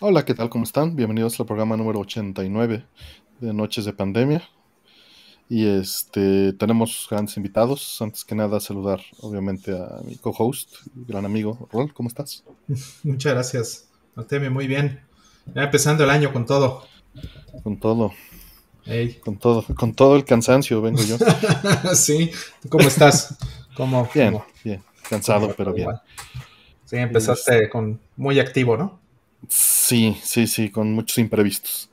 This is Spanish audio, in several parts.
Hola, ¿qué tal? ¿Cómo están? Bienvenidos al programa número 89 de Noches de Pandemia. Y este tenemos grandes invitados. Antes que nada, saludar obviamente a mi co-host, gran amigo Rol. ¿Cómo estás? Muchas gracias, Artemio. Muy bien. Ya empezando el año con todo. Con todo. Con todo, con todo el cansancio vengo yo. sí, ¿cómo estás? ¿Cómo, bien, bien, cansado, pero bien. Sí, empezaste con muy activo, ¿no? Sí, sí, sí, con muchos imprevistos.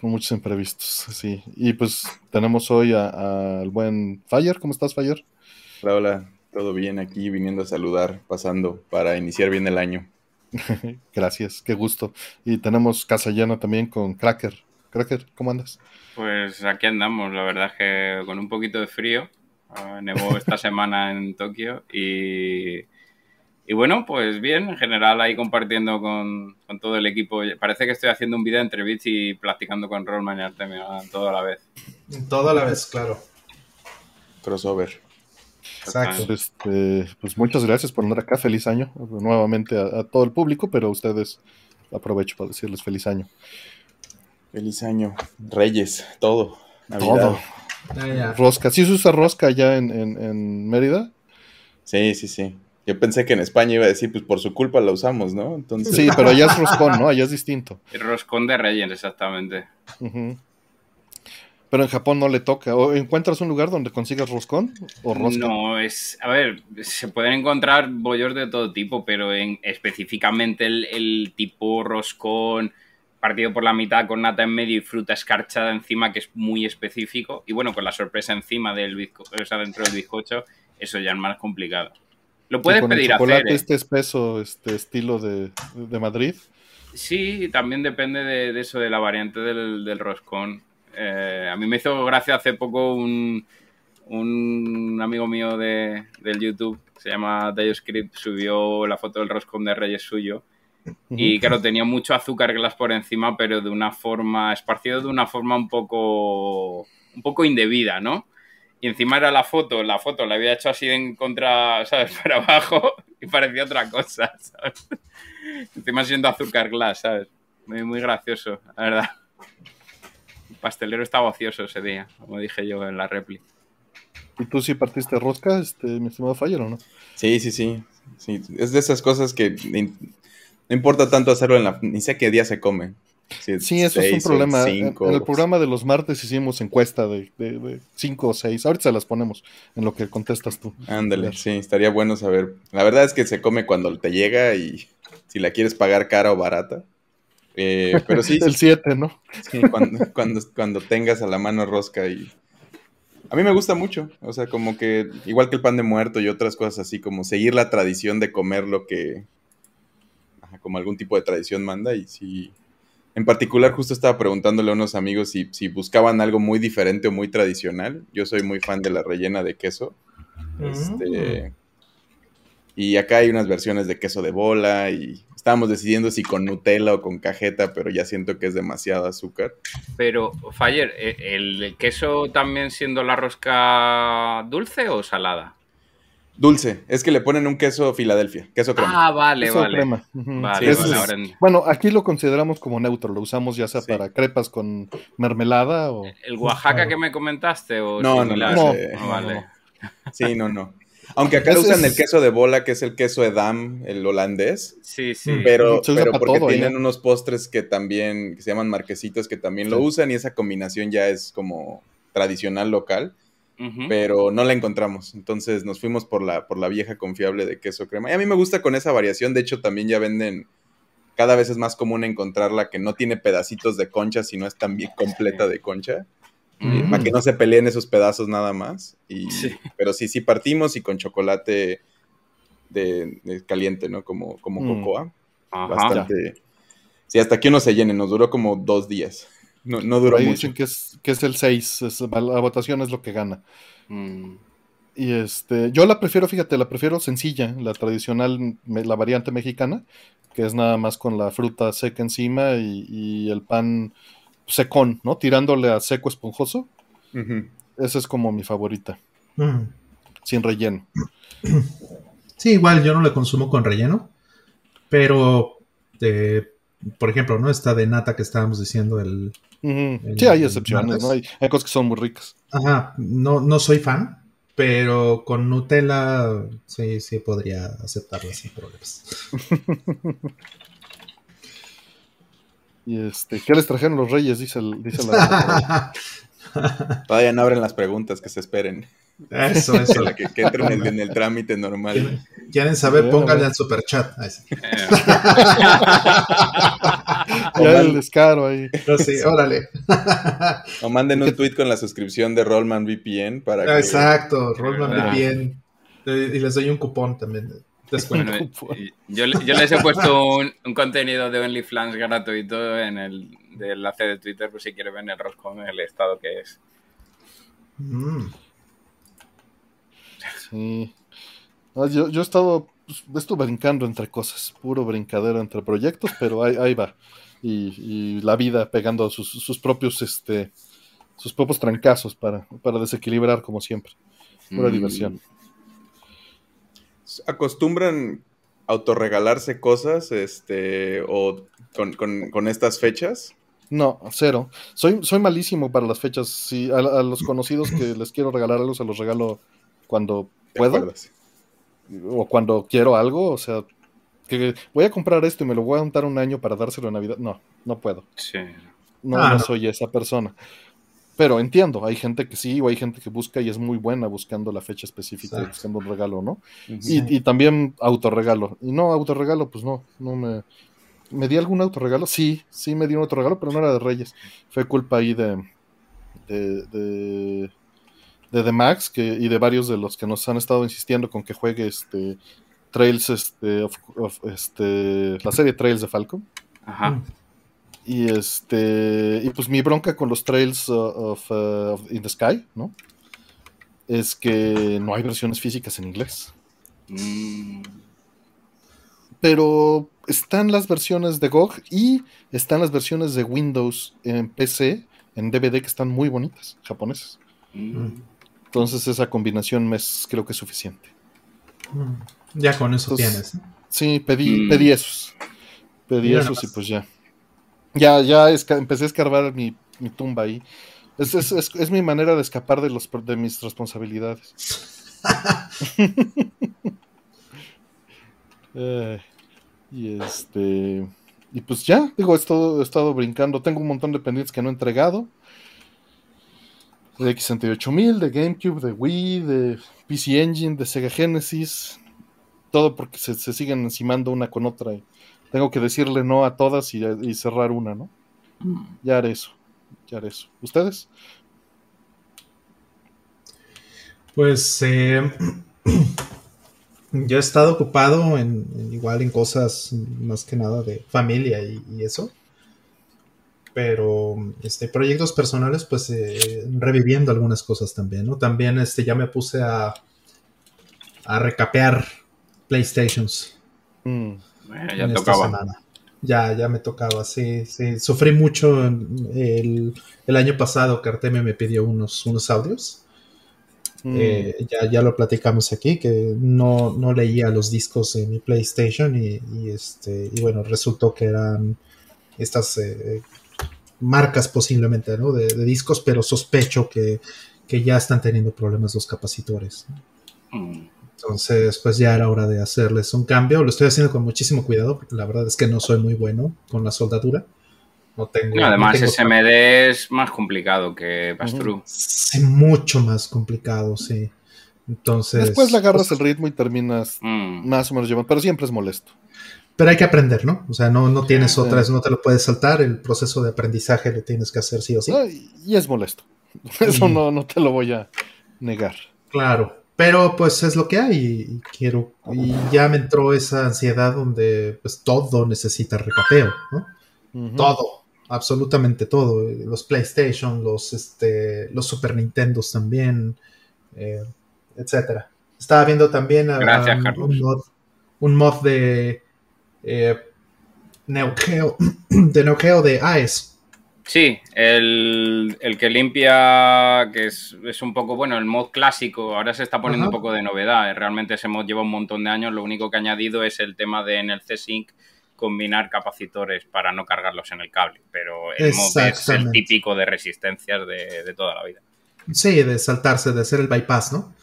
Con muchos imprevistos, sí. Y pues tenemos hoy al buen Fire. ¿Cómo estás, Fire? Hola, hola. Todo bien aquí, viniendo a saludar, pasando para iniciar bien el año. Gracias, qué gusto. Y tenemos casa llena también con Cracker. Cracker, ¿cómo andas? Pues aquí andamos, la verdad es que con un poquito de frío. Uh, nevó esta semana en Tokio y, y, bueno, pues bien, en general ahí compartiendo con, con, todo el equipo. Parece que estoy haciendo un video entre bits y practicando con Rollman y Artemio todo a la vez. Todo a la vez, claro. Crossover. Exacto. Este, pues muchas gracias por andar acá. Feliz año nuevamente a, a todo el público, pero a ustedes aprovecho para decirles feliz año. Feliz año. Reyes, todo. Todo. Rosca. ¿Sí se usa rosca ya en, en, Mérida? Sí, sí, sí. Yo pensé que en España iba a decir, pues por su culpa la usamos, ¿no? Entonces... Sí, pero allá es roscón, ¿no? Allá es distinto. El roscón de Reyes, exactamente. Pero en Japón no le toca. ¿O encuentras un lugar donde consigas roscón o rosca? No, es. A ver, se pueden encontrar bollos de todo tipo, pero en, específicamente el, el tipo roscón partido por la mitad con nata en medio y fruta escarchada encima, que es muy específico. Y bueno, con la sorpresa encima del bizcocho, o sea, dentro del bizcocho, eso ya es más complicado. Lo puedes con pedir el chocolate ¿eh? este espeso, este estilo de, Madrid. Sí, también depende de, eso, de la variante del, roscón. Eh, a mí me hizo gracia hace poco un, un amigo mío de, del YouTube, se llama Dioscript, subió la foto del roscón de Reyes suyo y claro, tenía mucho azúcar glass por encima, pero de una forma, esparcido de una forma un poco, un poco indebida, ¿no? Y encima era la foto, la foto la había hecho así en contra, ¿sabes? Para abajo y parecía otra cosa, ¿sabes? Encima siendo azúcar glass, ¿sabes? Muy, muy gracioso, la verdad. El pastelero estaba ocioso ese día, como dije yo en la réplica. ¿Y tú sí partiste rosca, este, mi estimado Faller, o no? Sí, sí, sí. sí. Es de esas cosas que no importa tanto hacerlo en la... Ni sé qué día se come. Sí, eso es un problema. en el programa de los martes hicimos encuesta de, de, cinco o seis. Ahorita se las ponemos en lo que contestas tú. Ándale, sí, estaría bueno saber. La verdad es que se come cuando te llega y si la quieres pagar cara o barata. Eh, pero sí. el 7, ¿no? Sí, cuando, cuando, cuando tengas a la mano rosca y... A mí me gusta mucho, o sea, como que igual que el pan de muerto y otras cosas así, como seguir la tradición de comer lo que, como algún tipo de tradición manda y si... En particular, justo estaba preguntándole a unos amigos si, si, buscaban algo muy diferente o muy tradicional. Yo soy muy fan de la rellena de queso. Este, y acá hay unas versiones de queso de bola y estábamos decidiendo si con Nutella o con cajeta, pero ya siento que es demasiado azúcar. Pero, Fayer, ¿e-, ¿el queso también siendo la rosca dulce o salada? Dulce, es que le ponen un queso Filadelfia, queso crema. Ah, vale, vale. bueno, aquí lo consideramos como neutro, lo usamos ya sea para crepas con mermelada o... ¿El Oaxaca que me comentaste? O no, no, no, no, vale. Sí, no, no. Aunque acá usan el queso de bola, que es el queso Edam, el holandés. Sí, sí. Pero, pero porque tienen unos postres que también, que se llaman marquesitos, que también lo usan y esa combinación ya es como tradicional local pero no la encontramos. Entonces nos fuimos por la, por la vieja confiable de queso crema. Y a mí me gusta con esa variación. De hecho, también ya venden. Cada vez es más común encontrarla que no tiene pedacitos de concha, sino es también completa de concha. Eh, para que no se peleen esos pedazos nada más. Y, Pero sí, sí partimos y con chocolate de, caliente, ¿no? Como, como mm. cocoa. Bastante. Sí, hasta que uno se llene. Nos duró como dos días. No, no duró Ahí dicen que es, que es el 6, la votación es lo que gana. Mm. Y este, yo la prefiero, fíjate, la prefiero sencilla, la tradicional, la variante mexicana, que es nada más con la fruta seca encima y, el pan secón, ¿no? Tirándole a seco esponjoso. Esa es como mi favorita. Mm. Sin relleno. Sí, igual yo no la consumo con relleno, pero eh, por ejemplo, ¿no? Está de nata que estábamos diciendo el... sí, hay excepciones, ¿no? Hay, cosas que son muy ricas. Ajá, no, no soy fan, pero con Nutella sí, sí podría aceptarla sin problemas. y este, ¿qué les trajeron los reyes? Dice, dice la... Todavía no abren las preguntas, que se esperen. Eso, eso. que, que, entren en el, trámite normal. ¿Quieren saber? Pónganle al super chat. ya el descaro ahí. sí, órale. o manden un tweet con la suscripción de Rollman VPN para que... Exacto, Rollman VPN. Y les doy un cupón también. yo, yo, les he puesto un, contenido de OnlyFans gratuito en el enlace de Twitter, por si quieren ver el roscón el estado que es. Mm. Sí. yo, he estado, pues, estuve brincando entre cosas, puro brincadero entre proyectos, pero ahí, va. Y, la vida pegando sus, propios, este, sus propios trancazos para, para desequilibrar como siempre. Pura mm. diversión. ¿Acostumbran autorregalarse cosas este, o con, estas fechas? No, cero. Soy, soy malísimo para las fechas. A, a, los conocidos que les quiero regalar algo, se los regalo cuando puedo. O cuando quiero algo, o sea, que voy a comprar esto y me lo voy a juntar un año para dárselo en Navidad. No, no puedo. Sí. No, ah, no, soy esa persona. Pero entiendo, hay gente que sí, o hay gente que busca y es muy buena buscando la fecha específica y buscando un regalo, ¿no? y, y, también autorregalo. Y no, autorregalo, pues no, no me. ¿Me di algún autorregalo? Sí, sí me di un autorregalo, pero no era de Reyes. Fue culpa ahí de, de de The Max que, y de varios de los que nos han estado insistiendo con que juegue este Trails, este, este la serie Trails de Falcon. Ajá. Y este, y pues mi bronca con los Trails of, uh, in the Sky, ¿no? Es que no hay versiones físicas en inglés. Mm. Pero están las versiones de GOG y están las versiones de Windows en PC, en DVD, que están muy bonitas, japonesas. Mm. Entonces esa combinación me es, creo que es suficiente. Mm. Ya con eso tienes. Sí, pedí, mm. pedí esos. Pedí esos y pues ya. Ya, ya empecé a escarbar mi, tumba ahí. Es, mi manera de escapar de, los, de mis responsabilidades. Eh, y este. Y pues ya, digo, he estado, he estado brincando. Tengo un montón de pendientes que no he entregado de X68000, de GameCube, de Wii, de PC Engine, de Sega Genesis, todo porque se, siguen encimando una con otra. Y tengo que decirle no a todas y, cerrar una, ¿no? Mm. Ya haré eso, ya haré eso. ¿Ustedes? Pues eh, yo he estado ocupado en, igual en cosas más que nada de familia y eso pero este, proyectos personales, pues eh, reviviendo algunas cosas también, ¿no? También este, ya me puse a, a recapear PlayStations. Mm. ya tocaba. Ya, ya me tocaba, sí, sí. Sufrí mucho el, el año pasado que Artemio me pidió unos, unos audios. Mm. Eh, ya, ya lo platicamos aquí, que no, no leía los discos en mi PlayStation y, este, y bueno, resultó que eran estas eh, marcas posiblemente, ¿no? De, discos, pero sospecho que, ya están teniendo problemas los capacitores. Mm. Entonces, pues ya era hora de hacerles un cambio. Lo estoy haciendo con muchísimo cuidado, porque la verdad es que no soy muy bueno con la soldadura. No tengo. además, SMD es más complicado que Pastru. Es mucho más complicado, sí. Entonces. Después le agarras pues el ritmo y terminas mm. más o menos llevando, pero siempre es molesto. Pero hay que aprender, ¿no? O sea, no, no tienes otras, no te lo puedes saltar, el proceso de aprendizaje lo tienes que hacer sí o sí. y es molesto. Eso no, no te lo voy a negar. Claro, pero pues es lo que hay y quiero, y ya me entró esa ansiedad donde pues todo necesita recapeo, ¿no? Todo, absolutamente todo. Los PlayStation, los, este, los Super Nintendos también, eh, etcétera. Estaba viendo también un mod de eh, Neo de Neo de AES. Sí, el, que limpia, que es, un poco, bueno, el mod clásico, ahora se está poniendo un poco de novedad. Realmente ese mod lleva un montón de años, lo único que ha añadido es el tema de en el C-Sync combinar capacitores para no cargarlos en el cable, pero el mod es el típico de resistencias de, toda la vida. Sí, de saltarse, de hacer el bypass, ¿no?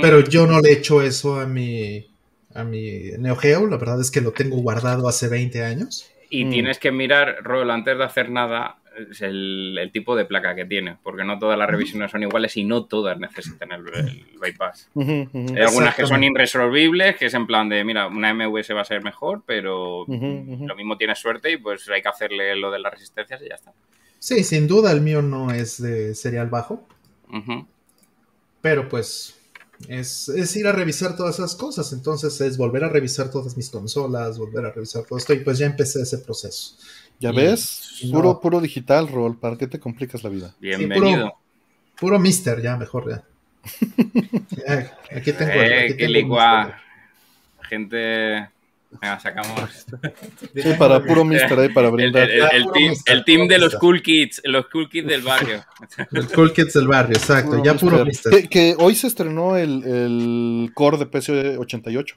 Pero yo no le echo eso a mi, a mi Neo Geo, la verdad es que lo tengo guardado hace 20 años. Y mm. tienes que mirar, Rol, antes de hacer nada, el, tipo de placa que tiene, porque no todas las revisiones son iguales y no todas necesitan el, bypass. Hay algunas que son irresolvibles, que es en plan de, mira, una MVS va a ser mejor, pero lo mismo tienes suerte y pues hay que hacerle lo de las resistencias y ya está. Sí, sin duda el mío no es de serial bajo. Pero pues es, ir a revisar todas esas cosas. Entonces es volver a revisar todas mis consolas, volver a revisar todo esto y pues ya empecé ese proceso. Ya ves, puro, puro digital, Rol, ¿para qué te complicas la vida? Bienvenido. puro, Mister, ya, mejor ya. aquí tengo. Eh, qué Gente. Venga, sacamos. Sí, para puro Mister ahí, para brindar. El, team, de los cool kids, los cool kids del barrio. Los cool kids del barrio, exacto, ya puro Mister. Que, hoy se estrenó el, el core de PC 88.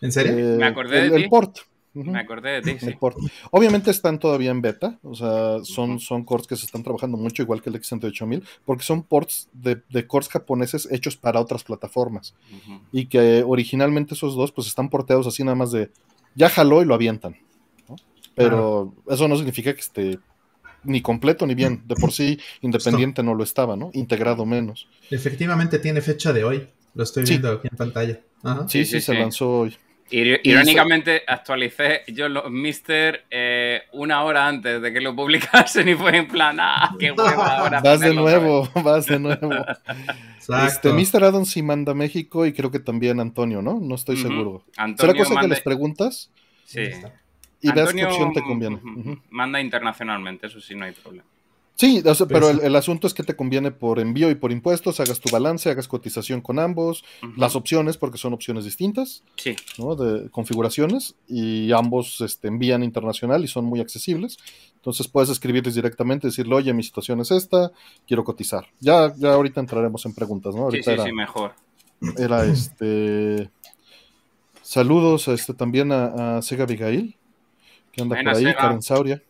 ¿En serio? Eh, Me acordé de el port. Me acordé de ti. Obviamente están todavía en beta, o sea, son, son cores que se están trabajando mucho, igual que el X68000, porque son ports de, de cores japoneses hechos para otras plataformas. Y que originalmente esos dos, pues están porteados así nada más de ya jaló y lo avientan. Pero eso no significa que esté ni completo ni bien. De por sí, independiente no lo estaba, ¿no? Integrado menos. Efectivamente tiene fecha de hoy. Lo estoy viendo aquí en pantalla. Sí, sí, se lanzó hoy. Irónicamente, actualicé yo los Mister eh, una hora antes de que lo publicasen y fue en plan, ah, qué hueva ahora. Vas de nuevo, vas de nuevo. Este, Mister Adam sí manda a México y creo que también Antonio, ¿no? No estoy seguro. ¿Será cosa que les preguntas? Sí. Y veas qué opción te conviene. Manda internacionalmente, eso sí, no hay problema. Sí, pero el, asunto es que te conviene por envío y por impuestos, hagas tu balance, hagas cotización con ambos, las opciones, porque son opciones distintas, sí. ¿no? De configuraciones, y ambos este, envían internacional y son muy accesibles. Entonces puedes escribirles directamente, decirle, oye, mi situación es esta, quiero cotizar. Ya, ya ahorita entraremos en preguntas, ¿no? Ahorita sí, sí, sí, mejor. Era este. Saludos este, también a, Sega Abigail, que anda por ahí, Karen Sauria.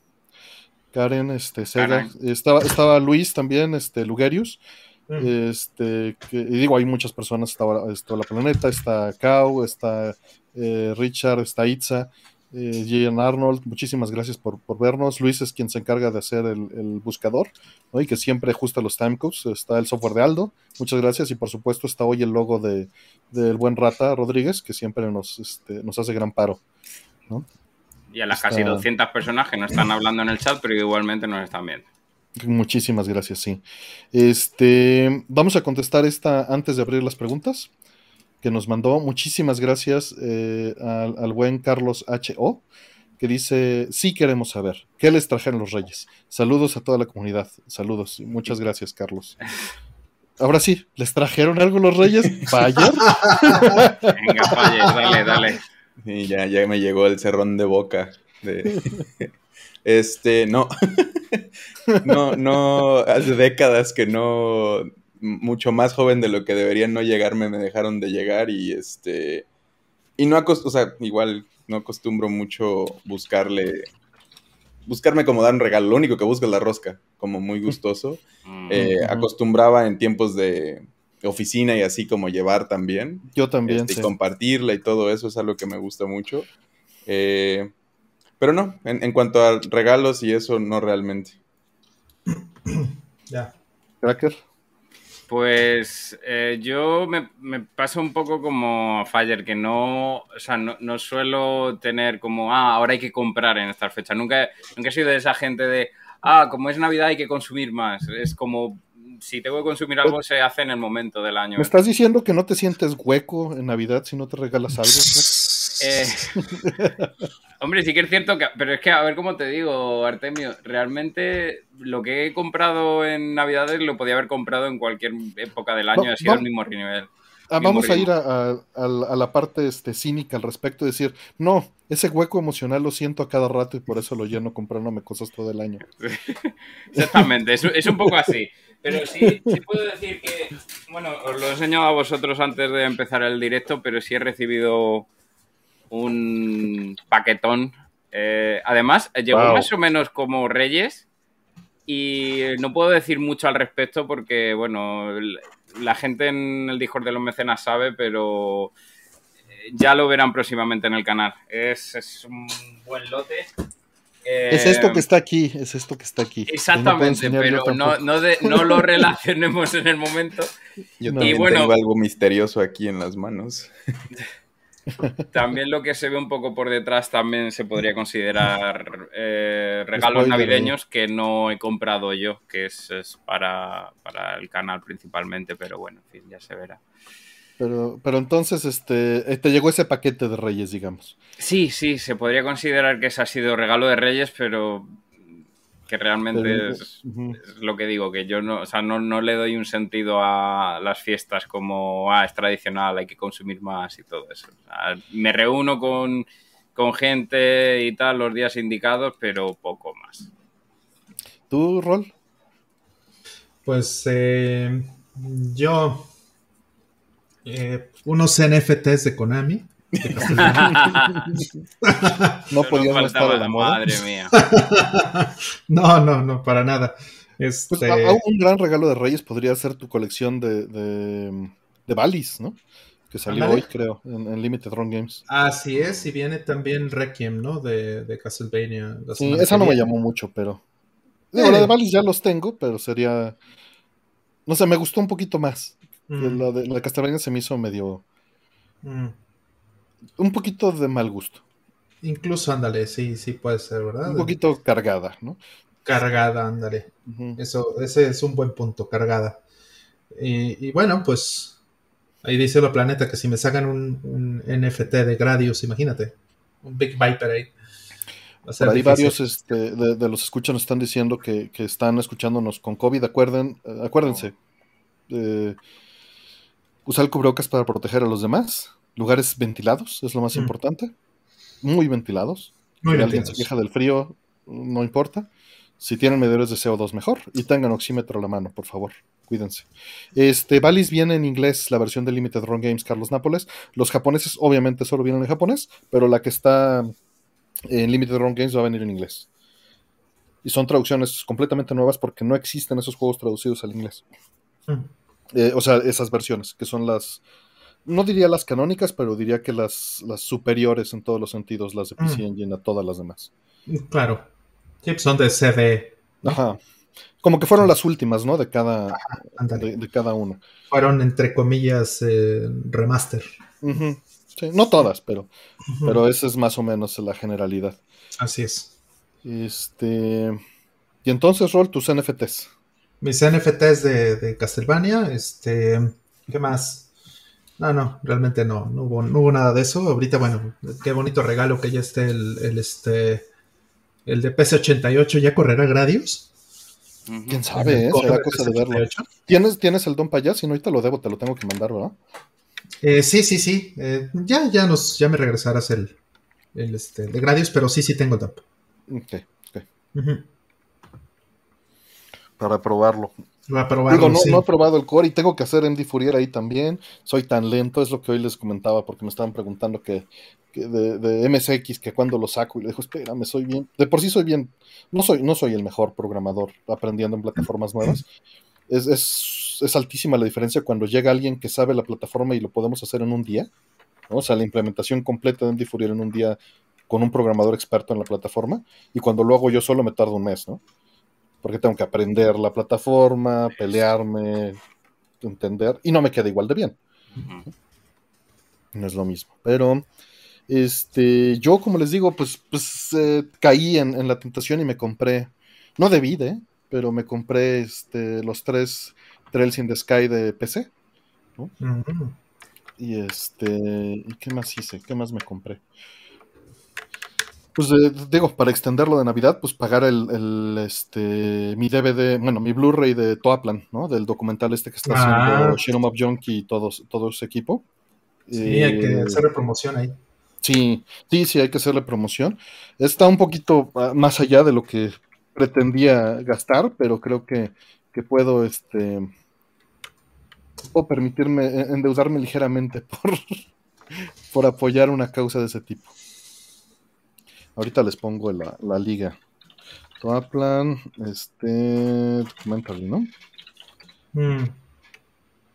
Karen, este, Sega. Estaba, estaba Luis también, este, Lugerius. Mm. Este, que, y digo, hay muchas personas, está, está la planeta, está Kao, está eh, Richard, está Itza, eh, Arnold, muchísimas gracias por, vernos. Luis es quien se encarga de hacer el, buscador y que siempre ajusta los timecodes. Está el software de Aldo, muchas gracias. Y por supuesto está hoy el logo de, del buen Rata Rodríguez, que siempre nos, este, nos hace gran paro. ¿no? Y a las casi 200 personas que no están hablando en el chat, pero igualmente nos están viendo. Muchísimas gracias, sí. Este, vamos a contestar esta antes de abrir las preguntas que nos mandó. Muchísimas gracias eh, al, buen Carlos H.O., que dice, sí queremos saber, ¿qué les trajeron los reyes? Saludos a toda la comunidad, saludos. Muchas gracias, Carlos. Ahora sí, ¿les trajeron algo los reyes? ¿Fayer? Venga, Fayer, dale, dale. Y ya, ya me llegó el cerrón de boca. De... Este, no. no, no, hace décadas que no, mucho más joven de lo que deberían no llegarme, me dejaron de llegar y este, y no acostumbro, o sea, igual no acostumbro mucho buscarle, buscarme como dar un regalo, lo único que busco es la rosca, como muy gustoso. Eh, acostumbraba en tiempos de, oficina y así como llevar también. Yo también. Este, y compartirla y todo eso es algo que me gusta mucho. Eh, pero no, en, cuanto a regalos y eso, no realmente. Ya. Cracker. Pues eh, yo me, paso un poco como Fire, que no, o sea, no, suelo tener como, ah, ahora hay que comprar en estas fechas. Nunca, nunca he sido de esa gente de, ah, como es Navidad hay que consumir más. Es como, si tengo que consumir algo, se hace en el momento del año. ¿Me estás diciendo que no te sientes hueco en Navidad si no te regalas algo? Eh, hombre, sí que es cierto que, pero es que a ver cómo te digo, Artemio, realmente lo que he comprado en Navidades lo podía haber comprado en cualquier época del año, ha sido el mismo nivel. Ah, vamos a ir a, la parte este, cínica al respecto, decir, no, ese hueco emocional lo siento a cada rato y por eso lo lleno comprándome cosas todo el año. Exactamente, es, un poco así. Pero sí, sí puedo decir que, bueno, os lo he enseñado a vosotros antes de empezar el directo, pero sí he recibido un paquetón Eh, además, llegó más o menos como Reyes y no puedo decir mucho al respecto porque, bueno, la gente en el Discord de los mecenas sabe, pero eh, ya lo verán próximamente en el canal. Es, un buen lote. es esto que está aquí, es esto que está aquí. Exactamente, pero no, no, lo relacionemos en el momento. Yo también tengo algo misterioso aquí en las manos. También lo que se ve un poco por detrás también se podría considerar eh, regalos navideños que no he comprado yo, que es, para, el canal principalmente, pero bueno, en fin, ya se verá. Pero, pero entonces, este, eh, te llegó ese paquete de Reyes, digamos. Sí, sí, se podría considerar que ese ha sido regalo de Reyes, pero que realmente es, lo que digo, que yo no, o sea, no, le doy un sentido a las fiestas como, ah, es tradicional, hay que consumir más y todo eso. me reúno con, gente y tal los días indicados, pero poco más. ¿Tú, Rol? Pues eh, yo, eh, unos NFTs de Konami no podíamos estar a la Madre mía. no, no, no, para nada. Este... Pues, un gran regalo de Reyes podría ser tu colección de, de, de Valis, ¿no? Que salió hoy, creo, en, Limited Run Games. Así es, y viene también Requiem, ¿no? De, de Castlevania. Sí, esa no me llamó mucho, pero. Digo, la de Valis ya los tengo, pero sería. No sé, me gustó un poquito más. Mm. La de la Castlevania se me hizo medio. Mm un poquito de mal gusto. Incluso, ándale, sí, sí puede ser, ¿verdad? Un poquito cargada, ¿no? Cargada, ándale. Eso, ese es un buen punto, cargada. Y, bueno, pues ahí dice la planeta que si me sacan un, NFT de Gradius, imagínate, un Big Viper ahí. Por ahí varios este, de, los escuchas nos están diciendo que, están escuchándonos con COVID. Acuerden, acuérdense, eh, usar el cubrebocas para proteger a los demás lugares ventilados, es lo más mm. importante. Muy ventilados. si alguien se queja del frío, no importa. Si tienen medidores de CO2, mejor. Y tengan oxímetro a la mano, por favor. Cuídense. Este, Valis viene en inglés, la versión de Limited Run Games Carlos Nápoles. Los japoneses, obviamente, solo vienen en japonés, pero la que está en Limited Run Games va a venir en inglés. Y son traducciones completamente nuevas porque no existen esos juegos traducidos al inglés. Mm. Eh, o sea, esas versiones, que son las, no diría las canónicas, pero diría que las, las superiores en todos los sentidos, las de PC mm. Engine a todas las demás. Claro. Sí, pues son de CD. Ajá. Como que fueron las últimas, ¿no? De cada, de, cada uno. Fueron, entre comillas, eh, remaster. sí, no todas, pero, pero esa es más o menos la generalidad. Así es. Este. Y entonces, Rol, tus NFTs. Mis NFTs de, de Castlevania, este. ¿Qué más? No, no, realmente no, no hubo, no hubo nada de eso. Ahorita, bueno, qué bonito regalo que ya esté el, este, el de PC88, ¿ya correrá Gradius? ¿Quién sabe? Eh? Será cosa de verlo. ¿Tienes, ¿Tienes el don para allá? Si no, ahorita lo debo, te lo tengo que mandar, ¿verdad? Eh, sí, sí, sí. Eh, ya, ya, nos, ya me regresarás el, el este, de Gradius, pero sí, sí tengo dump. Ok, ok. Para probarlo. Digo, no, no, he probado el core y tengo que hacer MD Fourier ahí también. Soy tan lento, es lo que hoy les comentaba, porque me estaban preguntando que, de, MSX, que cuando lo saco. Y le digo, espérame, soy bien. De por sí soy bien. No soy, no soy el mejor programador aprendiendo en plataformas nuevas. Es, es, es altísima la diferencia cuando llega alguien que sabe la plataforma y lo podemos hacer en un día. O sea, la implementación completa de MD Fourier en un día con un programador experto en la plataforma. Y cuando lo hago yo solo me tardo un mes, ¿no? Porque tengo que aprender la plataforma, pelearme, entender, y no me queda igual de bien. No es lo mismo. Pero este, yo, como les digo, pues, pues eh, caí en, la tentación y me compré, no debí de, pero me compré este, los tres Trails in the Sky de PC. Y este, ¿y qué más hice? ¿Qué más me compré? Pues eh, digo, para extenderlo de Navidad, pues pagar el, este mi DVD, bueno, mi Blu-ray de Toaplan, ¿no? Del documental este que está haciendo ah. Shinoma Junkie y todos, todo ese equipo. Sí, hay que eh, hacerle promoción ahí. Sí, sí, sí, hay que hacerle promoción. Está un poquito ah, más allá de lo que pretendía gastar, pero creo que, puedo, este, puedo permitirme eh, endeudarme ligeramente por, por apoyar una causa de ese tipo. Ahorita les pongo la, la liga. Toaplan, este, documentary, ¿no? Mm.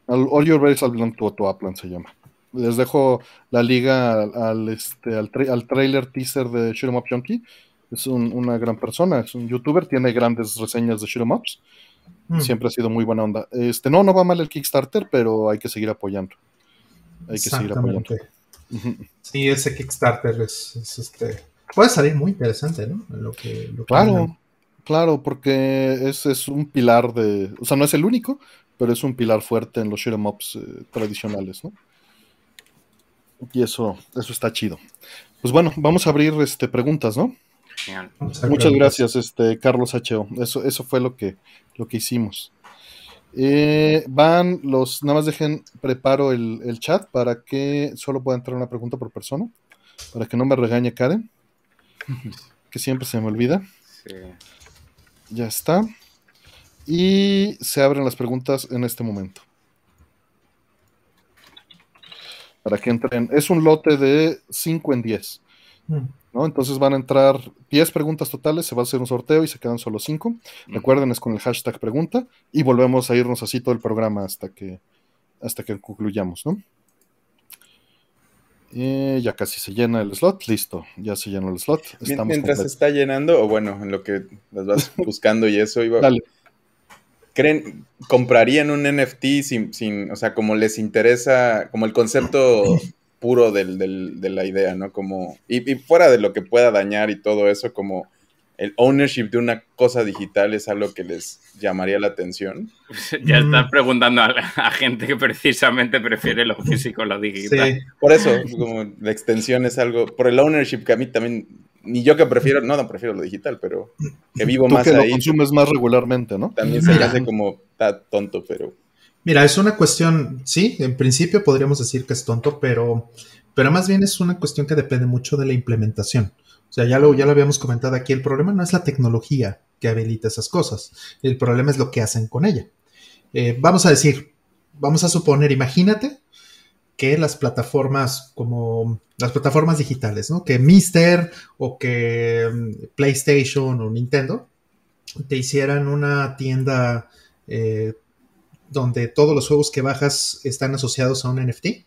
All Your Race Belong to Toaplan se llama. Les dejo la liga al, este, al, al trailer teaser de Shoot'em Up Junkie. Es una gran persona, es un youtuber, tiene grandes reseñas de Shoot'em Ups. Mm. Siempre ha sido muy buena onda. Este, no, no va mal el Kickstarter, pero hay que seguir apoyando. Hay que seguir apoyando. Sí, ese Kickstarter es, este. Puede salir muy interesante, ¿no? Lo que, claro, claro, porque es, es, un pilar de. O sea, no es el único, pero es un pilar fuerte en los shoot'em ups eh, tradicionales, ¿no? Y eso, eso está chido. Pues bueno, vamos a abrir este, preguntas, ¿no? Muchas gracias, este, Carlos H.O. Eso, eso fue lo que, lo que hicimos. Eh, van los, nada más dejen, preparo el, chat para que solo pueda entrar una pregunta por persona, para que no me regañe Karen, que siempre se me olvida. Ya está. Y se abren las preguntas en este momento. Para que entren. Es un lote de 5 en 10. ¿no? Entonces van a entrar 10 preguntas totales, se va a hacer un sorteo y se quedan solo 5. Recuerden, es con el hashtag pregunta y volvemos a irnos así todo el programa hasta que, hasta que concluyamos, ¿no? Ya casi se llena el slot, listo, ya se llenó el slot. Mientras se está llenando, o bueno, en lo que las vas buscando y eso, iba. Dale. ¿Creen, comprarían un NFT sin, sin, o sea, como les interesa, como el concepto puro del, del, de la idea, ¿no? Como, y, fuera de lo que pueda dañar y todo eso, como el ownership de una cosa digital es algo que les llamaría la atención. Ya estás preguntando a, gente que precisamente prefiere lo físico a lo digital. Sí, por eso, como la extensión es algo, por el ownership que a mí también, ni yo que prefiero, no, no prefiero lo digital, pero que vivo más que ahí. lo consumes más regularmente, ¿no? También se me hace como, está tonto, pero... Mira, es una cuestión, sí, en principio podríamos decir que es tonto, pero, pero más bien es una cuestión que depende mucho de la implementación. O sea, ya lo, ya lo habíamos comentado aquí, el problema no es la tecnología que habilita esas cosas, el problema es lo que hacen con ella. Eh, vamos a decir, vamos a suponer, imagínate que las plataformas como las plataformas digitales, ¿no? Que Mister o que mm, PlayStation o Nintendo te hicieran una tienda eh, donde todos los juegos que bajas están asociados a un NFT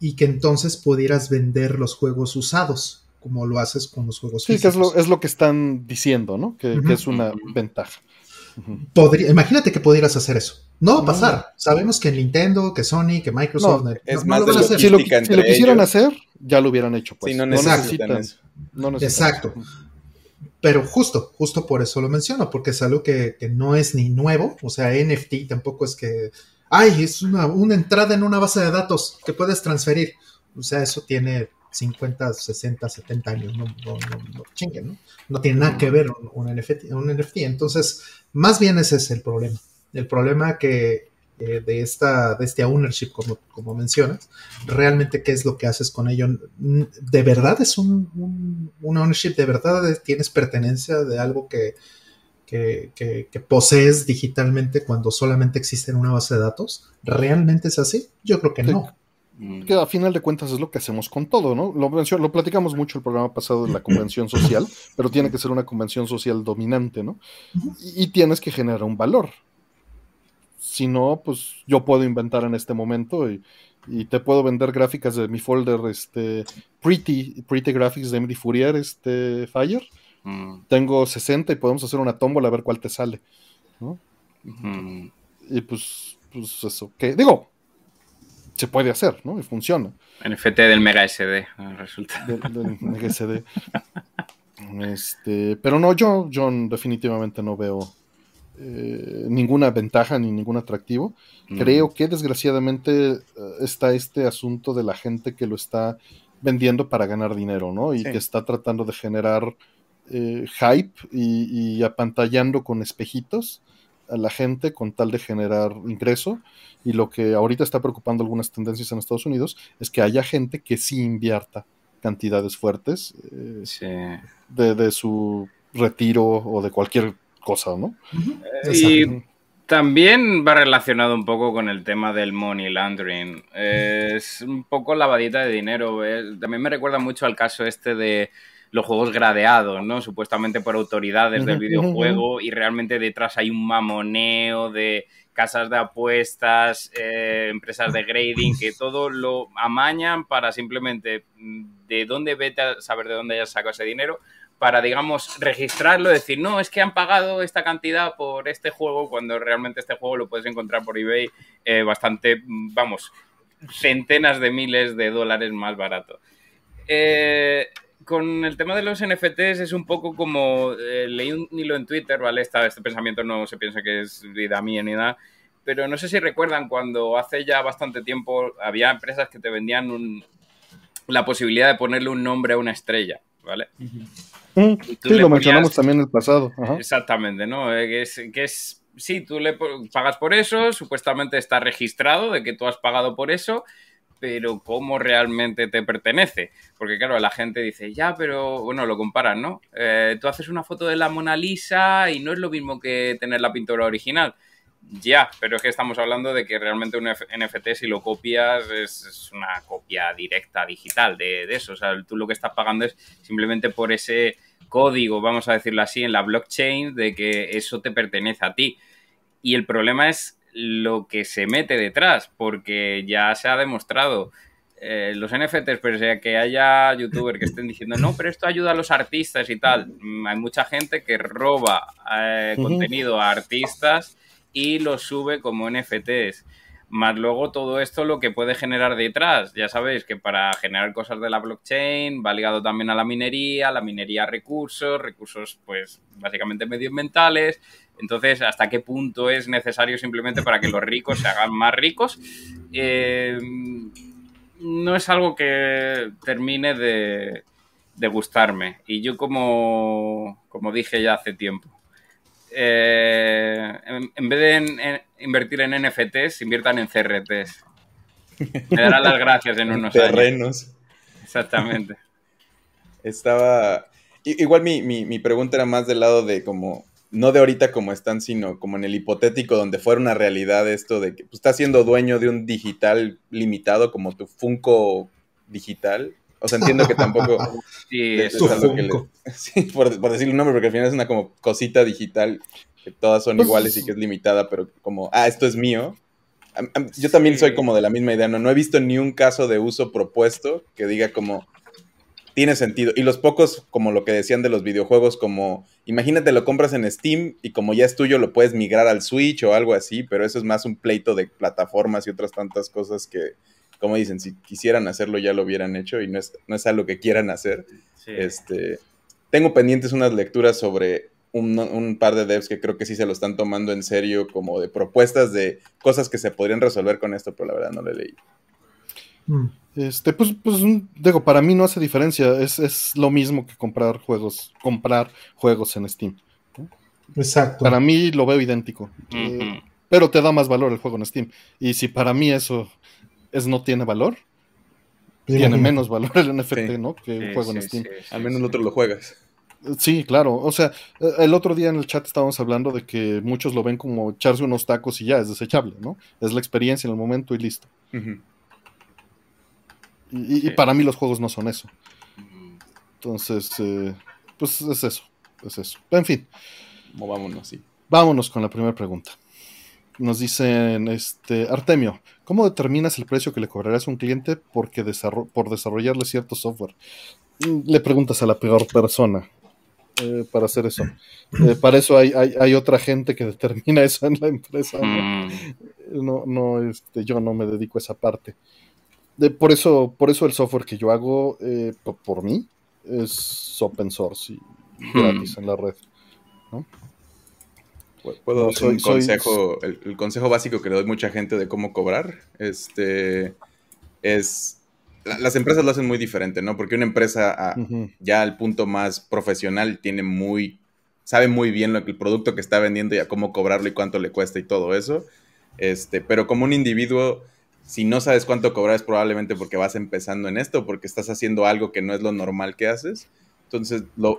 y que entonces pudieras vender los juegos usados, como lo haces con los juegos sí, físicos. que es lo, que están diciendo, ¿no? Que, es una ventaja. Podría, imagínate que pudieras hacer eso. No va a pasar. Sabemos que Nintendo, que Sony, que Microsoft. es más Si lo, quisieran hacer, ya lo hubieran hecho. Pues. no necesitan, Exacto. Pero justo, justo por eso lo menciono, porque es algo que, no es ni nuevo, o sea, NFT tampoco es que, ay, es una, entrada en una base de datos que puedes transferir. O sea, eso tiene 50, 60, 70 años, no, no, no, chinguen, ¿no? No tiene nada que ver un, NFT, un NFT. Entonces, más bien ese es el problema. El problema que eh, de, esta, de este ownership, como, como mencionas, realmente qué es lo que haces con ello. ¿De verdad es un, un, ownership? ¿De verdad tienes pertenencia de algo que, que, que, posees digitalmente cuando solamente existe en una base de datos? ¿Realmente es así? Yo creo que no. Que a final de cuentas es lo que hacemos con todo, ¿no? Lo, lo platicamos mucho el programa pasado de la convención social, pero tiene que ser una convención social dominante, ¿no? y, tienes que generar un valor. Si no, pues yo puedo inventar en este momento y, te puedo vender gráficas de mi folder, este, Pretty, Pretty Graphics de Emily Fourier, este, Fire. Mm. Tengo 60 y podemos hacer una tómbola a ver cuál te sale. Y pues, pues eso, que digo, se puede hacer, ¿no? Y funciona. NFT del Mega SD, resulta. Del, Mega SD. este, pero no, yo, yo definitivamente no veo eh, ninguna ventaja ni ningún atractivo. Mm. Creo que desgraciadamente eh, está este asunto de la gente que lo está vendiendo para ganar dinero, ¿no? Y que está tratando de generar eh, hype y, apantallando con espejitos a la gente con tal de generar ingreso. Y lo que ahorita está preocupando algunas tendencias en Estados Unidos es que haya gente que sí invierta cantidades fuertes de, de, su retiro o de cualquier cosa, ¿no? Y también va relacionado un poco con el tema del money laundering. Es un poco lavadita de dinero. También me recuerda mucho al caso este de los juegos gradeados, ¿no? Supuestamente por autoridades del videojuego y realmente detrás hay un mamoneo de casas de apuestas, eh, empresas de grading, que todo lo amañan para simplemente mm, de dónde vete a saber de dónde hayas sacado ese dinero, para, digamos, registrarlo, decir, no, es que han pagado esta cantidad por este juego, cuando realmente este juego lo puedes encontrar por eBay eh, bastante, mm, vamos, centenas de miles de dólares más barato. Eh, con el tema de los NFTs es un poco como eh, leí un hilo en Twitter, ¿vale? este pensamiento no se piensa que es vida mía ni nada, pero no sé si recuerdan cuando hace ya bastante tiempo había empresas que te vendían la posibilidad de ponerle un nombre a una estrella, ¿vale? sí, lo mencionamos también en el pasado. Exactamente, ¿no? Eh, que es, que es, sí, tú le pagas por eso, supuestamente está registrado de que tú has pagado por eso, pero ¿cómo realmente te pertenece? Porque claro, la gente dice, ya, pero bueno, lo comparan, ¿no? Eh, tú haces una foto de la Mona Lisa y no es lo mismo que tener la pintura original. Ya, pero es que estamos hablando de que realmente un NFT, si lo copias, es, una copia directa digital de, eso. O sea, tú lo que estás pagando es simplemente por ese código, vamos a decirlo así, en la blockchain de que eso te pertenece a ti. Y el problema es lo que se mete detrás, porque ya se ha demostrado. Eh, los NFTs, pero sea que haya youtubers que estén diciendo, no, pero esto ayuda a los artistas y tal. Mm, hay mucha gente que roba eh, contenido a artistas y lo sube como NFTs. Más luego todo esto lo que puede generar detrás. Ya sabéis que para generar cosas de la blockchain va ligado también a la minería, la minería recursos, recursos pues básicamente medioambientales. Entonces, ¿hasta qué punto es necesario simplemente para que los ricos se hagan más ricos? Eh, no es algo que termine de, gustarme. Y yo como, como dije ya hace tiempo, eh, en, vez de invertir en NFTs, inviertan en CRTs. Me darán las gracias en unos terrenos. Exactamente. Estaba. Igual mi, mi, pregunta era más del lado de como. No de ahorita como están, sino como en el hipotético donde fuera una realidad esto de que pues, estás siendo dueño de un digital limitado como tu Funko digital o sea, entiendo que tampoco. sí, es, sí, por, por, decirle un nombre, porque al final es una como cosita digital que todas son pues iguales y que es limitada, pero como, ah, esto es mío. Yo también soy como de la misma idea, ¿no? No he visto ni un caso de uso propuesto que diga como, tiene sentido. Y los pocos, como lo que decían de los videojuegos, como, imagínate, lo compras en Steam y como ya es tuyo, lo puedes migrar al Switch o algo así, pero eso es más un pleito de plataformas y otras tantas cosas que, como dicen, si quisieran hacerlo ya lo hubieran hecho y no es, no es algo que quieran hacer. Este, tengo pendientes unas lecturas sobre un, par de devs que creo que sí se lo están tomando en serio, como de propuestas de cosas que se podrían resolver con esto, pero la verdad no lo he leído. Hmm. Este, pues, pues, digo, para mí no hace diferencia, es, lo mismo que comprar juegos, comprar juegos en Steam. Exacto. Para mí lo veo idéntico. Eh, pero te da más valor el juego en Steam. Y si para mí eso es no tiene valor, tiene menos valor el NFT, ¿no? Que el juego en Steam. Al menos el otro lo juegas. Sí, claro. O sea, el otro día en el chat estábamos hablando de que muchos lo ven como echarse unos tacos y ya, es desechable, ¿no? Es la experiencia en el momento y listo. y, para mí los juegos no son eso. Entonces, eh, pues es eso, es eso. En fin. Movámonos, sí. Vámonos con la primera pregunta. Nos dicen, este, Artemio, ¿cómo determinas el precio que le cobrarás a un cliente porque por desarrollarle cierto software? Mm, le preguntas a la peor persona eh, para hacer eso. Eh, para eso hay, hay, otra gente que determina eso en la empresa. No, mm. no, este, yo no me dedico a esa parte. De, por, eso, por eso el software que yo hago eh, por, mí es open source y gratis mm. en la red. ¿no? Puedo dar un consejo, el, consejo básico que le doy a mucha gente de cómo cobrar, este, es, las empresas lo hacen muy diferente, ¿no? Porque una empresa ya al punto más profesional tiene muy, sabe muy bien lo que el producto que está vendiendo y a cómo cobrarlo y cuánto le cuesta y todo eso, este, pero como un individuo, si no sabes cuánto cobrar es probablemente porque vas empezando en esto, porque estás haciendo algo que no es lo normal que haces, entonces lo,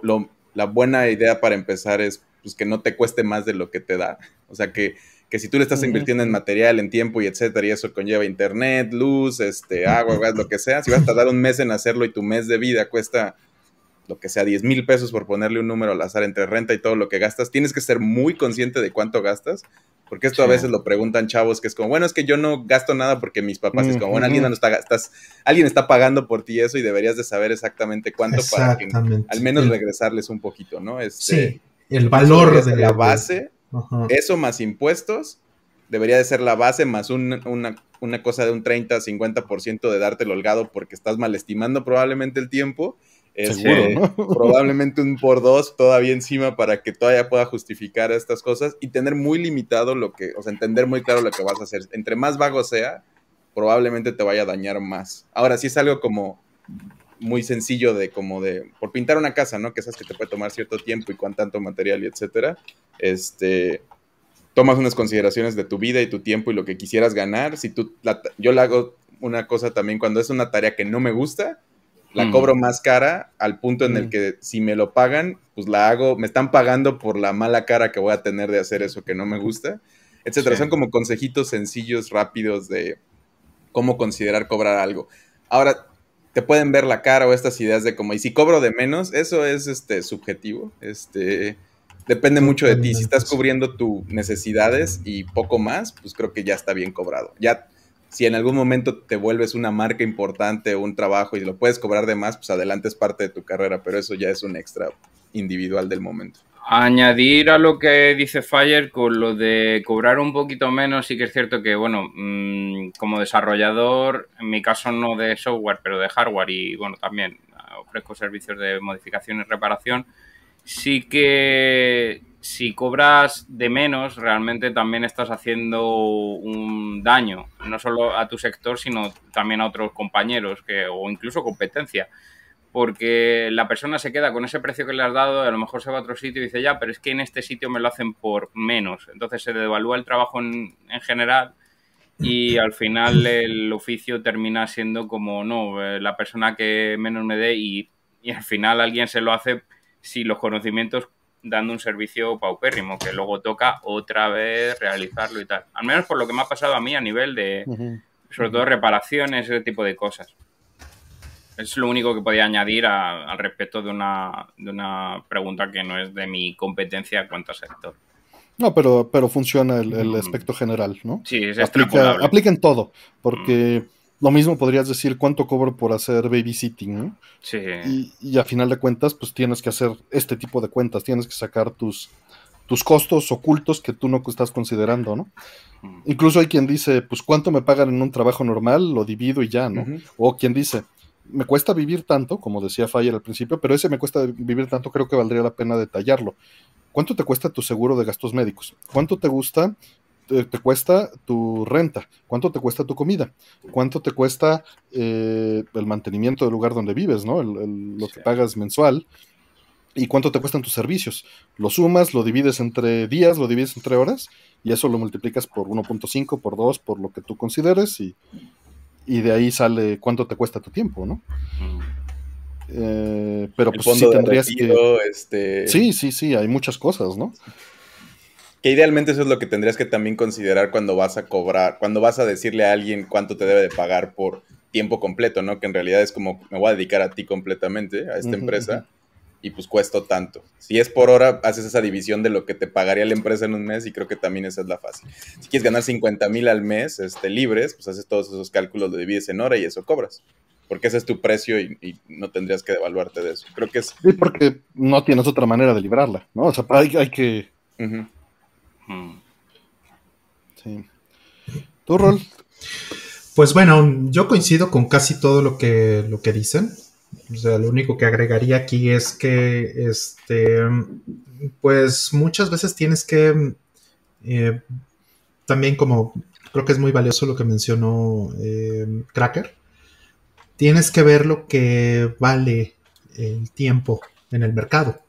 la buena idea para empezar es pues que no te cueste más de lo que te da. O sea, que, si tú le estás invirtiendo en material, en tiempo y etcétera, y eso conlleva internet, luz, este, agua, gas, lo que sea, si vas a tardar un mes en hacerlo y tu mes de vida cuesta lo que sea, 10 mil pesos por ponerle un número al azar entre renta y todo lo que gastas, tienes que ser muy consciente de cuánto gastas, porque esto a veces lo preguntan chavos, que es como, bueno, es que yo no gasto nada porque mis papás es como, bueno, alguien, no está, estás, alguien está pagando por ti eso y deberías de saber exactamente cuánto para que al menos regresarles un poquito, ¿no? Este, sí, el valor de la base, eso más impuestos, debería de ser la base más una, una cosa de un 30, 50% de darte el holgado porque estás malestimando probablemente el tiempo Seguro, Probablemente un por dos todavía encima para que todavía pueda justificar estas cosas y tener muy limitado lo que, o sea, entender muy claro lo que vas a hacer. Entre más vago sea, probablemente te vaya a dañar más. Ahora, si es algo como muy sencillo de como de, por pintar una casa, ¿no? Que sabes que te puede tomar cierto tiempo y con tanto material y etcétera, este, tomas unas consideraciones de tu vida y tu tiempo y lo que quisieras ganar. Si tú, yo le hago una cosa también cuando es una tarea que no me gusta, la cobro más cara al punto en el que si me lo pagan, pues la hago, me están pagando por la mala cara que voy a tener de hacer eso que no me gusta, etcétera. Son como consejitos sencillos, rápidos de cómo considerar cobrar algo. Ahora, te pueden ver la cara o estas ideas de como, y si cobro de menos, eso es este subjetivo, este depende mucho de ti. Si estás cubriendo tus necesidades y poco más, pues creo que ya está bien cobrado. Ya si en algún momento te vuelves una marca importante o un trabajo y lo puedes cobrar de más, pues adelante es parte de tu carrera, pero eso ya es un extra individual del momento. Añadir a lo que dice Fire con lo de cobrar un poquito menos, sí que es cierto que, bueno, mm, como desarrollador, en mi caso no de software, pero de hardware y, bueno, también ofrezco servicios de modificación y reparación, sí que si cobras de menos, realmente también estás haciendo un daño, no solo a tu sector, sino también a otros compañeros que, o incluso competencia. Porque la persona se queda con ese precio que le has dado, a lo mejor se va a otro sitio y dice, ya, pero es que en este sitio me lo hacen por menos. Entonces se devalúa el trabajo en, general y al final el oficio termina siendo como, no, eh, la persona que menos me dé y, y al final alguien se lo hace si los conocimientos dando un servicio paupérrimo, que luego toca otra vez realizarlo y tal. Al menos por lo que me ha pasado a mí a nivel de, sobre todo, reparaciones, ese tipo de cosas. Es lo único que podía añadir al respecto de una, de una pregunta que no es de mi competencia en cuanto a sector. No, pero, pero funciona el, el aspecto general, ¿no? Sí, es aplica, aplica en todo, porque lo mismo podrías decir cuánto cobro por hacer babysitting, ¿no? Sí. Y, y, a final de cuentas, pues tienes que hacer este tipo de cuentas, tienes que sacar tus, tus costos ocultos que tú no estás considerando, ¿no? Mm. Incluso hay quien dice, pues cuánto me pagan en un trabajo normal, lo divido y ya, ¿no? O quien dice, me cuesta vivir tanto, como decía Fire al principio, pero ese me cuesta vivir tanto, creo que valdría la pena detallarlo. ¿Cuánto te cuesta tu seguro de gastos médicos? ¿Cuánto te gusta te, cuesta tu renta, cuánto te cuesta tu comida, cuánto te cuesta eh, el mantenimiento del lugar donde vives, ¿no? lo que pagas mensual y cuánto te cuestan tus servicios. Lo sumas, lo divides entre días, lo divides entre horas y eso lo multiplicas por 1.5, por 2, por lo que tú consideres y, de ahí sale cuánto te cuesta tu tiempo, ¿no? Eh, pero pues sí tendrías que... Este... Sí, sí, sí, hay muchas cosas, ¿no? Que idealmente eso es lo que tendrías que también considerar cuando vas a cobrar, cuando vas a decirle a alguien cuánto te debe de pagar por tiempo completo, ¿no? Que en realidad es como, me voy a dedicar a ti completamente, a esta empresa, y pues cuesto tanto. Si es por hora, haces esa división de lo que te pagaría la empresa en un mes y creo que también esa es la fácil. Si quieres ganar 50 mil al mes este, libres, pues haces todos esos cálculos, lo divides en hora y eso cobras. Porque ese es tu precio y, no tendrías que devaluarte de eso. Creo que es... Sí, porque no tienes otra manera de librarla, ¿no? O sea, hay, hay que... Sí. ¿Tu rol? Pues bueno, yo coincido con casi todo lo que, lo que dicen. O sea, lo único que agregaría aquí es que, este, pues muchas veces tienes que, eh, también como creo que es muy valioso lo que mencionó eh, Cracker, tienes que ver lo que vale el tiempo en el mercado.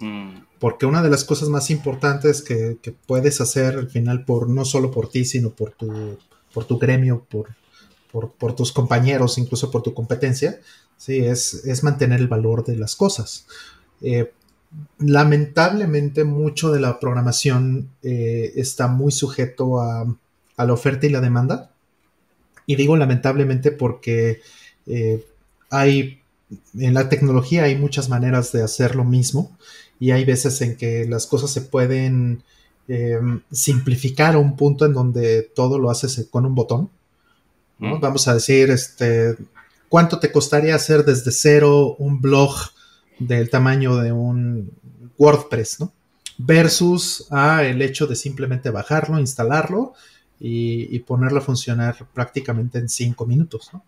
Mm porque una de las cosas más importantes que, puedes hacer al final, por no solo por ti, sino por tu, por tu gremio, por, por, tus compañeros, incluso por tu competencia, ¿sí? es, es mantener el valor de las cosas. Eh, lamentablemente, mucho de la programación eh, está muy sujeto a, a, la oferta y la demanda. Y digo lamentablemente porque eh, hay en la tecnología hay muchas maneras de hacer lo mismo y hay veces en que las cosas se pueden eh, simplificar a un punto en donde todo lo haces con un botón. Mm. Vamos a decir, este, ¿cuánto te costaría hacer desde cero un blog del tamaño de un WordPress, ¿no? Versus el hecho de simplemente bajarlo, instalarlo y, ponerlo a funcionar prácticamente en cinco minutos, ¿no?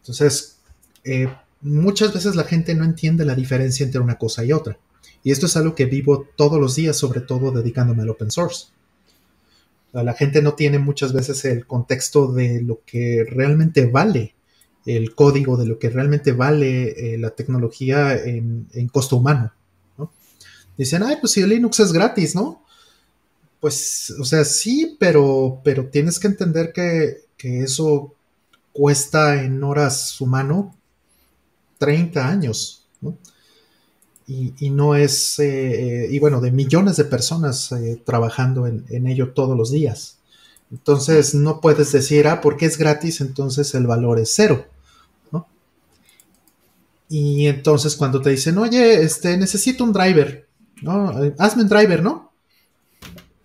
Entonces, eh, muchas veces la gente no entiende la diferencia entre una cosa y otra. Y esto es algo que vivo todos los días, sobre todo dedicándome al open source. La gente no tiene muchas veces el contexto de lo que realmente vale el código, de lo que realmente vale eh, la tecnología en, costo humano. Dicen, ay, pues si Linux es gratis, ¿no? Pues, o sea, sí, pero, pero tienes que entender que, que eso cuesta en horas humano 30 años, ¿no? Y, no es, eh, y bueno, de millones de personas eh, trabajando en, ello todos los días. Entonces no puedes decir, ah, porque es gratis, entonces el valor es cero. Y entonces cuando te dicen, oye, este, necesito un driver, ¿no? Hazme un driver, ¿no?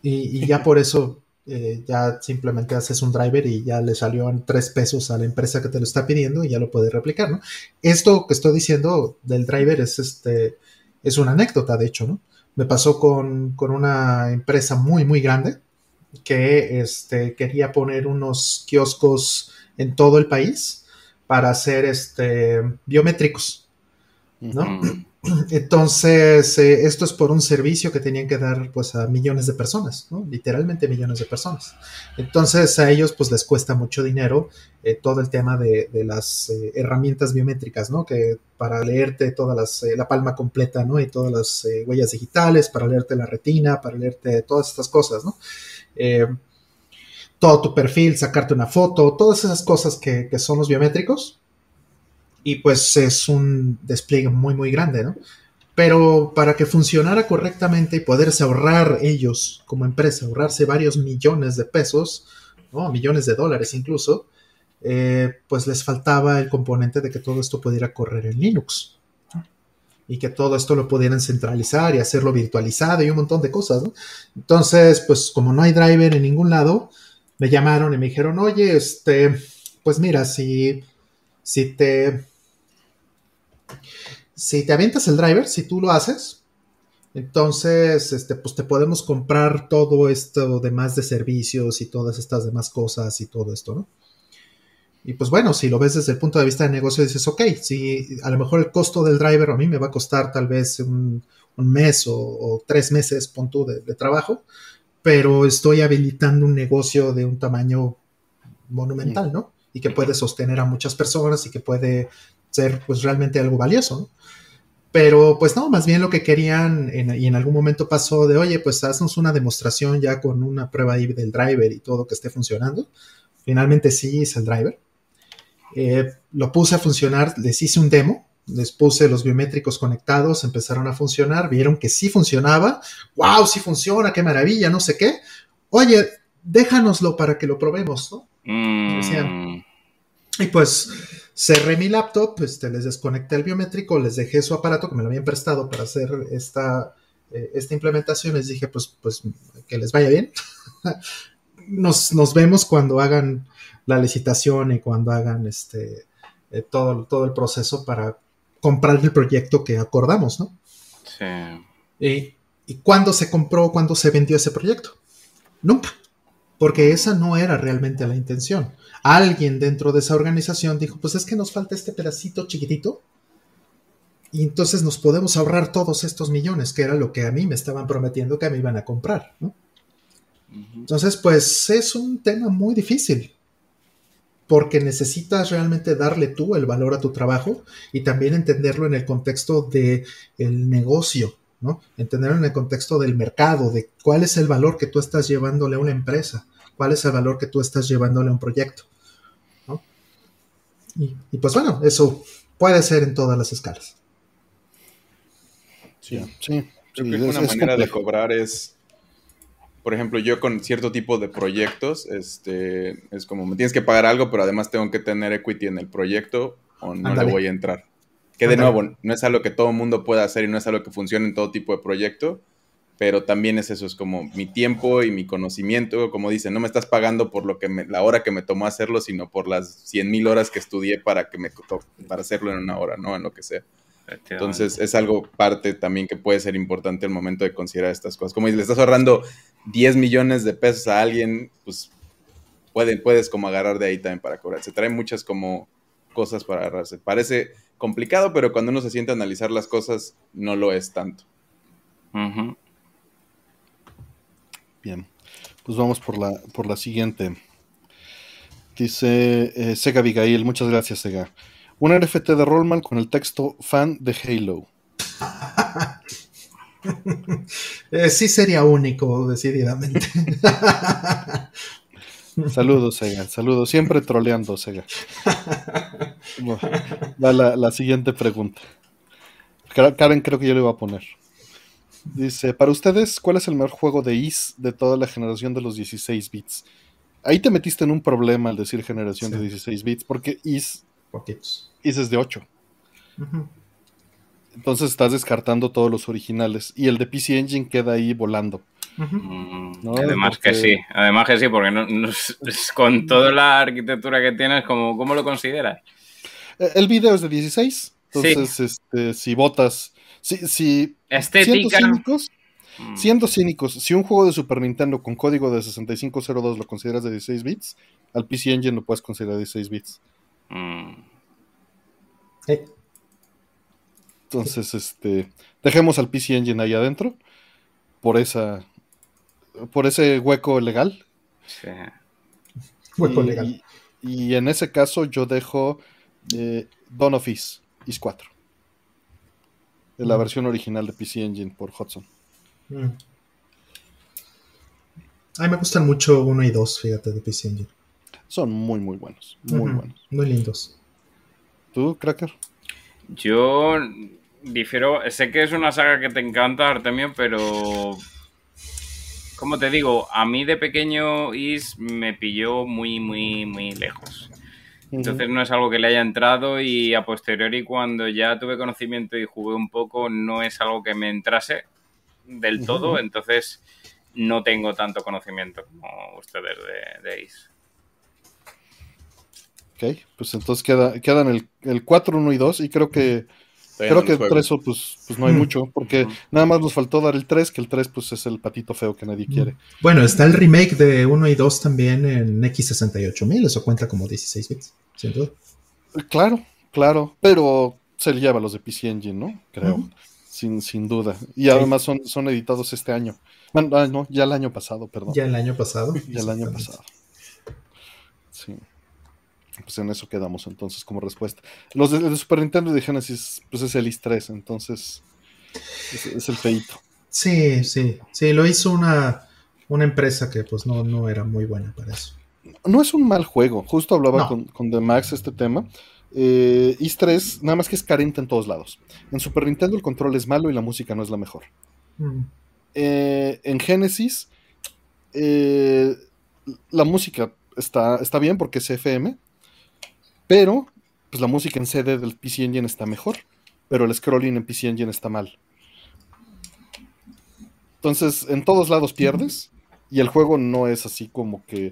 Y, ya por eso eh, ya simplemente haces un driver y ya le salió en tres pesos a la empresa que te lo está pidiendo y ya lo puedes replicar, ¿no? Esto que estoy diciendo del driver es este, es una anécdota, de hecho, ¿no? Me pasó con, una empresa muy, muy grande que este, quería poner unos kioscos en todo el país para hacer este, biométricos, ¿no? Entonces, eh, esto es por un servicio que tenían que dar pues a millones de personas, ¿no? literalmente millones de personas. Entonces, a ellos pues les cuesta mucho dinero eh, todo el tema de, las eh, herramientas biométricas, ¿no? Que para leerte todas las, la palma completa, ¿no? Y todas las huellas digitales, para leerte la retina, para leerte todas estas cosas, ¿no? Todo tu perfil, sacarte una foto, todas esas cosas que, que son los biométricos, y pues es un despliegue muy muy grande, ¿no? Pero para que funcionara correctamente y poderse ahorrar ellos como empresa, ahorrarse varios millones de pesos, ¿no? millones de dólares incluso, eh, pues les faltaba el componente de que todo esto pudiera correr en Linux y que todo esto lo pudieran centralizar y hacerlo virtualizado y un montón de cosas, ¿no? Entonces, pues como no hay driver en ningún lado, me llamaron y me dijeron, oye, este, pues mira, si, si te si te avientas el driver, si tú lo haces, entonces, este, pues te podemos comprar todo esto demás de servicios y todas estas demás cosas y todo esto, ¿no? Y pues bueno, si lo ves desde el punto de vista de negocio, dices, ok, si a lo mejor el costo del driver a mí me va a costar tal vez un, mes o, tres meses, punto de, de trabajo, pero estoy habilitando un negocio de un tamaño monumental, ¿no? Y que puede sostener a muchas personas y que puede ser pues realmente algo valioso. Pero pues no, más bien lo que querían y en algún momento pasó de, oye, pues haznos una demostración ya con una prueba ahí del driver y todo que esté funcionando. Finalmente sí hice el driver. Eh, lo puse a funcionar, les hice un demo, les puse los biométricos conectados, empezaron a funcionar, vieron que sí funcionaba, wow, sí funciona, qué maravilla, no sé qué. Oye, déjanoslo para que lo probemos, ¿no? Mm. Y pues cerré mi laptop, este, les desconecté el biométrico, les dejé su aparato que me lo habían prestado para hacer esta, eh, esta implementación. Les dije, pues, pues que les vaya bien. nos, vemos cuando hagan la licitación y cuando hagan este, eh, todo, todo el proceso para comprar el proyecto que acordamos, ¿no? Sí. Y, ¿Y cuándo se compró, cuándo se vendió ese proyecto? Nunca, porque esa no era realmente la intención alguien dentro de esa organización dijo, pues es que nos falta este pedacito chiquitito y entonces nos podemos ahorrar todos estos millones, que era lo que a mí me estaban prometiendo que me iban a comprar, Entonces, pues es un tema muy difícil, porque necesitas realmente darle tú el valor a tu trabajo y también entenderlo en el contexto del el negocio, ¿no? Entenderlo en el contexto del mercado, de cuál es el valor que tú estás llevándole a una empresa cuál es el valor que tú estás llevándole a un proyecto. Y, pues bueno, eso puede ser en todas las escalas. Sí, sí. Yo creo que una manera de cobrar es, por ejemplo, yo con cierto tipo de proyectos, este, es como me tienes que pagar algo, pero además tengo que tener equity en el proyecto o no le voy a entrar. Que de nuevo, no es algo que todo el mundo pueda hacer y no es algo que funcione en todo tipo de proyecto, pero también es eso, es como mi tiempo y mi conocimiento, como dicen, no me estás pagando por lo que la hora que me tomó hacerlo, sino por las 100 mil horas que estudié para que me para hacerlo en una hora, ¿no? En lo que sea. Entonces es algo parte también que puede ser importante al momento de considerar estas cosas. Como le estás ahorrando 10 millones de pesos a alguien, pues puedes como agarrar de ahí también para cobrar. Se traen muchas como cosas para agarrarse. Parece complicado, pero cuando uno se siente a analizar las cosas, no lo es tanto. Bien, pues vamos por la, por la siguiente. Dice eh, Sega Abigail, muchas gracias Sega. Un NFT de Rollman con el texto fan de Halo. Eh, sí sería único, decididamente. saludos, Sega. Saludos. Siempre troleando, Sega. va la, la, siguiente pregunta. Karen creo que yo le iba a poner. Dice, para ustedes, ¿cuál es el mejor juego de Is de toda la generación de los 16 bits? Ahí te metiste en un problema al decir generación de 16 bits, porque Is, Is es de 8. Entonces estás descartando todos los originales y el de PC Engine queda ahí volando. Además que sí, además que sí, porque con toda la arquitectura que tienes, ¿cómo lo consideras? Eh, el video es de 16, entonces este, si votas si, Estética. Siendo cínicos, mm. siendo cínicos, si un juego de Super Nintendo con código de 6502 lo consideras de 16 bits, al PC Engine lo puedes considerar de 16 bits. Mm. Entonces, este, dejemos al PC Engine ahí adentro por esa, por ese hueco legal. Sí. Hueco legal. Y en ese caso yo dejo eh, Dawn of Is, Is 4 de la versión original de PC Engine por Hudson. Mm. A mí me gustan mucho 1 y 2, fíjate, de PC Engine. Son muy, muy buenos. Muy buenos. Muy lindos. ¿Tú, Cracker? Yo difiero. Sé que es una saga que te encanta, Artemio, pero. Como te digo, a mí de pequeño Is me pilló muy, muy, muy lejos. Entonces no es algo que le haya entrado y a posteriori cuando ya tuve conocimiento y jugué un poco no es algo que me entrase del todo, entonces no tengo tanto conocimiento como ustedes de, de Ace. Ok, pues entonces queda, quedan el, el 4, 1 y 2 y creo que Creo que por eso pues, pues no hay mucho, porque nada más nos faltó dar el 3, que el 3 pues es el patito feo que nadie quiere. Bueno, está el remake de 1 y 2 también en X68000, eso cuenta como 16 bits, sin duda. Claro, claro, pero se le lleva los de PC Engine, ¿no? Creo, sin, sin duda. Y además son, son editados este año. Bueno, ah, no, ya el año pasado, perdón. Ya el año pasado. ya el año pasado. Pues en eso quedamos entonces como respuesta. Los de, Super Nintendo y de Genesis, pues es el IS 3, entonces es, el feito. Sí, sí, sí, lo hizo una, una empresa que pues no, no era muy buena para eso. No es un mal juego, justo hablaba con, con The Max este tema. Eh, IS 3 nada más que es carente en todos lados. En Super Nintendo el control es malo y la música no es la mejor. Mm. Eh, en Genesis eh, la música está, está bien porque es FM, pero, pues la música en CD del PC Engine está mejor, pero el scrolling en PC Engine está mal. Entonces, en todos lados pierdes y el juego no es así como que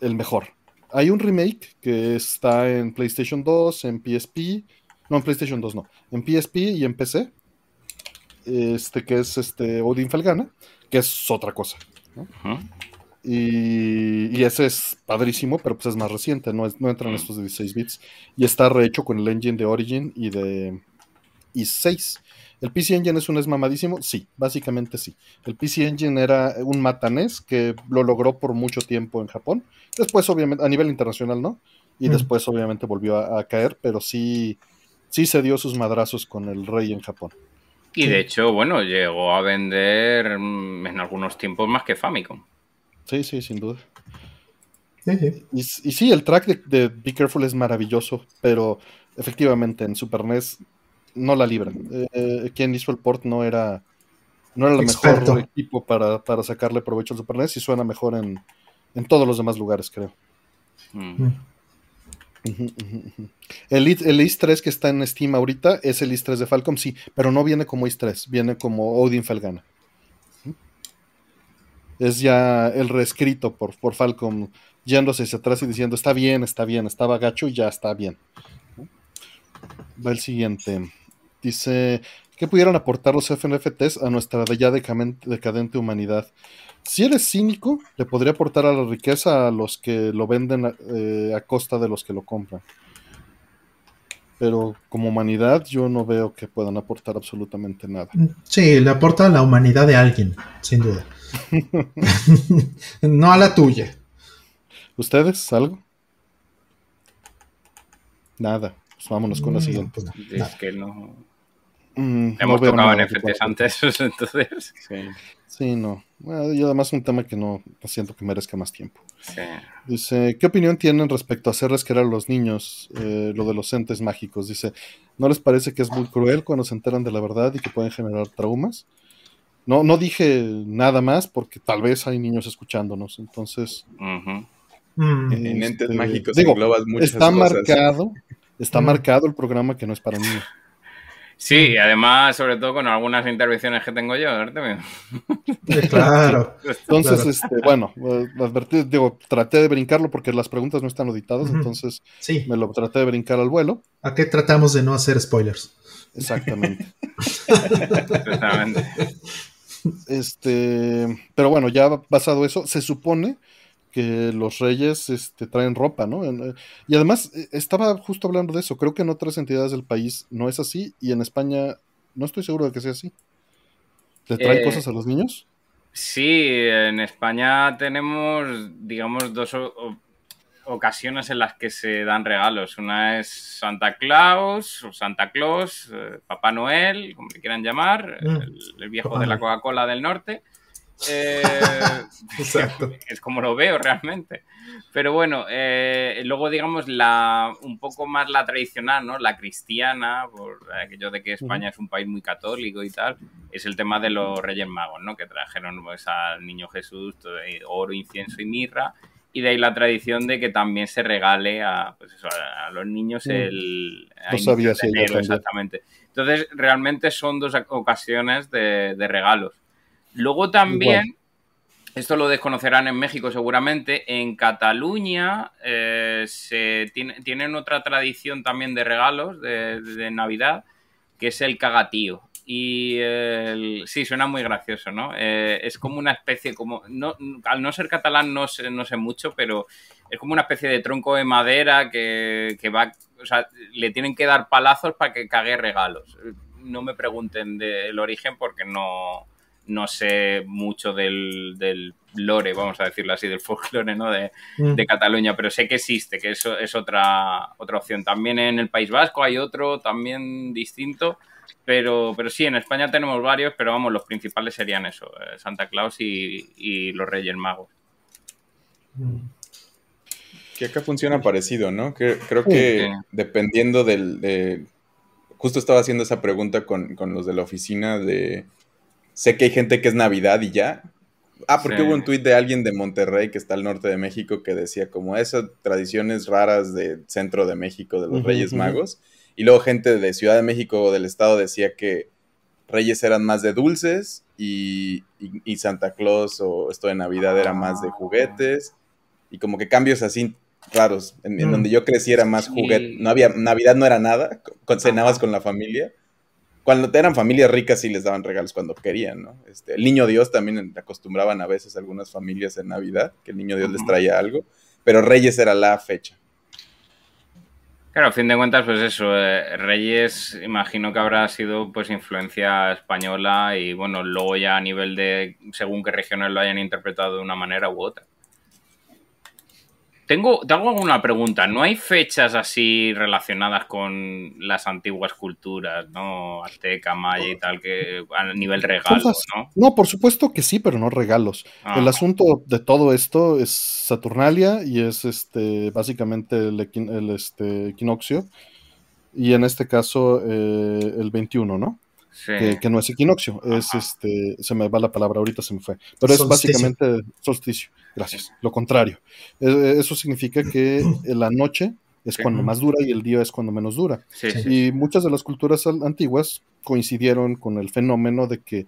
el mejor. Hay un remake que está en PlayStation 2, en PSP, no en PlayStation 2 no, en PSP y en PC. Este que es este Odin Felgana, que es otra cosa. ¿no? Y, ese es padrísimo, pero pues es más reciente, no, no entran mm. estos de 16 bits. Y está rehecho con el engine de Origin y de y 6. ¿El PC Engine es un es mamadísimo? Sí, básicamente sí. El PC Engine era un matanés que lo logró por mucho tiempo en Japón. Después, obviamente, a nivel internacional, ¿no? Y mm. después, obviamente, volvió a, caer, pero sí, sí se dio sus madrazos con el rey en Japón. Y de hecho, bueno, llegó a vender mm, en algunos tiempos más que Famicom. Sí, sí, sin duda. Y, sí, el track de, Be Careful es maravilloso, pero efectivamente en Super NES no la libran. Eh, quien hizo el port no era, no era el mejor equipo para, sacarle provecho al Super NES y suena mejor en, todos los demás lugares, creo. Mm. Mm. El, el IS 3 que está en Steam ahorita es el IS 3 de Falcom, sí, pero no viene como IS 3, viene como Odin Felgana. Es ya el reescrito por, por yéndose hacia atrás y diciendo, está bien, está bien, estaba gacho y ya está bien. Va el siguiente. Dice, ¿qué pudieron aportar los FNFTs a nuestra ya decadente humanidad? Si eres cínico, le podría aportar a la riqueza a los que lo venden a, eh, costa de los que lo compran. Pero como humanidad yo no veo que puedan aportar absolutamente nada. Sí, le aporta a la humanidad de alguien, sin duda. no a la tuya. ¿Ustedes algo? Nada. Pues vámonos con la mm, siguiente. Pues es que no. Mm, Hemos tocado NFTs antes, entonces. Sí. Sí, no. Y además un tema que no siento que merezca más tiempo. Dice, ¿qué opinión tienen respecto a hacer resquerar a los niños eh, lo de los entes mágicos? Dice, ¿no les parece que es muy cruel cuando se enteran de la verdad y que pueden generar traumas? No, no dije nada más porque tal vez hay niños escuchándonos, entonces... Mm. en entes este, mágicos digo, está marcado, está marcado el programa que no es para niños. Sí, además, sobre todo con algunas intervenciones que tengo yo, Claro. Entonces, Este, bueno, advertí, digo, traté de brincarlo porque las preguntas no están auditadas, entonces sí. me lo traté de brincar al vuelo. ¿A qué tratamos de no hacer spoilers? Exactamente. Exactamente. Este, pero bueno, ya basado eso, se supone que los reyes este, traen ropa, ¿no? Eh, y además, eh, estaba justo hablando de eso, creo que en otras entidades del país no es así y en España no estoy seguro de que sea así. ¿Le traen eh, cosas a los niños? Sí, en España tenemos, digamos, dos ocasiones en las que se dan regalos. Una es Santa Claus, o Santa Claus, Papá Noel, como le quieran llamar, mm. el, viejo de la Coca-Cola del norte. Eh, Exacto. Es como lo veo realmente. Pero bueno, eh, luego digamos la un poco más la tradicional, ¿no? La cristiana, por aquello de que España es un país muy católico y tal, es el tema de los Reyes Magos, ¿no? Que trajeron pues, al niño Jesús todo, oro, incienso y mirra. Y de ahí la tradición de que también se regale a, pues a, los niños el... No sabía si Exactamente. Entonces, realmente son dos ocasiones de regalos. Luego también, esto lo desconocerán en México seguramente, en Cataluña eh, se tienen otra tradición también de regalos de, Navidad, que es el cagatío. Y sí, suena muy gracioso, ¿no? Eh, es como una especie, como no, al no ser catalán no sé, no sé mucho, pero es como una especie de tronco de madera que, que va, o sea, le tienen que dar palazos para que cague regalos. No me pregunten del origen porque no, no sé mucho del, del, lore, vamos a decirlo así, del folclore ¿no? Mm. de, Cataluña, pero sé que existe, que eso es otra, otra opción. También en el País Vasco hay otro también distinto, pero, pero sí, en España tenemos varios, pero vamos, los principales serían eso, eh, Santa Claus y, los Reyes Magos. Que acá funciona parecido, ¿no? Que, creo que dependiendo del... De... Justo estaba haciendo esa pregunta con, con los de la oficina de Sé que hay gente que es Navidad y ya. Ah, porque hubo un tuit de alguien de Monterrey que está al norte de México que decía como esas tradiciones raras del centro de México de los Reyes Magos. Y luego gente de Ciudad de México o del estado decía que Reyes eran más de dulces y, Santa Claus o esto de Navidad era más de juguetes. Y como que cambios así raros. En, mm. donde yo crecí era más juguete. No había, Navidad no era nada. Cenabas con la familia cuando eran familias ricas sí les daban regalos cuando querían, ¿no? Este, el niño Dios también acostumbraban a veces algunas familias en Navidad, que el niño Dios les traía algo, pero Reyes era la fecha. Claro, a fin de cuentas, pues eso, eh, Reyes imagino que habrá sido pues influencia española y bueno, luego ya a nivel de según qué regiones lo hayan interpretado de una manera u otra. Tengo, te hago alguna pregunta. ¿No hay fechas así relacionadas con las antiguas culturas, ¿no? Azteca, maya y tal, que a nivel regalos, ¿no? No, por supuesto que sí, pero no regalos. Ah. El asunto de todo esto es Saturnalia y es este básicamente el, este, equinoccio. Y en este caso eh, el 21, ¿no? Que, no es equinoccio, es este, se me va la palabra ahorita, se me fue, pero es básicamente solsticio, gracias, lo contrario. E, e, eso significa que la noche es cuando más dura y el día es cuando menos dura. y muchas de las culturas antiguas coincidieron con el fenómeno de que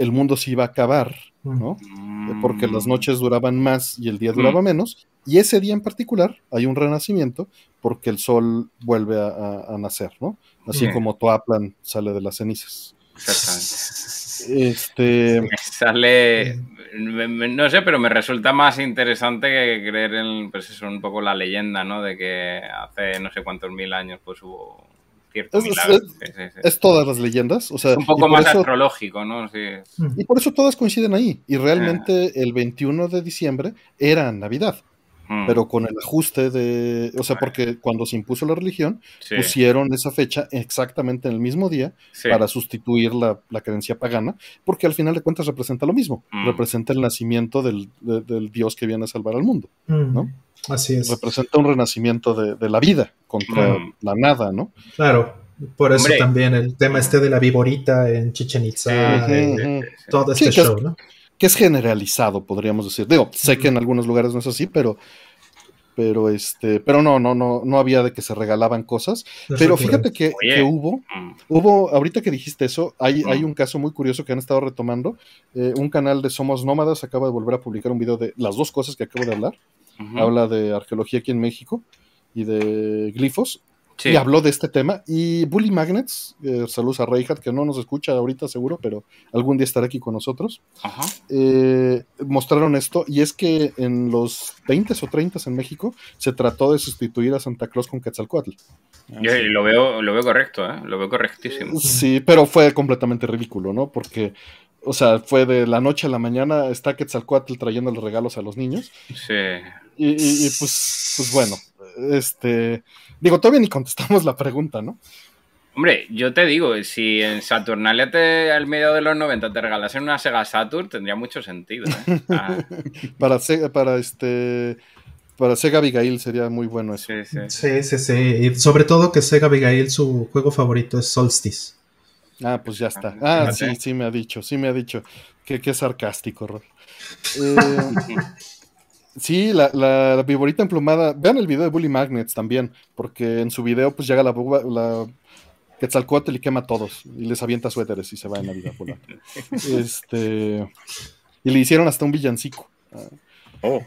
el mundo se iba a acabar, ¿no? Mm. Porque las noches duraban más y el día duraba mm. menos, y ese día en particular hay un renacimiento porque el sol vuelve a, nacer, ¿no? Así como Toaplan sale de las cenizas. Exactamente. Este. Me sale. no sé, pero me resulta más interesante que creer en, pues eso, un poco la leyenda, ¿no? De que hace no sé cuántos mil años, pues hubo es, todas las leyendas. O sea, un poco más astrológico, ¿no? Y por eso todas coinciden ahí. Y realmente ah. el 21 de diciembre era Navidad. Hmm. Pero con el ajuste de. O sea, porque cuando se impuso la religión, pusieron esa fecha exactamente en el mismo día para sustituir la, creencia pagana, porque al final de cuentas representa lo mismo. Hmm. Representa el nacimiento del, Dios que viene a salvar al mundo. ¿no? Así es. Representa un renacimiento de, la vida contra mm. la nada, ¿no? Claro. Por eso también el tema este de la viborita en Chichen Itza, todo este show, ¿no? Que es generalizado, podríamos decir. Digo, sé que en algunos lugares no es así, pero pero este, pero no, no, no, no había de que se regalaban cosas. pero fíjate que, hubo, mm. hubo, ahorita que dijiste eso, hay, hay un caso muy curioso que han estado retomando. Eh, un canal de Somos Nómadas acaba de volver a publicar un video de las dos cosas que acabo de hablar habla de arqueología aquí en México y de glifos. Y habló de este tema. Y Bully Magnets, eh, saludos a Reinhardt, que no nos escucha ahorita seguro, pero algún día estará aquí con nosotros. Eh, mostraron esto, y es que en los 20 o 30 en México se trató de sustituir a Santa Claus con Quetzalcoatl. Yo lo veo, lo veo correcto, ¿eh? lo veo correctísimo. Sí, pero fue completamente ridículo, ¿no? Porque o sea, fue de la noche a la mañana, está Quetzalcoatl trayendo los regalos a los niños. Sí. Y, pues, pues bueno, este, digo, todavía ni contestamos la pregunta, ¿no? Hombre, yo te digo, si en Saturnalia te, al medio de los 90 te regalasen una Sega Saturn, tendría mucho sentido. ¿eh? Ah. para, para este para Sega Abigail sería muy bueno eso. Sí, sí, sí. sí, Y sobre todo que Sega Abigail, su juego favorito es Solstice. Ah, pues ya está. Ah, sí, sí me ha dicho, sí me ha dicho. Qué, qué sarcástico, Rol. Eh, Sí, la, la, viborita emplumada. Vean el video de Bully Magnets también, porque en su video pues llega la, la Quetzalcoatl y quema a todos y les avienta suéteres y se va en Navidad volando. este, y le hicieron hasta un villancico. Oh.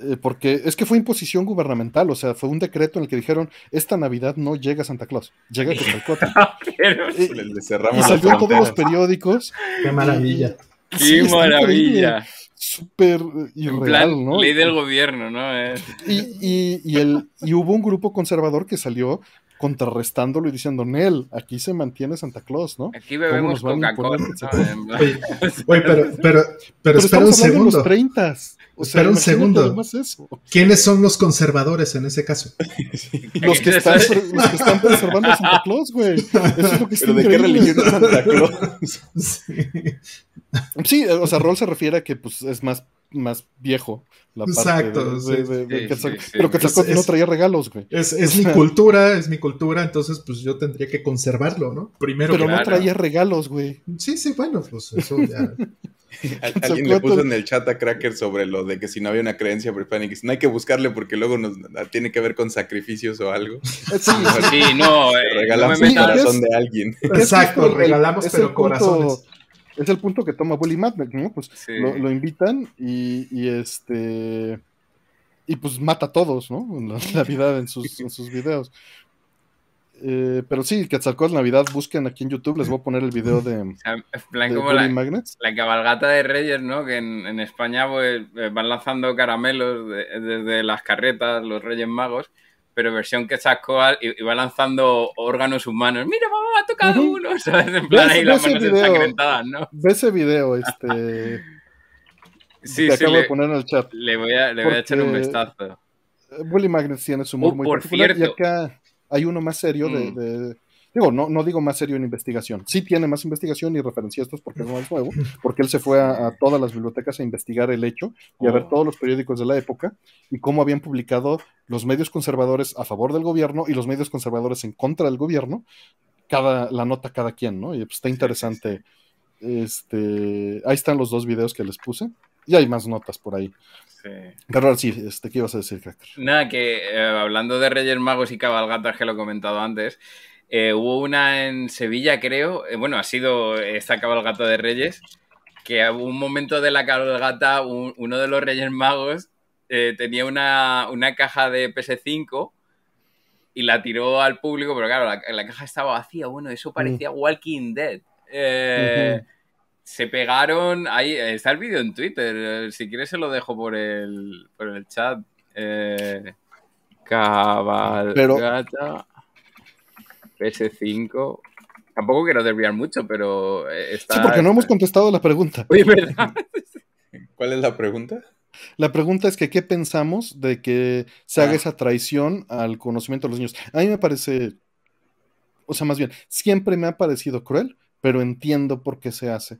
Eh, porque es que fue imposición gubernamental, o sea, fue un decreto en el que dijeron, esta Navidad no llega Santa Claus, llega Quetzalcoatl. y, y salió en todos los periódicos. Qué maravilla. Qué maravilla súper irreal, ¿no? Ley del gobierno, ¿no? Y, y, el, y hubo un grupo conservador que salió contrarrestándolo y diciendo, Nel, aquí se mantiene Santa Claus, ¿no? Aquí bebemos Coca-Cola. Oye, pero, pero, pero, espera un segundo. espera un segundo. ¿Quiénes son los conservadores en ese caso? los, que están, los que están preservando a Santa Claus, güey. Eso es lo que está ¿De qué religión es Santa Claus? sí. Sí, o sea, Roll se refiere a que pues, es más más viejo. La Exacto. pero que no traía regalos, güey. Es, mi cultura, es mi cultura, entonces pues yo tendría que conservarlo, ¿no? Primero pero no traía regalos, güey. Sí, sí, bueno, pues eso ya. Alguien le puso en el chat a Cracker sobre lo de que si no había una creencia prehispánica, no hay que buscarle porque luego nos tiene que ver con sacrificios o algo. Sí, sí no. Eh, regalamos el corazón de alguien. Exacto, regalamos pero corazones es el punto que toma Bully Madman, ¿no? Pues lo, invitan y, este. Y pues mata a todos, ¿no? En la Navidad en sus, en sus videos. Eh, pero sí, Quetzalcóatl Navidad, busquen aquí en YouTube, les voy a poner el video de, Bully Magnets. La cabalgata de Reyes, ¿no? Que en, España pues, eh, van lanzando caramelos desde las carretas, los Reyes Magos, pero versión que sacó y, va lanzando órganos humanos. Mira, mamá, ha tocado uno. ¿Sabes? En plan ahí las manos ensangrentadas, ¿no? Ve ese video, este. sí, sí, acabo de poner en el chat. Le voy a, le voy a echar un vistazo. Willy Magnus tiene su humor uh, muy por particular. Y acá hay uno más serio de, mm. Digo, no, no digo más serio en investigación. Sí tiene más investigación y referencia estos porque no es nuevo, porque él se fue a, todas las bibliotecas a investigar el hecho y a ver oh. todos los periódicos de la época y cómo habían publicado los medios conservadores a favor del gobierno y los medios conservadores en contra del gobierno, cada, la nota cada quien, ¿no? Y pues está interesante. Este, ahí están los dos videos que les puse. y hay más notas por ahí. Sí. Pero sí, este, ¿qué ibas a decir, Cracker? Nada, que eh, hablando de Reyes Magos y cabalgatas, que lo he comentado antes, eh, hubo una en Sevilla, creo, eh, bueno, ha sido esta cabalgata de Reyes, que hubo un momento de la cabalgata, uno de los Reyes Magos tenía una, una, caja de PS5 y la tiró al público, pero claro, la, caja estaba vacía, bueno, eso parecía mm. Walking Dead. Se pegaron, ahí está el vídeo en Twitter, si quieres se lo dejo por el, por el chat. Eh, cabalgata PS5. Tampoco quiero desviar mucho, pero eh, está. Sí, porque no hemos contestado la pregunta. ¿Cuál es la pregunta? La pregunta es que qué pensamos de que se haga ah. esa traición al conocimiento de los niños. A mí me parece, o sea, más bien, siempre me ha parecido cruel, pero entiendo por qué se hace.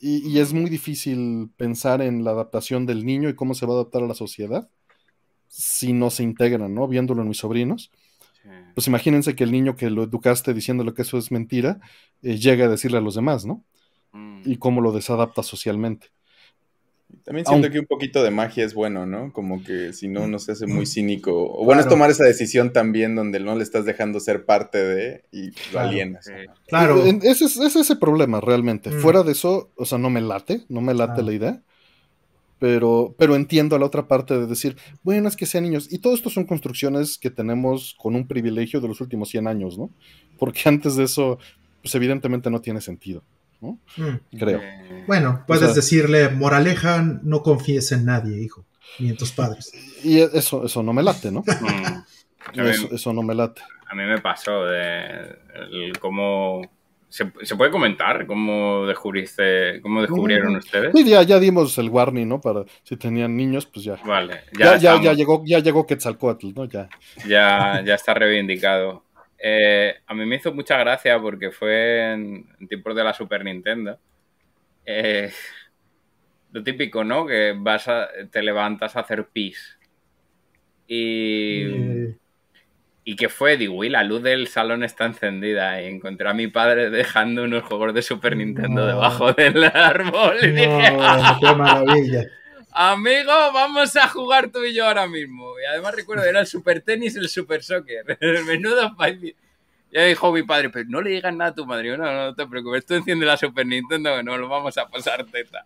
Y, es muy difícil pensar en la adaptación del niño y cómo se va a adaptar a la sociedad si no se integran, ¿no? Viéndolo en mis sobrinos. Pues imagínense que el niño que lo educaste diciéndole que eso es mentira, eh, llega a decirle a los demás, ¿no? Mm. Y cómo lo desadapta socialmente. También siento que un poquito de magia es bueno, ¿no? Como que si no, uno se hace muy cínico. O bueno, es tomar esa decisión también donde no le estás dejando ser parte de y lo alienas. Claro. Ese es, ese ese problema, realmente. Mm. Fuera de eso, o sea, no me late, no me late la idea. Pero, pero entiendo a la otra parte de decir, bueno, es que sean niños. Y todo esto son construcciones que tenemos con un privilegio de los últimos 100 años, ¿no? Porque antes de eso, pues evidentemente no tiene sentido. Mm. Creo. Bueno, puedes decirle, moraleja, no confíes en nadie, hijo, ni en tus padres. Y eso, eso no me late, ¿no? Mm. eso, no me late. A mí me pasó de cómo... ¿Se, puede comentar cómo descubriste, cómo descubrieron ustedes? Sí, ya, ya dimos el warning, ¿no? Para si tenían niños, pues ya. Vale, ya, ya, ya, llegó, ya llegó Quetzalcoatl, ¿no? Ya. Ya, ya está reivindicado. Eh, a mí me hizo mucha gracia porque fue en, tiempos de la Super Nintendo. Eh, lo típico, ¿no? Que vas a, te levantas a hacer pis. Y, y que fue, digo, uy, la luz del salón está encendida. Y encontré a mi padre dejando unos juegos de Super Nintendo debajo del árbol. Y dije, ¡qué maravilla! Amigo, vamos a jugar tú y yo ahora mismo. Y además recuerdo, era el Super Tenis y el Super Soccer. El menudo Ya dijo mi padre, pero no le digas nada a tu madre. No, no, te preocupes, tú enciende la Super Nintendo que no lo vamos a pasar teta.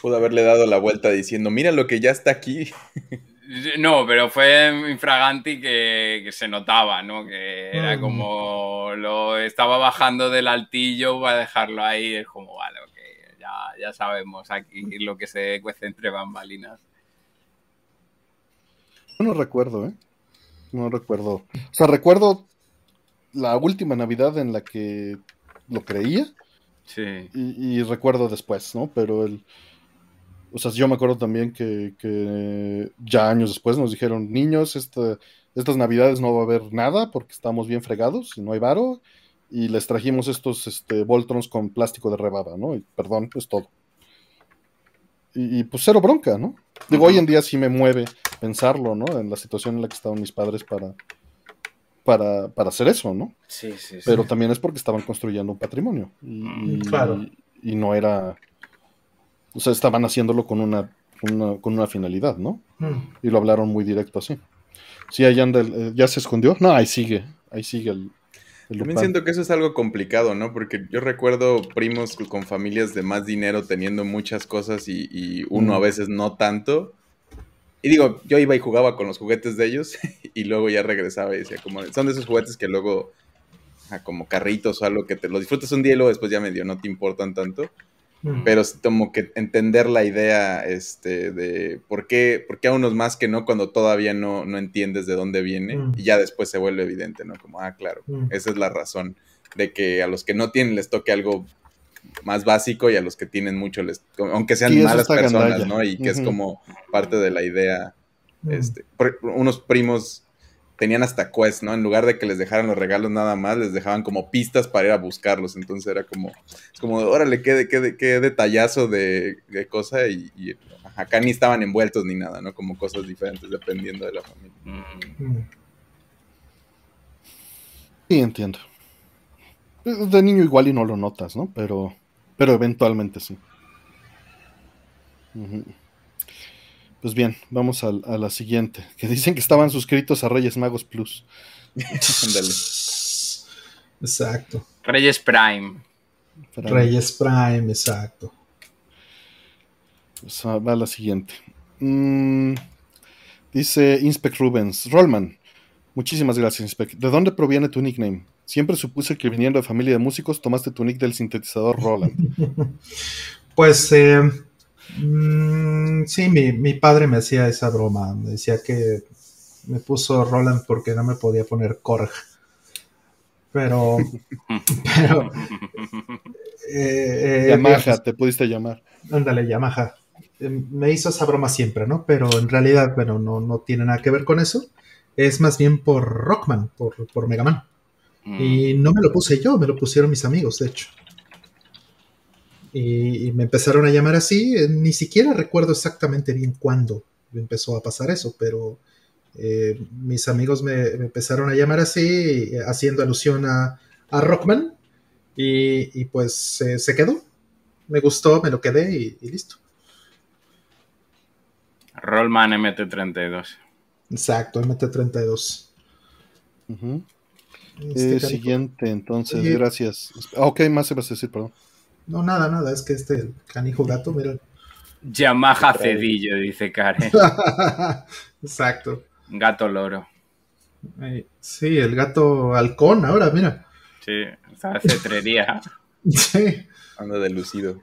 Pudo haberle dado la vuelta diciendo, mira lo que ya está aquí. No, pero fue infraganti que, que se notaba, ¿no? Que era como lo estaba bajando del altillo para dejarlo ahí. Es como, vale, ya, sabemos aquí lo que se cuece entre bambalinas. No recuerdo, ¿eh? No recuerdo. O sea, recuerdo la última Navidad en la que lo creía. Sí. Y, recuerdo después, ¿no? Pero el. O sea, yo me acuerdo también que, ya años después nos dijeron, niños, estas navidades no va a haber nada porque estamos bien fregados y no hay varo y les trajimos estos este, Voltrons con plástico de rebaba, ¿no? Y, perdón, es todo. Y, pues cero bronca, ¿no? Digo, hoy en día sí me mueve pensarlo, ¿no? En la situación en la que estaban mis padres para, para, para hacer eso, ¿no? Sí, sí, sí. Pero también es porque estaban construyendo un patrimonio. Y, mm, claro. y, no era. O sea, estaban haciéndolo con una, con una finalidad, ¿no? Mm. Y lo hablaron muy directo así. Sí, ahí anda, eh, ya se escondió. No, ahí sigue, ahí sigue el, también siento que eso es algo complicado, ¿no? Porque yo recuerdo primos con familias de más dinero teniendo muchas cosas y, uno a veces no tanto. Y digo, yo iba y jugaba con los juguetes de ellos y luego ya regresaba y decía, como, son de esos juguetes que luego, como carritos o algo que te los disfrutas un día y luego después ya medio no te importan tanto. Mm. Pero como que entender la idea este, de por qué, por qué a unos más que no cuando todavía no, no entiendes de dónde viene mm. y ya después se vuelve evidente, ¿no? Como, ah, claro, mm. esa es la razón de que a los que no tienen les toque algo más básico y a los que tienen mucho les aunque sean malas personas, ¿no? Y que es como parte de la idea este, unos primos tenían hasta quest, ¿no? En lugar de que les dejaran los regalos nada más, les dejaban como pistas para ir a buscarlos. Entonces era como, es como, órale, qué, qué, qué detallazo de, cosa y, acá ni estaban envueltos ni nada, ¿no? Como cosas diferentes dependiendo de la familia. Mm. Sí, entiendo. De niño igual y no lo notas, ¿no? Pero, pero eventualmente sí. Pues bien, vamos a, la siguiente. Que dicen que estaban suscritos a Reyes Magos Plus. Exacto. Reyes Prime. Reyes Prime, exacto. Pues va a la siguiente. Mm, dice Inspec Rubens. Rollman. Muchísimas gracias, Inspec. ¿De dónde proviene tu nickname? Siempre supuse que viniendo de familia de músicos tomaste tu nick del sintetizador Roland. pues eh, mm, sí, mi, padre me hacía esa broma. Me decía que me puso Roland porque no me podía poner Korg. Pero. pero eh, eh, Yamaha, te pudiste llamar. Ándale, Yamaha. Me hizo esa broma siempre, ¿no? Pero en realidad, bueno, no, no tiene nada que ver con eso. Es más bien por Rockman, por, por Mega Man. Y mm. no me lo puse yo, me lo pusieron mis amigos, de hecho. Y, me empezaron a llamar así, eh, ni siquiera recuerdo exactamente bien cuándo empezó a pasar eso, pero eh, mis amigos me, empezaron a llamar así, eh, haciendo alusión a, Rockman, y, pues se quedó. Me gustó, me lo quedé y, listo. Rollman MT32. Exacto, MT32. Este, siguiente, entonces, gracias. Ah, ok, más se vas a decir, perdón. No, nada, nada, es que este canijo gato, mira. Yamaha Cedillo, dice Karen. Exacto. Gato loro. Sí, el gato halcón ahora, mira. Sí, está cetrería. sí. Anda de lucido.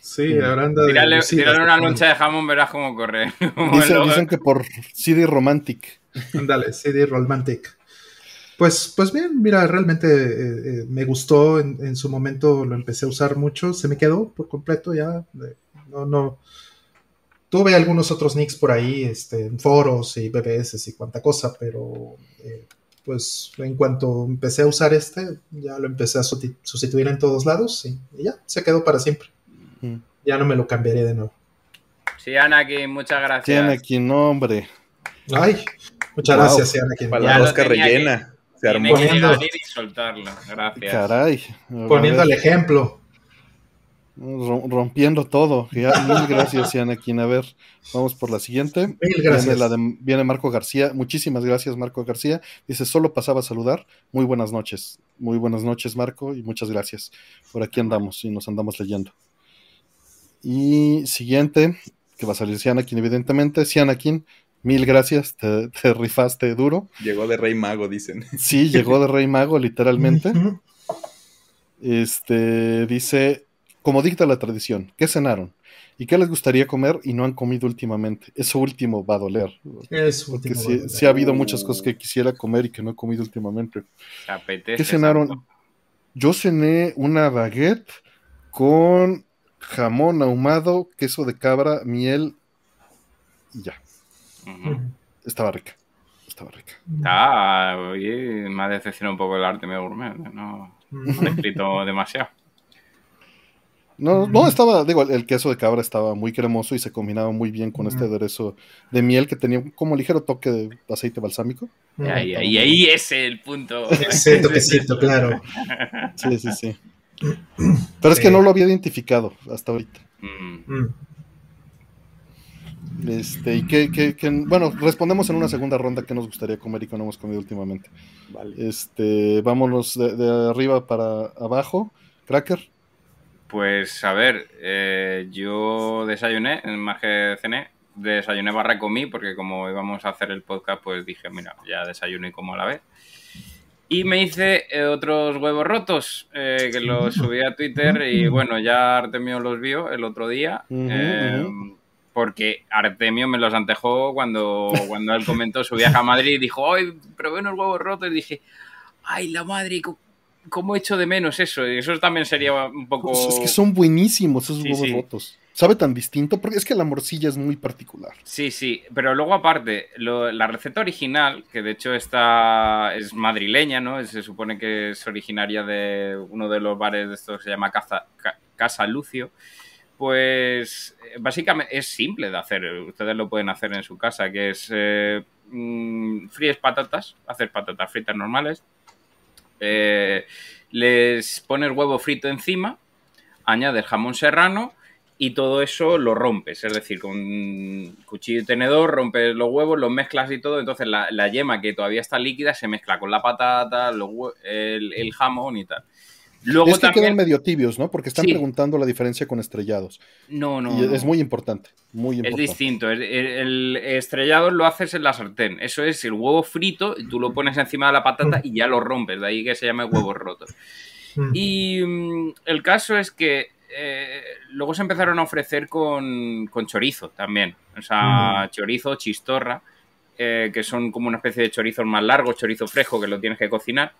Sí, ahora anda de lucido. una loncha de jamón, verás cómo corre. dicen, que por CD Romantic. Dale, CD Romantic. Pues, pues bien, mira, realmente eh, eh, me gustó, en, su momento lo empecé a usar mucho, se me quedó por completo ya, no, no, tuve algunos otros nicks por ahí, este, en foros y BBS y cuanta cosa, pero eh, pues en cuanto empecé a usar este, ya lo empecé a sustituir en todos lados y, ya, se quedó para siempre. Mm. Ya no me lo cambiaré de nuevo. Sí, Anakin, muchas gracias. Anakin, hombre. Ay, muchas gracias, Anakin. Para la rellena. Se armó. Poniendo, y soltarlo. Gracias. Caray. Poniendo el ejemplo. Rompiendo todo. mil gracias, Anakin. A ver, vamos por la siguiente. Mil gracias. Viene, Marco García. Muchísimas gracias, Marco García. Dice, solo pasaba a saludar. Muy buenas noches. Muy buenas noches, Marco, y muchas gracias. Por aquí andamos y nos andamos leyendo. Y siguiente, que va a salir Anakin, evidentemente. Anakin, Mil gracias, te, rifaste duro. Llegó de Rey Mago, dicen. Sí, llegó de Rey Mago, literalmente. Este dice, como dicta la tradición, ¿qué cenaron? ¿Y qué les gustaría comer y no han comido últimamente? Eso último va a doler. Eso porque sí, ha habido muchas cosas que quisiera comer y que no he comido últimamente. ¿Qué cenaron? Yo cené una baguette con jamón ahumado, queso de cabra, miel y ya. Estaba rica. Estaba rica. Ah, oye, me ha decepcionado un poco el arte medio gourmet. No, no he escrito demasiado. No, no, estaba, digo, el queso de cabra estaba muy cremoso y se combinaba muy bien con este aderezo de miel que tenía como ligero toque de aceite balsámico. Y ahí, ahí, es el punto. Ese toquecito, claro. Sí, sí, sí. Pero es que no lo había identificado hasta ahorita. Mm. Este, y que, bueno, respondemos en una segunda ronda que nos gustaría comer y que no hemos comido últimamente. Este, vámonos de, arriba para abajo. Cracker. Pues a ver, eh, yo desayuné, más que cené, desayuné barra comí, porque como íbamos a hacer el podcast, pues dije, mira, ya desayuno y como a la vez. Y me hice eh, otros huevos rotos, eh, que los subí a Twitter y bueno, ya Artemio los vio el otro día porque Artemio me los antejó cuando, cuando él comentó su viaje a Madrid y dijo, ¡ay, probé unos huevos rotos! Y dije, ¡ay, la madre! ¿Cómo echo de menos eso? Eso también sería un poco... Pues es que son buenísimos esos huevos rotos. Sabe tan distinto, porque es que la morcilla es muy particular. Sí, sí, pero luego aparte, la receta original, que de hecho está, es madrileña, ¿no? Se supone que es originaria de uno de los bares de estos que se llama Casa, Casa Lucio. Pues eh, básicamente es simple de hacer, ustedes lo pueden hacer en su casa, que es eh, mm, fríes patatas, hacer patatas fritas normales, eh, les pones huevo frito encima, añades jamón serrano y todo eso lo rompes, es decir, con cuchillo y tenedor rompes los huevos, los mezclas y todo, entonces la, yema que todavía está líquida se mezcla con la patata, el, jamón y tal. Luego es que quedan medio tibios, ¿no? Porque están preguntando la diferencia con estrellados. No, no. Y es muy importante, muy importante. Es distinto. El, estrellado lo haces en la sartén. Eso es el huevo frito, tú lo pones encima de la patata y ya lo rompes. De ahí que se llame huevos rotos. Mm. Y mm, el caso es que eh, luego se empezaron a ofrecer con, chorizo también. O sea, mm. chorizo, chistorra, eh, que son como una especie de chorizo más largo, chorizo fresco que lo tienes que cocinar.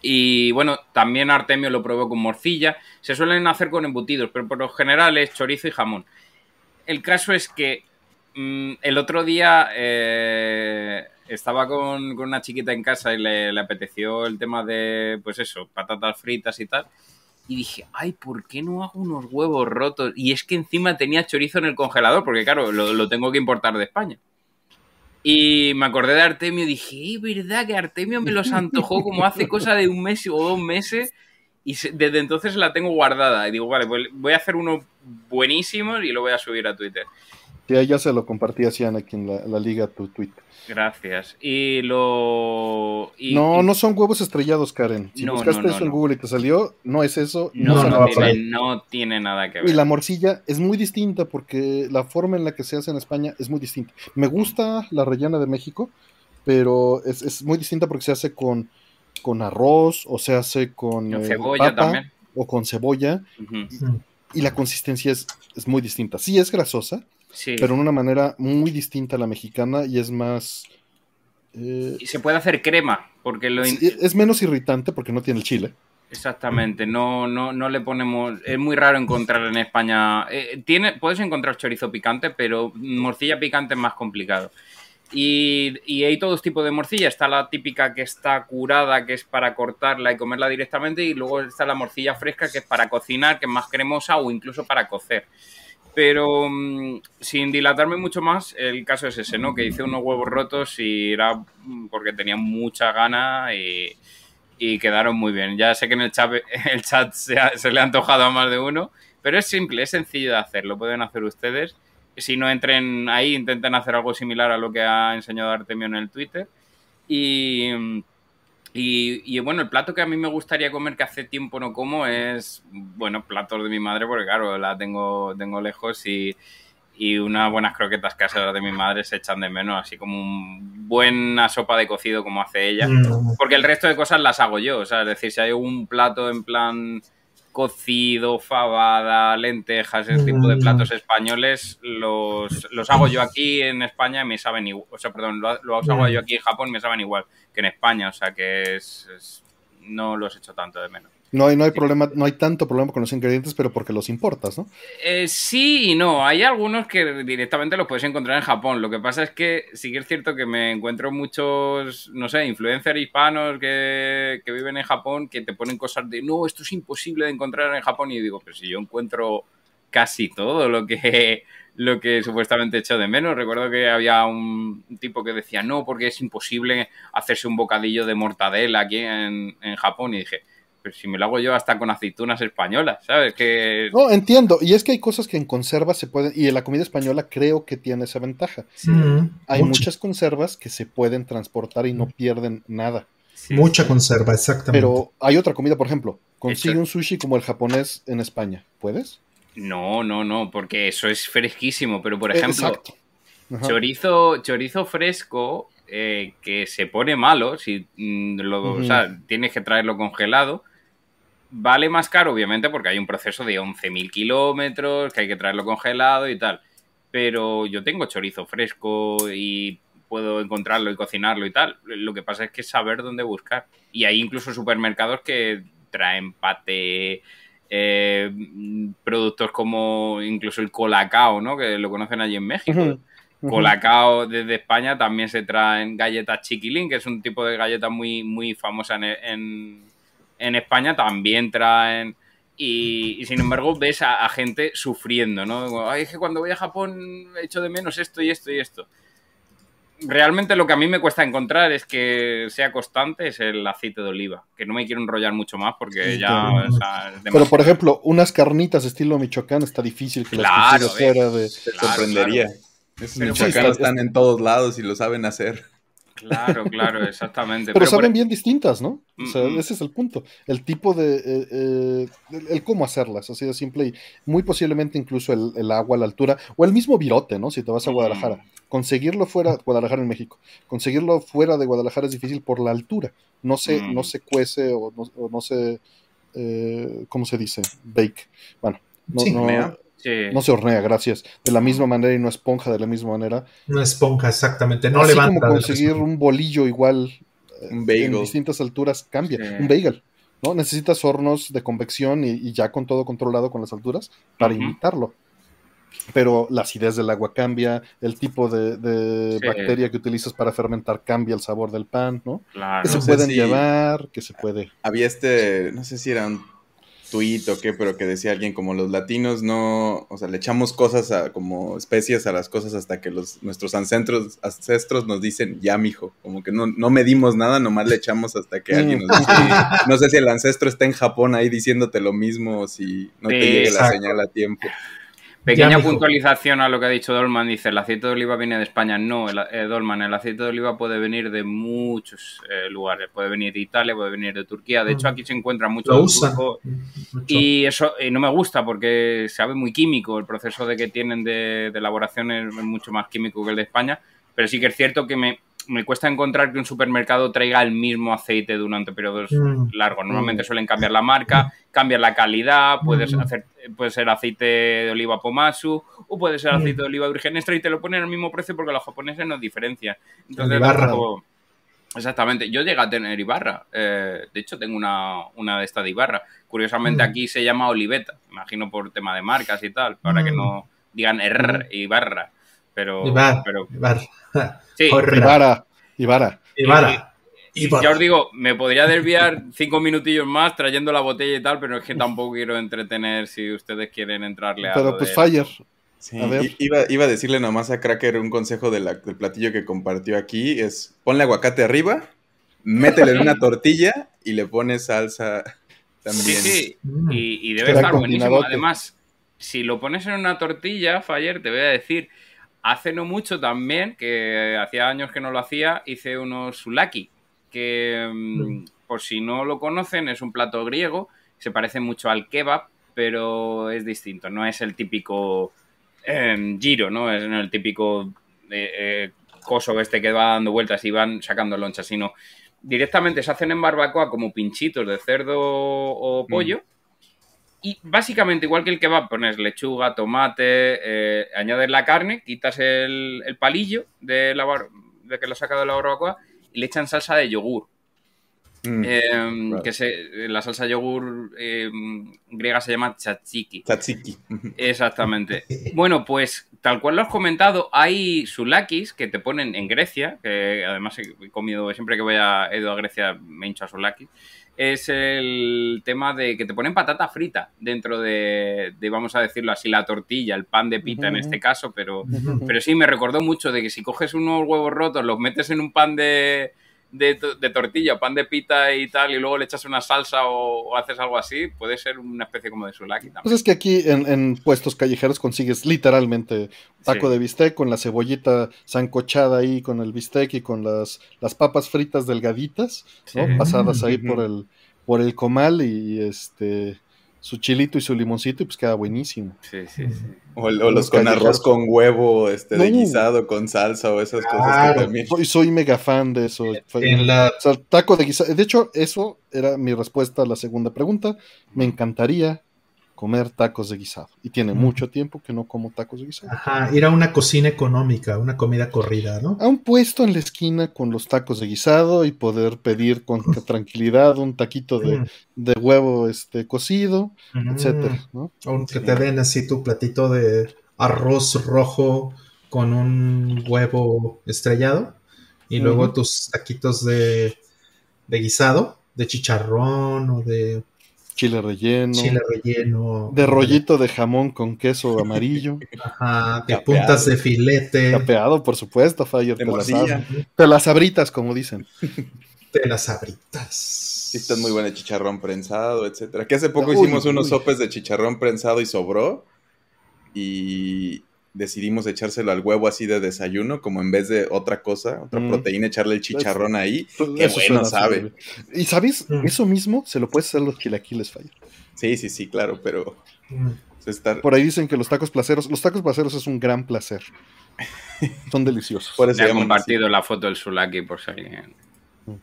Y bueno, también Artemio lo probó con morcilla. Se suelen hacer con embutidos, pero por lo general es chorizo y jamón. El caso es que mm, el otro día eh, estaba con, una chiquita en casa y le, le, apeteció el tema de, pues eso, patatas fritas y tal y dije, ay, ¿por qué no hago unos huevos rotos? Y es que encima tenía chorizo en el congelador, porque claro, lo, tengo que importar de España. Y me acordé de Artemio y dije, es verdad que Artemio me los antojó como hace cosa de un mes o dos meses y desde entonces la tengo guardada. Y digo, vale, pues voy a hacer uno buenísimo y lo voy a subir a Twitter. Sí, ya se lo compartí a Sian aquí en la, liga tu Twitter. Gracias. Y lo. no, no son huevos estrellados, Karen. Si buscaste eso en Google y te salió, no es eso. No, no, tiene, nada que ver. Y la morcilla es muy distinta porque la forma en la que se hace en España es muy distinta. Me gusta la rellena de México, pero es, muy distinta porque se hace con, con arroz o se hace con, eh, cebolla también. O con cebolla. y, la consistencia es, es muy distinta. Sí, es grasosa pero en una manera muy distinta a la mexicana y es más... Eh, y se puede hacer crema, porque lo... Es menos irritante porque no tiene el chile. Exactamente, no, no, no le ponemos. Es muy raro encontrar en España. Eh, tiene, puedes encontrar chorizo picante, pero morcilla picante es más complicado. Y, y, hay todos tipos de morcilla. Está la típica que está curada, que es para cortarla y comerla directamente. Y luego está la morcilla fresca, que es para cocinar, que es más cremosa o incluso para cocer. Pero mm, sin dilatarme mucho más, el caso es ese, ¿no? Que hice unos huevos rotos y era mm, porque tenía mucha gana y, quedaron muy bien. Ya sé que en el chat, se, se, le ha antojado a más de uno, pero es simple, es sencillo de hacer, lo pueden hacer ustedes. Si no entren ahí, intenten hacer algo similar a lo que ha enseñado Artemio en el Twitter. Y mm, y, bueno, el plato que a mí me gustaría comer que hace tiempo no como es, bueno, platos de mi madre, porque claro, la tengo, tengo lejos y, y unas buenas croquetas caseras de mi madre se echan de menos, así como una buena sopa de cocido como hace ella. Mm. Porque el resto de cosas las hago yo, o sea, es decir, si hay un plato en plan cocido, fabada, lentejas, ese tipo de mm. platos españoles, los, los hago yo aquí en España y me saben igual. O sea, perdón, los hago yo aquí en Japón y me saben igual que en España. O sea, que es, no los hecho tanto de menos. No hay, no hay problema, no hay tanto problema con los ingredientes, pero porque los importas, ¿no? Eh, sí y no. Hay algunos que directamente los puedes encontrar en Japón. Lo que pasa es que sí que es cierto que me encuentro muchos, no sé, influencers hispanos que, que viven en Japón que te ponen cosas de no, esto es imposible de encontrar en Japón. Y digo, pero si yo encuentro casi todo lo que lo que supuestamente he hecho de menos. Recuerdo que había un tipo que decía, no, porque es imposible hacerse un bocadillo de mortadela aquí en, en Japón. Y dije, si me lo hago yo hasta con aceitunas españolas, ¿sabes? Que... No, entiendo. Y es que hay cosas que en conserva se pueden, y en la comida española creo que tiene esa ventaja. hay muchas conservas que se pueden transportar y no pierden nada. Mucha conserva, exactamente. Pero hay otra comida, por ejemplo, consigue un sushi como el japonés en España. ¿Puedes? No, no, no, porque eso es fresquísimo. Pero, por ejemplo, chorizo, chorizo fresco eh, que se pone malo, si mm, lo, o sea, tienes que traerlo congelado, Vale más caro, obviamente, porque hay un proceso de 11.000 kilómetros, que hay que traerlo congelado y tal. Pero yo tengo chorizo fresco y puedo encontrarlo y cocinarlo y tal. Lo que pasa es que saber dónde buscar. Y hay incluso supermercados que traen pate, eh, productos como incluso el colacao, ¿no? Que lo conocen allí en México. Colacao desde España también se traen galletas chiquilín, que es un tipo de galleta muy, muy famosa en en España también traen. Y, sin embargo ves a, gente sufriendo, ¿no? Ay, es que cuando voy a Japón echo de menos esto y esto y esto. Realmente lo que a mí me cuesta encontrar es que sea constante es el aceite de oliva, que no me quiero enrollar mucho más porque ya... Pero por ejemplo, unas carnitas estilo Michoacán está difícil que las consigas fuera de... sorprendería. Esos Michoacán están en todos lados y lo saben hacer. Claro, claro, exactamente. Pero, saben bien distintas, ¿no? O sea, ese es el punto. El tipo de. Eh, eh, el, cómo hacerlas, así de simple. Y muy posiblemente incluso el, agua, la altura, o el mismo virote, ¿no? Si te vas a Guadalajara. Conseguirlo fuera, Guadalajara en México, conseguirlo fuera de Guadalajara es difícil por la altura. No se, no mm. se cuece o no, se. Eh, ¿Cómo se dice? Bake. Bueno, no, no no se hornea, gracias. De la misma manera y no esponja de la misma manera. No esponja, exactamente. No Así levanta. como conseguir un bolillo igual un en distintas alturas cambia. Un bagel. ¿no? Necesitas hornos de convección y, ya con todo controlado con las alturas para imitarlo. Pero la acidez del agua cambia, el tipo de, bacteria que utilizas para fermentar cambia el sabor del pan, ¿no? Claro. Que se pueden llevar, que se puede. Había este, no sé si eran tweet o qué, pero que decía alguien como los latinos no, o sea, le echamos cosas a, como especias a las cosas hasta que los, nuestros ancestros, ancestros nos dicen ya, mijo, como que no, no medimos nada, nomás le echamos hasta que alguien nos dice, no sé si el ancestro está en Japón ahí diciéndote lo mismo o si no te llegue la señal a tiempo. Pequeña puntualización a lo que ha dicho Dolman. Dice, el aceite de oliva viene de España. No, el, eh, Dolman, el aceite de oliva puede venir de muchos eh, lugares. Puede venir de Italia, puede venir de Turquía. De hecho, aquí se encuentra mucho. Y eso no me gusta porque sabe muy químico. El proceso de que tienen de, de elaboración es mucho más químico que el de España. Pero sí que es cierto que me, me cuesta encontrar que un supermercado traiga el mismo aceite durante periodos mm. largos. Normalmente mm. suelen cambiar la marca, cambiar la calidad, puedes mm. hacer, puede ser aceite de oliva pomasu o puede ser aceite de oliva virgen extra y te lo ponen al mismo precio porque los japoneses no diferencian. Entonces, Exactamente. Yo llegué a tener Ibarra. Eh, de hecho, tengo una, una de estas de Ibarra. Curiosamente, aquí se llama Oliveta. Imagino por tema de marcas y tal, para que no digan R, Ibarra. Pero, pero Sí. Ibarra. Ibarra. Ibarra. Ya os digo, me podría desviar cinco minutillos más trayendo la botella y tal, pero es que tampoco quiero entretener si ustedes quieren entrarle a. Pero pues Fire. Iba, iba, a decirle nomás a Cracker un consejo del platillo que compartió aquí: es ponle aguacate arriba, métele en una tortilla y le pones salsa también. Sí, sí. Mm. Y, debe estar buenísimo. Además, si lo pones en una tortilla, Fire, te voy a decir Hace no mucho también, que hacía años que no lo hacía, hice unos sulaki, que mm, por si no lo conocen, es un plato griego, se parece mucho al kebab, pero es distinto, no es el típico em, giro, ¿no? Es el típico eh, eh, coso este que va dando vueltas y van sacando lonchas, sino directamente se hacen en barbacoa como pinchitos de cerdo o pollo. Y básicamente, igual que el que va, pones lechuga, tomate, eh, añades la carne, quitas el, palillo de, la, de que lo sacado de la barbacoa y le echan salsa de yogur. Mm. Em, que se, la salsa de yogur em, griega se llama tzatziki. Tzatziki. Exactamente. bueno, pues tal cual lo has comentado, hay sulakis que te ponen en Grecia, que además he comido, siempre que voy a, he ido a Grecia me hincho a sulakis es el tema de que te ponen patata frita dentro de, vamos a decirlo así, la tortilla, el pan de pita en este caso, pero, pero sí me recordó mucho de que si coges unos huevos rotos, los metes en un pan de, de, de, tortilla, pan de pita y tal, y luego le echas una salsa o, haces algo así, puede ser una especie como de sulaki también. Pues es que aquí en, puestos callejeros consigues literalmente taco de bistec con la cebollita zancochada ahí con el bistec y con las, las papas fritas delgaditas, ¿no? Pasadas ahí por el, por el comal y este su chilito y su limoncito y pues queda buenísimo. Sí, sí, sí. O, los, con arroz con huevo, este, de guisado con salsa o esas cosas que también. Soy, mega fan de eso. En la... O sea, taco de guisado. De hecho, eso era mi respuesta a la segunda pregunta. Me encantaría comer tacos de guisado. Y tiene mucho tiempo que no como tacos de guisado. Ajá, ir a una cocina económica, una comida corrida, ¿no? A un puesto en la esquina con los tacos de guisado y poder pedir con tranquilidad un taquito de, huevo este cocido, etcétera, ¿no? Aunque te den así tu platito de arroz rojo con un huevo estrellado y luego tus taquitos de, de guisado, de chicharrón o de chile relleno. Chile relleno. De rollito de jamón con queso amarillo. Ajá, de puntas de filete. Capeado, por supuesto, Fire. De, las, las abritas, como dicen. De las abritas. Sí, está muy bueno chicharrón prensado, etcétera. Que hace poco hicimos unos sopes de chicharrón prensado y sobró. Y, decidimos echárselo al huevo así de desayuno, como en vez de otra cosa, otra mm. proteína, echarle el chicharrón ahí. Qué bueno sabe. Y sabes, mm. eso mismo se lo puedes hacer a los chilaquiles, Fire. Sí, sí, sí, claro, pero. Mm. Por ahí dicen que los tacos placeros, los tacos placeros es un gran placer. Son deliciosos. Por eso he compartido la foto del sulaki por si alguien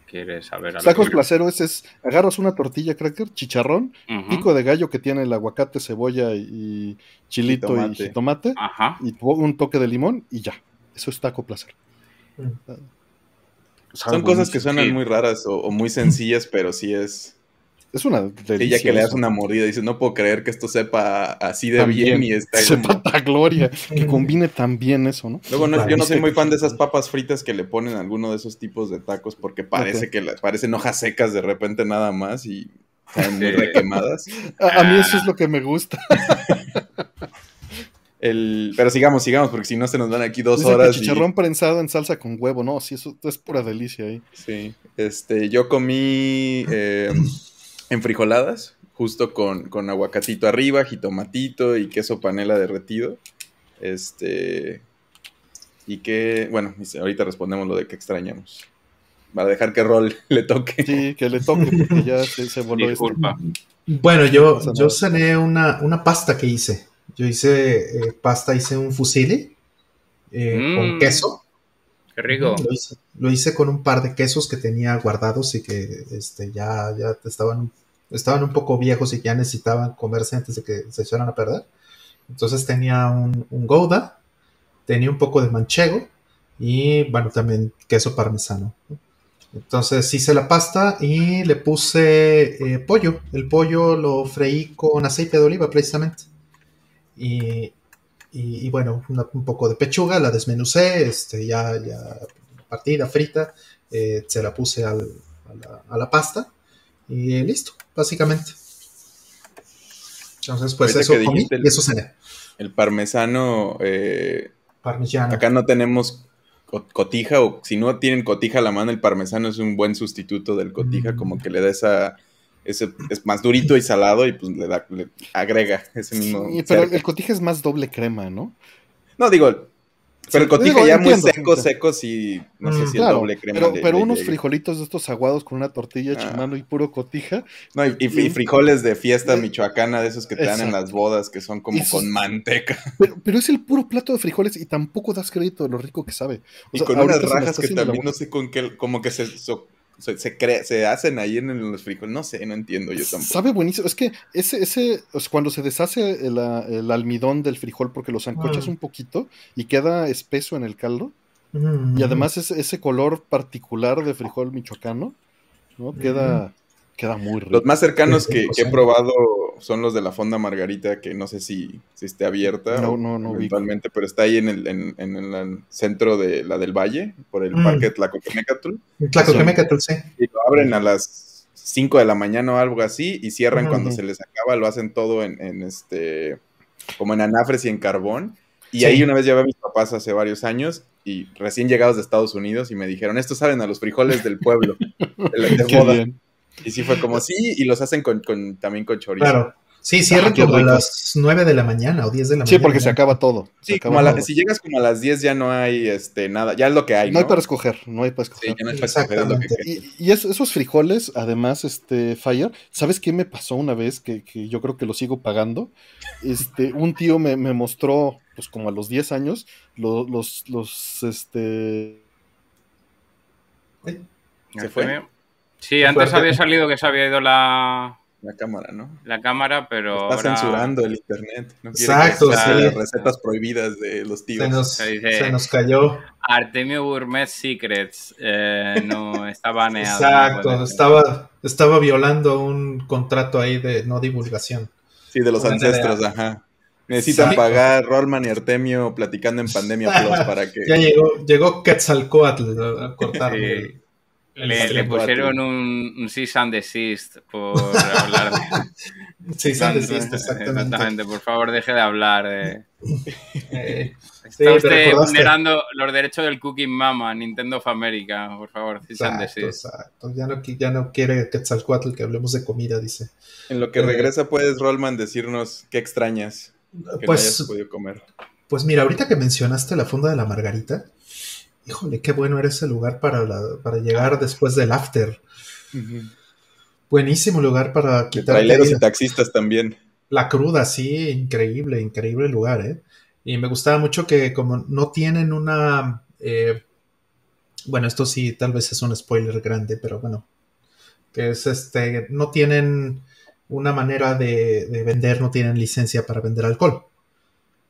quieres saber algo. Tacos placeros es, agarras una tortilla cracker, chicharrón, pico de gallo que tiene el aguacate, cebolla y chilito y tomate, y, un toque de limón y ya. Eso es taco placer. Mm. Son cosas que suenan muy raras o, muy sencillas, pero sí es es una delicia. que le das una mordida y dices, no puedo creer que esto sepa así de bien, y está... Sepa ta gloria, que combine tan bien eso, ¿no? Luego, yo no soy muy fan de esas papas fritas que le ponen a alguno de esos tipos de tacos porque parece que parecen hojas secas de repente nada más y están muy requemadas. A, mí eso es lo que me gusta. El, pero sigamos, sigamos, porque si no se nos dan aquí dos horas. chicharrón prensado en salsa con huevo, no, sí, eso es pura delicia ahí. Sí, este, yo comí eh, en frijoladas, justo con, con aguacatito arriba, jitomatito y queso panela derretido. Este. Y que, bueno, ahorita respondemos lo de que extrañamos. Para dejar que Rol le toque. Sí, que le toque, porque ya se, volvió Disculpa. Bueno, yo, yo cené una, una pasta que hice. Yo hice eh, pasta, hice un fusilli eh, con mm. queso. Qué rico. Lo hice, con un par de quesos que tenía guardados y que este, ya, ya estaban, estaban un poco viejos y ya necesitaban comerse antes de que se echaran a perder. Entonces tenía un, Gouda, tenía un poco de manchego y bueno, también queso parmesano. Entonces hice la pasta y le puse eh, pollo. El pollo lo freí con aceite de oliva precisamente. Y, y, bueno, un poco de pechuga, la desmenucé, este, ya, ya partida, frita, eh, se la puse a, la, pasta y listo, básicamente. Entonces, pues eso comí y eso cené. El parmesano, eh, acá no tenemos cotija, o si no tienen cotija a la mano, el parmesano es un buen sustituto del cotija, mm. como que le da esa ese es más durito y salado y pues le, da, le agrega ese mismo. Sí, pero el cotija es más doble crema, ¿no? No, digo, pero el cotija ya muy seco, seco, sí, no sé mm, si es doble crema. Pero, pero unos frijolitos de estos aguados con una tortilla ah. chimano y puro cotija. No, y, frijoles de fiesta michoacana, de esos que te dan en las bodas, que son como con manteca. Pero, es el puro plato de frijoles y tampoco das crédito de lo rico que sabe. y con unas rajas que también no sé con qué, como que se se, se hacen ahí en los frijoles. No sé, no entiendo yo tampoco. Sabe buenísimo. Es que ese, ese, cuando se deshace el, almidón del frijol porque lo zancochas ah. un poquito y queda espeso en el caldo. Y además ese, ese color particular de frijol michoacano, ¿no? Queda, queda muy rico. Los más cercanos que, he probado son los de la Fonda Margarita, que no sé si, si esté abierta no, no, no eventualmente, pero está ahí en el, en, en el, centro de la del Valle, por el mm. parque Tlacoquemecatl. Tlacoquemecatl, sí. Y lo abren a las 5 de la mañana o algo así, y cierran cuando se les acaba, lo hacen todo en, este, como en anafres y en carbón. Y ahí una vez llevé a mis papás hace varios años y recién llegados de Estados Unidos y me dijeron, estos saben a los frijoles del pueblo, de, de boda. Y sí fue como, sí, y los hacen con, también con chorizo. Claro. Sí, cierran como a las 9 de la mañana o 10 de la mañana. Sí, porque se acaba todo. Sí, como si llegas como a las 10 ya no hay este, nada, ya es lo que hay. No, hay para escoger, no hay para escoger. Sí, ya no hay para escoger. Lo que y, y esos frijoles, además, este, Fire, ¿sabes qué me pasó una vez que, que yo creo que lo sigo pagando? Este, un tío me, me mostró, pues como a los 10 años, los, los, los este... ¿Se fue? Sí, antes había salido que se había ido la... La cámara, ¿no? La cámara, pero. Está censurando el internet. No Exacto, sí. recetas prohibidas de los tíos. Se nos, cayó. Artemio Gourmet Secrets. Eh, no, está baneado. Exacto, estaba, estaba violando un contrato ahí de no divulgación. Sí, de los ancestros, ajá. Necesitan pagar Rollman y Artemio platicando en Pandemia Plus para que. Ya llegó, llegó Quetzalcoatl a cortarlo. Le, pusieron un, un cease and desist por hablar de... cease and desist, exactamente. Por favor, deje de hablar. De... Eh, Está usted vulnerando los derechos del Cooking Mama, Nintendo of America, por favor, cease and desist. Exacto. Ya no, ya no quiere Quetzalcoatl que hablemos de comida, dice. En lo que eh, regresa, puedes, Rollman, decirnos qué extrañas que pues, no hayas podido comer. Pues mira, ahorita que mencionaste la funda de la Margarita, híjole, qué bueno era ese lugar para, para llegar después del after. Buenísimo lugar para quitar. Traileros y taxistas también. La cruda, sí, increíble, increíble lugar, ¿eh? Y me gustaba mucho que como no tienen una... Eh, bueno, esto sí, tal vez es un spoiler grande, pero bueno, que es este, no tienen una manera de, vender, no tienen licencia para vender alcohol.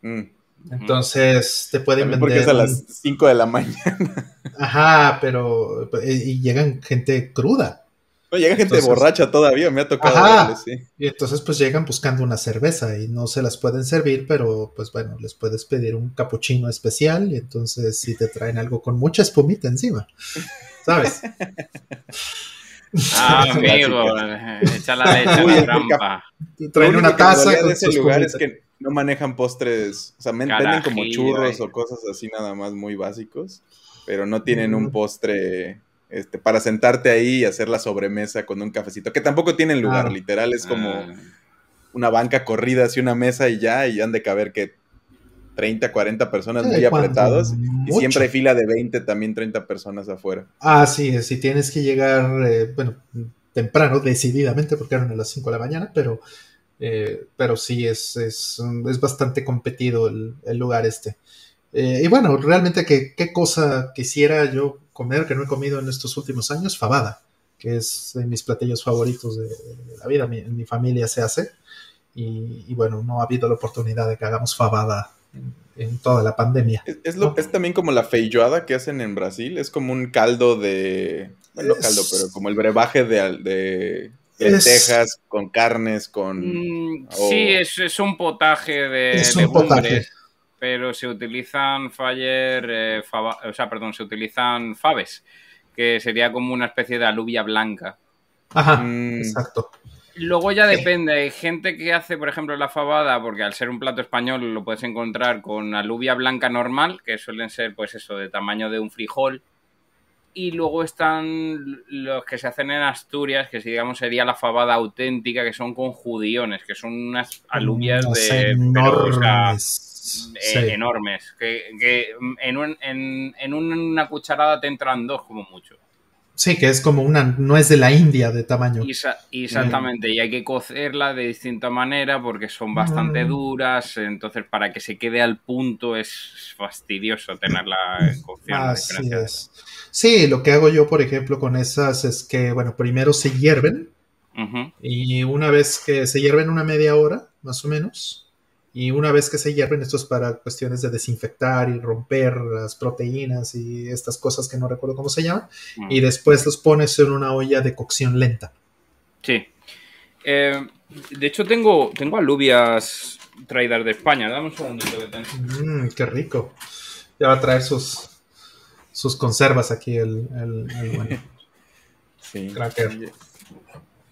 Mm. Entonces te pueden vender. Porque es a las 5 de la mañana. Ajá, pero. Y llegan gente cruda. No, llega gente borracha todavía, me ha tocado. Ajá, Y entonces, pues llegan buscando una cerveza y no se las pueden servir, pero pues bueno, les puedes pedir un capuchino especial y entonces si te traen algo con mucha espumita encima, ¿sabes? Ah, amigo, echa la leche a la trampa. Traen una taza. de ese lugar es que no manejan postres, o sea, venden como churros o cosas así nada más muy básicos, pero no tienen un postre este, para sentarte ahí y hacer la sobremesa con un cafecito, que tampoco tienen lugar, literal, es como ah. una banca corrida así una mesa y ya, y han de caber que 30, 40 personas muy apretados, y siempre hay fila de 20, también 30 personas afuera. Ah, sí, si tienes que llegar, eh, bueno, temprano, decididamente, porque eran a las 5 de la mañana, pero eh, pero sí, es, es, bastante competido el, lugar este. Eh, y bueno, realmente, ¿qué, ¿qué, cosa quisiera yo comer que no he comido en estos últimos años? Fabada, que es de mis platillos favoritos de, la vida. Mi, en mi familia se hace. Y, bueno, no ha habido la oportunidad de que hagamos fabada en, toda la pandemia. Es, lo, es también como la feijoada que hacen en Brasil. Es como un caldo de. Bueno, no caldo, pero como el brebaje de lentejas, con carnes, con... Mm, sí, es, un potaje de legumbres, pero se utilizan faller, eh, o sea, perdón, se utilizan faves, que sería como una especie de alubia blanca. Ajá, mm. exacto. Luego ya depende, hay gente que hace, por ejemplo, la fabada, porque al ser un plato español lo puedes encontrar con alubia blanca normal, que suelen ser, pues eso, de tamaño de un frijol, y luego están los que se hacen en Asturias, que digamos sería la fabada auténtica, que son con judiones, que son unas alubias de enormes, eh, enormes que, en, en, una cucharada te entran dos como mucho. Sí, que es como una, no es de la India de tamaño. exactamente, y hay que cocerla de distinta manera porque son bastante mm. duras, entonces para que se quede al punto es fastidioso tenerla cocción. Así es. Sí, lo que hago yo, por ejemplo, con esas es que, bueno, primero se hierven y una vez que se hierven una media hora, más o menos, y una vez que se hierven, esto es para cuestiones de desinfectar y romper las proteínas y estas cosas que no recuerdo cómo se llaman. Y después los pones en una olla de cocción lenta. Sí. Eh, de hecho, tengo, tengo alubias traídas de España. Dame un segundito que. Mm, qué rico. Ya va a traer sus, sus conservas aquí el, el, bueno. Sí. Cracker.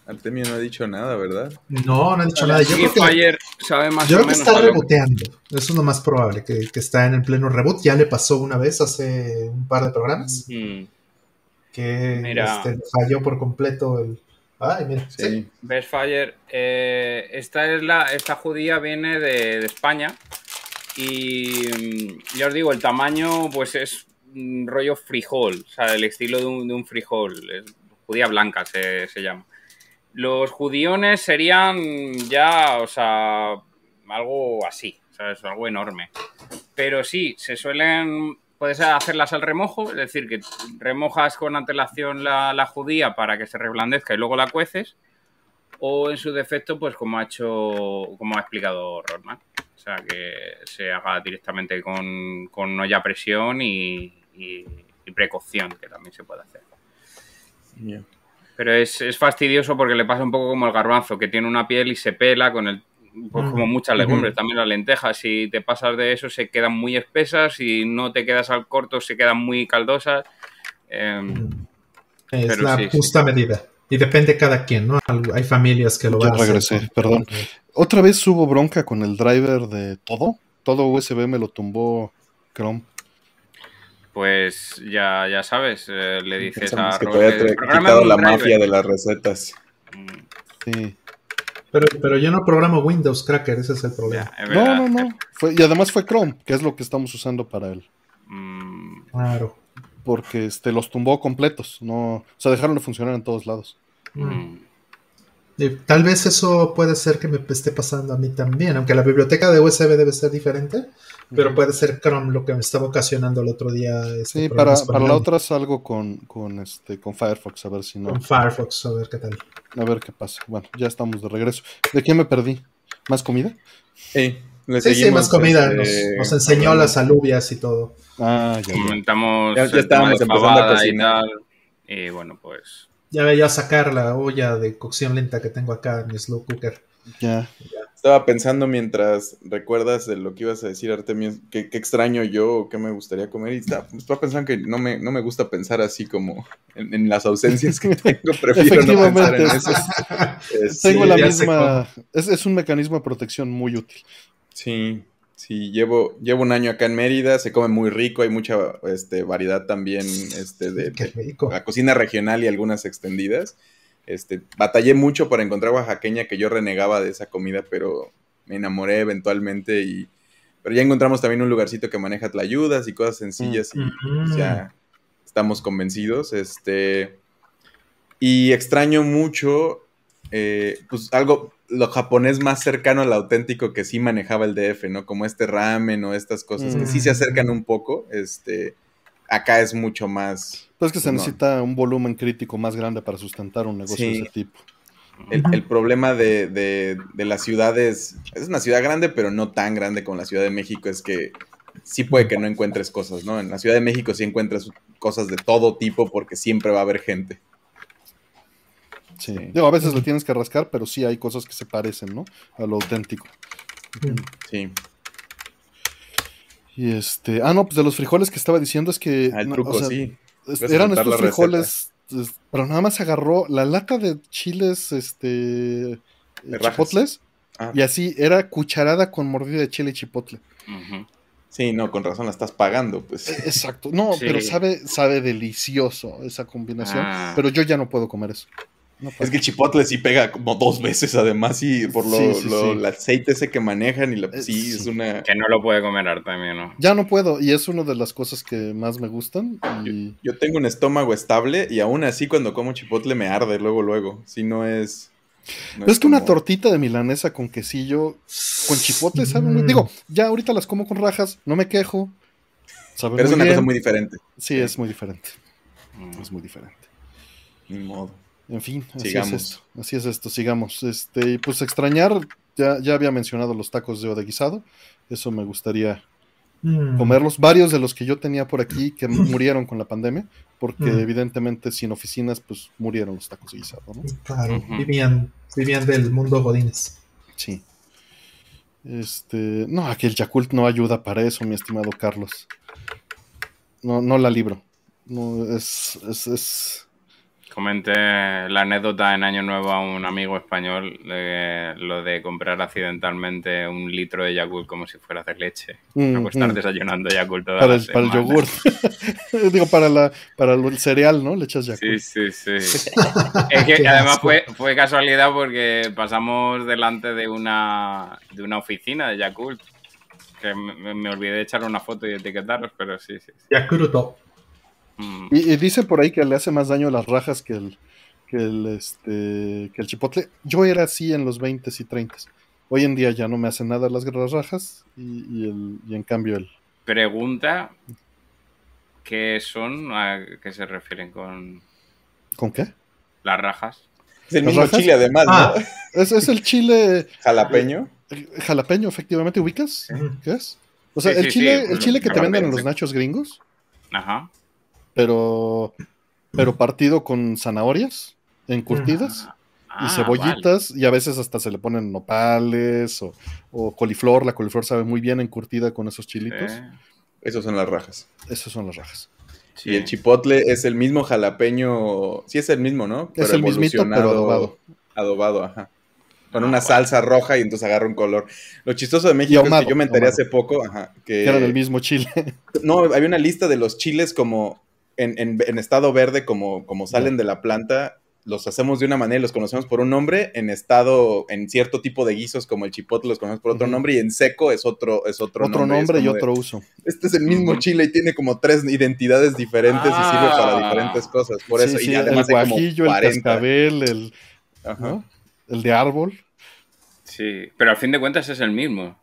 Artemio no ha dicho nada, ¿verdad? No, no ha dicho nada. Yo creo que, sabe más yo creo que está reboteando. Eso es lo más probable, que, está en el pleno reboot. Ya le pasó una vez hace un par de programas. Que este, falló por completo el. Ay, mira. Sí. Best Fire. Eh, esta, es la, esta judía viene de, España. Y mm, ya os digo, el tamaño, pues es un rollo frijol. O sea, el estilo de un, frijol. judía blanca se, se llama. Los judiones serían ya, o sea, algo así, ¿sabes? Algo enorme. Pero sí, se suelen, puedes hacerlas al remojo, es decir, que remojas con antelación la, judía para que se reblandezca y luego la cueces. O en su defecto, pues como ha hecho, como ha explicado Rodman. O sea, que se haga directamente con, con olla a presión y, precaución, que también se puede hacer. Pero es, fastidioso porque le pasa un poco como el garbanzo, que tiene una piel y se pela con el pues como muchas legumbres, también las lentejas, si te pasas de eso se quedan muy espesas, si no te quedas al corto se quedan muy caldosas. Em, Es la justa medida. Y depende cada quien, ¿no? Hay familias que lo van a regresé, perdón. Otra vez hubo bronca con el driver de todo. Todo USB me lo tumbó Chrome. Pues ya, ya sabes, eh, le dices a que Robert, quitado la mafia de las recetas. Sí. Pero, pero yo no programo Windows Cracker, ese es el problema. no, no, no. y además fue Chrome, que es lo que estamos usando para él. Mm. Claro. Porque este, los tumbó completos. No, o sea, dejaron de funcionar en todos lados. Mm. Tal vez eso puede ser que me esté pasando a mí también, aunque la biblioteca de USB debe ser diferente, pero puede ser Chrome lo que me estaba ocasionando el otro día. Este sí, para, para la otra salgo con, con, este, con Firefox, a ver si no. Con Firefox, a ver qué tal. A ver qué pasa. Bueno, ya estamos de regreso. ¿De qué me perdí? ¿Más comida? Sí, sí, sí, más comida. Este, nos, enseñó las alubias y todo. Ah, ya. Comentamos. Ya, estábamos empezando a cocinar. Y bueno, pues ya veía sacar la olla de cocción lenta que tengo acá en mi slow cooker. Ya. Estaba pensando mientras recuerdas de lo que ibas a decir, Artemio, qué, extraño yo o qué me gustaría comer. Y estaba, pensando que no me, no me gusta pensar así como en, las ausencias que tengo. Prefiero no pensar en eso. tengo la misma. Es, es un mecanismo de protección muy útil. Sí, Sí, llevo, llevo un año acá en Mérida, se come muy rico, hay mucha este, variedad también este, de, la cocina regional y algunas extendidas. Este, batallé mucho para encontrar oaxaqueña que yo renegaba de esa comida, pero me enamoré eventualmente y pero ya encontramos también un lugarcito que maneja tlayudas y cosas sencillas y pues, ya estamos convencidos. Este, y extraño mucho, eh, pues algo, lo japonés más cercano al auténtico que sí manejaba el DF, ¿no? Como este ramen o estas cosas que sí se acercan un poco, este, acá es mucho más... Pues que se necesita un volumen crítico más grande para sustentar un negocio de ese tipo. El, problema de, de, de, las ciudades, es una ciudad grande, pero no tan grande como la Ciudad de México, es que sí puede que no encuentres cosas, ¿no? En la Ciudad de México sí encuentras cosas de todo tipo porque siempre va a haber gente. Sí. Digo, a veces le tienes que rascar, pero sí hay cosas que se parecen, ¿no? A lo auténtico. Sí. Y este. Ah, no, pues de los frijoles que estaba diciendo es que. Ah, el truco, sí. eran estos frijoles. Pero nada más agarró la lata de chiles, este. chipotles. Ah. Y así era cucharada con mordida de chile y chipotle. Sí, no, con razón la estás pagando, pues. E, exacto. No, pero sabe, sabe delicioso esa combinación. Ah. Pero yo ya no puedo comer eso es que el chipotle sí pega como dos veces además y por lo, el aceite ese que manejan y la, sí, es una... Que no lo puede comer también, ¿no? Ya no puedo y es una de las cosas que más me gustan. Yo, tengo un estómago estable y aún así cuando como chipotle me arde luego, luego. Si no es... es, que una tortita de milanesa con quesillo, con chipotle, sabe muy... Digo, ya ahorita las como con rajas, no me quejo. Pero es una cosa muy diferente. Sí, es muy diferente. Mm. Es muy diferente. Ni modo. En fin, así es esto. Así es esto, sigamos. Este, pues extrañar, ya, ya había mencionado los tacos de de guisado. Eso me gustaría mm. comerlos. Varios de los que yo tenía por aquí que murieron con la pandemia, porque mm. evidentemente sin oficinas, pues murieron los tacos de guisado, ¿no? Claro, vivían, vivían del mundo godines. Sí. Este, no, aquí el Yakult no ayuda para eso, mi estimado Carlos. No, no la libro. No, es, es, es Comenté la anécdota en Año Nuevo a un amigo español de lo de comprar accidentalmente un litro de Yakult como si fuera de leche. Mm, estar mm. desayunando Yakult toda para el, Para el yogur. Digo, para, la, para el cereal, ¿no? Le echas Yakult. Sí, sí, sí. es que además fue, fue casualidad porque pasamos delante de una, de una oficina de Yakult. Que me, olvidé de echar una foto y etiquetaros, pero sí, sí. sí. Yakult Mm. Y, dice por ahí que le hace más daño las rajas que el, que el, este, que el chipotle. Yo era así en los 20 y 30. Hoy en día ya no me hacen nada las, rajas y, el, y en cambio el... Pregunta, ¿qué son? ¿A qué se refieren con...? ¿Con qué? Las rajas. Es el mismo chile además, ¿no? Ah, es, el chile... ¿Jalapeño? Jalapeño, efectivamente, ¿ubicas? ¿Qué es? O sea, el chile, el chile que te venden en los nachos gringos. Ajá pero, pero partido con zanahorias encurtidas. y ah, cebollitas, y a veces hasta se le ponen nopales o, coliflor. La coliflor sabe muy bien encurtida con esos chilitos. Esos son las rajas. Esas son las rajas. Y el chipotle es el mismo jalapeño, sí es el mismo, ¿no? es el mismito, pero adobado. Adobado, ajá. Con una salsa roja y entonces agarra un color. Lo chistoso de México es que yo me enteré hace poco, ajá, que... Era del mismo chile. No, había una lista de los chiles como en, estado verde, como, como salen de la planta, los hacemos de una manera y los conocemos por un nombre, en estado, en cierto tipo de guisos como el chipotle los conocemos por otro nombre y en seco es otro, es otro, otro nombre. y otro uso. Este es el mismo chile y tiene como tres identidades diferentes y sirve para ah. diferentes cosas. Por eso, y además el guajillo, el cascabel, el, el de árbol. Sí, pero al fin de cuentas es el mismo.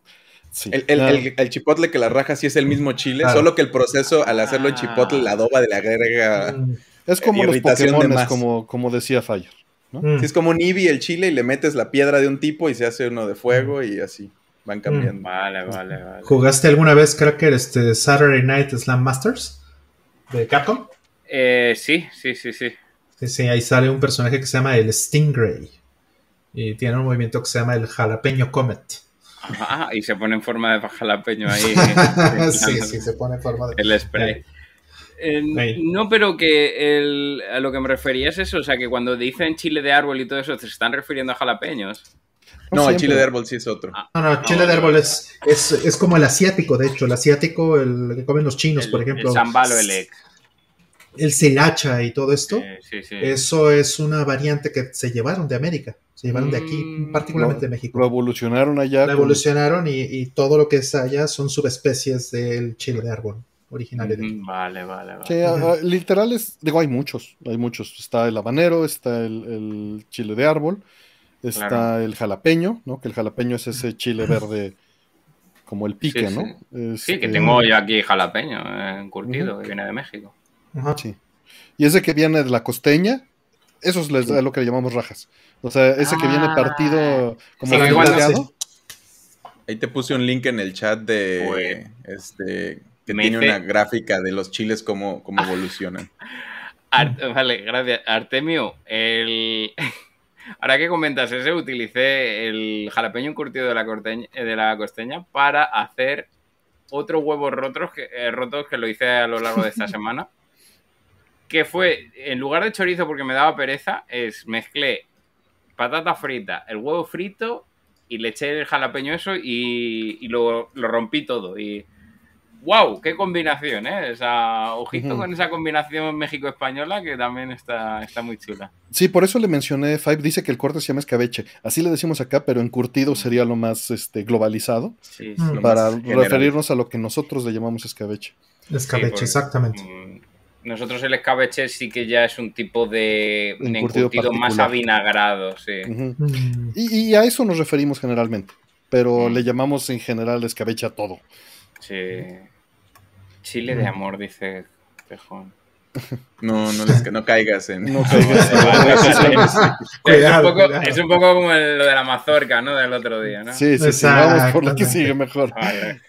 El, chipotle que la raja sí es el mismo chile, solo que el proceso al hacerlo en chipotle, la adoba de la agrega mm. Es como los Pokémon, como, como decía Fire. ¿no? Mm. es como un Eevee el chile y le metes la piedra de un tipo y se hace uno de fuego y así van mm. cambiando. Vale, vale, vale. ¿Jugaste alguna vez, Cracker, este Saturday Night Slam Masters de Capcom? Eh, sí, sí, sí, sí. Sí, sí, ahí sale un personaje que se llama el Stingray y tiene un movimiento que se llama el Jalapeño Comet. Ajá, y se pone en forma de jalapeño ahí. sí, sí, se pone en forma de... El spray no, pero que a lo que me refería es eso, o sea, que cuando dicen chile de árbol y todo eso, se están refiriendo a jalapeños. No, el chile de árbol sí es otro. Ah. no, no, chile de árbol es, es, como el asiático, de hecho, el asiático, el que comen los chinos, por ejemplo. El zambalo, el egg. El celacha y todo esto, eso es una variante que se llevaron de América, se llevaron de aquí, mm. particularmente de México. Lo evolucionaron allá. Lo evolucionaron y, y, todo lo que es allá son subespecies del chile de árbol originales. Vale, vale, vale. literales, digo, hay muchos, hay muchos. Está el habanero, está el, chile de árbol, está el jalapeño, ¿no? Que el jalapeño es ese chile verde como el pique, ¿no? Sí. que este, tengo yo aquí jalapeño eh, curtido, que viene de México. Ajá. Sí. Y ese que viene de la costeña, eso es lo que le llamamos rajas. O sea, ese que viene partido ah. como sí, Ahí te puse un link en el chat de este tiene una gráfica de los chiles, cómo, cómo evolucionan. vale, gracias. Artemio, el... ahora que comentas ese, utilicé el jalapeño encurtido de la, de la costeña para hacer otros huevos rotos que, eh, rotos que lo hice a lo largo de esta semana. Que fue, en lugar de chorizo porque me daba pereza, es mezclé patata frita, el huevo frito y le eché el jalapeño eso y, y lo, lo rompí todo. Y ¡Wow! ¡Qué combinación, eh! O sea, ojito con esa combinación México-española que también está, está muy chula. Sí, por eso le mencioné, Five dice que el corte se llama escabeche. Así le decimos acá, pero encurtido sería lo más este, globalizado. Sí, para referirnos a lo que nosotros le llamamos escabeche. Escabeche, exactamente. Mm, nosotros el escabeche sí que ya es un tipo de encurtido, más avinagrado, sí. Mm. y, a eso nos referimos generalmente, pero mm. le llamamos en general escabeche a todo. Sí. Chile de amor, dice Tejón. No, no, les, no caigas en. No caigas es, un poco, es un poco como lo de la mazorca, ¿no? Del otro día, ¿no? Sí, sí, sí. Vamos por lo que sigue mejor.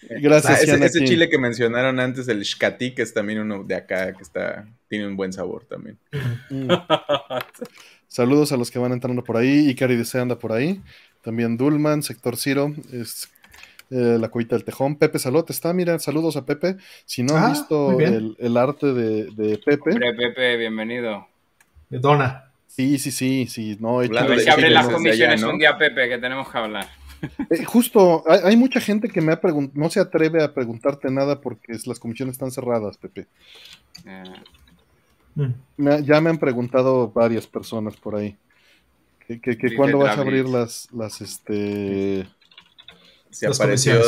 Gracias, ese, ese, chile que mencionaron antes, el shkati, que es también uno de acá, que está tiene un buen sabor también. Mm. Saludos a los que van entrando por ahí. Ikari Desea anda por ahí. También Dulman, Sector Ciro. Es eh, la cubita del tejón. Pepe Salot está, mira, saludos a Pepe. Si no han ah, visto el, arte de, Pepe. Hombre, Pepe, bienvenido. De Dona. Sí, sí, sí, sí. No, a ver si abren las comisiones un día, Pepe, que tenemos que hablar. Eh, justo, hay, mucha gente que me ha preguntado, no se atreve a preguntarte nada porque las comisiones están cerradas, Pepe. Eh. ya me han preguntado varias personas por ahí. Que, que, cuándo vas a abrir las, las, este se apareció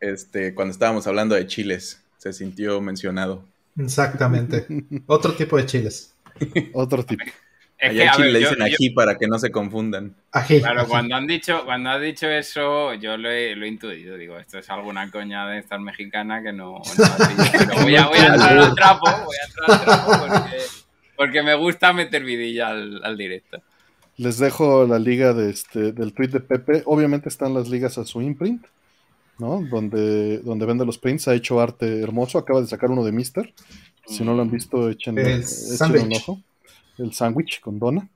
este, cuando estábamos hablando de chiles. Se sintió mencionado. Exactamente. Otro tipo de chiles. Otro tipo. Es Allá Chile le dicen ají para que no se confundan. Ají. Claro, cuando han dicho, cuando has dicho eso, yo lo he, lo he, intuido. Digo, esto es alguna coña de estar mexicana que no. pero voy a, voy a entrar al trapo, voy a entrar al trapo porque, porque me gusta meter vidilla al, al directo. Les dejo la liga de este, del tweet de Pepe. Obviamente están las ligas a su imprint, ¿no? Donde, donde vende los prints. Ha hecho arte hermoso. Acaba de sacar uno de Mister. Si no lo han visto, echen, un ojo. El sándwich con dona.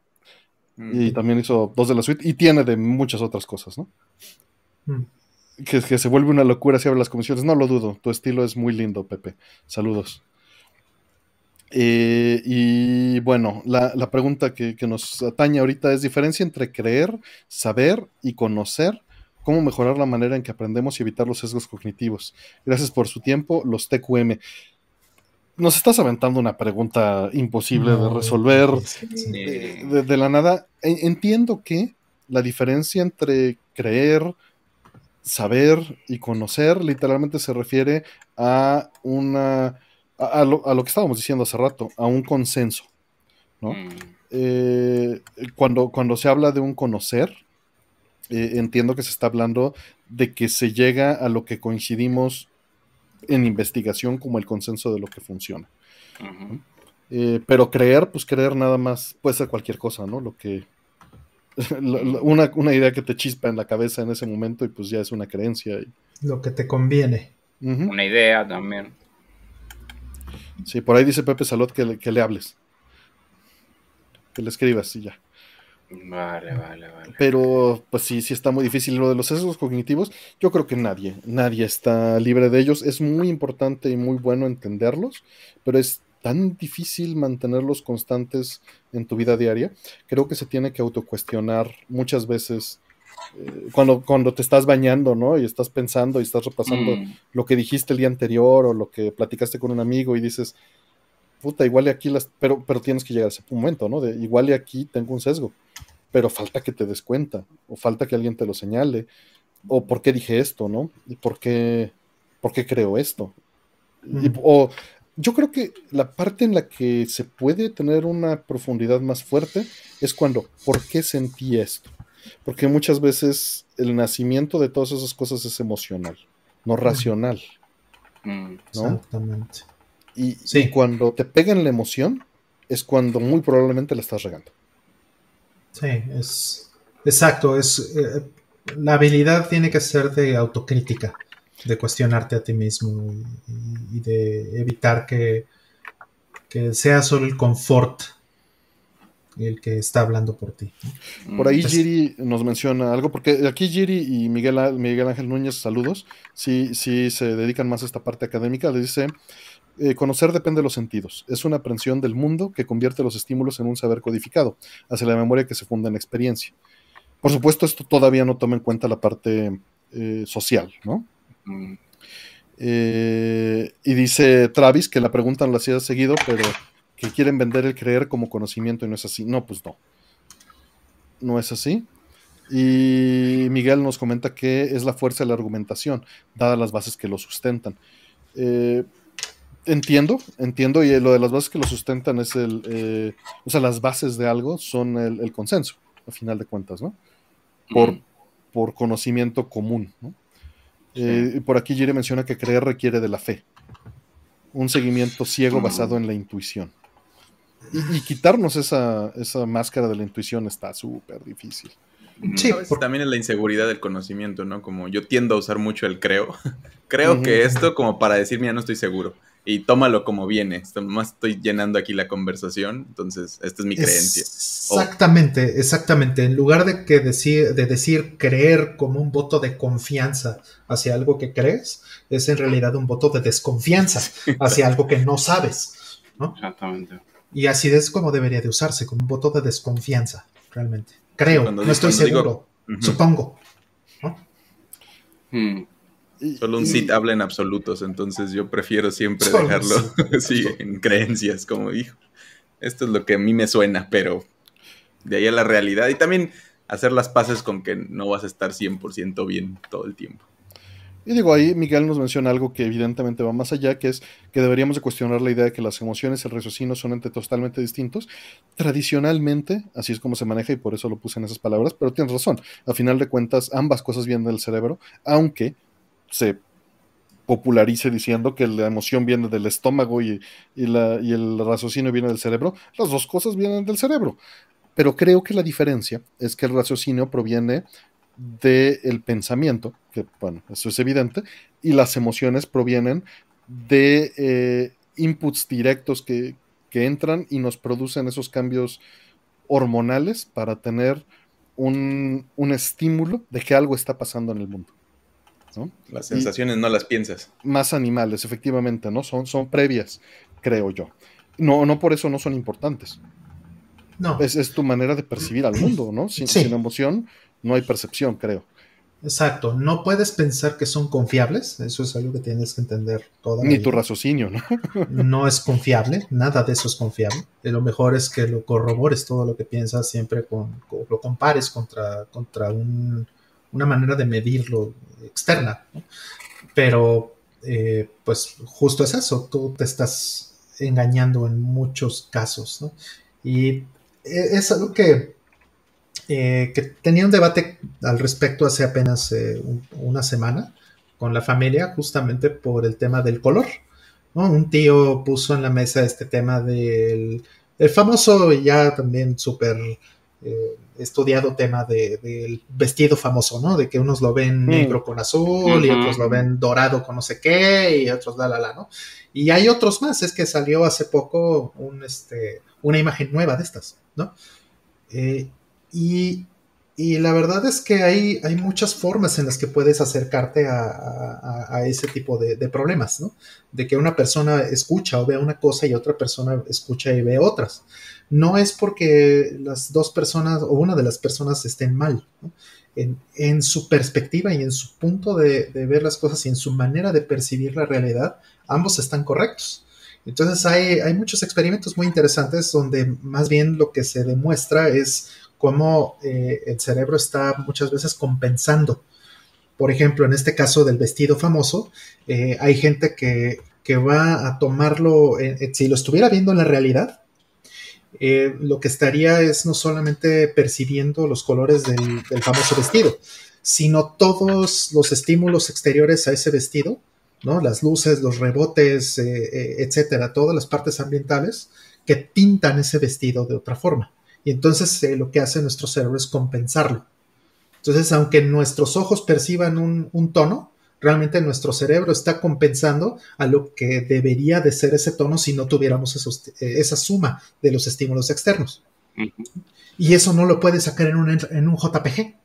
Y también hizo dos de la suite. Y tiene de muchas otras cosas, ¿no? Mm. Que, que, se vuelve una locura si abre las comisiones. No lo dudo. Tu estilo es muy lindo, Pepe. Saludos. Eh, y bueno, la, pregunta que, nos atañe ahorita es diferencia entre creer, saber y conocer. ¿Cómo mejorar la manera en que aprendemos y evitar los sesgos cognitivos? Gracias por su tiempo, los TQM. Nos estás aventando una pregunta imposible de resolver de, la nada. Entiendo que la diferencia entre creer, saber y conocer literalmente se refiere a una a, lo, que estábamos diciendo hace rato, a un consenso. ¿no? Mm. Eh, cuando, cuando se habla de un conocer, eh, entiendo que se está hablando de que se llega a lo que coincidimos en investigación como el consenso de lo que funciona. Eh, pero creer, pues creer nada más puede ser cualquier cosa, ¿no? Lo que. una, una, idea que te chispa en la cabeza en ese momento y pues ya es una creencia. Lo que te conviene. Una idea también. Sí, por ahí dice Pepe Salot que le, que le hables. Que le escribas y ya. Vale, vale, vale. Pero, pues sí, sí está muy difícil. Lo de los sesgos cognitivos, yo creo que nadie, nadie está libre de ellos. Es muy importante y muy bueno entenderlos, pero es tan difícil mantenerlos constantes en tu vida diaria. Creo que se tiene que autocuestionar muchas veces eh, cuando, cuando te estás bañando, ¿no? Y estás pensando y estás repasando mm. lo que dijiste el día anterior o lo que platicaste con un amigo y dices, puta, igual y aquí las, pero, pero tienes que llegar a ese momento, ¿no? De igual y aquí tengo un sesgo, pero falta que te des cuenta, o falta que alguien te lo señale, o por qué dije esto, ¿no? Y por qué, por qué creo esto. o yo creo que la parte en la que se puede tener una profundidad más fuerte es cuando, ¿por qué sentí esto? Porque muchas veces el nacimiento de todas esas cosas es emocional, no racional. Mm. Exactamente. Y, cuando te pega en la emoción, es cuando muy probablemente la estás regando. Sí, es exacto. Es eh, la habilidad tiene que ser de autocrítica, de cuestionarte a ti mismo y, de evitar que, que sea solo el confort el que está hablando por ti. Por ahí Giri nos menciona algo, porque aquí Giri y Miguel, Miguel Ángel Núñez, saludos, sí, sí se dedican más a esta parte académica, le dice, eh, conocer depende de los sentidos, es una aprensión del mundo que convierte los estímulos en un saber codificado, hacia la memoria que se funda en experiencia. Por supuesto, esto todavía no toma en cuenta la parte eh, social, ¿no? Mm. Eh, y dice Travis que la pregunta no la hacía seguido, pero que quieren vender el creer como conocimiento y no es así. No, pues no. No es así. Y Miguel nos comenta que es la fuerza de la argumentación, dadas las bases que lo sustentan. Eh, entiendo, entiendo, y lo de las bases que lo sustentan es el. Eh, o sea, las bases de algo son el, consenso, a final de cuentas, ¿no? Por, por conocimiento común, ¿no? Eh, por aquí Jiri menciona que creer requiere de la fe, un seguimiento ciego basado en la intuición. Y, quitarnos esa, máscara de la intuición está súper difícil. Sí, también es la inseguridad del conocimiento, ¿no? Como yo tiendo a usar mucho el creo. creo que esto como para decir, mira, no estoy seguro. Y tómalo como viene. Más estoy llenando aquí la conversación. Entonces, esta es mi creencia. Exactamente, exactamente. En lugar de que decir, de decir creer como un voto de confianza hacia algo que crees, es en realidad un voto de desconfianza hacia algo que no sabes. ¿no? Exactamente. Y así es como debería de usarse, como un voto de desconfianza, realmente. Creo, no estoy seguro, supongo. Hmm. Solo un sit habla en absolutos, entonces yo prefiero siempre dejarlo sí, en creencias, como hijo. Esto es lo que a mí me suena, pero de ahí a la realidad. Y también hacer las paces con que no vas a estar 100% bien todo el tiempo. Y digo, ahí Miguel nos menciona algo que evidentemente va más allá, que es que deberíamos de cuestionar la idea de que las emociones y el raciocinio son entes totalmente distintos. Tradicionalmente, así es como se maneja y por eso lo puse en esas palabras, pero tienes razón. A final de cuentas, ambas cosas vienen del cerebro, aunque se popularice diciendo que la emoción viene del estómago y, la, y el raciocinio viene del cerebro. Las dos cosas vienen del cerebro. Pero creo que la diferencia es que el raciocinio proviene del pensamiento, que bueno, eso es evidente, y las emociones provienen de eh, inputs directos que, entran y nos producen esos cambios hormonales para tener un, estímulo de que algo está pasando en el mundo. Las sensaciones no las piensas. Más animales, efectivamente, ¿no? Son, son previas, creo yo. no, no por eso no son importantes. No. Es, tu manera de percibir al mundo, ¿no? Sin, sin emoción no hay percepción, creo. Exacto, no puedes pensar que son confiables, eso es algo que tienes que entender toda Ni tu raciocinio, ¿no? no es confiable, nada de eso es confiable. Lo mejor es que lo corrobores todo lo que piensas siempre con, lo compares contra, contra una manera de medirlo externa. Pero, eh, pues justo es eso, tú te estás engañando en muchos casos, ¿no? Y e, es algo que eh, que tenía un debate al respecto hace apenas eh, una semana con la familia, justamente por el tema del color. Un tío puso en la mesa este tema del el famoso y ya también súper eh, estudiado tema del vestido famoso, ¿no? De que unos lo ven mm. negro con azul y otros lo ven dorado con no sé qué y otros la la la, ¿no? Y hay otros más, es que salió hace poco un, este, una imagen nueva de estas, ¿no? Y, la verdad es que hay, hay, muchas formas en las que puedes acercarte a, ese tipo de, problemas, ¿no? De que una persona escucha o ve una cosa y otra persona escucha y ve otras. No es porque las dos personas o una de las personas estén mal, en, su perspectiva y en su punto de, ver las cosas y en su manera de percibir la realidad, ambos están correctos. Entonces hay, hay muchos experimentos muy interesantes donde más bien lo que se demuestra es cómo eh, el cerebro está muchas veces compensando. Por ejemplo, en este caso del vestido famoso, eh, hay gente que, va a tomarlo, eh, si lo estuviera viendo en la realidad, lo que estaría es no solamente percibiendo los colores del, famoso vestido, sino todos los estímulos exteriores a ese vestido, ¿no? Las luces, los rebotes, etcétera, todas las partes ambientales que pintan ese vestido de otra forma. Y entonces eh, lo que hace nuestro cerebro es compensarlo. Entonces, aunque nuestros ojos perciban un, tono, realmente nuestro cerebro está compensando a lo que debería de ser ese tono si no tuviéramos eh, esa suma de los estímulos externos. Y eso no lo puedes sacar en un, en un JPG.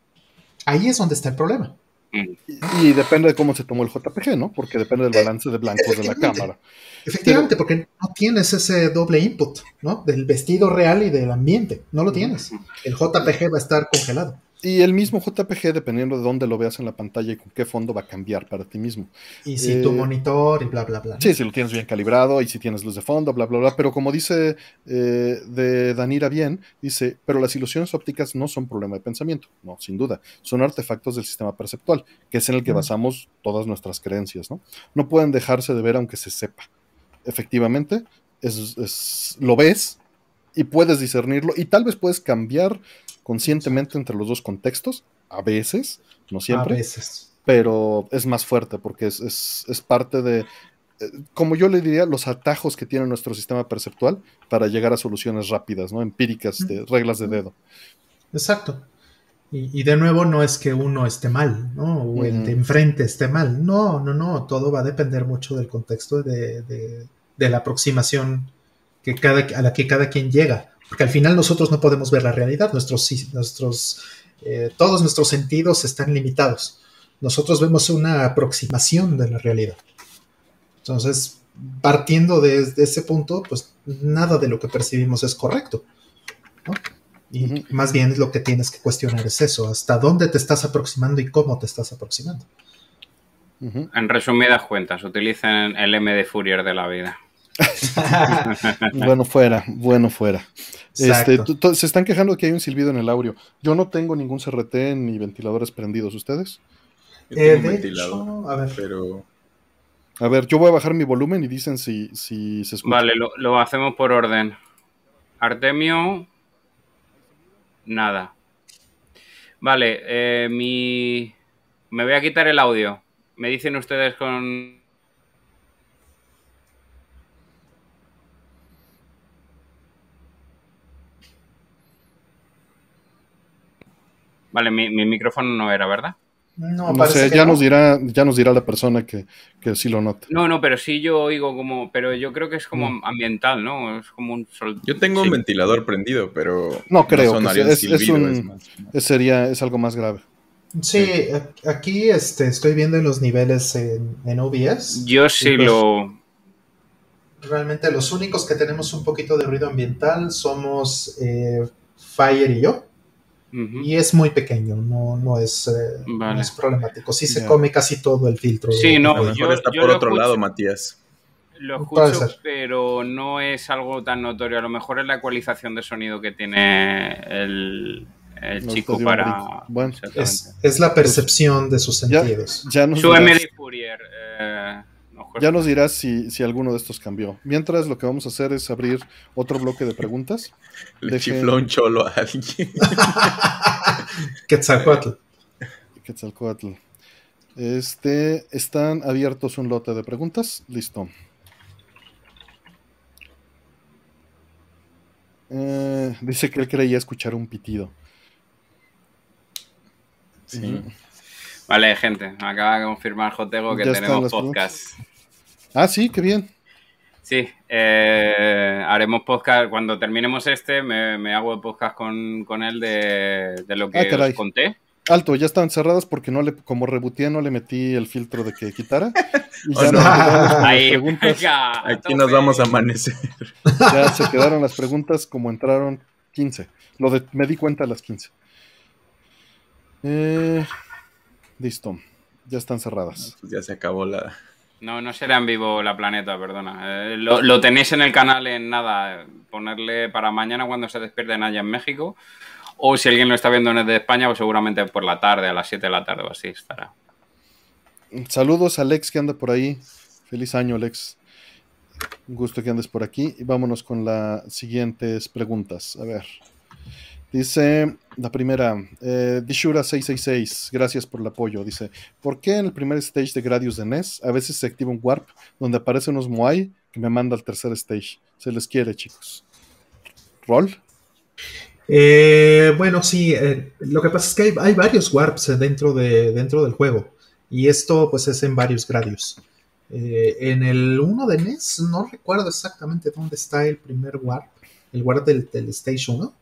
Ahí es donde está el problema. Y, depende de cómo se tomó el JPG, ¿no? Porque depende del balance de blancos de la cámara. Efectivamente, porque no tienes ese doble input, ¿no? Del vestido real y del ambiente. No lo tienes. El JPG va a estar congelado. Y el mismo JPG, dependiendo de dónde lo veas en la pantalla y con qué fondo, va a cambiar para ti mismo. Y si tu eh, monitor y bla, bla, bla. Sí, si lo tienes bien calibrado y si tienes luz de fondo, bla, bla, bla. Pero como dice eh, de Danira bien, dice, pero las ilusiones ópticas no son problema de pensamiento. No, sin duda. Son artefactos del sistema perceptual, que es en el que basamos todas nuestras creencias, ¿no? No pueden dejarse de ver aunque se sepa. Efectivamente, es, lo ves y puedes discernirlo y tal vez puedes cambiar conscientemente entre los dos contextos, a veces, no siempre. A veces. Pero es más fuerte porque es, parte de, eh, como yo le diría, los atajos que tiene nuestro sistema perceptual para llegar a soluciones rápidas, ¿no? Empíricas, de reglas de dedo. Exacto. Y, de nuevo no es que uno esté mal, ¿no? O el de enfrente esté mal. No, no, no. Todo va a depender mucho del contexto de, de, la aproximación que cada, a la que cada quien llega. Porque al final nosotros no podemos ver la realidad, nuestros, nuestros, eh, todos nuestros sentidos están limitados. Nosotros vemos una aproximación de la realidad. Entonces, partiendo de, ese punto, pues nada de lo que percibimos es correcto. Y más bien lo que tienes que cuestionar es eso, hasta dónde te estás aproximando y cómo te estás aproximando. En resumidas cuentas, utilicen el M de Fourier de la vida. bueno fuera, bueno fuera. Este, se están quejando de que hay un silbido en el audio. Yo no tengo ningún CRT ni ventiladores prendidos. ¿Ustedes? Eh, a ver. Pero... A ver, yo voy a bajar mi volumen y dicen si, si se escucha. Vale, lo, hacemos por orden. Artemio, nada. Vale, eh, mi... me voy a quitar el audio. Me dicen ustedes con Vale, mi, micrófono no era, ¿verdad? No, no sé, ya, Nos dirá, ya nos dirá la persona que, que, sí lo nota. No, no, pero sí yo oigo como, pero yo creo que es como mm. ambiental, ¿no? Es como un sol... Yo tengo un ventilador prendido, pero no creo que es, es, un, sería, es algo más grave. Sí, aquí este, estoy viendo los niveles en, en OBS. Yo sí lo... Realmente los únicos que tenemos un poquito de ruido ambiental somos eh, Fire y yo. Y es muy pequeño, no, no, es, eh, es problemático. Sí se come casi todo el filtro. Sí, no, yo, está por otro lado, Matías. Lo escucho, pero no es algo tan notorio. A lo mejor es la ecualización de sonido que tiene el, chico para. Bueno, es, la percepción de sus sentidos. Ya, Su MD Fourier. Eh, ya nos dirás si, si, alguno de estos cambió. Mientras, lo que vamos a hacer es abrir otro bloque de preguntas. Le chifló un cholo a alguien. Quetzalcoatl. Quetzalcoatl. Este, están abiertos un lote de preguntas. Listo. Eh, dice que él creía escuchar un pitido. Sí. Vale, gente, acaba de confirmar Jotego que tenemos podcast. Ah, sí, qué bien. Sí, eh, haremos podcast. Cuando terminemos este, me, hago el podcast con, él de, lo que ah, conté. Alto, ya están cerradas porque no le, como rebutié, no le metí el filtro de que quitara. Y ya no. Ahí, Aquí nos vamos a amanecer. Ya se quedaron las preguntas como entraron 15. Lo de, me di cuenta a las 15. Eh, listo, ya están cerradas. Pues ya se acabó la. No, no será en vivo la planeta, perdona. Eh, lo, lo, tenéis en el canal en nada. Ponerle para mañana cuando se despierten allá en México. O si alguien lo está viendo desde España, pues seguramente por la tarde, a las 7 de la tarde o así estará. Saludos a Alex que anda por ahí. Feliz año, Alex. Un gusto que andes por aquí. Y vámonos con las siguientes preguntas. A ver. Dice la primera, eh, Dishura666, gracias por el apoyo. Dice: ¿Por qué en el primer stage de Gradius de NES a veces se activa un warp donde aparecen unos Moai que me manda al tercer stage? Se les quiere, chicos. ¿Roll? Eh, bueno, sí, eh, lo que pasa es que hay, varios warps dentro, de, dentro del juego y esto pues es en varios gradios. Eh, en el 1 de NES no recuerdo exactamente dónde está el primer warp, el warp del, Stage 1,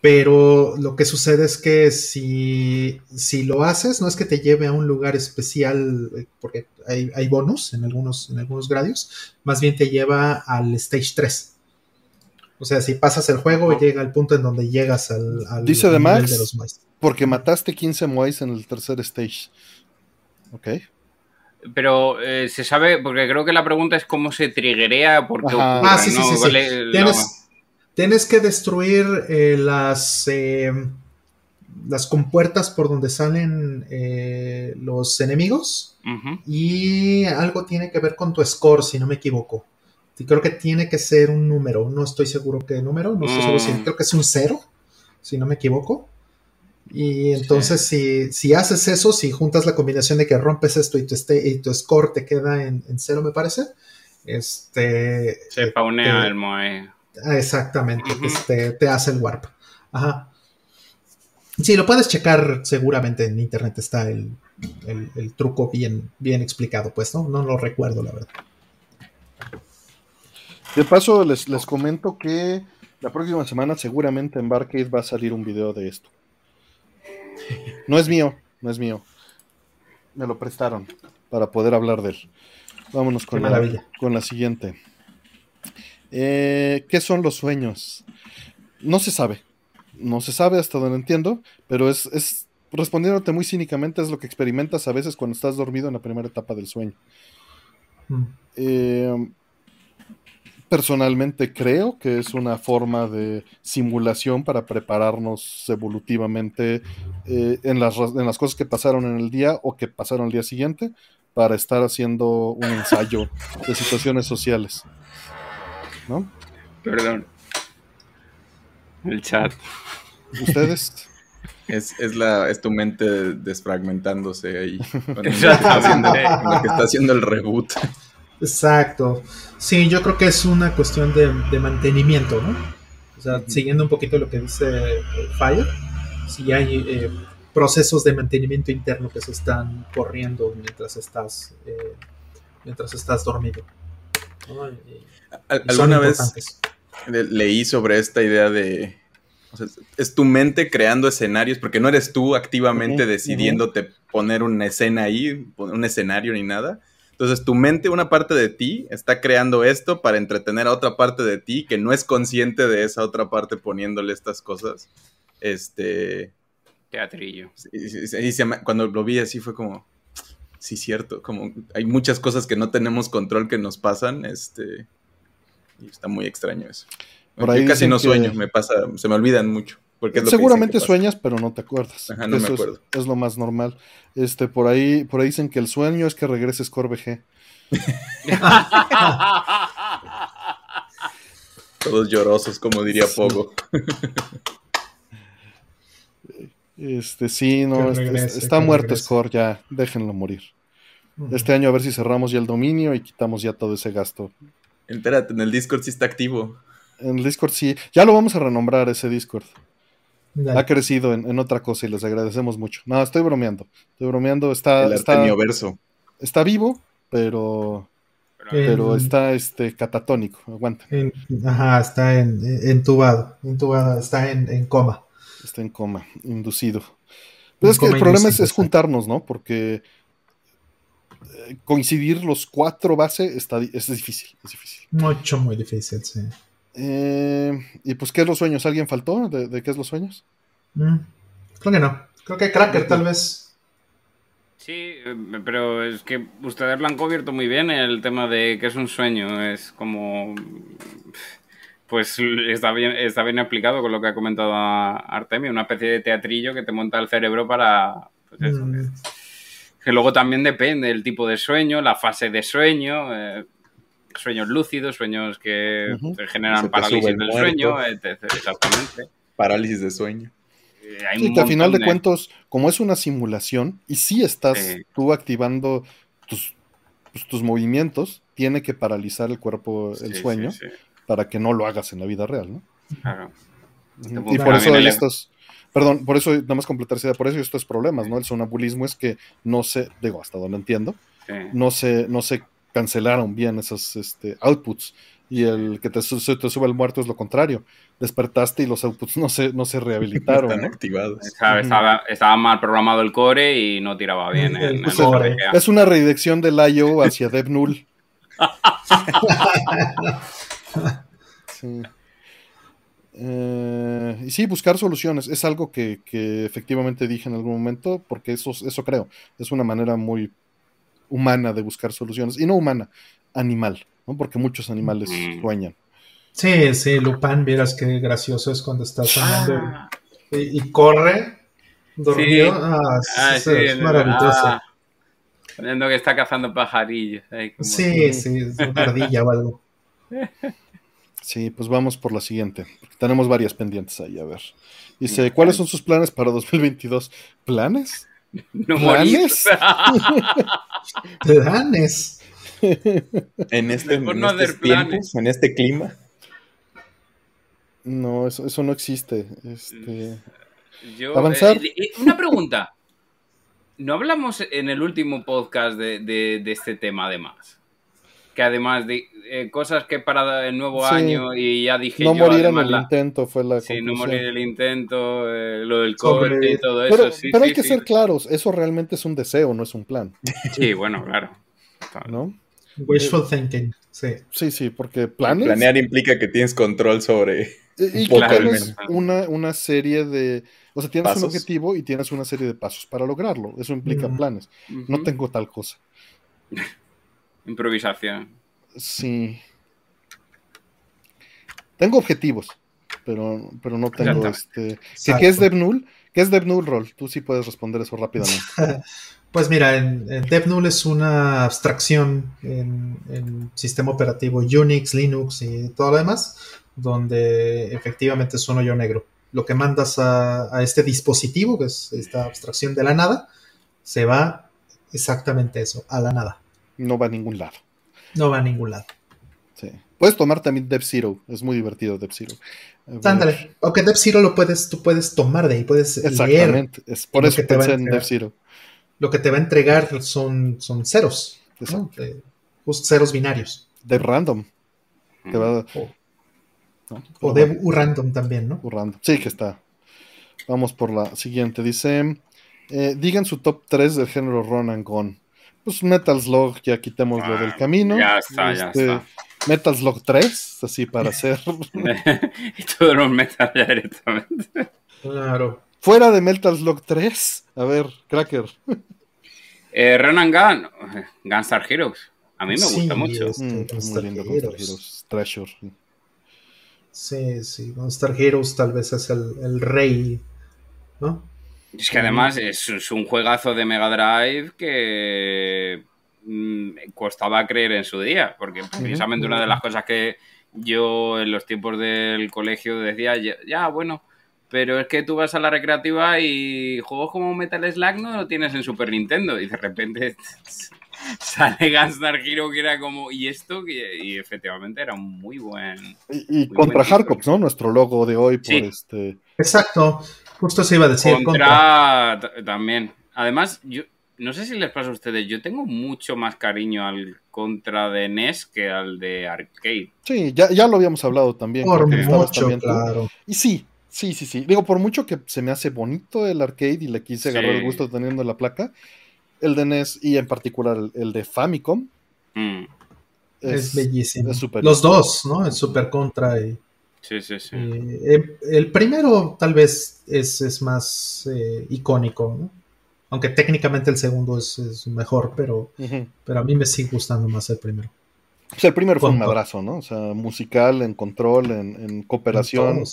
pero lo que sucede es que si, si, lo haces no es que te lleve a un lugar especial porque hay, hay bonus en algunos, en algunos gradios, más bien te lleva al Stage 3. O sea, si pasas el juego, llega al punto en donde llegas al, Dice de Max, porque mataste 15 Moais en el tercer stage. Ok. Pero eh, se sabe, porque creo que la pregunta es cómo se triggerea, porque Ah, sí, sí, sí. tienes, que destruir eh, las, eh, las compuertas por donde salen los enemigos y algo tiene que ver con tu score, si no me equivoco creo que tiene que ser un número. No estoy seguro qué número. No estoy seguro si mm. creo que es un cero, si no me equivoco. Y entonces, si, haces eso, si juntas la combinación de que rompes esto y tu, este, y tu score te queda en, cero, me parece. Este. Se paunea el Moe. Ah, exactamente. este, te hace el warp. Ajá. Sí, lo puedes checar seguramente en internet. Está el, el, truco bien, bien explicado, pues, ¿no? No lo recuerdo, la verdad. De paso, les, comento que la próxima semana seguramente en Barcade va a salir un video de esto. No es mío, no es mío. Me lo prestaron para poder hablar de él. Vámonos con, la, con la siguiente. Eh, ¿Qué son los sueños? No se sabe. No se sabe hasta donde entiendo, pero es, es respondiéndote muy cínicamente, es lo que experimentas a veces cuando estás dormido en la primera etapa del sueño. Mm. Eh, Personalmente creo que es una forma de simulación para prepararnos evolutivamente eh, en, las, en las cosas que pasaron en el día o que pasaron el día siguiente para estar haciendo un ensayo de situaciones sociales. ¿No? Perdón. El chat. ¿Ustedes? Es, es, la, es tu mente desfragmentándose ahí. Con lo que está haciendo el reboot. Exacto. Sí, yo creo que es una cuestión de, mantenimiento, ¿no? O sea, siguiendo un poquito lo que dice eh, Fire, si hay eh, procesos de mantenimiento interno que se están corriendo mientras estás, eh, mientras estás dormido. ¿Alguna vez leí sobre esta idea de... O sea, es tu mente creando escenarios, porque no eres tú activamente decidiéndote poner una escena ahí, un escenario ni nada, Entonces, tu mente, una parte de ti, está creando esto para entretener a otra parte de ti que no es consciente de esa otra parte poniéndole estas cosas. Este. Teatrillo. Y, cuando lo vi así fue como. Sí, cierto. Como hay muchas cosas que no tenemos control que nos pasan. Este. Y está muy extraño eso. Por ahí Yo casi no sueño, me pasa, se me olvidan mucho. Porque Seguramente sueñas, pero no te acuerdas. Ajá, no me acuerdo. Es, lo más normal. Este, por ahí, por ahí dicen que el sueño es que regreses Core VG. Todos llorosos, como diría Pogo. Este, sí, no, este, está muerto Score, ya, déjenlo morir. Este año a ver si cerramos ya el dominio y quitamos ya todo ese gasto. Espérate, en el Discord sí está activo. En el Discord sí, ya lo vamos a renombrar ese Discord. Ha crecido en, otra cosa y les agradecemos mucho. No, estoy bromeando. Estoy bromeando. Está, el está, verso. está vivo, pero. Pero está este catatónico. Aguanta. ajá, está en, entubado. Entubado, está en, coma. Está en coma, inducido. Pero es que el problema es, juntarnos, ¿no? Porque coincidir los cuatro bases está, es difícil, es difícil. Mucho, muy difícil, sí. Eh, y pues, ¿qué es los sueños? ¿Alguien faltó de, qué es los sueños? Mm, creo que no. Creo que Cracker tal vez. Sí, eh, pero es que ustedes lo han cubierto muy bien el tema de que es un sueño. Es como. Pues está bien, está bien explicado con lo que ha comentado Artemio, una especie de teatrillo que te monta el cerebro para. Pues eso, mm. Que, luego también depende del tipo de sueño, la fase de sueño. Eh, sueños lúcidos, sueños que generan parálisis del sueño, exactamente. Parálisis de sueño. y que al final de, cuentas, como es una simulación, y si estás tú activando tus, pues, tus, movimientos, tiene que paralizar el cuerpo el sueño para que no lo hagas en la vida real, ¿no? Claro. Y por eso hay estos, perdón, por eso, nada más completarse, por eso estos problemas, ¿no? El sonambulismo es que no se, digo, hasta donde entiendo, no se, no se cancelaron bien esos este, outputs. Y el que te, te sube el muerto es lo contrario. Despertaste y los outputs no se, no se rehabilitaron. Están activados. Estaba, mal programado el core y no tiraba bien. es una redirección del IO hacia Dev Null. Eh, y sí, buscar soluciones es algo que, que, efectivamente dije en algún momento, porque eso, eso creo, es una manera muy humana de buscar soluciones. Y no humana, animal, ¿no? Porque muchos animales sueñan. Sí, sí, Lupin, vieras qué gracioso es cuando está soñando ah. y, corre dormido. Ah, ah, es, maravilloso. que está cazando pajarillos. Sí, sí, es una ardilla o algo. Sí, pues vamos por la siguiente. Tenemos varias pendientes ahí, a ver. Dice, ¿cuáles son sus planes para 2022? ¿Planes? No ¿Planes? ¿Planes? en este, en en este clima. No, eso, eso no existe. Este... Avanzar. Eh, eh, una pregunta. ¿No hablamos en el último podcast de, de este tema además? Que además de eh, cosas que para el nuevo año y ya dije no morir en el intento fue la sí no morir en el intento eh, lo del COVID y todo eso pero, pero hay que ser claros eso realmente es un deseo no es un plan. Sí bueno claro. No wishful thinking sí. sí sí porque planes planear implica que tienes control sobre y, que tienes una, una serie de o sea tienes un objetivo y tienes una serie de pasos para lograrlo eso implica planes. No tengo tal cosa Improvisación. Sí. Tengo objetivos, pero, pero no tengo este. ¿Qué, es DevNull? ¿Qué es DevNull Roll? Tú sí puedes responder eso rápidamente. pues mira, en, DevNull es una abstracción en, en, sistema operativo Unix, Linux y todo lo demás, donde efectivamente es un hoyo negro. Lo que mandas a, a este dispositivo, que es esta abstracción de la nada, se va exactamente eso, a la nada no va a ningún lado. No va a ningún lado. Sí. Puedes tomar también Dev Zero, es muy divertido Dev Zero. Ándale, aunque Dev Zero lo puedes, tú puedes tomar de ahí, puedes Exactamente, es por eso que pensé en Dev Zero. Lo que te va a entregar son, son ceros, ceros binarios. Dev Random. O, Dev Random también, ¿no? Random. Sí, que está. Vamos por la siguiente. Dice, eh, digan su top 3 del género Run and Gone. Pues Metal Slug, ya quitemos lo del ah, camino. Ya está, ya este, está. Metal Slug 3, así para hacer. y todos los Metal ya directamente. Claro. Fuera de Metal Slug 3, a ver, Cracker. Eh, Ronan Gun, Gunstar Heroes. A mí me gusta mucho. Este, mm, muy lindo Gunstar Heroes. Treasure. Sí, sí. Gunstar Heroes tal vez es el, el rey, ¿no? Es que además es, un juegazo de Mega Drive que mm, costaba creer en su día, porque precisamente una de las cosas que yo en los tiempos del colegio decía, ya, bueno, pero es que tú vas a la recreativa y juegos como Metal Slug no lo tienes en Super Nintendo y de repente sale Gunstar Hero que era como, ¿y esto? Y, efectivamente era un muy buen... Y, contra Harcops, ¿no? Nuestro logo de hoy por este... Exacto, Justo se iba a decir. Contra, también. Además, yo no sé si les pasa a ustedes, yo tengo mucho más cariño al contra de NES que al de arcade. Sí, ya, ya lo habíamos hablado también. Por mucho, claro. Y sí, sí, sí, sí. Digo, por mucho que se me hace bonito el arcade y le quise agarrar el gusto teniendo la placa, el de NES y en particular el, de Famicom. Mm. Es, bellísimo. Los dos, ¿no? El Super Contra y Sí, sí, sí. Eh, el primero tal vez es, más eh, icónico, ¿no? Aunque técnicamente el segundo es, mejor, pero, pero a mí me sigue gustando más el primero. Pues el primero fue un abrazo, ¿no? O sea, musical, en control, en, cooperación.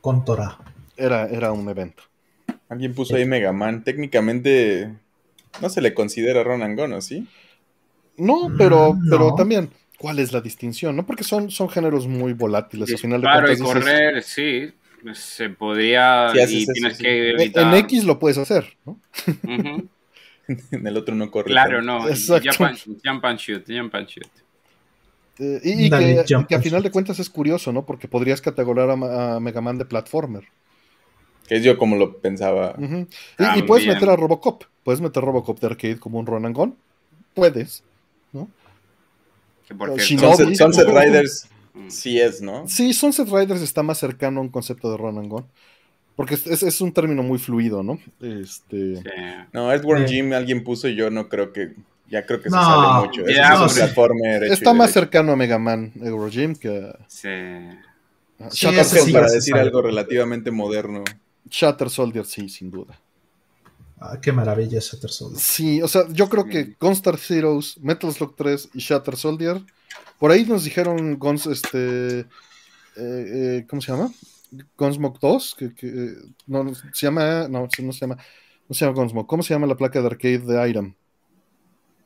Con Torah. Era, era un evento. Alguien puso ahí Mega Man. Técnicamente no se le considera Ronan Gono, ¿sí? No, pero, mm, pero también cuál es la distinción, ¿no? Porque son, son géneros muy volátiles. Al final de claro, y correr, sí. Se podría. y tienes que En X lo puedes hacer, ¿no? en el otro no corre. Claro, no. Jump and, shoot, jump and shoot. Eh, y, que, a final de cuentas es curioso, ¿no? Porque podrías categorizar a, Mega Man de platformer. Que es yo como lo pensaba. y, puedes meter a Robocop. Puedes meter a Robocop de arcade como un run and gun. Puedes, ¿no? Sunset, Riders mm. sí es, ¿no? Sí, Sunset Riders está más cercano a un concepto de run and gun. Porque es, un término muy fluido, ¿no? Este... No, Earthworm Jim alguien puso y yo no creo que. Ya creo que se sale mucho. es un Está más cercano a Mega Man Euro Jim que Sí. sí para decir algo relativamente moderno. Shatter Soldier, sí, sin duda. Ah, qué maravilla es Shatter Soldier. Sí, o sea, yo creo que Gunstar Heroes, Metal Slug 3 y Shatter Soldier, por ahí nos dijeron Guns, este, eh, eh, ¿cómo se llama? Gunsmoke 2, que, que, no, se llama, no, no se llama, no se llama Gunsmoke, ¿cómo se llama la placa de arcade de Iron?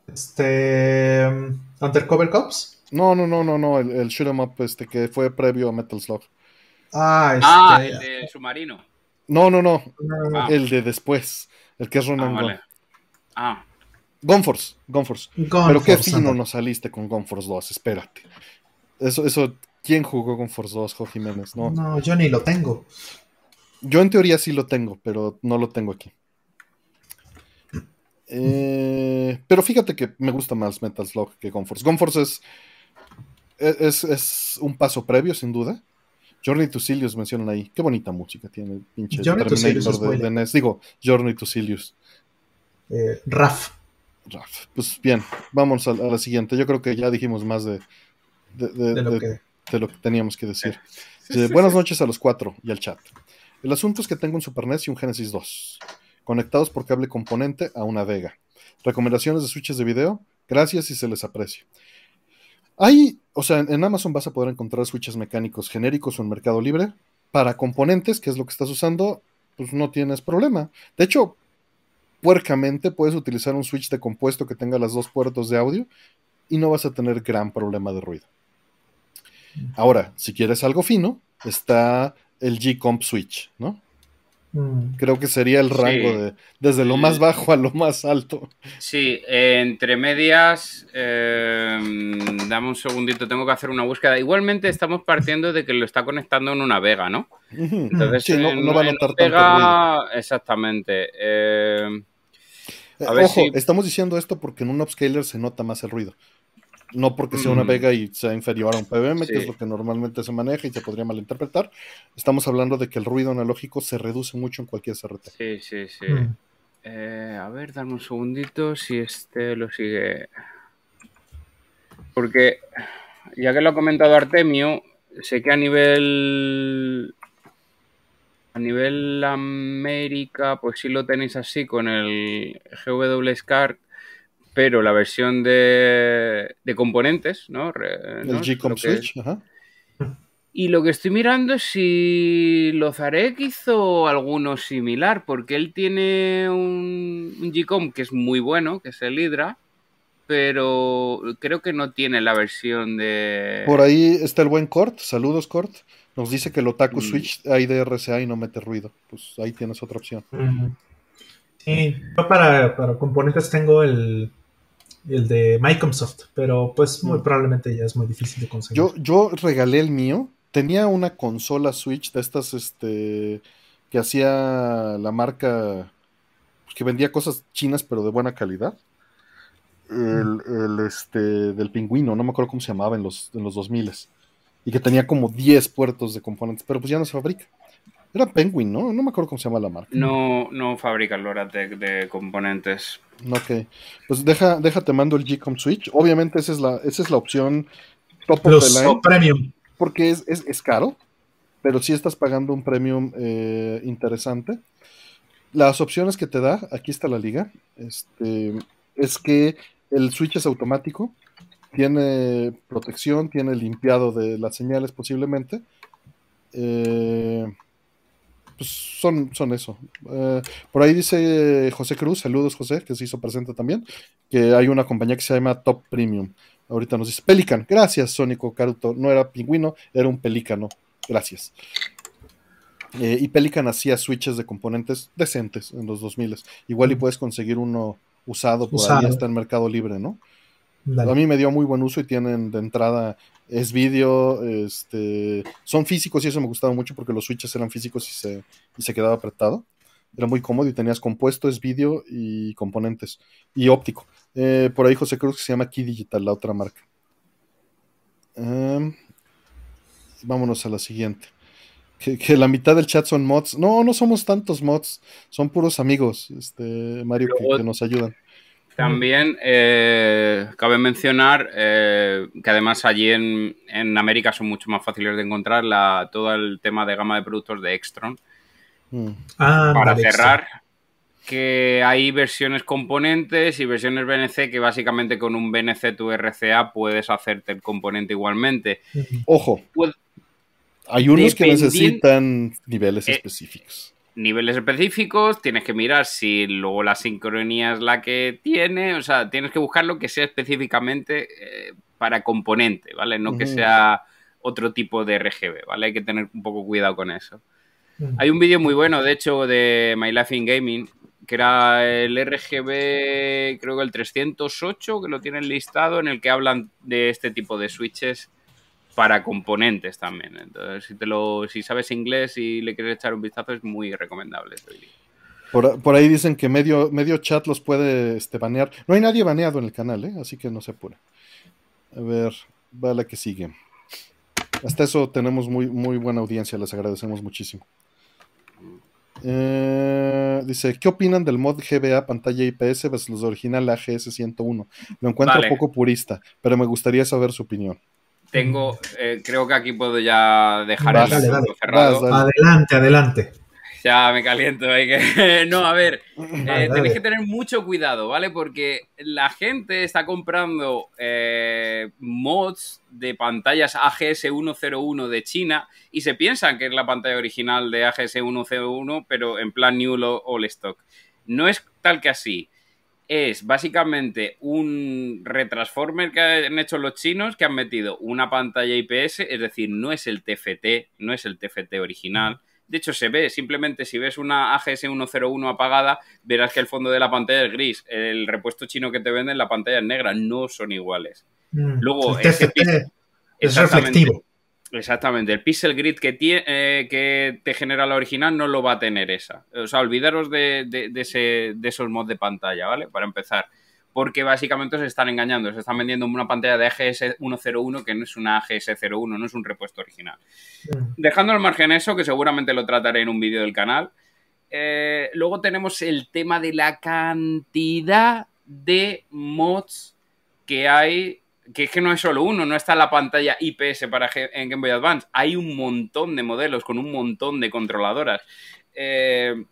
Este, um, Undercover Cops. No, no, no, no, no, el, el shoot 'em up este que fue previo a Metal Slug. Ah, este, ah el de submarino. No, no, no, ah. el de después. El que es Ronan ah, vale. Ah. Gunforce, Gunforce. Pero qué fino no saliste con Gunforce 2, espérate. Eso, eso, ¿quién jugó Gunforce 2, Jo Jiménez? No. no, yo ni lo tengo. Yo en teoría sí lo tengo, pero no lo tengo aquí. Eh, pero fíjate que me gusta más Metal Slug que Gunforce. Gunforce es, es, es un paso previo, sin duda. Journey to Silius mencionan ahí. Qué bonita música tiene pinche Terminator de, de, NES. Digo, Journey to Silius. Eh, Raf. Raf. Pues bien, vamos a, la siguiente. Yo creo que ya dijimos más de, de, lo, que... teníamos que decir. buenas noches a los cuatro y al chat. El asunto es que tengo un Super NES y un Genesis 2, conectados por cable componente a una Vega. Recomendaciones de switches de video, gracias y se les aprecia. Hay, o sea, en Amazon vas a poder encontrar switches mecánicos genéricos o en Mercado Libre. Para componentes, que es lo que estás usando, pues no tienes problema. De hecho, puercamente puedes utilizar un switch de compuesto que tenga las dos puertos de audio y no vas a tener gran problema de ruido. Ahora, si quieres algo fino, está el G-Comp Switch, ¿no? Mm. Creo que sería el rango de desde lo más bajo a lo más alto. Sí, entre medias, em, dame un segundito, tengo que hacer una búsqueda. Igualmente estamos partiendo de que lo está conectando en una Vega, ¿no? Entonces, sí, no, va a notar Vega, Exactamente. Em, eh, ojo, estamos diciendo esto porque en un upscaler se nota más el ruido no porque sea una Vega y sea inferior a un PBM, que es lo que normalmente se maneja y se podría malinterpretar. Estamos hablando de que el ruido analógico se reduce mucho en cualquier CRT. Sí, sí, sí. Mm. Eh, a ver, dame un segundito si este lo sigue. Porque, ya que lo ha comentado Artemio, sé que a nivel. A nivel América, pues sí lo tenéis así con el GW Scar, pero la versión de, componentes, ¿no? El G-Com Switch, ajá. Y lo que estoy mirando es si Lozarek hizo alguno similar, porque él tiene un, un G-Com que es muy bueno, que es el Hydra, pero creo que no tiene la versión de... Por ahí está el buen Cort, saludos Cort, nos dice que el Otaku mm. Switch hay de RCA y no mete ruido, pues ahí tienes otra opción. Sí, yo para, componentes tengo el, el de Microsoft, pero pues muy mm. probablemente ya es muy difícil de conseguir. Yo, yo regalé el mío tenía una consola Switch de estas, este, que hacía la marca, pues, que vendía cosas chinas pero de buena calidad. El, el, este, del pingüino, no me acuerdo cómo se llamaba en los, en los 2000 y que tenía como 10 puertos de componentes, pero pues ya no se fabrica. Era Penguin, ¿no? No me acuerdo cómo se llama la marca. No, no fabrica Loratec de componentes. Ok. Pues deja, déjate mando el G-Com Switch. Obviamente esa es la, esa es la opción top of the line. Premium porque es, es, caro, pero si estás pagando un premium eh, interesante. Las opciones que te da, aquí está la liga, este, es que el switch es automático, tiene protección, tiene limpiado de las señales posiblemente. Eh, pues son, son eso. Eh, por ahí dice José Cruz, saludos José, que se hizo presente también, que hay una compañía que se llama Top Premium. Ahorita nos dice Pelican. Gracias, Sónico Caruto. No era pingüino, era un pelícano. Gracias. Eh, y Pelican hacía switches de componentes decentes en los 2000. Igual y puedes conseguir uno usado por ahí, está en Mercado Libre, ¿no? A mí me dio muy buen uso y tienen de entrada, es vídeo, este, son físicos y eso me gustaba mucho porque los switches eran físicos y se, y se quedaba apretado. Era muy cómodo y tenías compuesto, es vídeo y componentes y óptico. Eh, por ahí José Cruz que se llama Key Digital, la otra marca. Em, vámonos a la siguiente. Que, la mitad del chat son mods. No, no somos tantos mods, son puros amigos, este, Mario, que, nos ayudan. También eh, cabe mencionar eh, que además allí en, en, América son mucho más fáciles de encontrar la, todo el tema de gama de productos de Extron. Mm. Ah, para cerrar, que hay versiones componentes y versiones BNC que básicamente con un BNC tu RCA puedes hacerte el componente igualmente. Ojo. hay unos que necesitan niveles eh, específicos. Niveles específicos, tienes que mirar si luego la sincronía es la que tiene, o sea, tienes que buscar lo que sea específicamente eh, para componente, ¿vale? No que sea otro tipo de RGB, ¿vale? Hay que tener un poco cuidado con eso. Hay un vídeo muy bueno, de hecho, de My Life in Gaming, que era el RGB, creo que el 308, que lo tienen listado, en el que hablan de este tipo de switches para componentes también. Entonces, si, te lo, si sabes inglés y le quieres echar un vistazo, es muy recomendable. Por, ahí dicen que medio, medio chat los puede este, banear. No hay nadie baneado en el canal, ¿eh? así que no se apure. A ver, va la que sigue. Hasta eso tenemos muy, muy buena audiencia, les agradecemos muchísimo. Eh, dice, ¿qué opinan del mod GBA pantalla IPS versus los original AGS 101? Lo encuentro un poco purista, pero me gustaría saber su opinión. Tengo, eh, creo que aquí puedo ya dejar el cerrado. Adelante, adelante ya me caliento. que... no, a ver, eh, tenéis que tener mucho cuidado, ¿vale? Porque la gente está comprando eh, mods de pantallas AGS 101 de China y se piensan que es la pantalla original de AGS 101, pero en plan New All Stock. No es tal que así. Es básicamente un retransformer que han hecho los chinos que han metido una pantalla IPS, es decir, no es el TFT, no es el TFT original de hecho, se ve, simplemente si ves una AGS 101 apagada, verás que el fondo de la pantalla es gris. El repuesto chino que te venden, la pantalla es negra, no son iguales. Mm, Luego, es reflectivo. Exactamente, el pixel grid que, tiene, eh, que te genera la original no lo va a tener esa. O sea, olvidaros de, ese, de esos mods de pantalla, ¿vale? Para empezar porque básicamente se están engañando, se están vendiendo una pantalla de AGS 101 que no es una AGS 01, no es un repuesto original. Dejando al margen eso, que seguramente lo trataré en un vídeo del canal, Eh, luego tenemos el tema de la cantidad de mods que hay, que es que no es solo uno, no está la pantalla IPS para Game Boy Advance, hay un montón de modelos con un montón de controladoras. Eh,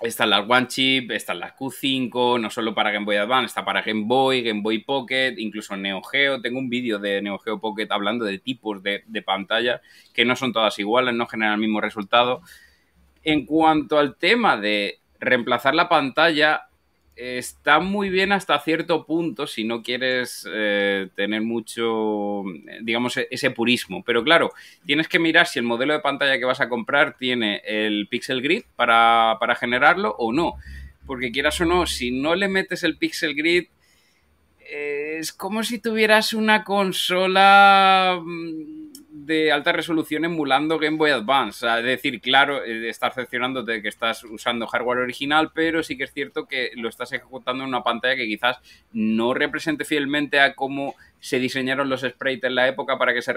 están las One Chip, están las Q5, no solo para Game Boy Advance, está para Game Boy, Game Boy Pocket, incluso Neo Geo. Tengo un vídeo de Neo Geo Pocket hablando de tipos de, de pantalla que no son todas iguales, no generan el mismo resultado. En cuanto al tema de reemplazar la pantalla, está muy bien hasta cierto punto si no quieres eh, tener mucho, digamos, e-, ese purismo. Pero claro, tienes que mirar si el modelo de pantalla que vas a comprar tiene el pixel grid para, para generarlo o no. Porque quieras o no, si no le metes el pixel grid, es como si tuvieras una consola mm, de alta resolución emulando Game Boy Advance. es decir, claro, eh, estás cerciorándote de que estás usando hardware original, pero sí que es cierto que lo estás ejecutando en una pantalla que quizás no represente fielmente a cómo se diseñaron los sprites en la época para que se,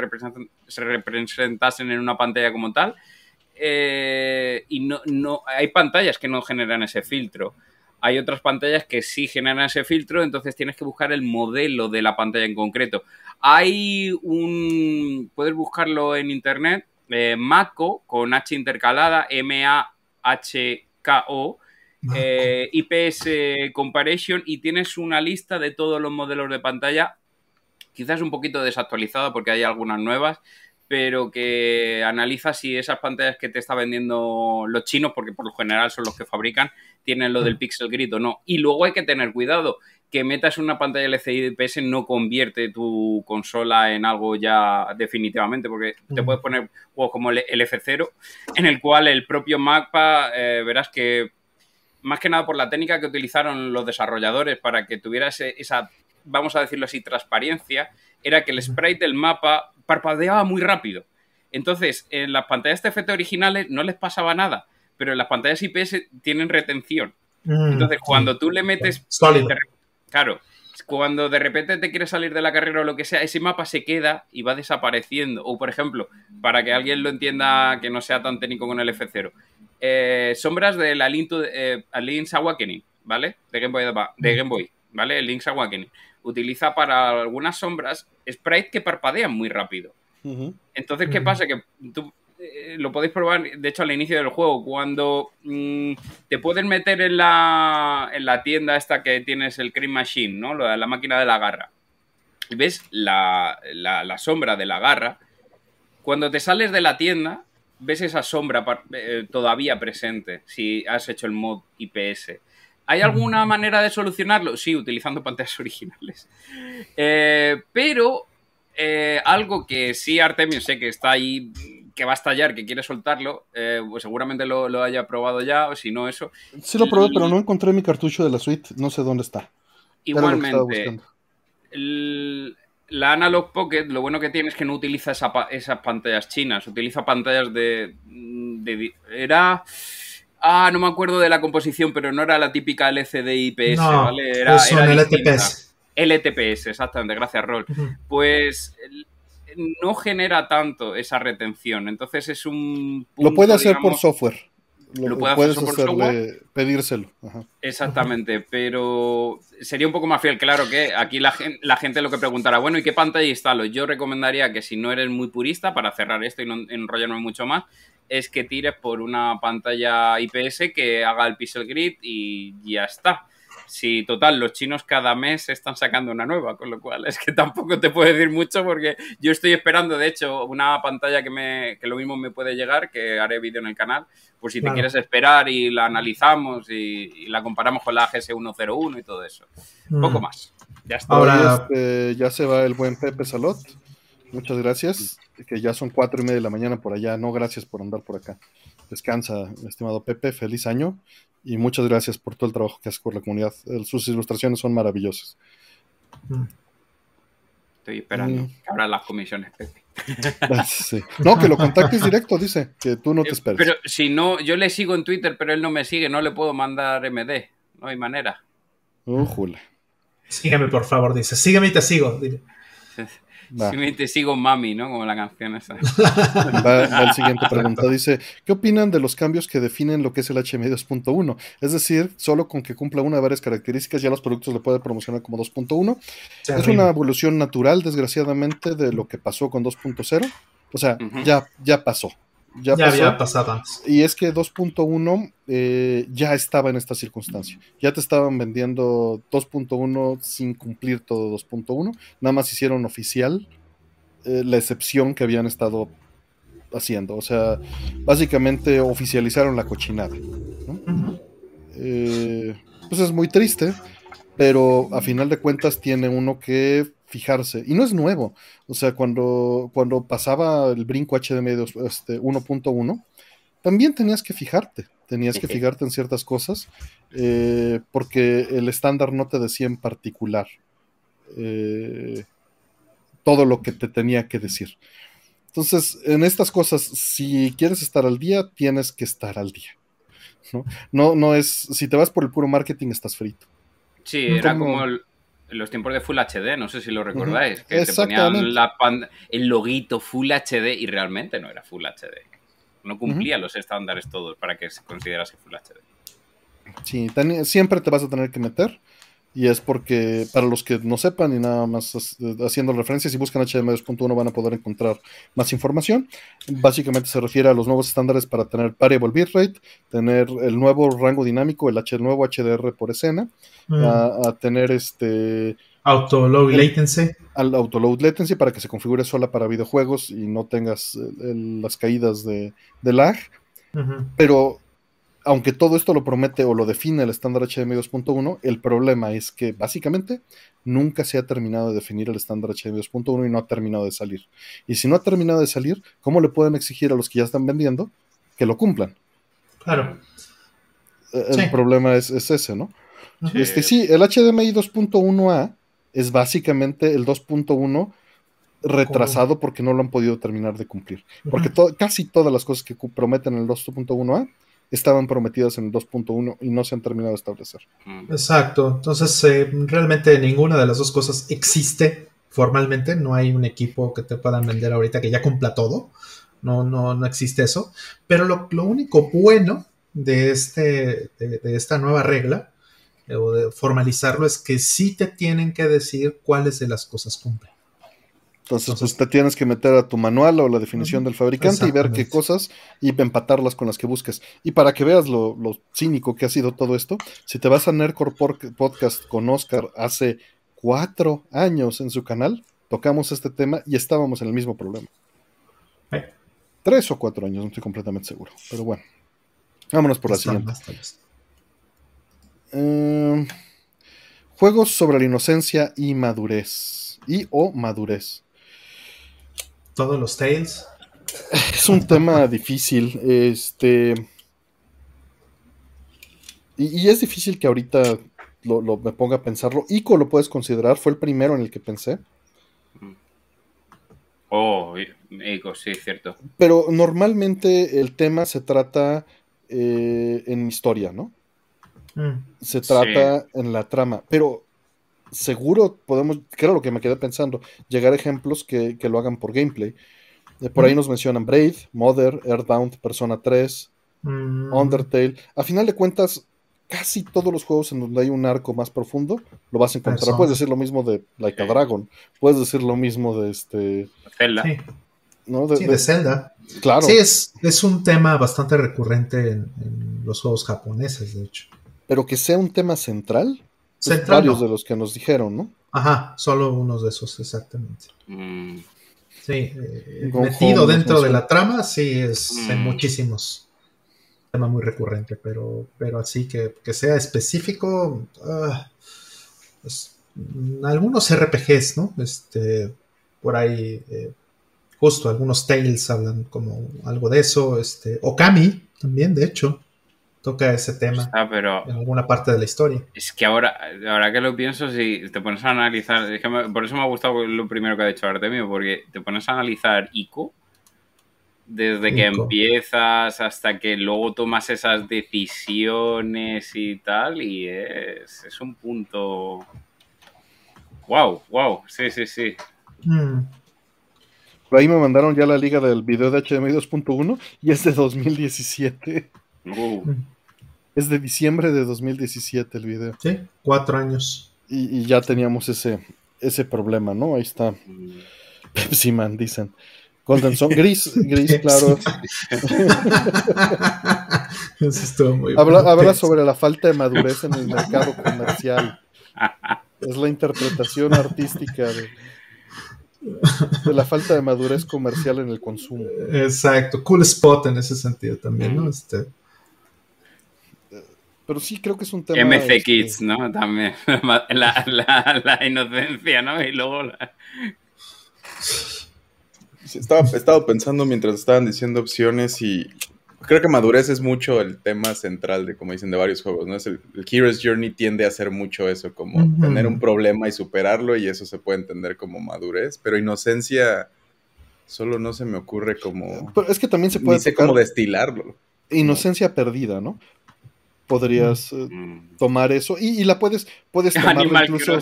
se representasen en una pantalla como tal. Eh, y no, no, hay pantallas que no generan ese filtro. Hay otras pantallas que sí generan ese filtro, entonces tienes que buscar el modelo de la pantalla en concreto. Hay un. Puedes buscarlo en internet, eh, MACO con H intercalada, M-A-H-K-O. Eh, IPS Comparison y tienes una lista de todos los modelos de pantalla, quizás un poquito desactualizada porque hay algunas nuevas, pero que analiza si esas pantallas que te está vendiendo los chinos, porque por lo general son los que fabrican, tienen lo del mm. pixel grid o no. Y luego hay que tener cuidado, que metas una pantalla LCD IPS no convierte tu consola en algo ya definitivamente, porque te mm. puedes poner juegos como el F0, en el cual el propio mapa, eh, verás que más que nada por la técnica que utilizaron los desarrolladores para que tuviera esa, vamos a decirlo así, transparencia, era que el sprite del mapa parpadeaba muy rápido. Entonces, en las pantallas TFT originales no les pasaba nada, pero en las pantallas IPS tienen retención. Mm, Entonces, cuando tú le metes... claro, cuando de repente te quieres salir de la carrera o lo que sea, ese mapa se queda y va desapareciendo. O, por ejemplo, para que alguien lo entienda que no sea tan técnico con el F0, eh, sombras de la eh, Link's Awakening, ¿vale? De Game Boy, de Game Boy ¿vale? El Link's Awakening utiliza para algunas sombras sprites que parpadean muy rápido. Entonces, ¿qué pasa? Que tú eh, lo podéis probar, de hecho, al inicio del juego, cuando mm, te puedes meter en la, en la tienda esta que tienes el Cream Machine, ¿no? La, la máquina de la garra. Y ves la, sombra de la garra. Cuando te sales de la tienda, ves esa sombra eh, todavía presente si has hecho el mod IPS. ¿Hay alguna manera de solucionarlo? Sí, utilizando pantallas originales. Eh, pero eh, algo que sí Artemio sé que está ahí, que va a estallar, que quiere soltarlo, eh, pues seguramente lo, haya probado ya, o si no eso. Sí lo probé, pero no encontré mi cartucho de la suite, no sé dónde está. Igualmente, la Analog Pocket, lo bueno que tiene es que no utiliza esas pantallas chinas, utiliza pantallas de, de era Ah, no me acuerdo de la composición, pero no era la típica LCD IPS, ¿vale? Era, son LTPS. LTPS, exactamente, gracias, Rol. Pues no genera tanto esa retención, entonces es un... lo puede hacer por software. Lo, puede hacer por software. Pedírselo. Exactamente, pero sería un poco más fiel. Claro que aquí la, la, gente lo que preguntará, bueno, ¿y qué pantalla instalo? Yo recomendaría que si no eres muy purista, para cerrar esto y no enrollarme mucho más, es que tires por una pantalla IPS que haga el pixel grid y ya está. Si total, los chinos cada mes están sacando una nueva, con lo cual es que tampoco te puedo decir mucho porque yo estoy esperando, de hecho, una pantalla que, me, que lo mismo me puede llegar, que haré vídeo en el canal, por si te quieres esperar y la analizamos y, la comparamos con la GS101 y todo eso. Un Poco mm. más. Ya está. Ahora este, ya se va el buen Pepe Salot. Muchas gracias que ya son cuatro y media de la mañana por allá. No, gracias por andar por acá. Descansa, estimado Pepe, feliz año y muchas gracias por todo el trabajo que haces por la comunidad. Sus ilustraciones son maravillosas. Estoy esperando mm. que abran las comisiones, Pepe. No, que lo contactes directo, dice, que tú no te esperes. Pero si no, yo le sigo en Twitter, pero él no me sigue, no le puedo mandar MD, no hay manera. Uh, Sígueme, por favor, dice. Sígueme y te sigo. Si te sigo mami, ¿no? Como la canción esa. Va, el siguiente pregunta. Dice, ¿qué opinan de los cambios que definen lo que es el HMI 2.1? Es decir, solo con que cumpla una de varias características ya los productos le pueden promocionar como 2.1. Es una evolución natural, desgraciadamente, de lo que pasó con 2.0. O sea, ya, ya pasó. Ya, había pasado antes. Y es que 2.1 eh, ya estaba en esta circunstancia. Ya te estaban vendiendo 2.1 sin cumplir todo 2.1. Nada más hicieron oficial eh, la excepción que habían estado haciendo. O sea, básicamente oficializaron la cochinada. Eh, pues es muy triste, pero a final de cuentas tiene uno que fijarse. Y no es nuevo. O sea, cuando, cuando pasaba el brinco HDMI este, 1.1, también tenías que fijarte. Tenías que fijarte en ciertas cosas eh, porque el estándar no te decía en particular eh, todo lo que te tenía que decir. Entonces, en estas cosas, si quieres estar al día, tienes que estar al día. ¿no? No, no es, si te vas por el puro marketing, estás frito. Sí, era como el, en los tiempos de Full HD, no sé si lo recordáis, que te ponían la el loguito Full HD y realmente no era Full HD. No cumplía los estándares todos para que se considerase Full HD. Sí, siempre te vas a tener que meter. Y es porque, para los que no sepan y nada más haciendo referencias, si buscan HDMI 2.1 van a poder encontrar más información. Básicamente se refiere a los nuevos estándares para tener variable bitrate, tener el nuevo rango dinámico, el, H, nuevo HDR por escena, mm. a, tener este... Auto load latency. Al auto load latency para que se configure sola para videojuegos y no tengas las caídas de, lag. Pero aunque todo esto lo promete o lo define el estándar HDMI 2.1, el problema es que básicamente nunca se ha terminado de definir el estándar HDMI 2.1 y no ha terminado de salir. Y si no ha terminado de salir, ¿cómo le pueden exigir a los que ya están vendiendo que lo cumplan? Claro. E, el problema es, ese, ¿no? Sí. Este, sí, el HDMI 2.1a es básicamente el 2.1 retrasado porque no lo han podido terminar de cumplir. Porque casi todas las cosas que prometen el 2.1a estaban prometidas en el 2.1 y no se han terminado de establecer. Mm. Exacto, entonces eh, realmente ninguna de las dos cosas existe formalmente, no hay un equipo que te puedan vender ahorita que ya cumpla todo, no, no, no existe eso, pero lo, único bueno de, este, de, esta nueva regla eh, o de formalizarlo es que sí te tienen que decir cuáles de las cosas cumplen. Entonces, pues te tienes que meter a tu manual o la definición del fabricante y ver qué cosas y empatarlas con las que busques. Y para que veas lo, cínico que ha sido todo esto, si te vas a Nerdcore Podcast con Oscar hace cuatro años en su canal, tocamos este tema y estábamos en el mismo problema. Tres o cuatro años, no estoy completamente seguro. Pero bueno, vámonos por la siguiente. Em, juegos sobre la inocencia y madurez. Y o madurez todos los Tales. Es un tema difícil. Este. Y, es difícil que ahorita lo, me ponga a pensarlo. Ico lo puedes considerar, fue el primero en el que pensé. Oh, Ico, sí, cierto. Pero normalmente el tema se trata eh, en historia, ¿no? Mm. Se trata en la trama. Pero seguro podemos, que era lo que me quedé pensando, llegar a ejemplos que, lo hagan por gameplay. Eh, por ahí nos mencionan Braid, Mother, Earthbound, Persona 3, mm. Undertale. A final de cuentas, casi todos los juegos en donde hay un arco más profundo lo vas a encontrar. Puedes decir lo mismo de Like a Dragon, puedes decir lo mismo de este. Zelda. Sí. De, Zelda. Claro. Sí, es, es un tema bastante recurrente en, en, los juegos japoneses, de hecho. Pero que sea un tema central, varios de los que nos dijeron, ¿no? Ajá, solo unos de esos, exactamente. Mm. Sí, eh, metido dentro de la trama, sí, es en mm. muchísimos. Tema muy recurrente, pero, pero así que, sea específico. Ah, pues, algunos RPGs, ¿no? Este, por ahí, eh, justo algunos Tales hablan como algo de eso. Este, Okami también, de hecho toca ese tema pero en alguna parte de la historia. Es que ahora, ahora que lo pienso, si te pones a analizar, por eso me ha gustado lo primero que ha dicho Artemio, porque te pones a analizar ICO, desde que empiezas hasta que luego tomas esas decisiones y tal, y es, es un punto... ¡Wow! ¡Wow! Sí, sí, sí. Mm. Por ahí me mandaron ya la liga del video de HDMI 2.1 y es de 2017. Es de diciembre de 2017 el video. Sí, cuatro años. Y, ya teníamos ese, ese problema, ¿no? Ahí está. Pepsi Man, dicen. Golden gris, gris, claro. Eso muy habla, habla sobre la falta de madurez en el mercado comercial. Es la interpretación artística de, de la falta de madurez comercial en el consumo. Exacto, cool spot en ese sentido también, ¿no? Este... Pero sí creo que es un tema. MC este, Kids, ¿no? También. La, la, la, inocencia, ¿no? Y luego la. estaba, estaba pensando mientras estaban diciendo opciones y creo que madurez es mucho el tema central de, como dicen, de varios juegos, ¿no? Es el, Hero's Journey tiende a hacer mucho eso, como tener un problema y superarlo, y eso se puede entender como madurez, pero inocencia solo no se me ocurre como... Pero es que también se puede... Ni sé cómo destilarlo. Inocencia perdida, ¿no? Podrías eh, tomar eso y, la puedes, puedes tomarlo incluso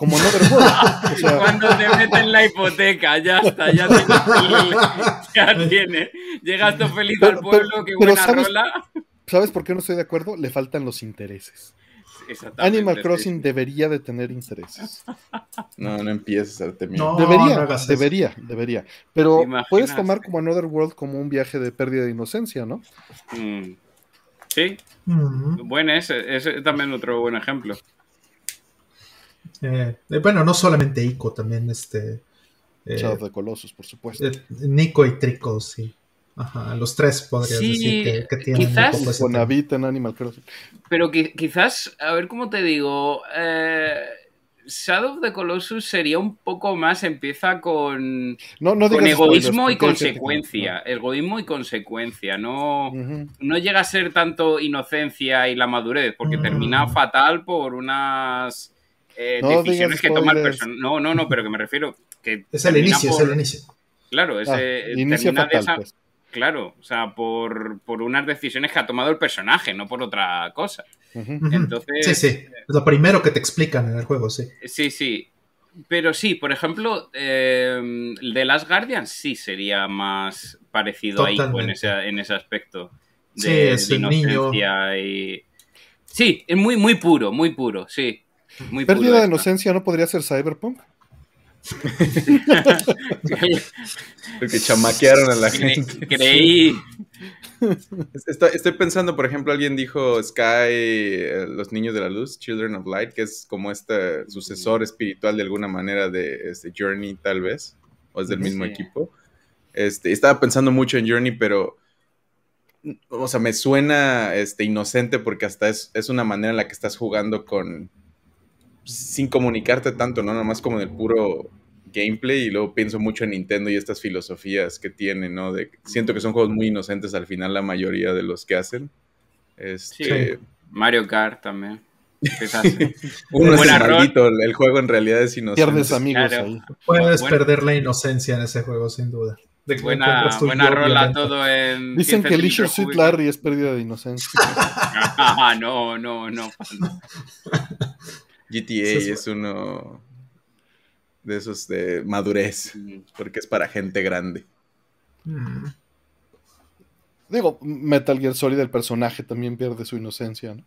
como no O sea... Cuando te meten la hipoteca, ya está, ya, ya tiene. Llegas tú feliz al pueblo, qué buena ¿sabes, rola. ¿Sabes por qué no estoy de acuerdo? Le faltan los intereses. Animal Crossing debería de tener intereses. No, no empieces a no, debería, debería, debería. Pero puedes tomar como Another World como un viaje de pérdida de inocencia, ¿no? Mm. Sí. Bueno, ese, ese también otro buen ejemplo. Eh, eh, bueno, no solamente Ico, también este. Eh, de Colossus, por supuesto. Eh, Nico y Trico, sí. Ajá, los tres podrías decir que, tienen quizás, un en Animal Crossing. Pero que, quizás, a ver cómo te digo, Shadow of the Colossus sería un poco más, empieza con, no, no con egoísmo y consecuencia. Egoísmo y consecuencia. No, no llega a ser tanto inocencia y la madurez, porque mm. termina fatal por unas eh, decisiones que toma el personaje. No, no, no, pero que me refiero. Que es el inicio, es el inicio. Claro, ese, ah, inicio fatal, pues. Claro, o sea, por, por, unas decisiones que ha tomado el personaje, no por otra cosa. Entonces. Sí, sí. Es lo primero que te explican en el juego, sí. Sí, sí. Pero sí, por ejemplo, eh, The Last Guardian sí sería más parecido a Ico en ese, en ese aspecto. De, sí, es inocencia y. Sí, es muy, muy puro, muy puro, sí. Pérdida de inocencia no podría ser Cyberpunk. Porque chamaquearon a la gente. Creí. Estoy, pensando, por ejemplo, alguien dijo Sky, eh, los niños de la luz, Children of Light, que es como este sucesor espiritual de alguna manera de este Journey, tal vez, o es del mismo equipo. Este, estaba pensando mucho en Journey, pero o sea, me suena este, inocente porque hasta es, es, una manera en la que estás jugando con, sin comunicarte tanto, ¿no? Nada más como en el puro gameplay y luego pienso mucho en Nintendo y estas filosofías que tiene, ¿no? De, siento que son juegos muy inocentes al final la mayoría de los que hacen. Este, Mario Kart también. Uno es maldito, el juego en realidad es inocente. Pierdes amigos ahí. Puedes perder la inocencia en ese juego, sin duda. buena buena rola todo en... Dicen que Leisure Suit Larry es pérdida de inocencia. ah, no, no, no. GTA es, uno de esos de madurez, porque es para gente grande. Mm. Digo, Metal Gear Solid, el personaje también pierde su inocencia, ¿no?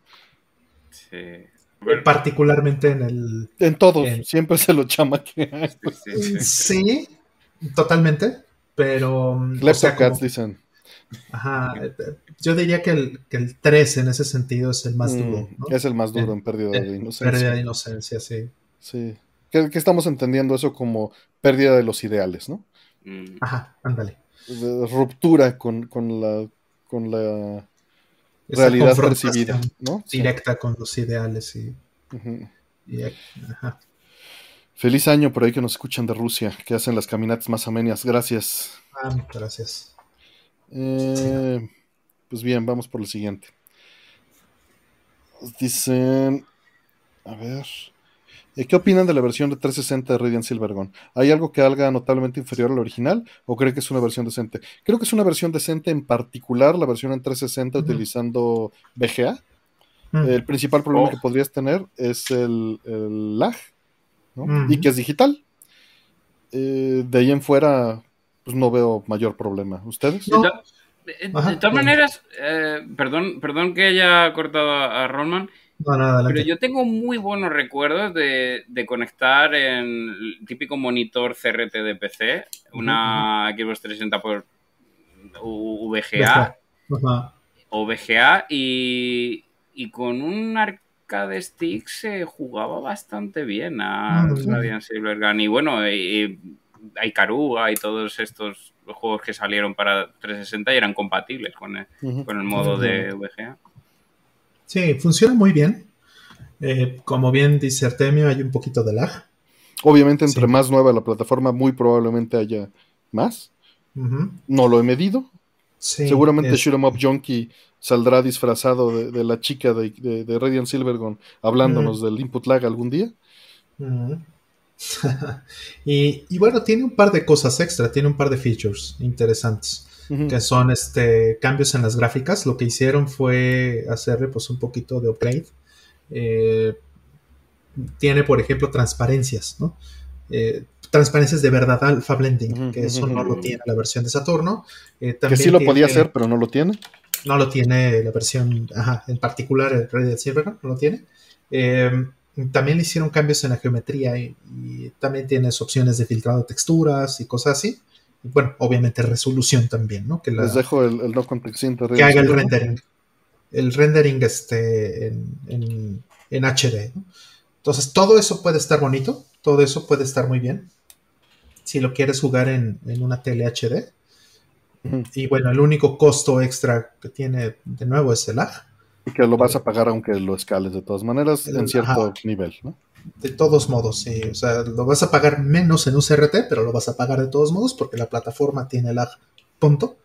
Sí. Particularmente en el. En todos, siempre se lo chama Sí, sí, totalmente. Pero. Kleptocats dicen. Ajá, yo diría que el, que el 3 en ese sentido es el más mm, duro. Es el más duro en, pérdida de inocencia. Pérdida de inocencia, sí. Sí. Que, estamos entendiendo eso como pérdida de los ideales, ¿no? Mm. Ajá, ándale. ruptura con, con, la, con la realidad percibida, ¿no? Directa con los ideales y, ajá. Feliz año por ahí que nos escuchan de Rusia, que hacen las caminatas más amenas. Gracias. Ah, gracias. Eh, pues bien, vamos por lo siguiente. Dicen. A ver. Eh, ¿Qué opinan de la versión de 360 de Radiant Silvergun? ¿Hay algo que haga notablemente inferior al original o cree que es una versión decente? Creo que es una versión decente, en particular la versión en 360 utilizando VGA. El principal problema que oh. podrías tener es el, lag, ¿no? y que es digital. Eh, de ahí en fuera, pues no veo mayor problema. ¿Ustedes? De, todas maneras, eh, perdón, perdón que haya cortado a, Roman, pero yo tengo muy buenos recuerdos de, conectar en el típico monitor CRT de PC, una Xbox 360 por VGA o VGA y, y con un arcade stick se jugaba bastante bien a ah, Radiant Silvergun. Y bueno, y, hay Caruga y todos estos juegos que salieron para 360 y eran compatibles con el, con el modo de VGA. Sí, funciona muy bien. Eh, como bien dice Artemio, hay un poquito de lag. Obviamente, entre más nueva la plataforma, muy probablemente haya más. No lo he medido. Seguramente es... Up Junkie saldrá disfrazado de, la chica de, de, Radiant Silvergon hablándonos del input lag algún día. y, bueno, tiene un par de cosas extra, tiene un par de features interesantes, que son este, cambios en las gráficas. Lo que hicieron fue hacerle pues un poquito de upgrade. Eh, tiene, por ejemplo, transparencias, ¿no? Eh, transparencias de verdad alpha blending, que eso no lo tiene la versión de Saturno. Eh, que sí lo podía hacer, pero no lo tiene. No lo tiene la versión, ajá, en particular el Red Silver, no lo tiene. También le hicieron cambios en la geometría y, también tienes opciones de filtrado de texturas y cosas así. Y bueno, obviamente resolución también, ¿no? Que Les dejo el, no Que haga el rendering. El rendering este, en, HD. Entonces, todo eso puede estar bonito. Todo eso puede estar muy bien. Si lo quieres jugar en, una tele HD. Y bueno, el único costo extra que tiene de nuevo es el lag y que lo vas a pagar aunque lo escales de todas maneras en cierto nivel, ¿no? De todos modos, sí. O sea, lo vas a pagar menos en un CRT, pero lo vas a pagar de todos modos porque la plataforma tiene lag, punto.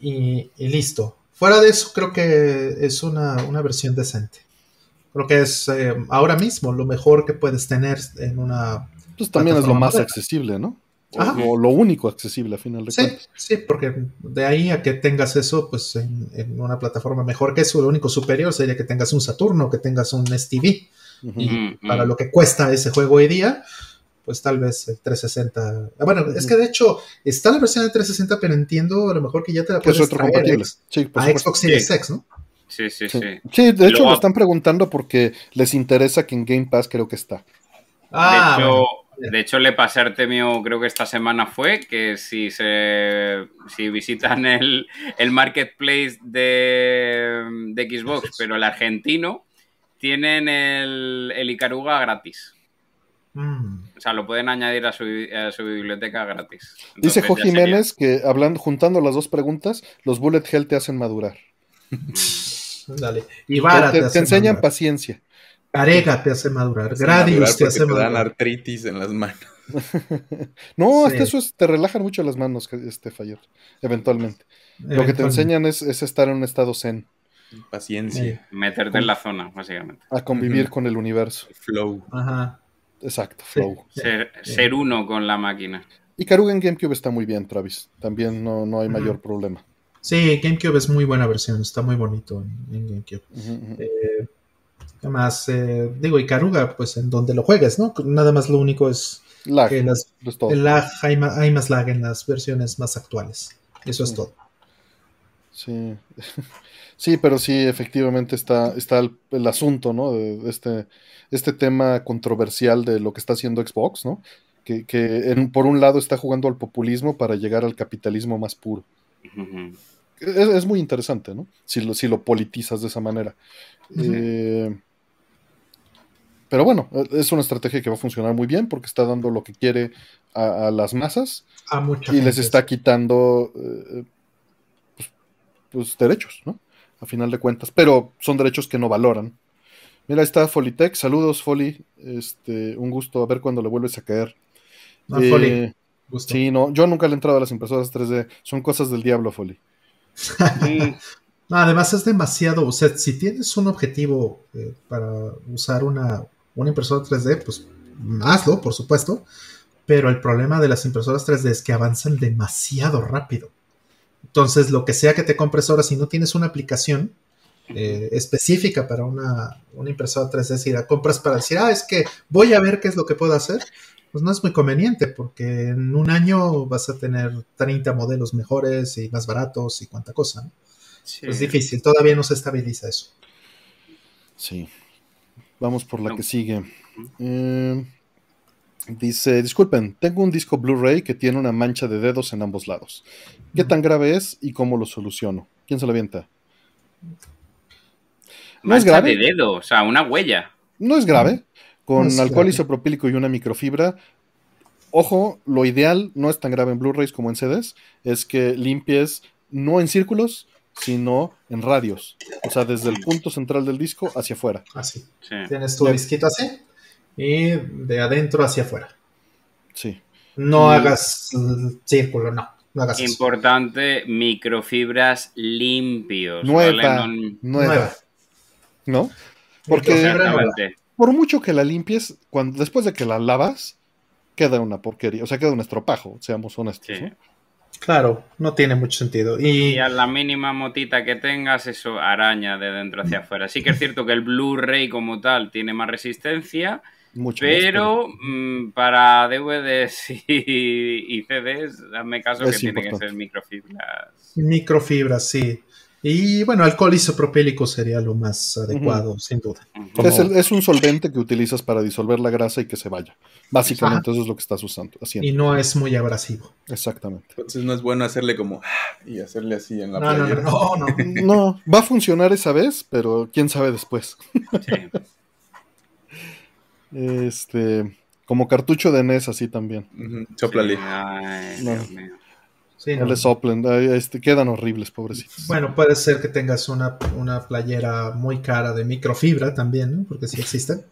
Y, listo. Fuera de eso, creo que es una, versión decente. Creo que es eh, ahora mismo lo mejor que puedes tener en una. Pues también es lo más accesible, ¿no? O, lo único accesible a final de cuentas. Sí, porque de ahí a que tengas eso, pues en, una plataforma mejor que eso, lo único superior sería que tengas un Saturno, que tengas un STV. Y para lo que cuesta ese juego hoy día, pues tal vez el 360. Ah, bueno, es que de hecho está la versión de 360, pero entiendo a lo mejor que ya te la puedes traer sí, a Xbox Series X, ¿no? Sí, sí, sí. Sí, de hecho lo están preguntando porque les interesa que en Game Pass creo que está. Ah, de hecho, de hecho, le pasé a Artemio, creo que esta semana fue, que si se si visitan el, marketplace de, Xbox, pero el argentino, tienen el, el Icaruga gratis. Mm. O sea, lo pueden añadir a su, biblioteca gratis. Dice Jo Jiménez que hablando, juntando las dos preguntas, los bullet hell te hacen madurar. Dale. Y te, te, enseñan paciencia. Arega te hace madurar. Gradius te hace madurar. Te dan artritis en las manos. no, hasta eso te relajan mucho las manos, este fallar, eventualmente. Lo que te enseñan es, estar en un estado zen. Paciencia. Meterte en la zona, básicamente. A convivir con el universo. Flow. Ajá. Exacto, flow. Ser, uno con la máquina. Y Karuga en GameCube está muy bien, Travis. También no, no hay mayor problema. Sí, GameCube es muy buena versión, está muy bonito en, GameCube. eh, Además, eh, digo, y Caruga, pues en donde lo juegues, ¿no? Nada más lo único es lag, que el lag hay, más, lag en las versiones más actuales. Eso es todo. Sí. sí, pero sí, efectivamente está, está el, asunto, ¿no? De, este, este tema controversial de lo que está haciendo Xbox, ¿no? Que, por un lado está jugando al populismo para llegar al capitalismo más puro. es, muy interesante, ¿no? Si lo, si lo politizas de esa manera. eh, pero bueno, es una estrategia que va a funcionar muy bien porque está dando lo que quiere a, las masas y les está quitando eh, pues, pues, derechos, ¿no? A final de cuentas. Pero son derechos que no valoran. Mira, ahí está Folitech. Saludos, Foli. Este, un gusto a ver cuando le vuelves a caer. No, eh, Sí, no, yo nunca le he entrado a las impresoras 3D. Son cosas del diablo, Foli. además es demasiado. O sea, si tienes un objetivo eh, para usar una una impresora 3D, pues hazlo, por supuesto, pero el problema de las impresoras 3D es que avanzan demasiado rápido. Entonces, lo que sea que te compres ahora, si no tienes una aplicación eh, específica para una, impresora 3D, si la compras para decir, ah, es que voy a ver qué es lo que puedo hacer, pues no es muy conveniente porque en un año vas a tener 30 modelos mejores y más baratos y cuánta cosa. Es difícil, todavía no se estabiliza eso. Sí. Vamos por la que sigue. Eh, dice, disculpen, tengo un disco Blu-ray que tiene una mancha de dedos en ambos lados. ¿Qué tan grave es y cómo lo soluciono? ¿Quién se lo avienta? No es grave. de dedo, o sea, una huella. No es grave. Con alcohol isopropílico y una microfibra. Ojo, lo ideal no es tan grave en Blu-rays como en CDs, es que limpies no en círculos, sino en radios. O sea, desde el punto central del disco hacia afuera. Así. Tienes tu disquito así y de adentro hacia afuera. Sí. No hagas círculo, no. Importante, microfibras limpios. Nueva, nueva. ¿No? Porque por mucho que la limpies, cuando, después de que la lavas, queda una porquería. O sea, queda un estropajo, seamos honestos. Claro, no tiene mucho sentido. Y... a la mínima motita que tengas, eso araña de dentro hacia afuera. Sí que es cierto que el Blu-ray como tal tiene más resistencia, pero, mm, para DVDs y, CDs, hazme caso que tiene que ser microfibras. Microfibras, sí. Y bueno, alcohol isopropílico sería lo más adecuado, sin duda. es, un solvente que utilizas para disolver la grasa y que se vaya. Básicamente eso es lo que estás usando. Haciendo. Y no es muy abrasivo. Exactamente. Entonces no es bueno hacerle como y hacerle así en la no, No, no, no, no. va a funcionar esa vez, pero quién sabe después. Sí. este, como cartucho de NES así también. Soplale. Sí, no, le soplen, este, quedan horribles, pobrecitos. Bueno, puede ser que tengas una, playera muy cara de microfibra también, ¿no? Porque sí existen.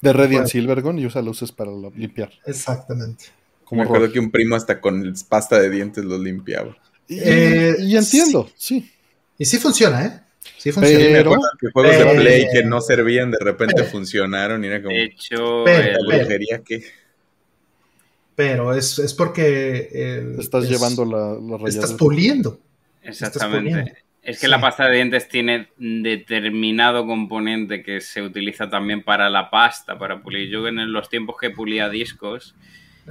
De Radiant Silvergon y usa luces para limpiar. Exactamente. Como Me acuerdo que un primo hasta con pasta de dientes lo limpiaba. Y, eh, entiendo, sí. Y sí funciona, ¿eh? Sí funciona. Pero, que juegos de Play que no servían de repente funcionaron y era como. De hecho, la brujería que pero es, es porque... Eh, estás llevando la, la Estás puliendo. Exactamente. Es que la pasta de dientes tiene determinado componente que se utiliza también para la pasta, para pulir. Yo en los tiempos que pulía discos,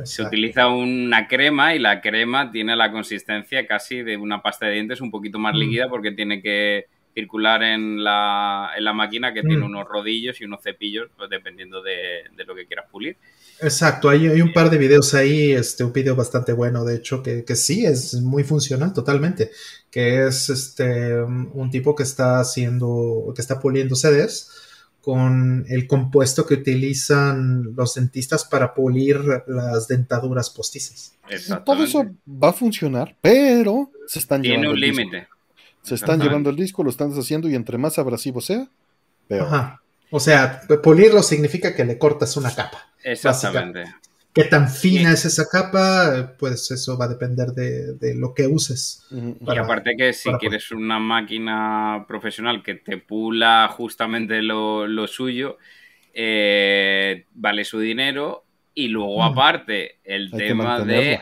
se utiliza una crema y la crema tiene la consistencia casi de una pasta de dientes un poquito más mm. líquida porque tiene que circular en la, en la máquina que tiene mm. unos rodillos y unos cepillos, pues dependiendo de, lo que quieras pulir. Exacto, hay, hay, un par de videos ahí, este, un video bastante bueno, de hecho, que, que, sí es muy funcional totalmente, que es este un tipo que está haciendo, que está puliendo CDs con el compuesto que utilizan los dentistas para pulir las dentaduras postizas. Todo eso va a funcionar, pero se están Tiene un límite. Se están llevando el disco, lo están deshaciendo y entre más abrasivo sea, peor. Ajá. O sea, pulirlo significa que le cortas una capa. Exactamente. Qué tan fina es esa capa, pues eso va a depender de, lo que uses. y aparte que si quieres una máquina profesional que te pula justamente lo, suyo, eh, vale su dinero. Y luego aparte el tema de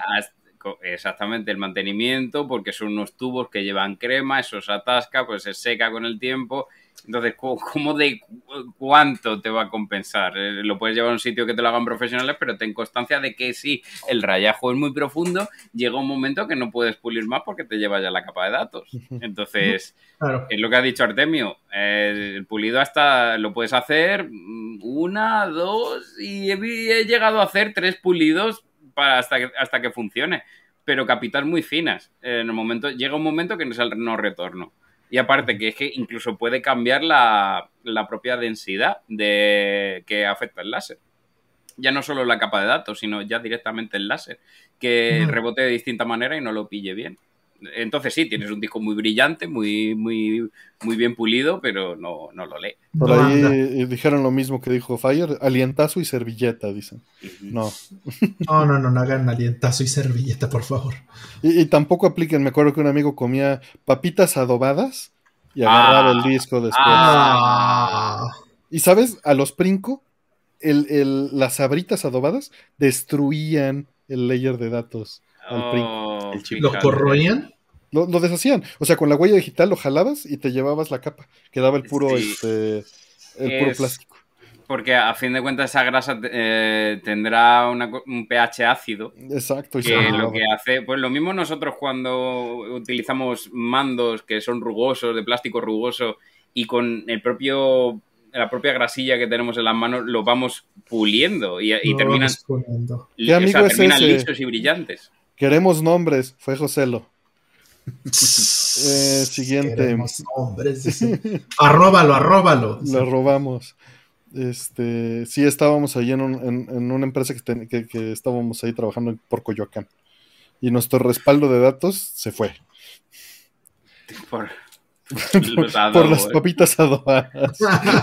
exactamente el mantenimiento, porque son unos tubos que llevan crema, eso se atasca, pues se seca con el tiempo. Entonces, ¿cómo de cuánto te va a compensar? Eh, lo puedes llevar a un sitio que te lo hagan profesionales, pero ten constancia de que si el rayajo es muy profundo, llega un momento que no puedes pulir más porque te lleva ya la capa de datos. Entonces, es lo que ha dicho Artemio. El pulido hasta lo puedes hacer una, dos, y he llegado a hacer tres pulidos para hasta que, hasta que funcione. Pero capital muy finas. En el momento, llega un momento que no es el no retorno. Y aparte que es que incluso puede cambiar la, la propia densidad de que afecta el láser. Ya no solo la capa de datos, sino ya directamente el láser, que rebote de distinta manera y no lo pille bien. Entonces sí, tienes un disco muy brillante, muy, muy, muy bien pulido, pero no, no lo lee. Por ahí dijeron lo mismo que dijo Fire, alientazo y servilleta, dicen. No. No, no, no, hagan alientazo y servilleta, por favor. Y, tampoco apliquen, me acuerdo que un amigo comía papitas adobadas y agarraba el ah. disco después. Ah. Y sabes, a los Princo, el, las abritas adobadas destruían el layer de datos. Oh, ¿Lo corroían? Lo, deshacían. O sea, con la huella digital lo jalabas y te llevabas la capa. Quedaba el puro, este, el puro plástico. porque a fin de cuentas esa grasa eh, tendrá un pH ácido. Exacto. Que lo que hace, pues lo mismo nosotros cuando utilizamos mandos que son rugosos, de plástico rugoso, y con el propio la propia grasilla que tenemos en las manos lo vamos puliendo y, terminan, terminan lisos y brillantes. Queremos nombres, fue Joselo. eh, siguiente. Nombres, arróbalo, arróbalo. Lo robamos. Este, sí, estábamos ahí en, una empresa que, que, estábamos ahí trabajando por Coyoacán. Y nuestro respaldo de datos se fue. Por, por las papitas adobadas.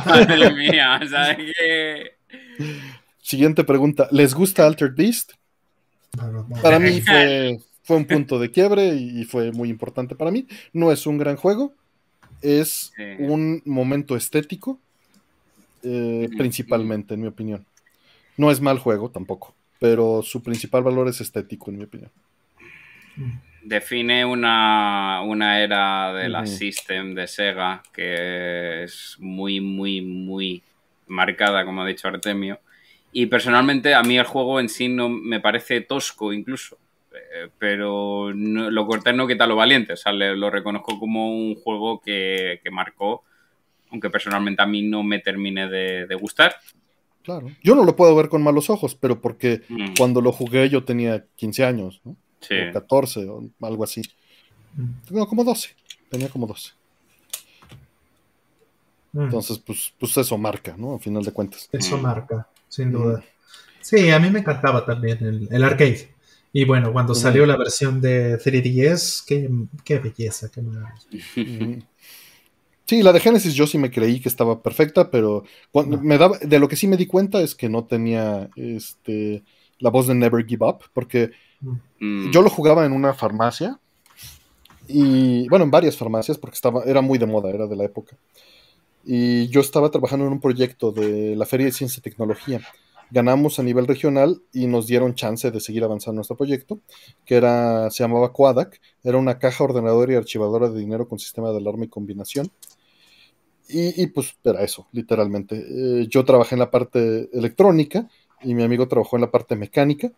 Madre mía, Siguiente pregunta. ¿Les gusta Altered Beast? Para mí fue, fue un punto de quiebre y fue muy importante para mí. No es un gran juego, es un momento estético eh, principalmente, en mi opinión. No es mal juego tampoco, pero su principal valor es estético, en mi opinión. Define una, una era de la System de Sega que es muy, muy, muy marcada, como ha dicho Artemio. Y personalmente a mí el juego en sí no me parece tosco incluso, eh, pero lo cortés no quita lo valiente, o sea, lo reconozco como un juego que, que marcó aunque personalmente a mí no me termine de, gustar. Claro. Yo no lo puedo ver con malos ojos, pero porque mm. cuando lo jugué yo tenía 15 años, ¿no? Sí. O 14 o algo así. Mm. No, como 12. Tenía como 12. Mm. Entonces, pues, pues eso marca, ¿no? A final de cuentas. Eso marca, sin duda. Sí, a mí me encantaba también el, arcade. Y bueno, cuando salió la versión de 3DS, qué, qué belleza, qué maravilla. Sí, la de Genesis yo sí me creí que estaba perfecta, pero me daba, de lo que sí me di cuenta es que no tenía este, la voz de Never Give Up, porque mm. yo lo jugaba en una farmacia y bueno, en varias farmacias porque estaba era muy de moda, era de la época. Y yo estaba trabajando en un proyecto de la Feria de Ciencia y Tecnología. Ganamos a nivel regional y nos dieron chance de seguir avanzando nuestro proyecto, que era se llamaba Quadac, era una caja ordenadora y archivadora de dinero con sistema de alarma y combinación y, pues era eso, literalmente. Eh, yo trabajé en la parte electrónica y mi amigo trabajó en la parte mecánica.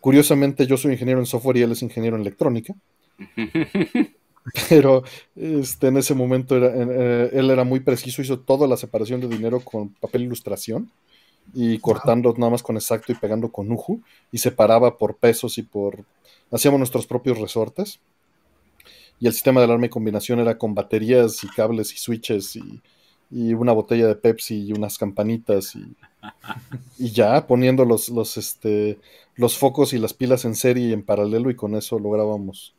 Curiosamente, yo soy ingeniero en software y él es ingeniero en electrónica. Pero este, en ese momento eh, él era muy preciso, hizo toda la separación de dinero con papel ilustración y cortando nada más con exacto y pegando con Uju y separaba por pesos y por... Hacíamos nuestros propios resortes y el sistema de alarma y combinación era con baterías y cables y switches y y una botella de Pepsi y unas campanitas y, y ya poniendo los, los, este, los focos y las pilas en serie y en paralelo y con eso lográbamos.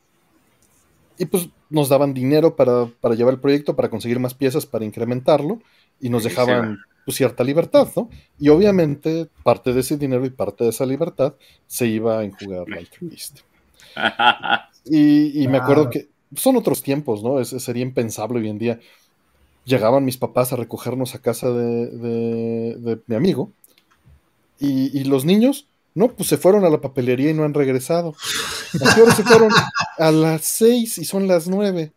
Y pues nos daban dinero para, llevar el proyecto, para conseguir más piezas, para incrementarlo y nos dejaban pues, cierta libertad, ¿no? Y obviamente parte de ese dinero y parte de esa libertad se iba en jugar Like Beast. Y, y me acuerdo que son otros tiempos, ¿no? Es, sería impensable hoy en día llegaban mis papás a recogernos a casa de, mi amigo. Y, los niños, no, pues se fueron a la papelería y no han regresado. ¿A se fueron? A las seis y son las nueve.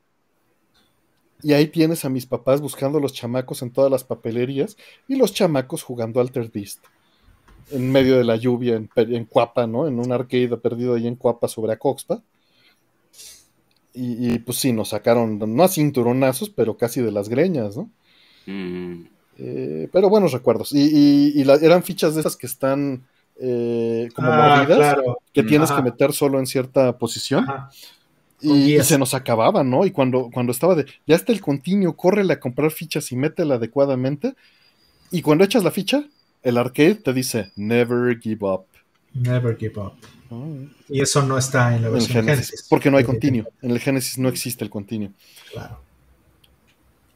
Y ahí tienes a mis papás buscando a los chamacos en todas las papelerías y los chamacos jugando Alter Beast. En medio de la lluvia, en, en Cuapa, ¿no? En un arcade perdido ahí en Cuapa sobre Acoxpa. Y, pues sí, nos sacaron, no a cinturonazos, pero casi de las greñas, ¿no? Mm. Eh, pero buenos recuerdos. Y, eran fichas de esas que están eh, como ah, movidas, que tienes que meter solo en cierta posición. Y, se nos acababa, ¿no? Y cuando, cuando estaba de, ya está el continuo, córrele a comprar fichas y métela adecuadamente. Y cuando echas la ficha, el arcade te dice, never give up. Never give up. Y eso no está en la versión Genesis, Porque no hay continuo. En el Genesis no existe el continuo. Claro.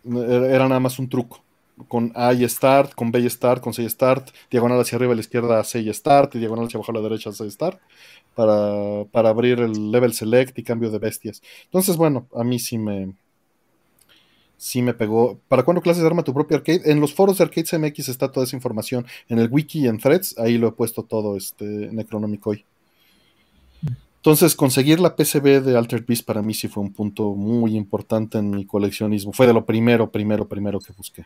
Era nada más un truco. Con A y Start, con B y Start, con C y Start, diagonal hacia arriba a la izquierda C y Start, y diagonal hacia abajo a la derecha C y Start, para, para abrir el level select y cambio de bestias. Entonces, bueno, a mí sí me, sí me pegó. ¿Para cuándo clases arma tu propio arcade? En los foros de Arcades MX está toda esa información. En el wiki y en threads, ahí lo he puesto todo este, en hoy. Entonces, conseguir la PCB de Altered Beast para mí sí fue un punto muy importante en mi coleccionismo. Fue de lo primero, primero, primero que busqué.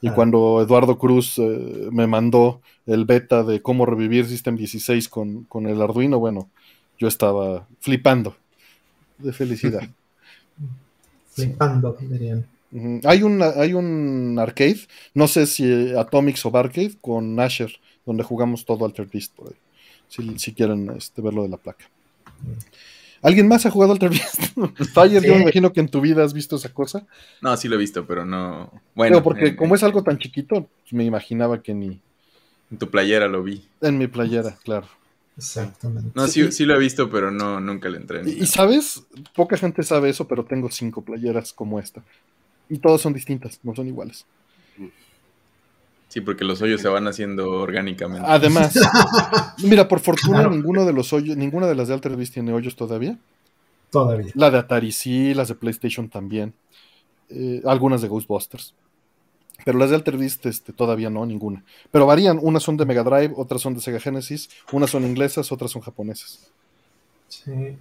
Y cuando Eduardo Cruz eh, me mandó el beta de cómo revivir System 16 con, con el Arduino, bueno, yo estaba flipando de felicidad. flipando, dirían. Hay un, hay un arcade, no sé si Atomics o Arcade, con Asher, donde jugamos todo Alter Beast por ahí. Si, quieren este, verlo de la placa. ¿Alguien más ha jugado Alter Beast? Fire, yo me imagino que en tu vida has visto esa cosa. No, sí lo he visto, pero no. Bueno. porque como es algo tan chiquito, me imaginaba que ni. En tu playera lo vi. En mi playera, claro. Exactamente. No, sí, sí, lo he visto, pero no, nunca le entré. y, sabes, poca gente sabe eso, pero tengo cinco playeras como esta. Y todas son distintas, no son iguales. Sí, porque los hoyos se van haciendo orgánicamente. Además, mira, por fortuna ninguno de los hoyos, ninguna de las de Alter Beast tiene hoyos todavía. Todavía. La de Atari sí, las de PlayStation también. Eh, algunas de Ghostbusters. Pero las de Alter Beast este, todavía no, ninguna. Pero varían, unas son de Mega Drive, otras son de Sega Genesis, unas son inglesas, otras son japonesas. Sí.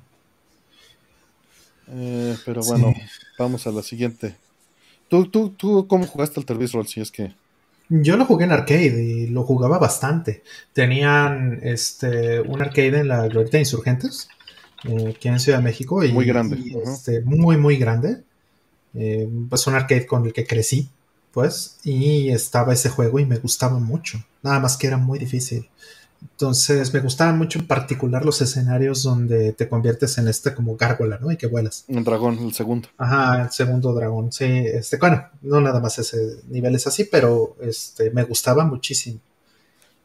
Eh, pero bueno, vamos a la siguiente. ¿Tú, tú, tú cómo jugaste Alter Beast Roll? Si es que... Yo lo jugué en arcade y lo jugaba bastante. Tenían este, un arcade en la Glorieta de Insurgentes, eh, aquí en Ciudad de México. Y, muy grande. este, muy, muy grande. Eh, pues un arcade con el que crecí pues, y estaba ese juego y me gustaba mucho, nada más que era muy difícil. Entonces me gustaban mucho en particular los escenarios donde te conviertes en este como gárgola, ¿no? Y que vuelas. El dragón, el segundo. Ajá, el segundo dragón, sí. Este, bueno, no nada más ese nivel es así, pero este, me gustaba muchísimo.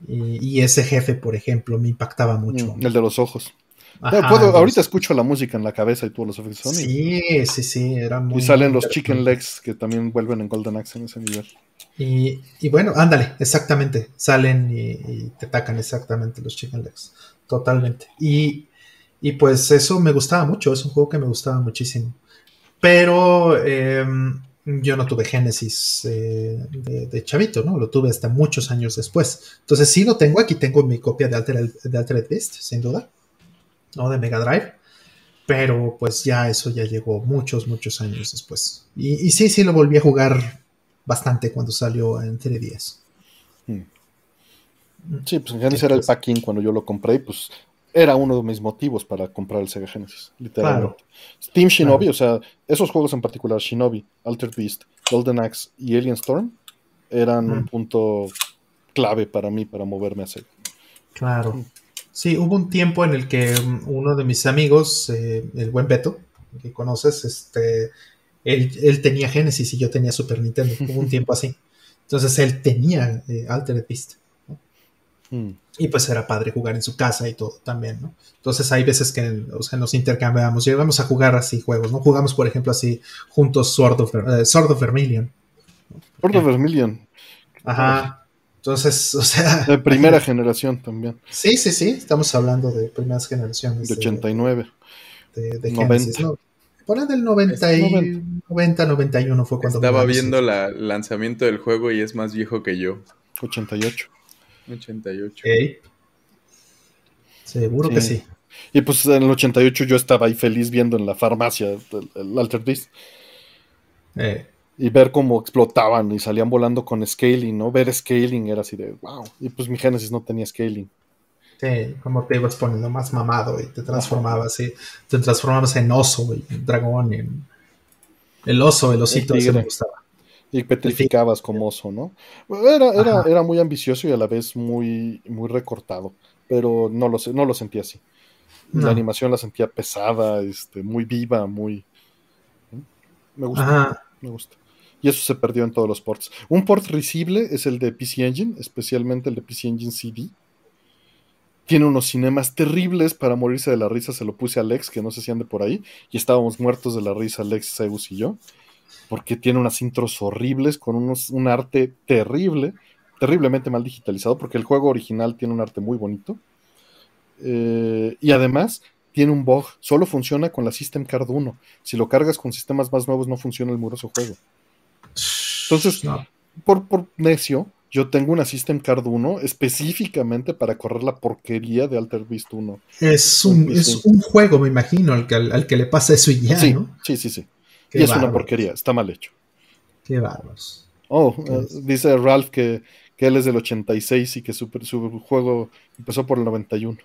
Y, ese jefe, por ejemplo, me impactaba mucho. Mm, el de los ojos ahorita escucho la música en la cabeza y todos los efectos Sí, sí, sí, era muy. Y salen los chicken legs que también vuelven en Golden Axe en ese nivel. Y, y bueno, ándale, exactamente. Salen y, te atacan exactamente los chicken legs. Totalmente. Y, y, pues eso me gustaba mucho, es un juego que me gustaba muchísimo. Pero em, yo no tuve Genesis eh, de, chavito, ¿no? Lo tuve hasta muchos años después. Entonces sí lo tengo, aquí tengo mi copia de Altered, de Altered Beast, sin duda. ¿no? De Mega Drive. Pero pues ya eso ya llegó muchos, muchos años después. Y, sí, sí lo volví a jugar bastante cuando salió en 3DS. Hmm. Sí, pues en Genesis era el packing cuando yo lo compré, pues era uno de mis motivos para comprar el Sega Genesis, literalmente. Steam Shinobi, o sea, esos juegos en particular, Shinobi, Altered Beast, Golden Axe y Alien Storm, eran un punto clave para mí para moverme a Sega. Claro. Hmm. Sí, hubo un tiempo en el que uno de mis amigos, eh, el buen Beto, que conoces, este, él, tenía Genesis y yo tenía Super Nintendo. Hubo un tiempo así. Entonces él tenía eh, Altered Beast. Hmm. Y pues era padre jugar en su casa y todo también, ¿no? Entonces hay veces que o sea, nos intercambiamos, llegamos a jugar así juegos, ¿no? Jugamos, por ejemplo, así juntos Sword of, eh, Sword of Vermilion. Sword of Vermilion. Ajá. Entonces, o sea. De primera generación también. Sí, sí, sí. Estamos hablando de primeras generaciones. De 89. De, de 90. ¿no? Por ahí del 90, y 90. 91 fue cuando. Estaba viendo el lanzamiento del juego y es más viejo que yo. 88. 88. Seguro que sí. Y pues en el 88 yo estaba ahí feliz viendo en la farmacia el, el Alter Beast. Eh y ver cómo explotaban y salían volando con scaling, ¿no? Ver scaling era así de wow. Y pues mi Genesis no tenía scaling. Sí, como te ibas poniendo más mamado y te transformabas, y te transformabas en oso y dragón, en el oso, el osito, me gustaba. Y petrificabas como oso, ¿no? Era, era, era, muy ambicioso y a la vez muy, muy recortado, pero no lo, no lo sentía así. La animación la sentía pesada, este, muy viva, muy... Me gusta. Me gusta y eso se perdió en todos los ports. Un port risible es el de PC Engine, especialmente el de PC Engine CD. Tiene unos cinemas terribles para morirse de la risa. Se lo puse a Alex, que no sé si ande por ahí. Y estábamos muertos de la risa, Alex, Zeus y yo. Porque tiene unas intros horribles con unos, un arte terrible, terriblemente mal digitalizado. Porque el juego original tiene un arte muy bonito. Eh, y además tiene un bug. Solo funciona con la System Card 1. Si lo cargas con sistemas más nuevos, no funciona el muroso juego. Entonces, por, por necio, yo tengo una System Card 1 específicamente para correr la porquería de Alter Beast 1. Es un, es un juego, me imagino, al que, al que le pasa eso y ya, sí, ¿no? Sí, sí, sí. y es una porquería, está mal hecho. Qué bárbaros. Oh, eh, dice Ralph que, que, él es del 86 y que su, su juego empezó por el 91.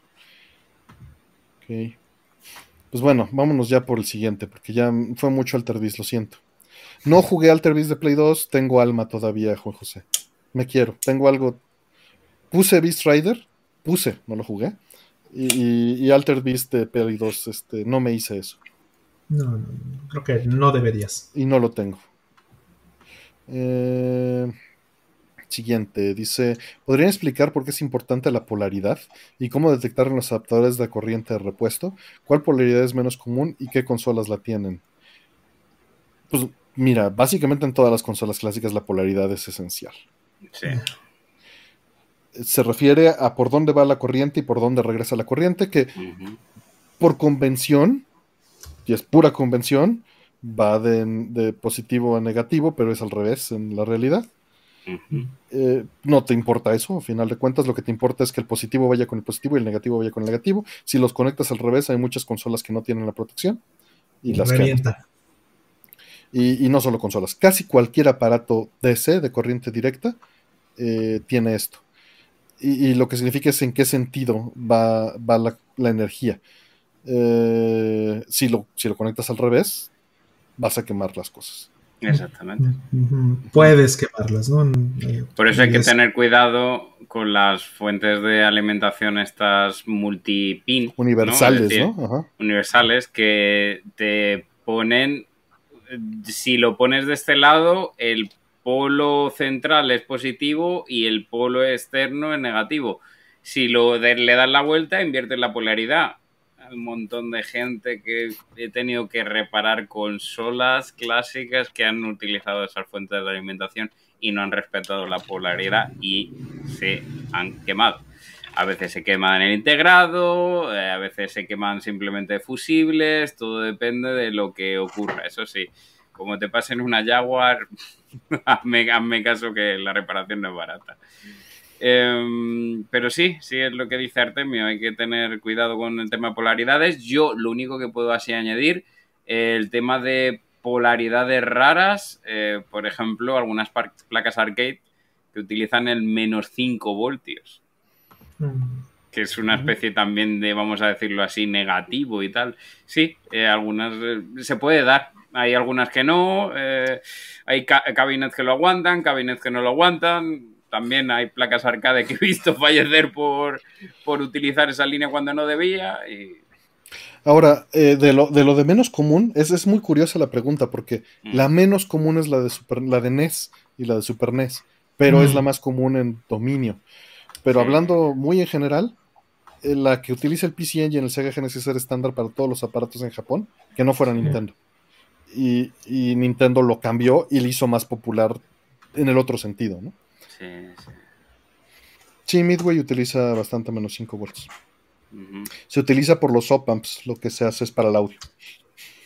Ok. Pues bueno, vámonos ya por el siguiente, porque ya fue mucho Alterbeast, lo siento. No jugué Alterbeast de Play 2, tengo alma todavía, Juan José. Me quiero, tengo algo. Puse Beast Rider, puse, no lo jugué. Y, y, Alter Beast de Play 2, este, no me hice eso. No, creo que no deberías. Y no lo tengo. Eh, siguiente, dice, ¿podrían explicar por qué es importante la polaridad y cómo detectar en los adaptadores de corriente de repuesto? ¿Cuál polaridad es menos común y qué consolas la tienen? Pues mira, básicamente en todas las consolas clásicas la polaridad es esencial. Sí. Se refiere a por dónde va la corriente y por dónde regresa la corriente, que por convención y es pura convención, va de, positivo a negativo, pero es al revés en la realidad. Eh, no te importa eso, al final de cuentas lo que te importa es que el positivo vaya con el positivo y el negativo vaya con el negativo. Si los conectas al revés, hay muchas consolas que no tienen la protección y las y, y, no solo consolas, casi cualquier aparato DC de corriente directa eh, tiene esto. Y, lo que significa es en qué sentido va, la energía. Eh, si, lo, si lo conectas al revés, vas a quemar las cosas. Exactamente. Puedes quemarlas, ¿no? Eh, Por eso hay que tener cuidado con las fuentes de alimentación estas multipin. Universales, ¿no? Universales que te ponen, si lo pones de este lado, el polo central es positivo y el polo externo es negativo. Si lo le das la vuelta, inviertes la polaridad un montón de gente que he tenido que reparar consolas clásicas que han utilizado esas fuentes de alimentación y no han respetado la polaridad y se han quemado. A veces se queman el integrado, eh, a veces se queman simplemente fusibles, todo depende de lo que ocurra. Eso sí, como te pasen una Jaguar, hazme, hazme caso que la reparación no es barata. Em, pero sí, sí es lo que dice Artemio, hay que tener cuidado con el tema de polaridades. Yo lo único que puedo así añadir, el tema de polaridades raras, eh, por ejemplo, algunas placas arcade que utilizan el menos 5 voltios. Que es una especie también de, vamos a decirlo así, negativo y tal. Sí, eh, algunas eh, se puede dar, hay algunas que no, hay cabinets que lo aguantan, cabinets que no lo aguantan también hay placas arcade que he visto fallecer por, por utilizar esa línea cuando no debía. Y... Ahora, eh, de, lo, de, lo, de menos común, es, es muy curiosa la pregunta, porque mm. la menos común es la de, Super, la de NES y la de Super NES, pero es mm. la más común en dominio. Pero hablando muy en general, eh, la que utiliza el PC Engine, el Sega Genesis era estándar para todos los aparatos en Japón, que no fuera Nintendo. Y, y, Nintendo lo cambió y le hizo más popular en el otro sentido, ¿no? Sí, Midway utiliza bastante menos 5 volts. Se utiliza por los op-amps, lo que se hace es para el audio.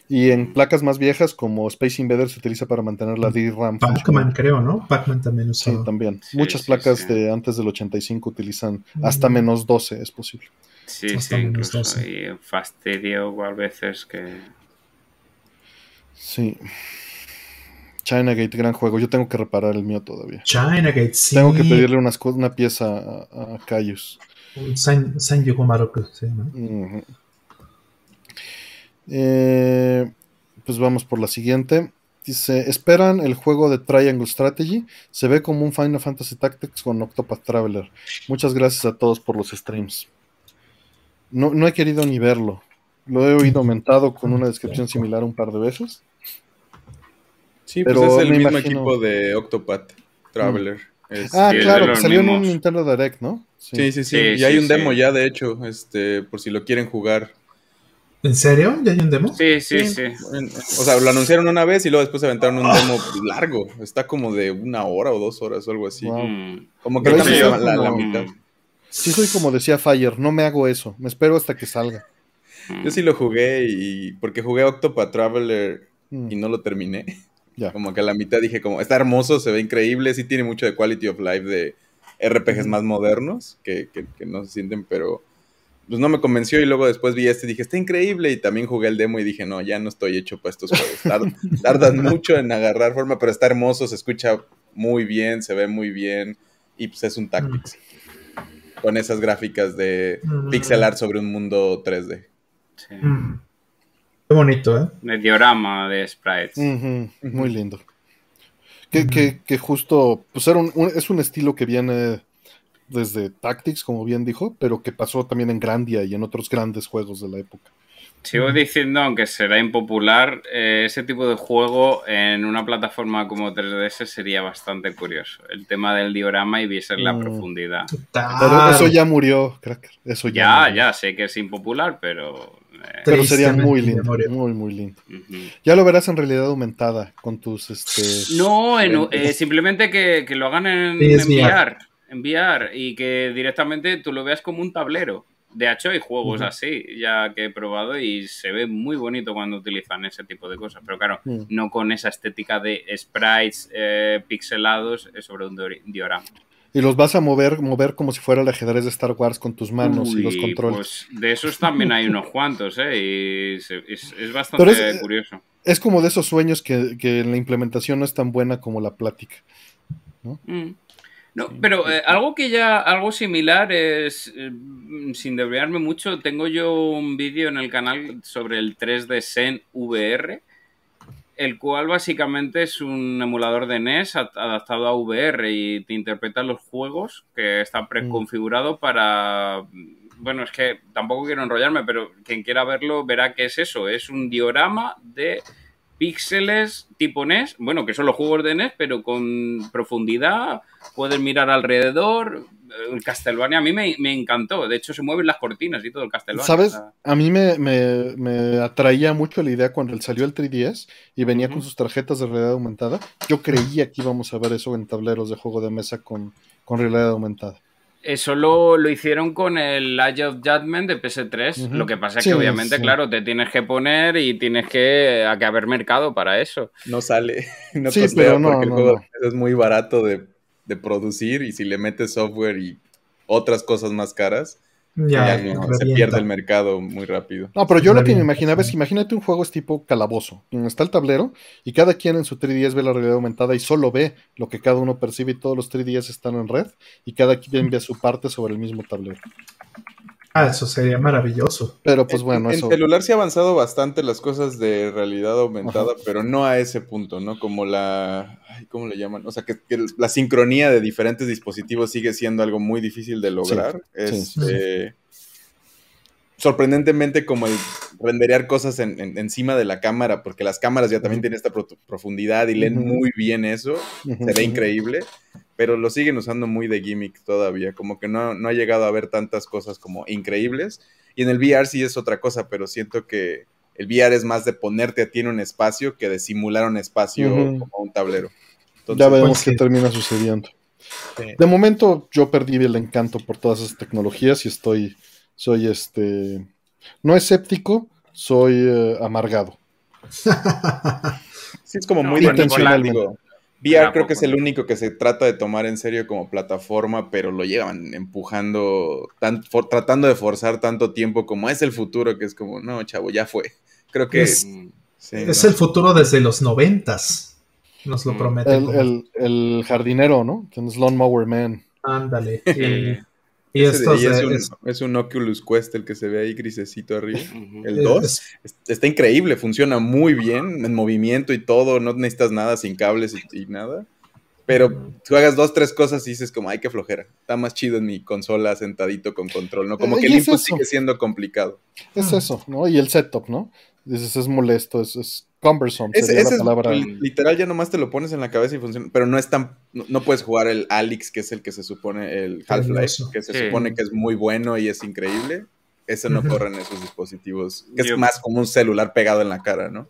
Y en placas más viejas, como Space Invader, se utiliza para mantener la DRAM. Pac-Man, creo, ¿no? Pac-Man también Sí, también. Muchas placas de antes del 85 utilizan hasta menos 12, es posible. Sí, sí, incluso hay fastidio a veces que. Sí. Chinagate, gran juego. Yo tengo que reparar el mío todavía. Chinagate, sí. Tengo que pedirle una pieza a, a Cayus. San, San se llama. Eh, pues vamos por la siguiente. Dice, esperan el juego de Triangle Strategy. Se ve como un Final Fantasy Tactics con Octopath Traveler. Muchas gracias a todos por los streams. No, no he querido ni verlo. Lo he oído aumentado con una descripción similar un par de veces. Sí, pues es el mismo equipo de Octopath Traveler. ah, claro, salió en un Nintendo Direct, ¿no? Sí, sí, sí. y hay un demo ya, de hecho, este, por si lo quieren jugar. ¿En serio? ¿Ya hay un demo? Sí, sí, sí. O sea, lo anunciaron una vez y luego después aventaron un demo largo. Está como de una hora o dos horas o algo así. Como que la, la, mitad. Sí, soy como decía Fire, no me hago eso. Me espero hasta que salga. Yo sí lo jugué y porque jugué Octopath Traveler mm. y no lo terminé. Como que a la mitad dije como, está hermoso, se ve increíble, sí tiene mucho de quality of life de RPGs más modernos que, no se sienten, pero pues no me convenció y luego después vi este y dije, está increíble y también jugué el demo y dije, no, ya no estoy hecho para estos juegos. tardan mucho en agarrar forma, pero está hermoso, se escucha muy bien, se ve muy bien y pues es un Tactics. Con esas gráficas de pixel art sobre un mundo 3D. Sí. Qué bonito, ¿eh? De diorama de sprites. Muy lindo. Que, que, justo, pues era un, es un estilo que viene desde Tactics, como bien dijo, pero que pasó también en Grandia y en otros grandes juegos de la época. Sigo diciendo, aunque será impopular, eh, ese tipo de juego en una plataforma como 3DS sería bastante curioso. El tema del diorama y viese la mm. profundidad. Pero eso ya murió, cracker. Eso ya, ya, ya, sé que es impopular, pero pero sería muy lindo, muy, muy lindo. Ya lo verás en realidad aumentada con tus... Este... No, eh, simplemente que, lo hagan en, enviar, enviar y que directamente tú lo veas como un tablero. De hecho, hay juegos así ya que he probado y se ve muy bonito cuando utilizan ese tipo de cosas. Pero claro, mm. no con esa estética de sprites eh, pixelados sobre un diorama. Y los vas a mover, mover como si fuera el ajedrez de Star Wars con tus manos y los controles. Pues de esos también hay unos cuantos, ¿eh? Y es, bastante curioso. Es como de esos sueños que, que, la implementación no es tan buena como la plática. ¿no? Mm. No, pero eh, algo que ya, algo similar es, eh, sin debrayarme mucho, tengo yo un vídeo en el canal sobre el 3D Zen VR el cual básicamente es un emulador de NES adaptado a VR y te interpreta los juegos que está preconfigurado para... Bueno, es que tampoco quiero enrollarme, pero quien quiera verlo verá que es eso, es un diorama de píxeles tipo NES, bueno, que son los juegos de NES, pero con profundidad, puedes mirar alrededor, el Castlevania a mí me, encantó. De hecho, se mueven las cortinas y todo el Castlevania. ¿Sabes? A mí me, atraía mucho la idea cuando salió el 3DS y venía con sus tarjetas de realidad aumentada. Yo creía que íbamos a ver eso en tableros de juego de mesa con, realidad aumentada. Eso lo, hicieron con el Age of Judgment de PS3. Lo que pasa es que, obviamente, claro, te tienes que poner y tienes que, que haber mercado para eso. No sale, no sí, pero no, porque el juego es muy barato de de producir y si le metes software y otras cosas más caras, ya, se pierde el mercado muy rápido. No, pero yo lo que me imaginaba es que imagínate un juego es tipo calabozo, donde está el tablero y cada quien en su 3DS ve la realidad aumentada y solo ve lo que cada uno percibe y todos los 3DS están en red y cada quien ve su parte sobre el mismo tablero. Ah, eso sería maravilloso. Pero pues bueno, en, celular se ha avanzado bastante las cosas de realidad aumentada, pero no a ese punto, ¿no? Como la... ¿Cómo le llaman? O sea, que, la sincronía de diferentes dispositivos sigue siendo algo muy difícil de lograr. Este, sorprendentemente como el renderear cosas encima de la cámara, porque las cámaras ya también tienen esta profundidad y leen muy bien eso, se ve increíble, pero lo siguen usando muy de gimmick todavía, como que no, ha llegado a ver tantas cosas como increíbles, y en el VR sí es otra cosa, pero siento que el VR es más de ponerte a ti en un espacio que de simular un espacio como un tablero. ya veremos pues qué termina sucediendo. De momento yo perdí el encanto por todas esas tecnologías y estoy soy este, no escéptico, soy eh, amargado. sí, es como muy intencionalmente. VR creo que es el único que se trata de tomar en serio como plataforma, pero lo llevan empujando, tratando de forzar tanto tiempo como es el futuro, que es como, no, chavo, ya fue. Creo que es, es el futuro desde los noventas, nos lo mm. prometen. El, jardinero, ¿no? Que es Mower Man. Ándale. Y esto es, un, Oculus Quest el que se ve ahí grisecito arriba. El 2 está increíble, funciona muy bien en movimiento y todo, no necesitas nada sin cables y, nada. Pero tú hagas dos, tres cosas y dices como, ay, qué flojera. Está más chido en mi consola sentadito con control, ¿no? Como que el input sigue siendo complicado. Es eso, ¿no? Y el setup, ¿no? Dices, es molesto, es, cumbersome. sería la palabra. literal, ya nomás te lo pones en la cabeza y funciona. Pero no es tan. No, puedes jugar el Alex, que es el que se supone, el Half-Life, que se supone que es muy bueno y es increíble. Eso no corre en esos dispositivos. Que es más como un celular pegado en la cara, ¿no?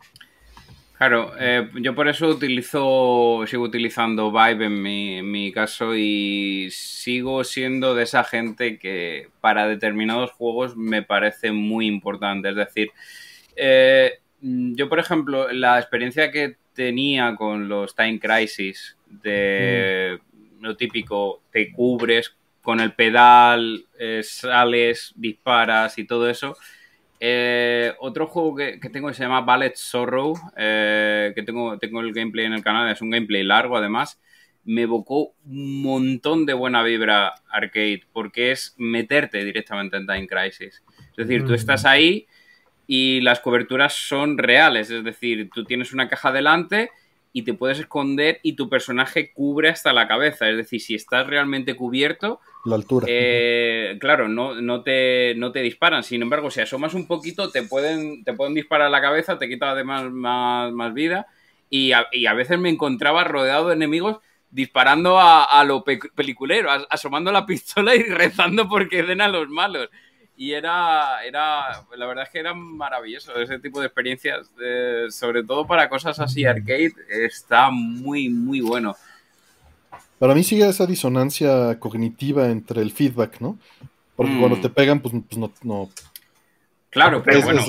Claro, eh, yo por eso utilizo, sigo utilizando Vive en mi, en mi, caso y sigo siendo de esa gente que para determinados juegos me parece muy importante. Es decir, eh, yo, por ejemplo, la experiencia que tenía con los Time Crisis de mm. lo típico, te cubres con el pedal eh, sales, disparas y todo eso. Eh, otro juego que, tengo que se llama Ballet Sorrow, eh, que tengo, tengo el gameplay en el canal, es un gameplay largo además, me evocó un montón de buena vibra arcade, porque es meterte directamente en Time Crisis. Es decir, tú mm. estás ahí y las coberturas son reales, es decir, tú tienes una caja delante y te puedes esconder y tu personaje cubre hasta la cabeza. Es decir, si estás realmente cubierto, la altura. Eh, claro, no, no, te, no te disparan. Sin embargo, si asomas un poquito, te pueden, te pueden disparar a la cabeza, te quita además más, más vida. Y a, y a, veces me encontraba rodeado de enemigos disparando a, a lo peliculero, asomando la pistola y rezando porque den a los malos y era, era, la verdad es que era maravilloso ese tipo de experiencias, sobre todo para cosas así arcade, está muy, muy bueno. Para mí sigue esa disonancia cognitiva entre el feedback, ¿no? Porque cuando mm. te pegan, pues, pues no, no, Claro, pero bueno.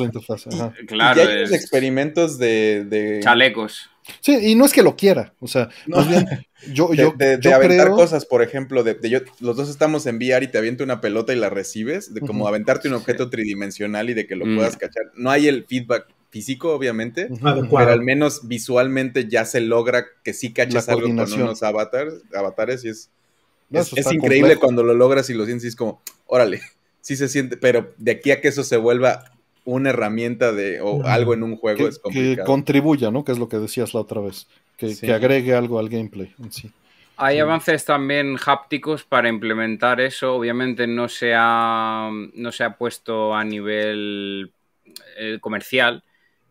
Claro, y hay experimentos de, de, Chalecos. Sí, y no es que lo quiera, o sea, más bien, yo, de, yo, de, aventar cosas, por ejemplo, de, yo, los dos estamos en VR y te aviento una pelota y la recibes, de como aventarte un objeto tridimensional y de que lo mm. puedas cachar. No hay el feedback físico, obviamente, pero al menos visualmente ya se logra que sí cachas algo con unos avatares, avatares y es, es, increíble cuando lo logras y lo sientes y es como, órale, sí se siente, pero de aquí a que eso se vuelva una herramienta de o algo en un juego es complicado. Que contribuya, ¿no? Que es lo que decías la otra vez. Que, agregue algo al gameplay en sí. Hay avances también hápticos para implementar eso. Obviamente no se ha, no se ha puesto a nivel eh, comercial,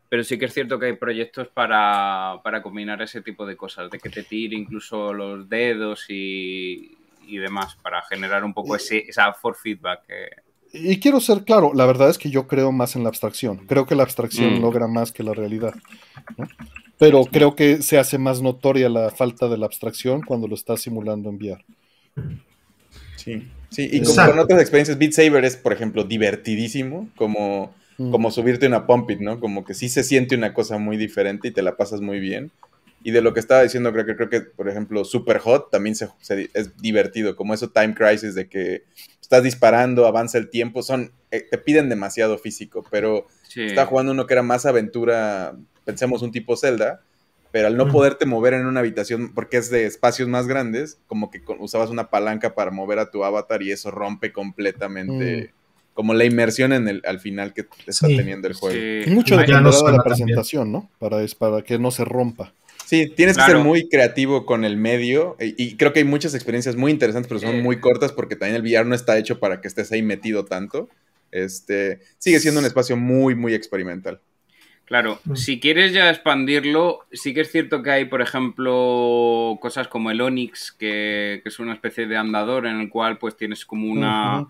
pero sí que es cierto que hay proyectos para, combinar ese tipo de cosas, de que te tire incluso los dedos y, demás, para generar un poco ese, esa for feedback. Y quiero ser claro, la verdad es que yo creo más en la abstracción. Creo que la abstracción mm. logra más que la realidad. Pero creo que se hace más notoria la falta de la abstracción cuando lo estás simulando en VR. Sí, sí, y como con otras experiencias, Beat Saber es, por ejemplo, divertidísimo, como, mm. como subirte una Pump It, ¿no? Como que sí se siente una cosa muy diferente y te la pasas muy bien. Y de lo que estaba diciendo, creo que, creo que por ejemplo, Super Hot también se, es divertido, como eso Time Crisis de que estás disparando, avanza el tiempo, son, eh, te piden demasiado físico, pero está jugando uno que era más aventura, pensemos un tipo Zelda, pero al no poderte mover en una habitación, porque es de espacios más grandes, como que usabas una palanca para mover a tu avatar y eso rompe completamente. Mm. Como la inmersión en el, al final que está teniendo el juego. Sí. Mucho de la presentación, ¿no? Para, para que no se rompa. Sí, tienes que ser muy creativo con el medio y, creo que hay muchas experiencias muy interesantes, pero son muy cortas porque también el VR no está hecho para que estés ahí metido tanto. Este, sigue siendo un espacio muy, muy experimental. Claro, mm. si quieres ya expandirlo, sí que es cierto que hay, por ejemplo, cosas como el Onix, que, es una especie de andador en el cual pues tienes como una,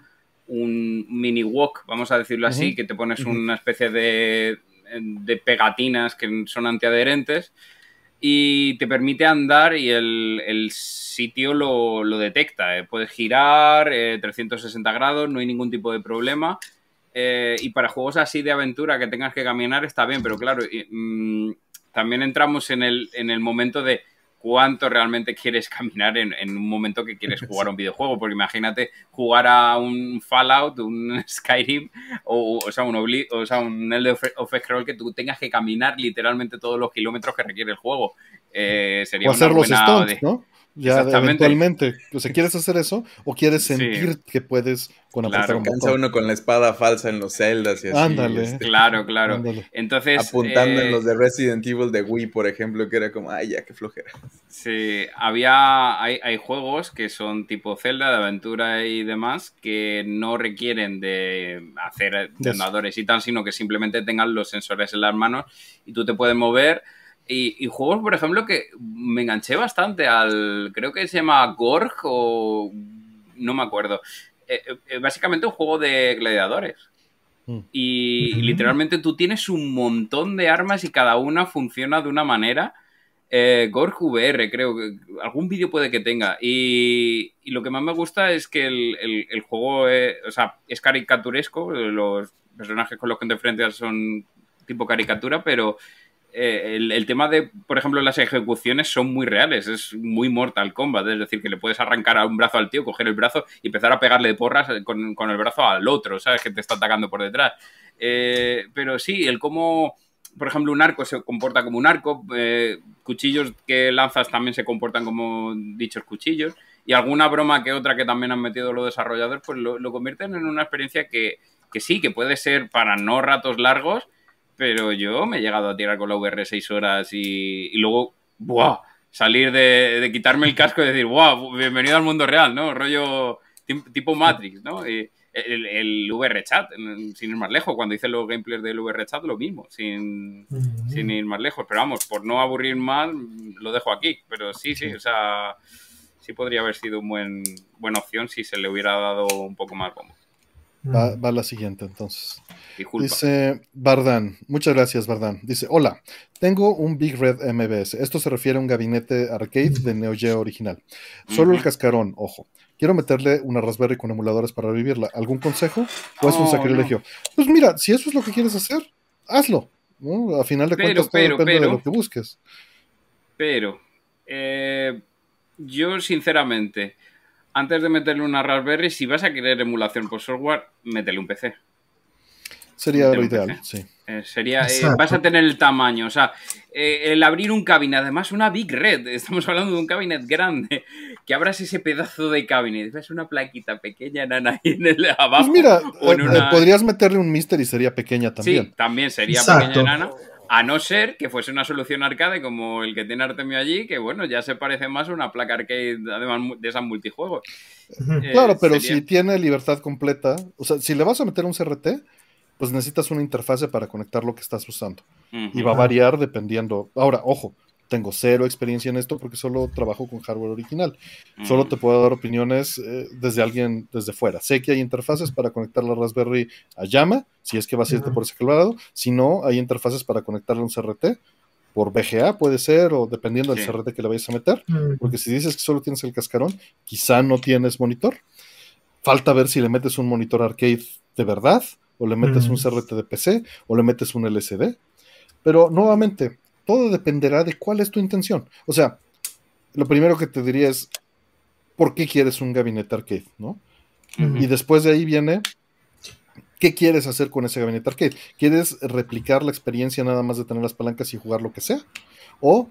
un mini walk, vamos a decirlo así, que te pones una especie de, de pegatinas que son antiadherentes y te permite andar y el, sitio lo, detecta. Eh. Puedes girar 360 eh, grados, no hay ningún tipo de problema. Eh, y para juegos así de aventura que tengas que caminar está bien, pero claro, mm, también entramos en el, en el momento de cuánto realmente quieres caminar en, un momento que quieres jugar a un videojuego. Porque imagínate jugar a un Fallout, un Skyrim o, o sea, un, o sea, un Elder of Scroll que tú tengas que caminar literalmente todos los kilómetros que requiere el juego. Eh, sería o hacer los stunts, ¿no? Ya eventualmente. O sea, ¿quieres hacer eso? ¿O quieres sentir que puedes con claro, cansa uno con la espada falsa en los celdas y así. Ándale. Este, claro, claro. Entonces. Apuntando en eh, los de Resident Evil de Wii, por ejemplo, que era como, ay, ya, qué flojera. Sí, había. Hay, hay juegos que son tipo Zelda, de aventura y demás, que no requieren de hacer andadores y tal, sino que simplemente tengan los sensores en las manos y tú te puedes mover y, juegos, por ejemplo, que me enganché bastante al. Creo que se llama Gorg o. No me acuerdo. Eh, eh, básicamente un juego de gladiadores. Mm. Y, literalmente tú tienes un montón de armas y cada una funciona de una manera. Eh, Gorg VR, creo que algún vídeo puede que tenga. Y, lo que más me gusta es que el, juego es, o sea, es caricaturesco. Los personajes con los que te enfrentas son tipo caricatura, pero eh, el, tema de, por ejemplo, las ejecuciones son muy reales, es muy Mortal Kombat, es decir, que le puedes arrancar a un brazo al tío, coger el brazo y empezar a pegarle de porras con, con el brazo al otro, ¿sabes? Que te está atacando por detrás. Eh, pero sí, el cómo, por ejemplo, un arco se comporta como un arco, eh, cuchillos que lanzas también se comportan como dichos cuchillos, y alguna broma que otra que también han metido los desarrolladores, pues lo, convierten en una experiencia que, que sí, que puede ser para no ratos largos, pero yo me he llegado a tirar con la VR seis horas y, luego, ¡buah! Salir de, quitarme el casco y decir, ¡buah! Bienvenido al mundo real, ¿no? Rollo tipo Matrix, ¿no? el, el, VR chat, sin ir más lejos, cuando hice los gameplays del VR chat, lo mismo, sin, sin ir más lejos. Pero vamos, por no aburrir más, lo dejo aquí. Pero sí, sí, o sea, sí podría haber sido una buen, buena opción si se le hubiera dado un poco más como. Va, la siguiente entonces. Dice Bardan, muchas gracias Bardan. Dice, hola, tengo un Big Red MBS. Esto se refiere a un gabinete arcade de Neo Geo original. Solo el cascarón, ojo. Quiero meterle una Raspberry con emuladores para revivirla. ¿Algún consejo? ¿O es un sacrilegio? Pues mira, si eso es lo que quieres hacer, hazlo. A final de cuentas, todo depende de lo que busques. Pero, eh, yo sinceramente, antes de meterle una Raspberry, si vas a querer emulación por software, métele un PC. Sería lo ideal, sí. Eh, sería, eh, vas a tener el tamaño, o sea, eh, el abrir un cabinet, además una Big Red, estamos hablando de un cabinet grande, que abras ese pedazo de cabinet, ves una plaquita pequeña nana ahí en el abajo. Pues mira, podrías meterle un Mister y sería pequeña también. Sí, también sería pequeña nana. A no ser que fuese una solución arcade como el que tiene Artemio allí, que bueno, ya se parece más a una placa arcade además de esas multijuegos. claro, pero si tiene libertad completa, o sea, si le vas a meter un CRT, pues necesitas una interfase para conectar lo que estás usando. Y va a variar dependiendo. Ahora, ojo, tengo cero experiencia en esto porque solo trabajo con hardware original. Solo te puedo dar opiniones eh, desde alguien desde fuera. Sé que hay interfaces para conectar la Raspberry a llama, si es que vas a irte por ese lado. Si no, hay interfaces para conectarle a un CRT por VGA puede ser, o dependiendo del CRT que le vayas a meter, porque si dices que solo tienes el cascarón, quizá no tienes monitor. Falta ver si le metes un monitor arcade de verdad, o le metes un CRT de PC, o le metes un LCD. Pero nuevamente, todo dependerá de cuál es tu intención. O sea, lo primero que te diría es, ¿por qué quieres un gabinete arcade? ¿no? Y después de ahí viene, ¿qué quieres hacer con ese gabinete arcade? ¿Quieres replicar la experiencia nada más de tener las palancas y jugar lo que sea? ¿O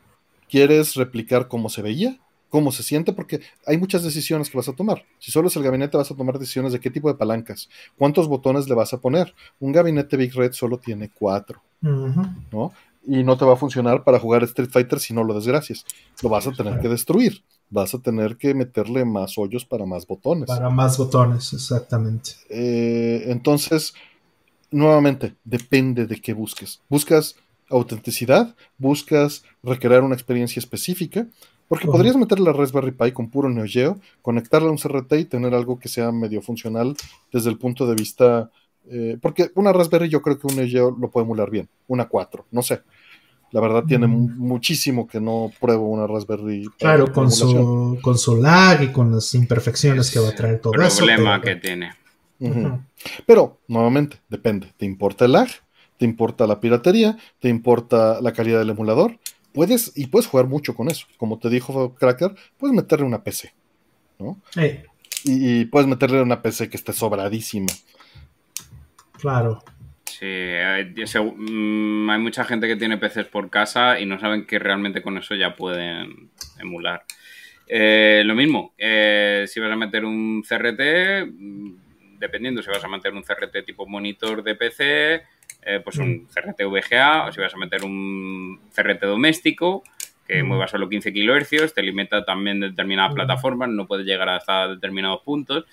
quieres replicar cómo se veía? cómo se siente, porque hay muchas decisiones que vas a tomar. Si solo es el gabinete, vas a tomar decisiones de qué tipo de palancas, cuántos botones le vas a poner. Un gabinete Big Red solo tiene cuatro, ¿no? Y no te va a funcionar para jugar Street Fighter si no lo desgracias. Lo vas a tener que destruir. Vas a tener que meterle más hoyos para más botones. Para más botones, exactamente. Eh, entonces, nuevamente, depende de qué busques. ¿Buscas autenticidad? ¿Buscas recrear una experiencia específica? Porque podrías meter la Raspberry Pi con puro Neo Geo, conectarla a un CRT y tener algo que sea medio funcional desde el punto de vista. Eh, porque una Raspberry yo creo que un Neo Geo lo puede emular bien, una 4, no sé. La verdad tiene mm. muchísimo que no pruebo una Raspberry. Claro, con su, con su lag y con las imperfecciones que va a traer todo eso. problema que tiene. Pero, nuevamente, depende. ¿Te importa el lag? ¿Te importa la piratería? ¿Te importa la calidad del emulador? puedes, y puedes jugar mucho con eso. Como te dijo Cracker, puedes meterle una PC, ¿no? Y, puedes meterle una PC que esté sobradísima. Claro. Sí, mm, hay, mucha gente que tiene PCs por casa y no saben que realmente con eso ya pueden emular. Eh, lo mismo, eh, si vas a meter un CRT, mm, dependiendo si vas a meter un CRT tipo monitor de PC, eh, pues un mm. CRT VGA, o si vas a meter un CRT doméstico, que mueva solo 15 kHz, te limita también determinadas plataformas, no puede llegar hasta determinados puntos.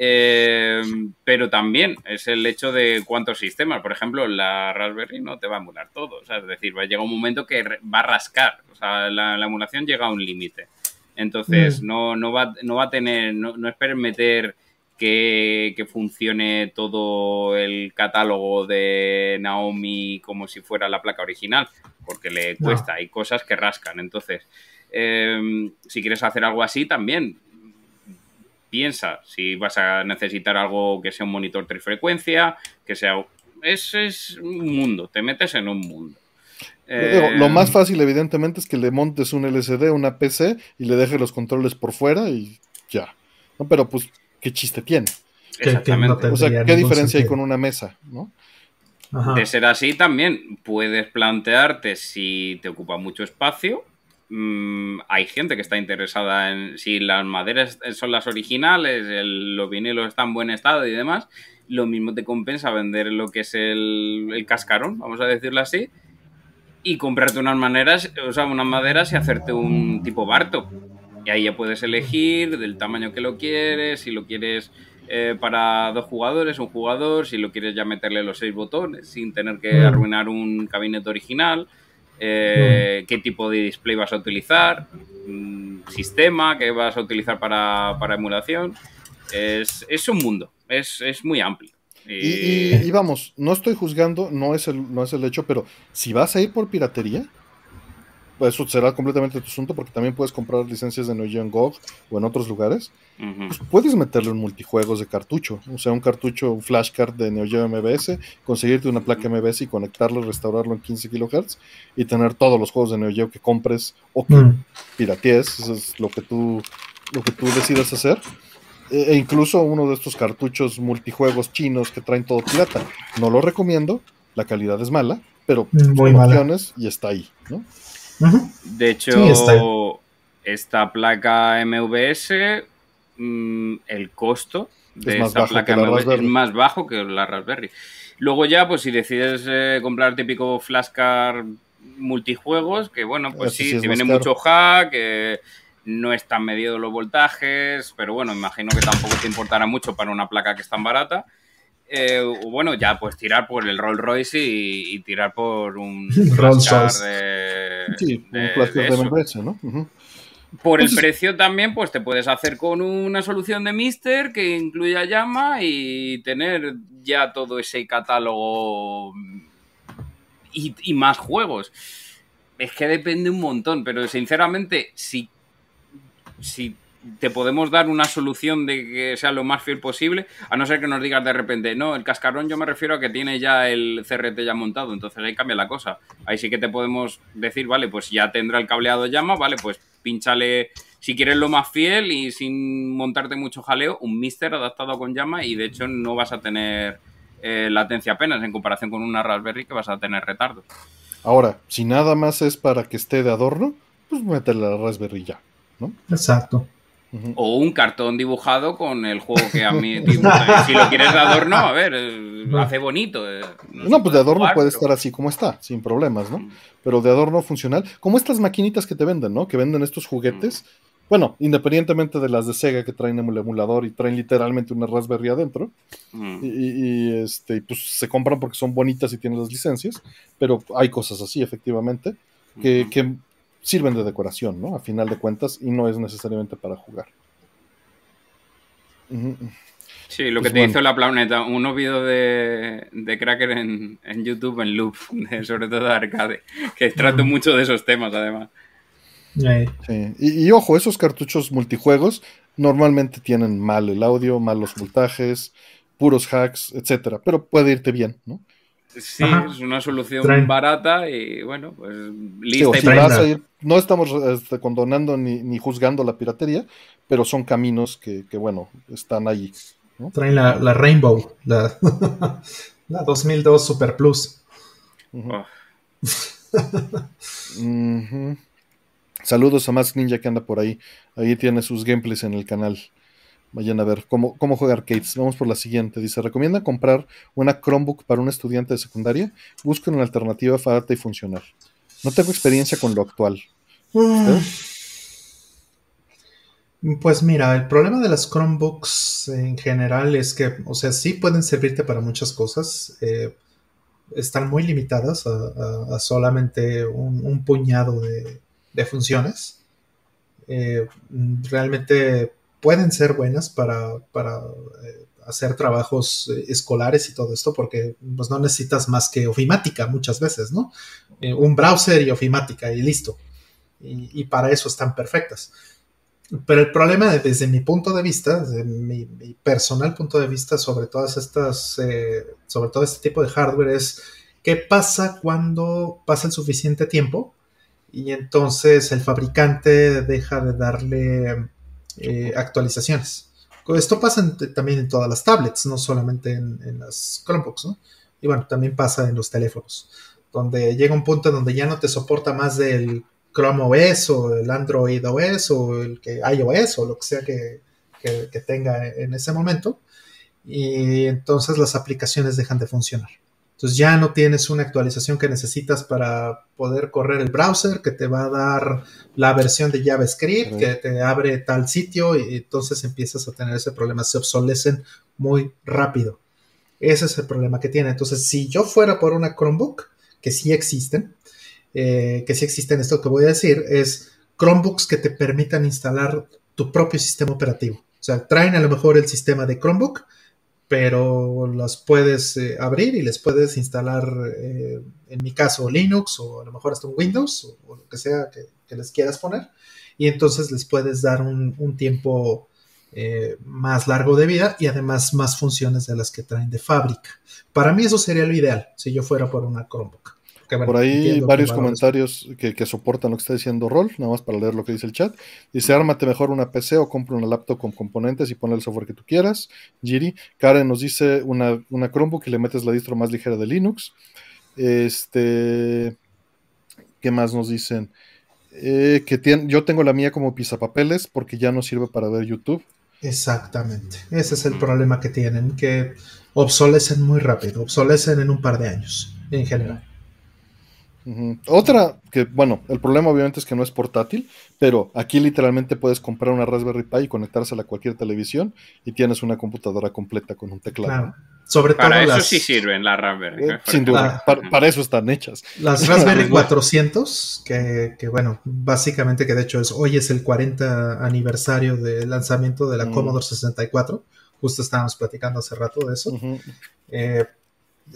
Eh, pero también es el hecho de cuántos sistemas. Por ejemplo, la Raspberry no te va a emular todo. es decir, va a llegar un momento que va a rascar. O sea, la, emulación llega a un límite. Entonces, no, no, va, no va a tener, no, no esperes meter que, funcione todo el catálogo de Naomi como si fuera la placa original, porque le cuesta, hay cosas que rascan. Entonces, em, si quieres hacer algo así, también piensa si vas a necesitar algo que sea un monitor trifrecuencia, que sea... Es, es un mundo, te metes en un mundo. lo eh, más fácil, evidentemente, es que le montes un LCD, una PC y le dejes los controles por fuera y ya. ¿No? Pero pues, ¿qué chiste tiene? Exactamente. o sea, ¿qué diferencia hay con una mesa? ¿no? De ser así, también puedes plantearte si te ocupa mucho espacio. Mm, hay gente que está interesada en si las maderas son las originales, los vinilos están en buen estado y demás. Lo mismo te compensa vender lo que es el, cascarón, vamos a decirlo así, y comprarte unas maneras, o sea, unas maderas y hacerte un tipo Barto. Y ahí ya puedes elegir del tamaño que lo quieres, si lo quieres eh, para dos jugadores, un jugador, si lo quieres ya meterle los seis botones sin tener que mm. arruinar un gabinete original, eh, qué tipo de display vas a utilizar, mm, sistema que vas a utilizar para, emulación. Es, un mundo, es, muy amplio. Y, vamos, no estoy juzgando, no es, el, no es el hecho, pero si vas a ir por piratería, eso será completamente tu asunto porque también puedes comprar licencias de Neo Geo en GOG o en otros lugares pues puedes meterle un multijuegos de cartucho, o sea, un cartucho, un flashcard de Neo Geo MBS, conseguirte una placa MBS y conectarlo, restaurarlo en 15 kHz y tener todos los juegos de Neo Geo que compres o que mm. piratees, eso es lo que tú, lo que tú decidas hacer. E, e incluso uno de estos cartuchos multijuegos chinos que traen todo pirata. No lo recomiendo, la calidad es mala, pero mm, Muy opciones y está ahí, ¿no? De hecho, esta placa MVS Mm, el costo de esta placa es más bajo que la Raspberry. Luego ya, pues si decides eh, comprar típico flashcard multijuegos, que bueno, pues sí, tiene mucho hack, que no están medidos los voltajes, pero bueno, imagino que tampoco te importará mucho para una placa que es tan barata. Eh, bueno, ya pues tirar por el Rolls Royce y, tirar por un flashcard de, sí, un flashcard de, ¿no? Por el precio también, pues te puedes hacer con una solución de Mister que incluya llama y tener ya todo ese catálogo y, más juegos. Es que depende un montón, pero sinceramente, si, si te podemos dar una solución de que sea lo más fiel posible, a no ser que nos digas de repente, no, el cascarón yo me refiero a que tiene ya el CRT ya montado, entonces ahí cambia la cosa. Ahí sí que te podemos decir, vale, pues ya tendrá el cableado llama, vale, pues pinchale, si quieres lo más fiel y sin montarte mucho jaleo, un Mister adaptado con llama y de hecho no vas a tener eh, latencia apenas en comparación con una Raspberry que vas a tener retardo. Ahora, si nada más es para que esté de adorno, pues métele la Raspberry ya, ¿no? Exacto. O un cartón dibujado con el juego que a mí. si lo quieres de adorno, a ver, hace bonito. Eh, no, pues de adorno puede estar así como está, sin problemas, ¿no? Pero de adorno funcional, como estas maquinitas que te venden, ¿no? Que venden estos juguetes. Bueno, independientemente de las de Sega que traen el emulador y traen literalmente una Raspberry adentro. Y, este, pues se compran porque son bonitas y tienen las licencias. Pero hay cosas así, efectivamente, que, que sirven de decoración, ¿no? A final de cuentas, y no es necesariamente para jugar. Sí, lo que pues te hizo la planeta, unos vídeos de, de Cracker en, YouTube en loop, sobre todo de arcade, que trato mucho de esos temas además. Sí. Y, ojo, esos cartuchos multijuegos normalmente tienen mal el audio, malos voltajes, puros hacks, etcétera, pero puede irte bien, ¿no? Sí, es una solución barata y bueno, pues lista y No estamos este, condonando ni, juzgando la piratería, pero son caminos que, bueno, están ahí. Traen la, Rainbow, la, 2002 Super Plus. Ah. Saludos a Mask Ninja que anda por ahí. Ahí tiene sus gameplays en el canal. Vayan a ver cómo, cómo juega arcades. Vamos por la siguiente. Dice, recomienda comprar una Chromebook para un estudiante de secundaria. Busca una alternativa barata y funcional. No tengo experiencia con lo actual. Mm. Pues mira, el problema de las Chromebooks en general es que, o sea, sí pueden servirte para muchas cosas. Eh, están muy limitadas a, solamente un, puñado de, funciones. Eh, realmente pueden ser buenas para, eh, hacer trabajos eh, escolares y todo esto, porque pues, no necesitas más que ofimática muchas veces, ¿no? Eh, un browser y ofimática y listo. Y, para eso están perfectas. Pero el problema desde mi punto de vista, desde mi, personal punto de vista sobre todas estas, sobre todo este tipo de hardware es ¿Qué pasa cuando pasa el suficiente tiempo y entonces el fabricante deja de darle eh, actualizaciones? Esto pasa también en todas las tablets, no solamente en, las Chromebooks, ¿no? Y bueno, también pasa en los teléfonos, donde llega un punto donde ya no te soporta más del Chrome OS o el Android OS o el que iOS o lo que sea que, que tenga en ese momento. Y entonces las aplicaciones dejan de funcionar. Entonces ya no tienes una actualización que necesitas para poder correr el browser, que te va a dar la versión de JavaScript, que te abre tal sitio y entonces empiezas a tener ese problema. Se obsolecen muy rápido. Ese es el problema que tiene. Entonces, si yo fuera por una Chromebook, que sí existen, eh, que sí existen, esto que voy a decir, es Chromebooks que te permitan instalar tu propio sistema operativo. O sea, traen a lo mejor el sistema de Chromebook, pero las puedes eh, abrir y les puedes instalar, eh, en mi caso, Linux o a lo mejor hasta un Windows o, lo que sea que, les quieras poner. Y entonces les puedes dar un, tiempo eh, más largo de vida y además más funciones de las que traen de fábrica. Para mí eso sería lo ideal si yo fuera por una Chromebook por ahí varios comentarios que, soportan lo que está diciendo Rol, nada más para leer lo que dice el chat. Dice, ármate mejor una PC o compra una laptop con componentes y pon el software que tú quieras. Giri. Karen nos dice una, una Chromebook y le metes la distro más ligera de Linux. Este, ¿qué más nos dicen? Eh, que yo tengo la mía como pisapapeles porque ya no sirve para ver YouTube. Exactamente. Ese es el problema que tienen, que obsolecen muy rápido, obsolecen en un par de años en general. Otra que, bueno, el problema obviamente es que no es portátil, pero aquí literalmente puedes comprar una Raspberry Pi y conectársela a cualquier televisión y tienes una computadora completa con un teclado. Sobre para eso sí sirven las Raspberry. Eh, sin duda, para, eso están hechas. Las Raspberry 400, que, que, bueno, básicamente que de hecho es hoy es el 40 aniversario del lanzamiento de la Commodore 64. Justo estábamos platicando hace rato de eso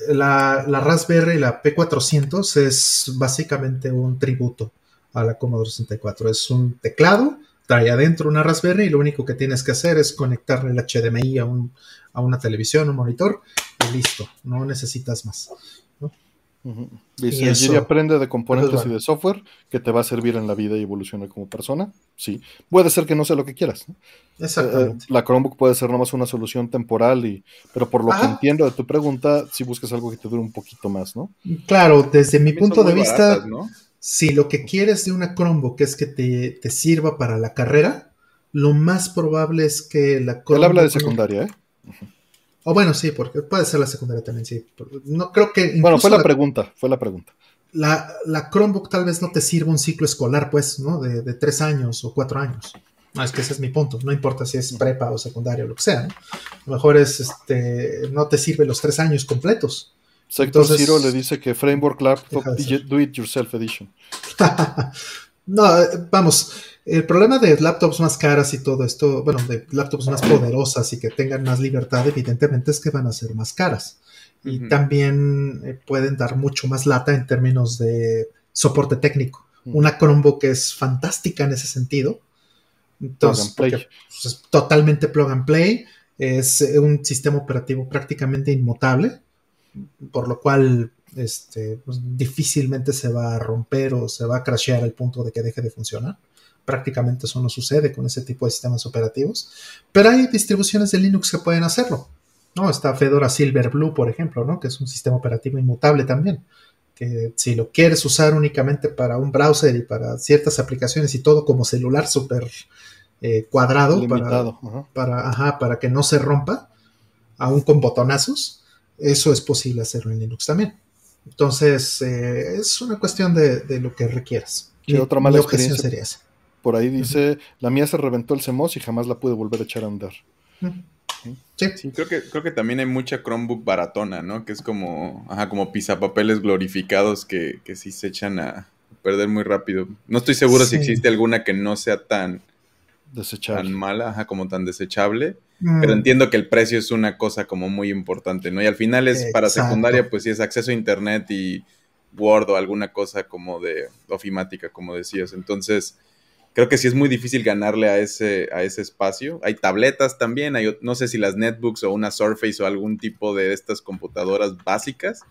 la, Raspberry, la P400, es básicamente un tributo a la Commodore 64. Es un teclado, trae adentro una Raspberry y lo único que tienes que hacer es conectarle el HDMI a, un, a una televisión, un monitor y listo, no necesitas más. Dice, y aprende de componentes y de software que te va a servir en la vida y evolucionar como persona. Sí, puede ser que no sea lo que quieras. Exactamente. Eh, la Chromebook puede ser nomás una solución temporal, y, pero por lo que entiendo de tu pregunta, si buscas algo que te dure un poquito más, ¿no? Claro, desde mi punto de vista, si lo que quieres de una Chromebook es que te, sirva para la carrera, lo más probable es que la Chromebook... Él habla de secundaria, ¿eh? O bueno, sí, porque puede ser la secundaria también, sí. No creo que. Bueno, fue la, pregunta, fue la pregunta. La, la, Chromebook tal vez no te sirva un ciclo escolar, pues, ¿no? De, de, tres años o cuatro años. No, es que ese es mi punto. No importa si es prepa o secundaria o lo que sea. ¿no? A lo mejor es, este, no te sirve los tres años completos. Sector Zero le dice que Framework Laptop Do It Yourself Edition. no, eh, vamos el problema de laptops más caras y todo esto, bueno, de laptops más poderosas y que tengan más libertad, evidentemente es que van a ser más caras. Y también eh, pueden dar mucho más lata en términos de soporte técnico. Una Chromebook es fantástica en ese sentido. Entonces, pues, es totalmente plug and play. Es eh, un sistema operativo prácticamente inmutable, por lo cual este, pues, difícilmente se va a romper o se va a crashear al punto de que deje de funcionar prácticamente eso no sucede con ese tipo de sistemas operativos, pero hay distribuciones de Linux que pueden hacerlo. ¿no? Está Fedora Silverblue, por ejemplo, ¿no? que es un sistema operativo inmutable también, que si lo quieres usar únicamente para un browser y para ciertas aplicaciones y todo como celular súper eh, cuadrado para, para, que no se rompa, aún con botonazos, eso es posible hacerlo en Linux también. Entonces, eh, es una cuestión de, lo que requieras. y otra mala experiencia sería esa. Por ahí dice, la mía se reventó el CMOS y jamás la pude volver a echar a andar. Sí. creo que, creo que también hay mucha Chromebook baratona, ¿no? Que es como, ajá, como pisapapeles glorificados que, que sí se echan a perder muy rápido. No estoy seguro si existe alguna que no sea tan, desechable. tan mala, ajá, como tan desechable. Mm. Pero entiendo que el precio es una cosa como muy importante, ¿no? Y al final es para secundaria, pues sí es acceso a internet y Word o alguna cosa como de ofimática, como decías. Entonces, creo que sí es muy difícil ganarle a ese, a ese espacio. Hay tabletas también, hay, no sé si las netbooks o una Surface o algún tipo de estas computadoras básicas,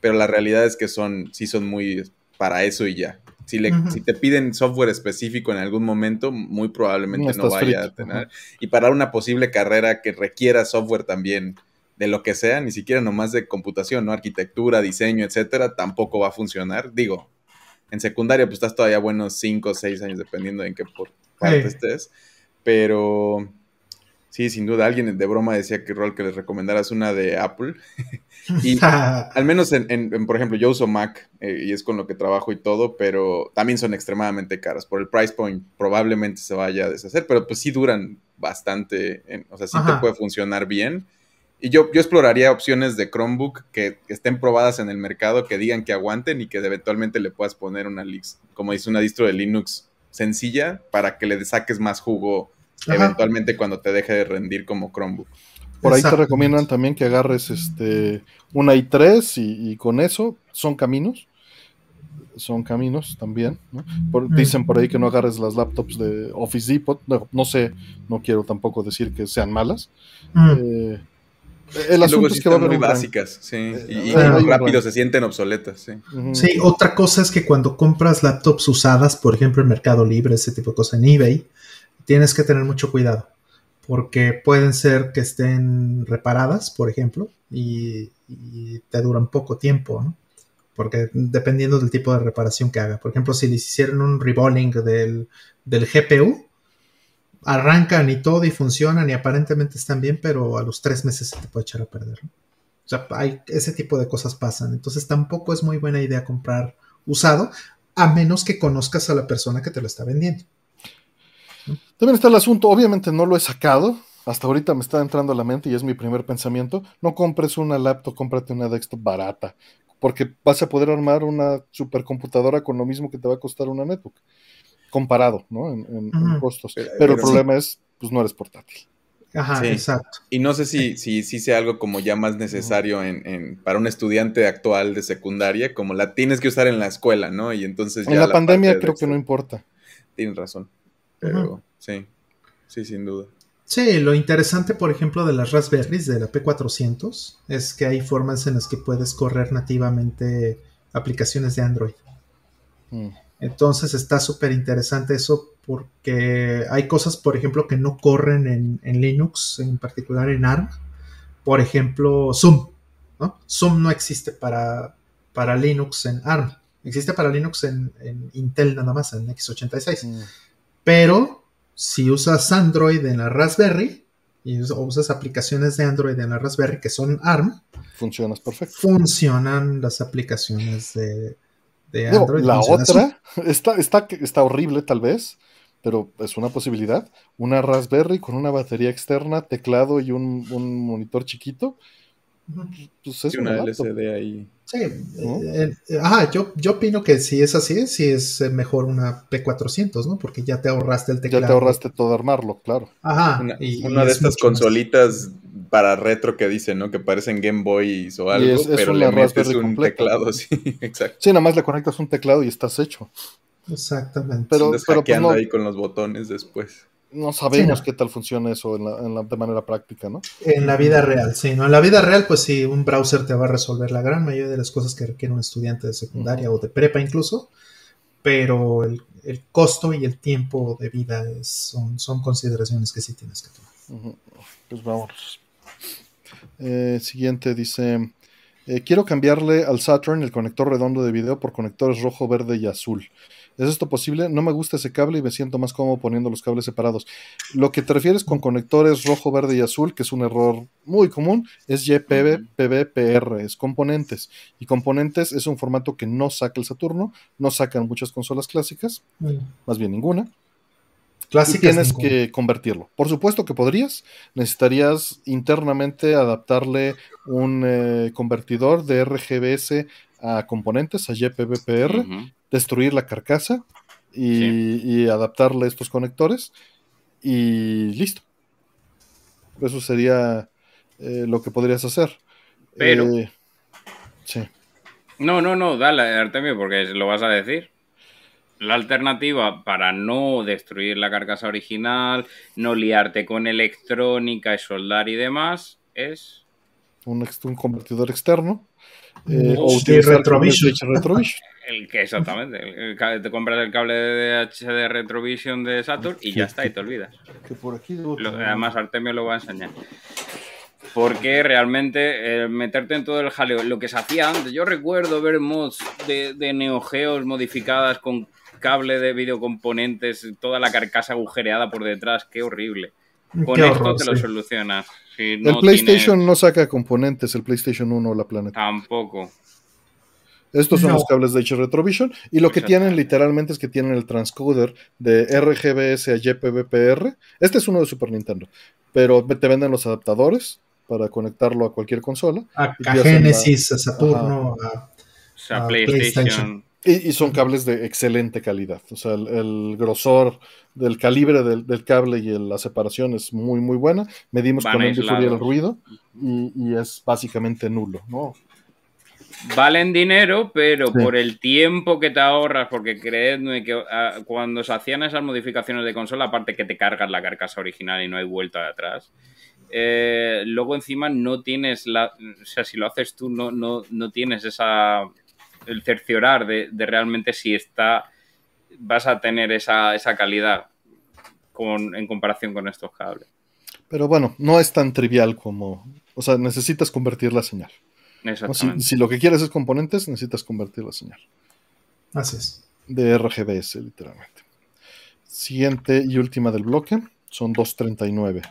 pero la realidad es que son, sí son muy para eso y ya. Si, le, si te piden software específico en algún momento, muy probablemente no, vaya a tener. Y para una posible carrera que requiera software también de lo que sea, ni siquiera nomás de computación, ¿no? Arquitectura, diseño, etcétera, tampoco va a funcionar. Digo, en secundaria pues estás todavía buenos 5 o 6 años dependiendo de en qué parte estés. Pero sí, sin duda, alguien de broma decía que rol que les recomendaras una de Apple. y al menos en, por ejemplo, yo uso Mac eh, y es con lo que trabajo y todo, pero también son extremadamente caras. Por el price point probablemente se vaya a deshacer, pero pues sí duran bastante, o sea, sí te puede funcionar bien. Y yo, yo exploraría opciones de Chromebook que, estén probadas en el mercado, que digan que aguanten y que eventualmente le puedas poner una, como dice, una distro de Linux sencilla para que le saques más jugo eventualmente cuando te deje de rendir como Chromebook. Por ahí te recomiendan también que agarres este una i3 y, con eso son caminos. Son caminos también. Mm. Dicen por ahí que no agarres las laptops de Office Depot. No, sé, no quiero tampoco decir que sean malas. Mm. Eh, el asunto es que muy básicas, sí. Y, eh, rápido se sienten obsoletas, sí. Sí, otra cosa es que cuando compras laptops usadas, por ejemplo en Mercado Libre, ese tipo de cosas en eBay, tienes que tener mucho cuidado. Porque pueden ser que estén reparadas, por ejemplo, y, te duran poco tiempo, ¿no? Porque dependiendo del tipo de reparación que haga. Por ejemplo, si les hicieron un reballing del, del GPU, arrancan y todo y funcionan y aparentemente están bien, pero a los tres meses se te puede echar a perder. O sea, hay, ese tipo de cosas pasan. Entonces tampoco es muy buena idea comprar usado, a menos que conozcas a la persona que te lo está vendiendo. También está el asunto, obviamente no lo he sacado, hasta ahorita me está entrando a la mente y es mi primer pensamiento, no compres una laptop, cómprate una desktop barata, porque vas a poder armar una supercomputadora con lo mismo que te va a costar una netbook comparado, ¿no? En, costos. Pero, el problema es, pues no eres portátil. Ajá, exacto. Y no sé si, si, si, sea algo como ya más necesario en, para un estudiante actual de secundaria, como la tienes que usar en la escuela, ¿no? Y entonces En la, pandemia creo que no importa. Tienes razón. Pero sí, sí, sin duda. Sí, lo interesante, por ejemplo, de las Raspberries de la P400 es que hay formas en las que puedes correr nativamente aplicaciones de Android. Mm. Entonces está súper interesante eso porque hay cosas, por ejemplo, que no corren en, Linux, en particular en ARM. Por ejemplo, Zoom. ¿no? Zoom no existe para, para Linux en ARM. Existe para Linux en, Intel nada más, en x86. Mm. Pero si usas Android en la Raspberry y usas aplicaciones de Android en la Raspberry que son ARM, funcionas perfecto. Funcionan las aplicaciones de, la otra está, está, está horrible tal vez, pero es una posibilidad. Una Raspberry con una batería externa, teclado y un, monitor chiquito. Pues es una LCD ahí. Sí, eh, eh, ajá, yo, yo opino que si es así, si es mejor una P400, ¿no? Porque ya te ahorraste el teclado. Ya te ahorraste todo armarlo, claro. Ajá. Una, una de estas consolitas para retro que dicen, ¿no? Que parecen Game Boys o algo, pero le metes un teclado, sí, exacto. Sí, nada más le conectas un teclado y estás hecho. Exactamente. Pero, pero pues, ahí con los botones después. No sabemos qué tal funciona eso en la, de manera práctica, ¿no? En la vida real, sí, ¿no? En la vida real, pues sí, un browser te va a resolver la gran mayoría de las cosas que requiere un estudiante de secundaria o de prepa incluso, pero el, costo y el tiempo de vida son, son consideraciones que sí tienes que tomar. Pues vamos. Eh, siguiente dice, eh, quiero cambiarle al Saturn el conector redondo de video por conectores rojo, verde y azul. ¿Es esto posible? No me gusta ese cable y me siento más cómodo poniendo los cables separados. Lo que te refieres con conectores rojo, verde y azul, que es un error muy común, es YPB, PB, es componentes. Y componentes es un formato que no saca el Saturno, no sacan muchas consolas clásicas, más bien ninguna y tienes que convertirlo. Por supuesto que podrías. Necesitarías internamente adaptarle un eh, convertidor de RGBS a componentes, a YPBPR, destruir la carcasa y, adaptarle estos conectores y listo. Eso sería eh, lo que podrías hacer. Pero. Eh, sí. No, no, no, dale, Artemio, porque lo vas a decir la alternativa para no destruir la carcasa original, no liarte con electrónica, soldar y demás, es... Un, un convertidor externo. Eh, o utilizar Retrovision. Retrovision. El que exactamente. el te compras el cable de HD Retrovision de Saturn y ya está, y te olvidas. Que por aquí debo Lo- tener- además, Artemio lo va a enseñar. Porque realmente eh, meterte en todo el jaleo, lo que se hacía antes, yo recuerdo ver mods de, de Neo Geos modificadas con cable de videocomponentes, toda la carcasa agujereada por detrás, qué horrible. Con Qué esto horror, te lo sí. solucionas. El no PlayStation no saca componentes, el PlayStation 1 o la Planeta. Tampoco. Estos son No. los cables de H Retrovision y lo que tienen literalmente es que tienen el transcoder de RGBS a YPBPR. Este es uno de Super Nintendo, pero te venden los adaptadores para conectarlo a cualquier consola A, Genesis, a Saturno, a- O sea, PlayStation. PlayStation. Y, y son cables de excelente calidad. O sea, el, el grosor del calibre del, del cable y el- la separación es muy, muy buena. Medimos Van con el ruido y, y es básicamente nulo, ¿no? Valen dinero, pero Sí. por el tiempo que te ahorras, porque creedme que ah, cuando se hacían esas modificaciones de consola, aparte que te cargas la carcasa original y no hay vuelta de atrás, eh, luego encima no tienes la. O sea, si lo haces tú, no, no, no tienes esa. El cerciorar de, de realmente si está. vas a tener esa, esa calidad con, en comparación con estos cables. Pero bueno, no es tan trivial como... O sea, necesitas convertir la señal. ¿no? Si, Exactamente. si lo que quieres es componentes, necesitas convertir la señal. así es. de RGBS, literalmente. Siguiente y última del bloque, son 239.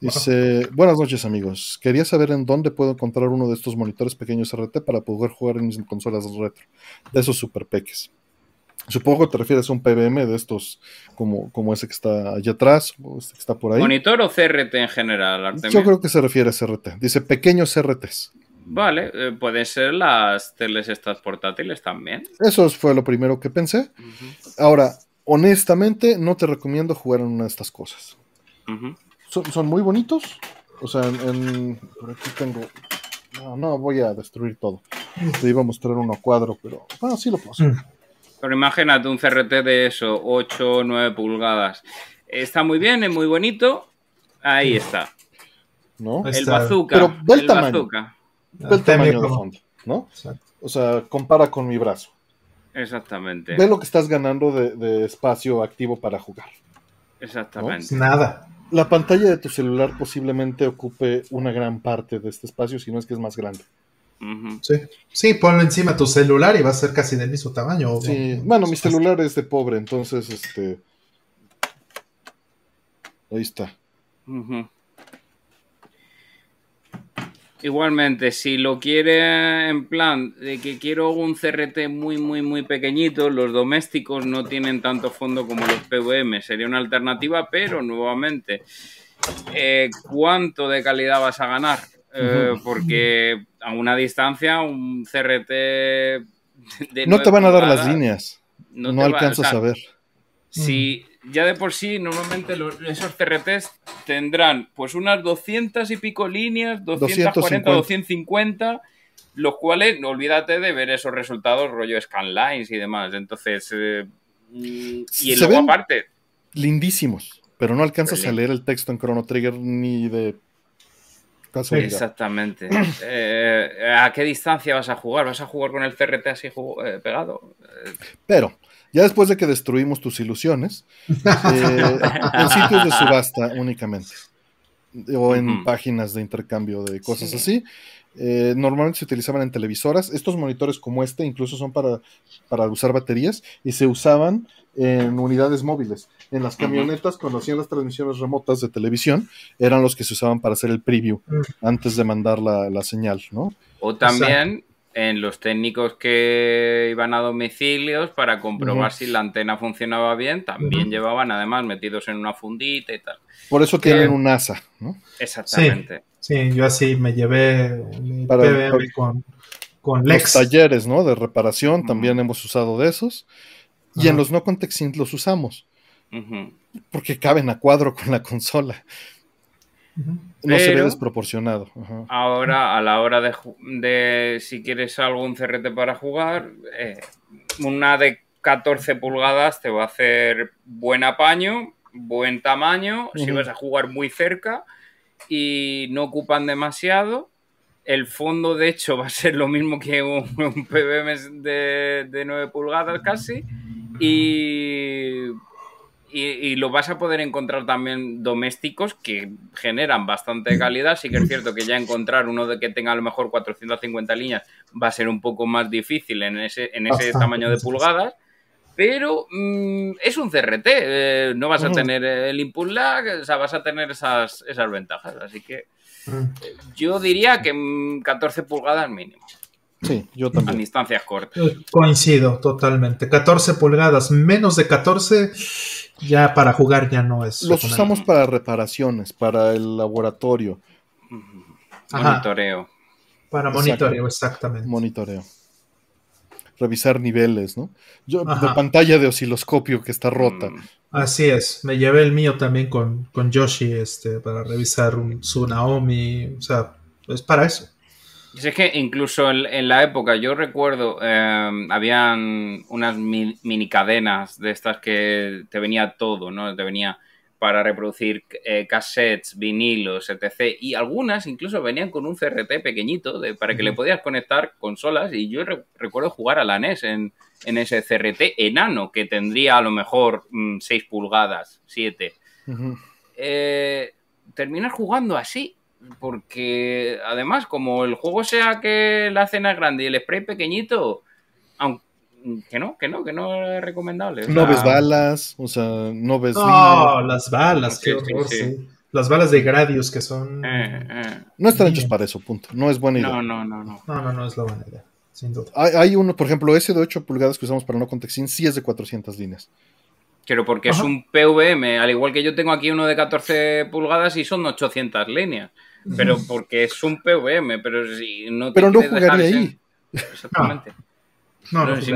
Dice, buenas noches amigos, quería saber en dónde puedo encontrar uno de estos monitores pequeños RT para poder jugar en mis consolas retro, de esos super peques. Supongo que te refieres a un PBM de estos como, como ese que está allá atrás, o este que está por ahí. ¿Monitor o CRT en general, Artemio? Yo creo que se refiere a CRT. Dice pequeños RTs. Vale, eh, pueden ser las teles estas portátiles también. Eso fue lo primero que pensé. Ahora, honestamente, no te recomiendo jugar en una de estas cosas. Son, son muy bonitos. O sea, en, en- por aquí tengo. No, no voy a destruir todo. Te iba a mostrar uno cuadro, pero. Ah, sí lo puedo hacer. Mm. Pero imagínate un CRT de eso, 8 o 9 pulgadas. Está muy bien, es muy bonito. Ahí está. ¿No? El bazooka. Pero ve el el tamaño. bazooka. Ve el tamaño de fondo, ¿no? Exacto. O sea, compara con mi brazo. Exactamente. Ve lo que estás ganando de, de espacio activo para jugar. Exactamente. Nada. La pantalla de tu celular posiblemente ocupe una gran parte de este espacio, si no es que es más grande. Sí. sí, ponlo encima de tu celular y va a ser casi del mismo tamaño. o- Sí, bueno, mi celular es de pobre, entonces, este. Ahí está. Ujú. Igualmente, si lo quiere en plan de que quiero un CRT muy, muy, muy pequeñito, los domésticos no tienen tanto fondo como los PVM, sería una alternativa, pero nuevamente, eh, ¿cuánto de calidad vas a ganar? Eh, porque a una distancia, un CRT de No te van a dar las líneas. no No, va- alcanzas o sea, a ver. si ya de por sí, normalmente los- esos CRTs tendrán pues unas 200 y pico líneas, 240, 250. 250, los cuales, no olvídate de ver esos resultados rollo scanlines y demás. Entonces, eh, y Se luego ven- aparte, Lindísimos, pero no alcanzas a leer el texto en Chrono Trigger ni de casualidad. exactamente, eh, ¿a qué distancia vas a jugar? ¿Vas a jugar con el CRT así eh, pegado? Eh, Pero, ya después de que destruimos tus ilusiones, eh, en sitios de subasta únicamente, o en páginas de intercambio de cosas Sí. así, eh, normalmente se utilizaban en televisoras. Estos monitores como este incluso son para, para usar baterías y se usaban en unidades móviles. En las camionetas, cuando hacían las transmisiones remotas de televisión, eran los que se usaban para hacer el preview antes de mandar la, la señal, ¿no? O también en los técnicos que iban a domicilios para comprobar si la antena funcionaba bien, también llevaban además metidos en una fundita y tal. Por eso Que- tienen un NASA, ¿no? Exactamente. Sí, yo así me llevé mi Para- PBM para- con, con Los Lex. talleres, ¿no? De reparación, también hemos usado de esos. Y en los no context los usamos, porque caben a cuadro con la consola. No se ve Pero- desproporcionado. Ajá. Ahora, a la hora de, si quieres algún CRT para jugar, eh, una de 14 pulgadas te va a hacer buen apaño, buen tamaño, si vas a jugar muy cerca y no ocupan demasiado. El fondo, de hecho, va a ser lo mismo que un, PBM de, de 9 pulgadas casi. Y y, lo vas a poder encontrar también domésticos que generan bastante calidad. Sí que es cierto que ya encontrar uno de que tenga a lo mejor 450 líneas va a ser un poco más difícil en ese, en ese tamaño de pulgadas. Pero mm, es un CRT, eh, no vas a tener el input lag, o sea, vas a tener esas, esas ventajas. Así que yo diría que 14 pulgadas mínimo. Sí, yo también. A distancias cortas. Coincido totalmente. 14 pulgadas, menos de 14 ya para jugar ya no es. Los usamos para reparaciones, para el laboratorio. Monitoreo. Para monitoreo, exactamente. Monitoreo. Revisar niveles, ¿no? Yo, de pantalla de osciloscopio que está rota. Mm. Así es. Me llevé el mío también con, con Yoshi, este, para revisar un, su Naomi. O sea, es para eso. Es que incluso en, la época, yo recuerdo, eh, habían unas mini cadenas de estas que te venía todo, ¿no? Te venía para reproducir eh, cassettes, vinilos, etc. Y algunas incluso venían con un CRT pequeñito de, para que le podías conectar consolas. Y yo recuerdo jugar a la NES en, ese CRT enano que tendría a lo mejor 6 mm, pulgadas, 7. Eh, terminas jugando así porque además, como el juego sea que la cena es grande y el spray pequeñito, aunque que no, que no, que no es recomendable. no ves balas, o sea, no ves. No, las balas, qué horror, sí, Las balas de Gradius que son. Eh, eh. No están hechos para eso, punto. No es buena idea. No, no, no, no. No, no, no es la buena idea. Sin duda. Hay, uno, por ejemplo, ese de 8 pulgadas que usamos para no contextin, sí es de 400 líneas. Pero porque es un PVM, al igual que yo tengo aquí uno de 14 pulgadas y son 800 líneas pero porque es un PVM, pero si no Pero no jugaría ahí. Exactamente. No, no, si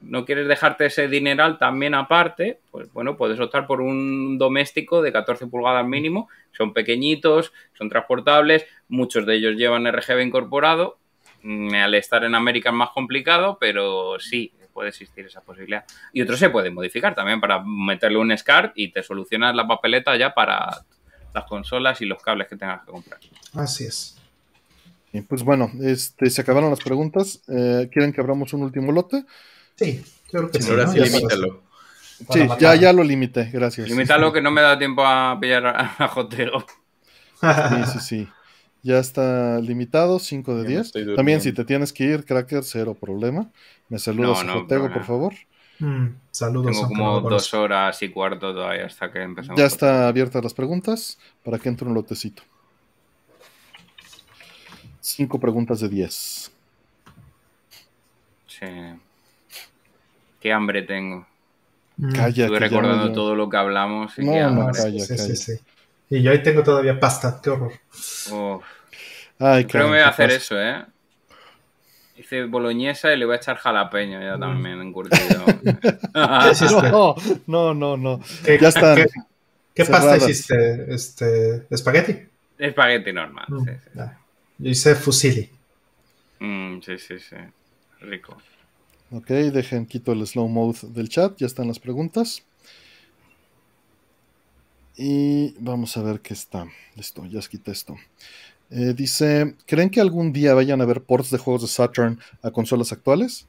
no, quieres dejarte ese dineral también aparte, pues bueno, puedes optar por un doméstico de 14 pulgadas mínimo. Son pequeñitos, son transportables, muchos de ellos llevan RGB incorporado. Mm, al estar en América es más complicado, pero sí, puede existir esa posibilidad. Y otros se pueden modificar también para meterle un SCART y te solucionas la papeleta ya para las consolas y los cables que tengas que comprar. Así es. pues bueno, este, se acabaron las preguntas. Eh, ¿Quieren que abramos un último lote? Sí, creo que sí. Ahora sí, limítalo. Sí, ya, ya lo limité, gracias. Limítalo que no me da tiempo a pillar a, Jotero. Sí, sí, sí. Ya está limitado, 5 de 10. También si te tienes que ir, Cracker, cero problema. Me saludas a Jotego, por favor. Mm, saludos. Tengo como dos horas y cuarto todavía hasta que empezamos. Ya está abiertas las preguntas para que entre un lotecito. Cinco preguntas de diez. Sí. Qué hambre tengo. Mm. Calla, Estuve recordando todo lo que hablamos. Y no, no, calla, sí, Sí, sí. Y yo ahí tengo todavía pasta, qué horror. Ay, Creo que voy a hacer eso, ¿eh? Hice boloñesa y le voy a echar jalapeño ya también encurtido. no, no, no, Ya está. ¿Qué, pasta hiciste? Este, ¿Espagueti? Espagueti normal. Mm, sí, sí. Yo hice fusilli. Mm, sí, sí, sí. Rico. Ok, dejen quito el slow mode del chat. Ya están las preguntas. Y vamos a ver qué está. Listo, ya quité esto. Eh, dice, ¿creen que algún día vayan a haber ports de juegos de Saturn a consolas actuales?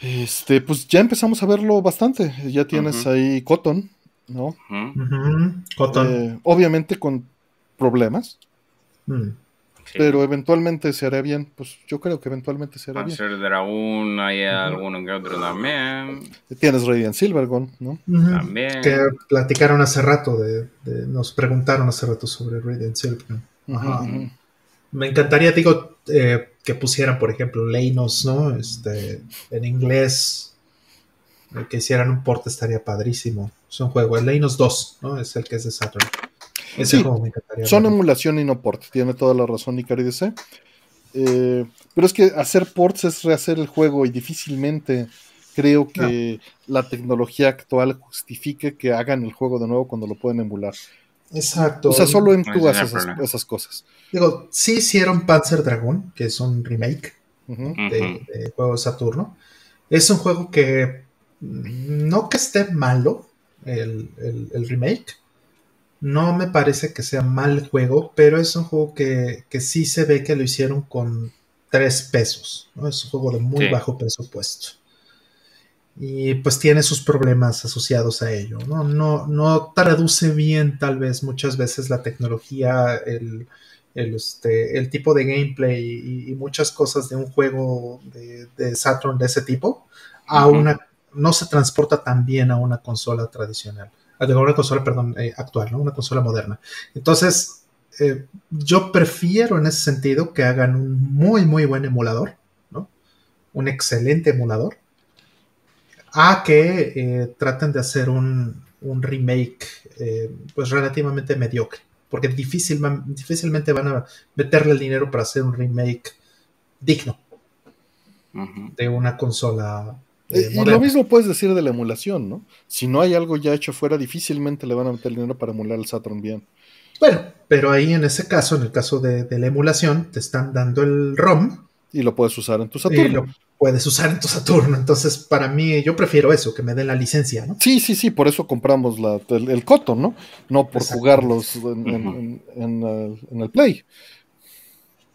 Este, pues ya empezamos a verlo bastante. Ya tienes ahí Cotton, ¿no? Cotton. Eh, obviamente con problemas. Pero eventualmente se hará bien. Pues yo creo que eventualmente se hará bien. Ser Dragon, hay alguno que otro también. Tienes Radiant Silvergun, ¿no? También. Que platicaron hace rato, de, nos preguntaron hace rato sobre Radiant Silvergun. Me encantaría, digo, eh, que pusieran, por ejemplo, Leinos, ¿no? Este, en inglés. Eh, que hicieran un port estaría padrísimo. Es un juego. El Leinos 2, ¿no? Es el que es de Saturn son emulación y no port, tiene toda la razón Icari DC. Eh, pero es que hacer ports es rehacer el juego y difícilmente creo que la tecnología actual justifique que hagan el juego de nuevo cuando lo pueden emular. Exacto. O sea, solo en tú haces esas, cosas. Digo, sí hicieron Panzer Dragon, que es un remake de, juego Saturno. Es un juego que no que esté malo el remake, No me parece que sea mal juego, pero es un juego que, que sí se ve que lo hicieron con tres pesos. ¿no? Es un juego de muy bajo presupuesto. Y pues tiene sus problemas asociados a ello. ¿no? No, no traduce bien tal vez muchas veces la tecnología, el, el, este, el tipo de gameplay y, muchas cosas de un juego de, Saturn de ese tipo a una no se transporta tan bien a una consola tradicional a una consola perdón eh, actual ¿no? una consola moderna entonces eh, yo prefiero en ese sentido que hagan un muy muy buen emulador ¿no? un excelente emulador a que eh, traten de hacer un, un remake pues relativamente mediocre porque difícilmente van a meterle el dinero para hacer un remake digno de una consola. Eh, y lo mismo puedes decir de la emulación, ¿no? Si no hay algo ya hecho fuera, difícilmente le van a meter el dinero para emular el Saturn bien. Bueno, pero ahí en ese caso, en el caso de, la emulación, te están dando el ROM. Y lo puedes usar en tu Saturn puedes usar en tu Saturno. Entonces, para mí, yo prefiero eso, que me den la licencia, ¿no? Sí, sí, sí, por eso compramos el, Coto, ¿no? No por jugarlos en, el Play.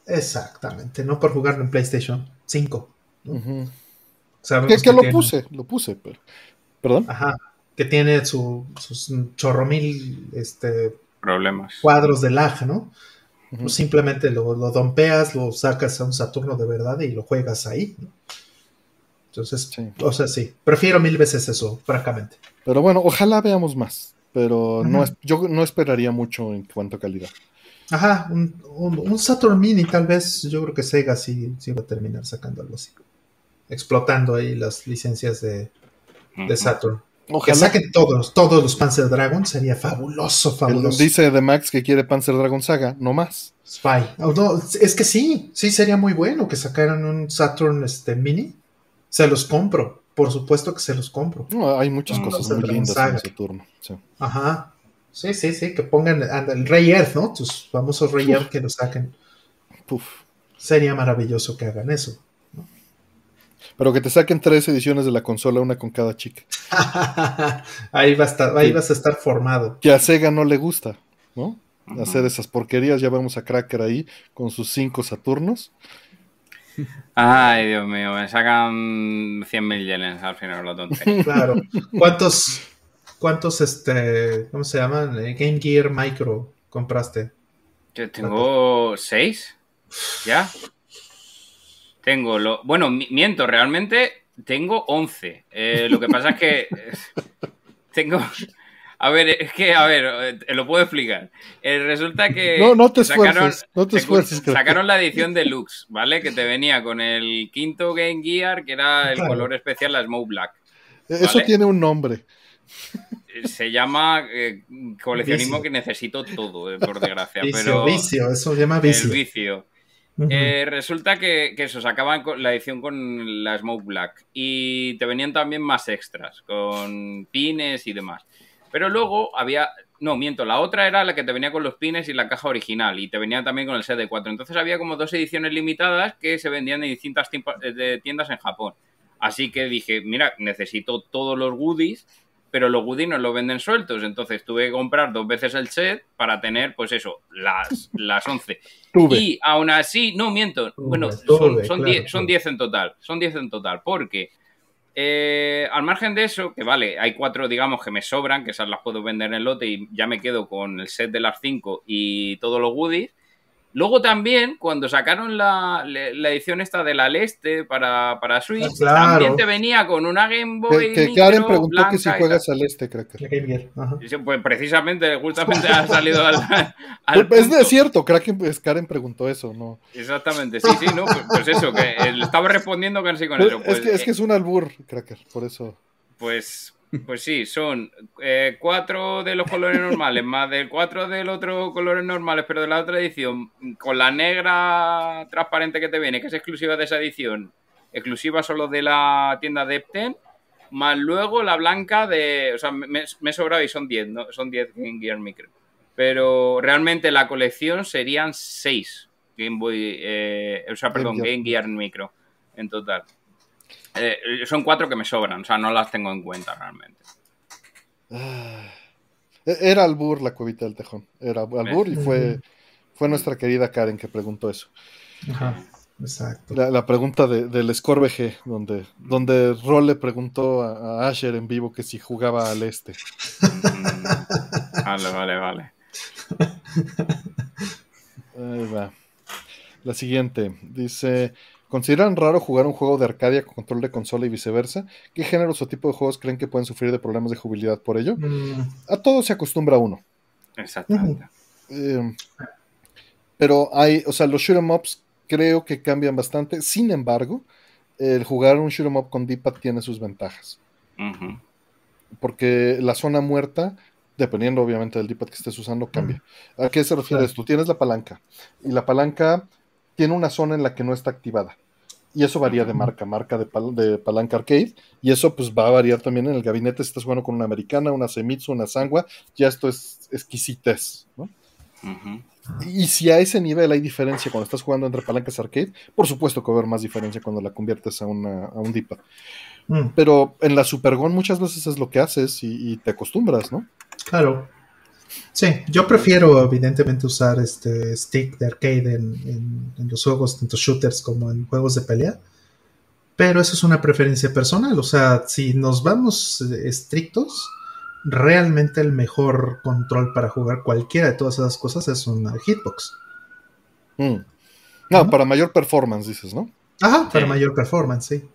Exactamente, no por jugarlo en PlayStation 5. Que, lo puse, lo puse, pero. ¿Perdón? Ajá, que tiene sus chorro mil este, problemas. Cuadros de lag, ¿no? Pues simplemente lo, lo, dompeas, lo sacas a un Saturno de verdad y lo juegas ahí. Entonces, o sea, sí, prefiero mil veces eso, francamente. Pero bueno, ojalá veamos más. Pero no es, yo no esperaría mucho en cuanto a calidad. Ajá, un, un, Saturn Mini tal vez, yo creo que Sega sí, sí, va a terminar sacando algo así. Explotando ahí las licencias de, de Saturn. Ojalá. Que saquen todos, todos los Panzer Dragon sería fabuloso, fabuloso. dice de Max que quiere Panzer Dragon Saga, no más. Spy. Oh, no, es que sí, sí sería muy bueno que sacaran un Saturn este, Mini. Se los compro, por supuesto que se los compro. hay muchas cosas muy lindas en ese turno. Ajá. Sí, sí, sí, que pongan el Rey Earth, ¿no? Tus famosos Rey Earth que lo saquen. Sería maravilloso que hagan eso. Pero que te saquen tres ediciones de la consola, una con cada chica. ahí, va a estar, ahí vas a estar formado. Que a Sega no le gusta, ¿no? Hacer esas porquerías. Ya vamos a Cracker ahí con sus cinco Saturnos. Ay, Dios mío, me sacan 100.000 yenes al final, lo tonto. Claro. ¿Cuántos, cuántos, este, ¿cómo se llaman? Eh, Game Gear Micro compraste? Yo tengo 6. ¿Ya? Tengo lo. Bueno, miento, realmente tengo 11. Eh, lo que pasa es que. Eh, tengo. A ver, es que, a ver, lo puedo explicar. resulta que. No, no te esfuerces. no te esfuerces. Sacaron la edición deluxe, ¿vale? Que te venía con el quinto Game Gear, que era el color especial, la Smoke Black. Eso tiene un nombre. Se llama coleccionismo que necesito todo, por desgracia. Vicio, pero vicio, eso se llama vicio. El vicio. Eh, resulta que, que eso, sacaban la edición con la Smoke Black y te venían también más extras, con pines y demás. Pero luego había, no, miento, la otra era la que te venía con los pines y la caja original y te venía también con el set de 4. Entonces había como dos ediciones limitadas que se vendían en distintas tiendas en Japón. Así que dije, mira, necesito todos los goodies pero los no los venden sueltos. Entonces tuve que comprar dos veces el set para tener, pues eso, las, las 11. Y aún así, no miento, bueno, son, son, 10, son 10 en total, son 10 en total, porque eh, al margen de eso, que vale, hay cuatro, digamos, que me sobran, que esas las puedo vender en el lote y ya me quedo con el set de las 5 y todos los goodies. Luego también, cuando sacaron la, edición esta de la Leste para, para Switch, ah, también te venía con una Game Boy. Que, Karen preguntó que si juegas al Este, que. Pues precisamente, justamente ha salido al. Pues, es de cierto, pues, Karen preguntó eso, ¿no? Exactamente, sí, sí, ¿no? Pues, pues eso, que le estaba respondiendo casi con eso. es, que, es que es un albur, Cracker, por eso. Pues, pues sí, son eh, cuatro de los colores normales, más del cuatro del otro colores normales, pero de la otra edición, con la negra transparente que te viene, que es exclusiva de esa edición, exclusiva solo de la tienda Depten, más luego la blanca de. O sea, me, he sobrado y son 10, ¿no? Son 10 Game Gear Micro. Pero realmente la colección serían 6 Game Boy. Eh, o sea, perdón, Game Gear Micro en total. Eh, son cuatro que me sobran, o sea, no las tengo en cuenta realmente. Ah. E, era Albur la cuevita del tejón. Era Albur y fue, fue nuestra querida Karen que preguntó eso. Ajá, exacto. La, pregunta de, del Scorbege, donde, donde Roll le preguntó a, Asher en vivo que si jugaba al este. vale, vale, vale. Ahí va. La siguiente dice: ¿Consideran raro jugar un juego de Arcadia con control de consola y viceversa? ¿Qué géneros o tipo de juegos creen que pueden sufrir de problemas de jubilidad por ello? Mm. A todo se acostumbra uno. Exactamente. Eh, pero hay, o sea, los shoot em ups creo que cambian bastante. Sin embargo, el jugar un shoot em up con D-pad tiene sus ventajas. Porque la zona muerta dependiendo obviamente del D-pad que estés usando, cambia. ¿A qué se refiere esto? Tienes la palanca y la palanca tiene una zona en la que no está activada. Y eso varía de marca, marca de, palanca arcade. Y eso pues va a variar también en el gabinete si estás jugando con una americana, una Semitsu, una Sangua. Ya esto es exquisitez. Y si a ese nivel hay diferencia cuando estás jugando entre palancas arcade, por supuesto que va a haber más diferencia cuando la conviertes a, una, a un D-pad. Mm. Pero en la Supergon muchas veces es lo que haces y, te acostumbras, ¿no? Claro. Sí, yo prefiero evidentemente usar este stick de arcade en, los juegos, tanto shooters como en juegos de pelea. Pero eso es una preferencia personal. O sea, si nos vamos eh, estrictos, realmente el mejor control para jugar cualquiera de todas esas cosas es una hitbox. Mm. No, para mayor performance, dices, ¿no? Ajá, para mayor performance, sí.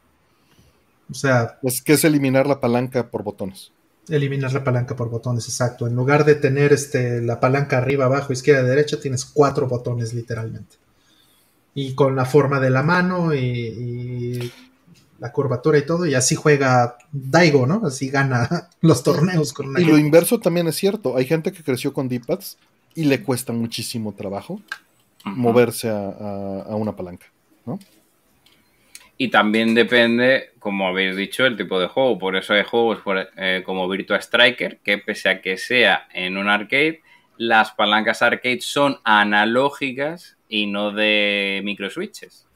O sea. Es que es eliminar la palanca por botones. Eliminar la palanca por botones, exacto. En lugar de tener este, la palanca arriba, abajo, izquierda, derecha, tienes cuatro botones literalmente. Y con la forma de la mano y, la curvatura y todo, y así juega Daigo, ¿no? Así gana los torneos con una Y lo inverso también es cierto. Hay gente que creció con D-pads y le cuesta muchísimo trabajo moverse a una palanca, ¿no? Y también depende, como habéis dicho, el tipo de juego. Por eso hay juegos eh, como Virtua Striker, que pese a que sea en un arcade, las palancas arcade son analógicas y no de microswitches.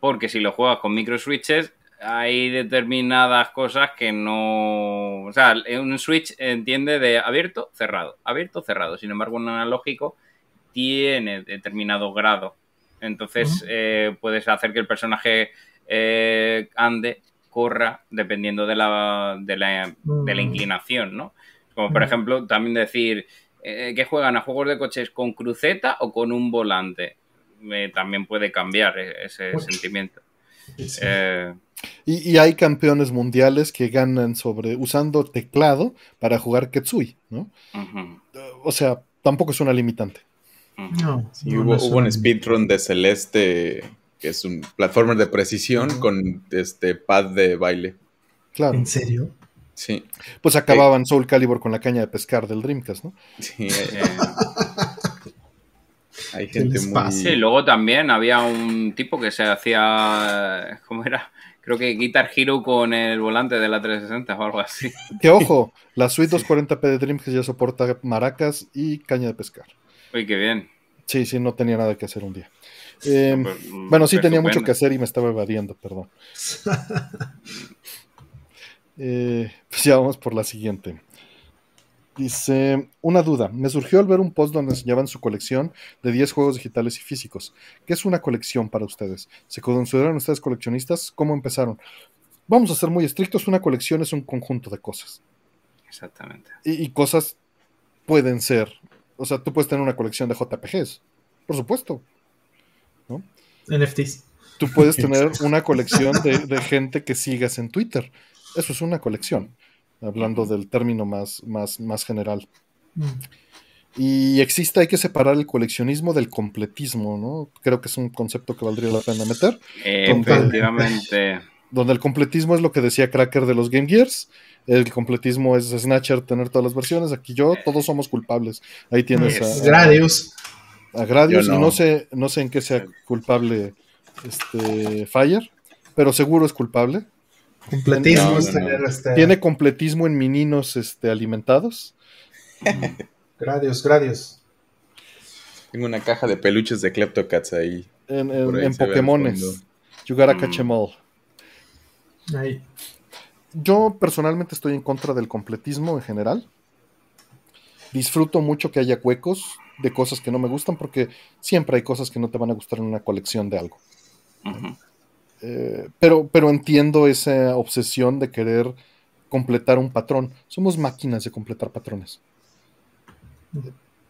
Porque si lo juegas con microswitches, hay determinadas cosas que no. O sea, un switch entiende de abierto, cerrado, abierto, cerrado. Sin embargo, un analógico tiene determinado grado entonces eh, puedes hacer que el personaje eh, ande, corra, dependiendo de la, de la, de la mm. inclinación, ¿no? Como por ejemplo, también decir eh, que juegan a juegos de coches con cruceta o con un volante. también puede cambiar ese sentimiento. Y, hay campeones mundiales que ganan sobre usando teclado para jugar Ketsui, ¿no? O sea, tampoco es una limitante. No, hubo, un speedrun de Celeste, que es un platformer de precisión con este pad de baile. Claro. ¿En serio? Sí. Pues acababan Soul Calibur con la caña de pescar del Dreamcast, ¿no? Sí. Eh, hay gente muy. Sí, luego también había un tipo que se hacía. ¿Cómo era? Creo que Guitar Hero con el volante de la 360 o algo así. Que ojo, la Suite 240p de Dreamcast ya soporta maracas y caña de pescar. Uy, qué bien. Sí, sí, no tenía nada que hacer un día. Em, mm, bueno, sí tenía mucho que hacer y me estaba evadiendo, perdón. Eh, pues ya vamos por la siguiente. Dice, una duda, me surgió al ver un post donde enseñaban su colección de 10 juegos digitales y físicos. ¿Qué es una colección para ustedes? ¿Se consideran ustedes coleccionistas? ¿Cómo empezaron? Vamos a ser muy estrictos, una colección es un conjunto de cosas. Exactamente. y cosas pueden ser o sea, tú puedes tener una colección de JPGs, por supuesto. ¿no? NFTs. Tú puedes tener una colección de, gente que sigas en Twitter. Eso es una colección, hablando del término más, más, más general. Mm. Y existe, hay que separar el coleccionismo del completismo, ¿no? Creo que es un concepto que valdría la pena meter. efectivamente. Donde el completismo es lo que decía Cracker de los Game Gears, el completismo es Snatcher tener todas las versiones. Aquí yo, todos somos culpables. Ahí tienes a, Gradius. A Gradius, y no sé, no sé en qué sea culpable este Fire, pero seguro es culpable. Completismo es tener este... Tiene completismo en meninos este, alimentados. Gradius, Gradius. Tengo una caja de peluches de Kleptocats ahí. En, en, en Pokémones. You gotta catch em all. Ahí. Yo personalmente estoy en contra del completismo en general. disfruto mucho que haya huecos de cosas que no me gustan porque siempre hay cosas que no te van a gustar en una colección de algo. Eh, pero, pero entiendo esa obsesión de querer completar un patrón. Somos máquinas de completar patrones.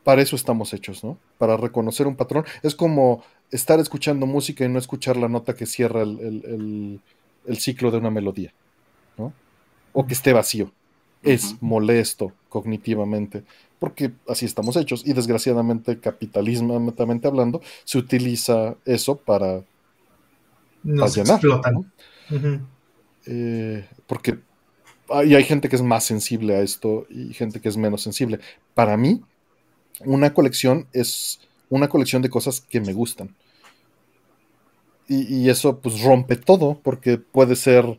Para eso estamos hechos, ¿no? Para reconocer un patrón. Es como estar escuchando música y no escuchar la nota que cierra el, ciclo de una melodía, ¿no? O que esté vacío. Es molesto cognitivamente, porque así estamos hechos. Y desgraciadamente, capitalismamente hablando, se utiliza eso para, Nos explotan. Eh, porque y hay gente que es más sensible a esto y gente que es menos sensible. Para mí, una colección es una colección de cosas que me gustan. Y, eso pues rompe todo, porque puede ser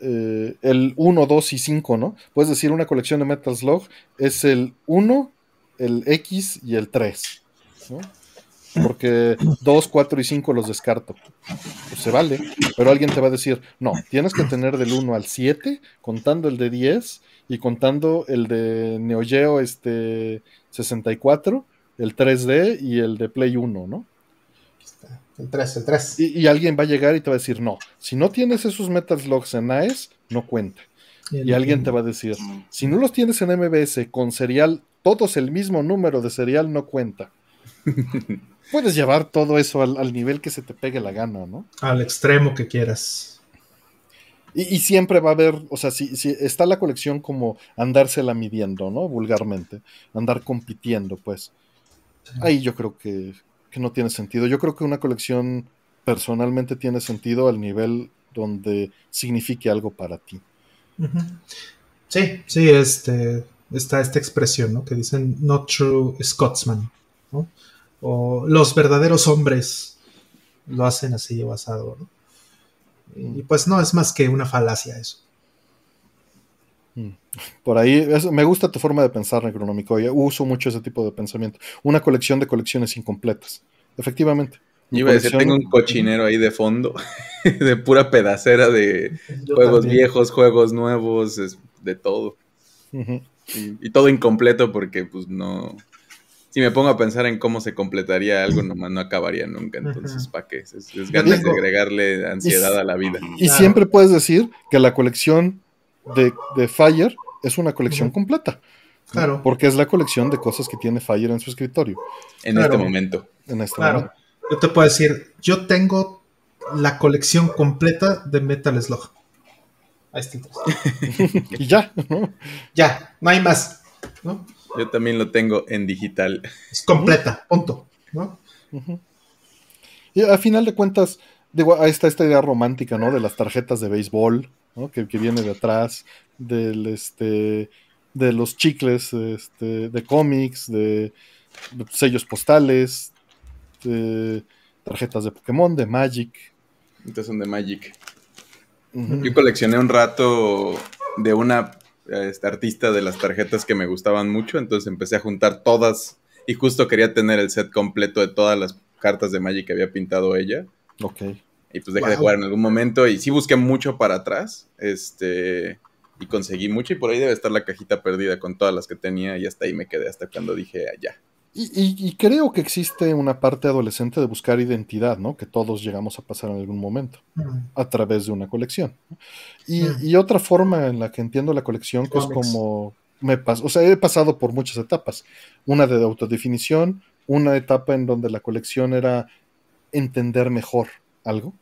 eh, el 1, 2 y 5, ¿no? Puedes decir una colección de Metal Slug es el 1, el X y el 3, ¿no? porque 2, 4 y 5 los descarto. Pues se vale, pero alguien te va a decir, no, tienes que tener del 1 al 7, contando el de 10 y contando el de Neo Geo este, 64, el 3D y el de Play 1, ¿no? El 3, el 3. Y, alguien va a llegar y te va a decir, no, si no tienes esos Metal Slugs en AES, no cuenta. Y, alguien te va a decir, si no los tienes en MBS con serial, todos el mismo número de serial, no cuenta. puedes llevar todo eso al, nivel que se te pegue la gana, ¿no? Al extremo que quieras. Y, siempre va a haber, o sea, si, está la colección como andársela midiendo, ¿no? Vulgarmente, andar compitiendo, pues. Ahí yo creo que, no tiene sentido. Yo creo que una colección personalmente tiene sentido al nivel donde signifique algo para ti. Sí, sí, este, está esta expresión, ¿no? Que dicen not true Scotsman, ¿no? o los verdaderos hombres lo hacen así basado, ¿no? Y pues no es más que una falacia eso. Mm. Por ahí, me gusta tu forma de pensar, Necronómico. Uso mucho ese tipo de pensamiento. Una colección de colecciones incompletas. Efectivamente. Yo iba a decir, tengo un cochinero ahí de fondo, de pura pedacera de juegos viejos, juegos nuevos, de todo. y, todo incompleto porque pues no, si me pongo a pensar en cómo se completaría algo, nomás no acabaría nunca. Entonces, ¿para qué? Es, ganas de agregarle ansiedad a la vida. Y siempre puedes decir que la colección de, Fire es una colección completa. Claro. Porque es la colección de cosas que tiene Fire en su escritorio. En este momento. En este claro. Yo te puedo decir, yo tengo la colección completa de Metal Slug. Ahí está. y ya, Ya, no hay más. ¿no? Yo también lo tengo en digital. Es completa, punto. ¿no? Y a final de cuentas, digo, ahí está esta idea romántica, ¿no? De las tarjetas de béisbol, ¿no? Que, viene de atrás, del este, de los chicles, este, de cómics, de, sellos postales, de tarjetas de Pokémon, de Magic. Estas son de Magic. Yo coleccioné un rato de una este artista de las tarjetas que me gustaban mucho, entonces empecé a juntar todas y justo quería tener el set completo de todas las cartas de Magic que había pintado ella. Ok. Y pues dejé de jugar en algún momento y sí busqué mucho para atrás, este, y conseguí mucho y por ahí debe estar la cajita perdida con todas las que tenía y hasta ahí me quedé hasta cuando dije allá. Ah, y, creo que existe una parte adolescente de buscar identidad, ¿no? Que todos llegamos a pasar en algún momento a través de una colección. Y, otra forma en la que entiendo la colección, que es como me paso, o sea, he pasado por muchas etapas. Una de autodefinición, una etapa en donde la colección era entender mejor algo,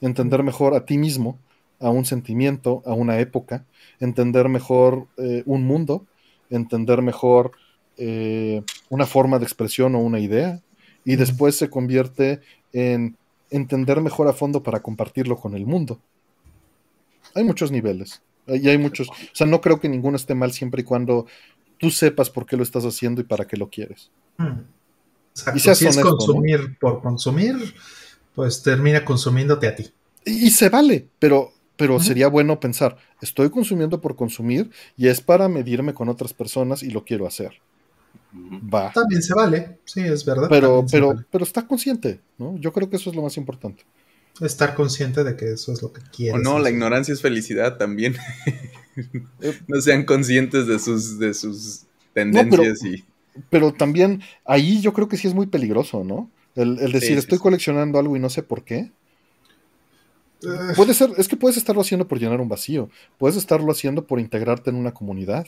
entender mejor a ti mismo, a un sentimiento, a una época, entender mejor eh, un mundo, entender mejor eh, una forma de expresión o una idea y después se convierte en entender mejor a fondo para compartirlo con el mundo. Hay muchos niveles y hay muchos, o sea, no creo que ninguno esté mal siempre y cuando tú sepas por qué lo estás haciendo y para qué lo quieres. Y si es consumir por consumir, pues termina consumiéndote a ti. Y, se vale, pero, pero sería bueno pensar, estoy consumiendo por consumir y es para medirme con otras personas y lo quiero hacer. Va. También se vale, sí, es verdad. Pero, pero, pero está consciente, ¿no? Yo creo que eso es lo más importante. Estar consciente de que eso es lo que quieres. O no, la ignorancia es felicidad también. no sean conscientes de sus, de sus tendencias pero, y... Pero también ahí yo creo que sí es muy peligroso, ¿no? El, decir, estoy coleccionando algo y no sé por qué. Puede ser, es que puedes estarlo haciendo por llenar un vacío, puedes estarlo haciendo por integrarte en una comunidad,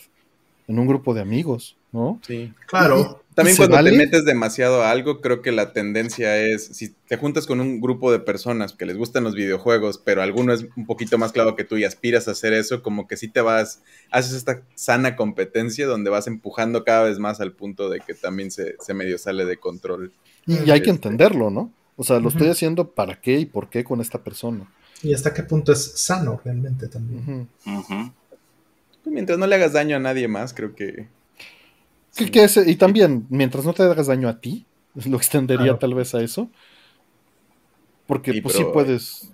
en un grupo de amigos, ¿no? Sí, claro. También cuando te metes demasiado a algo, creo que la tendencia es, si te juntas con un grupo de personas que les gustan los videojuegos, pero alguno es un poquito más claro que tú y aspiras a hacer eso, como que sí te vas, haces esta sana competencia donde vas empujando cada vez más al punto de que también se, medio sale de control. Y, hay que este entenderlo, ¿no? O sea, lo estoy haciendo para qué y por qué con esta persona. Y hasta qué punto es sano realmente también. Pues mientras no le hagas daño a nadie más, creo que... y también, mientras no te hagas daño a ti, lo extendería tal vez a eso. Porque sí, pues sí puedes...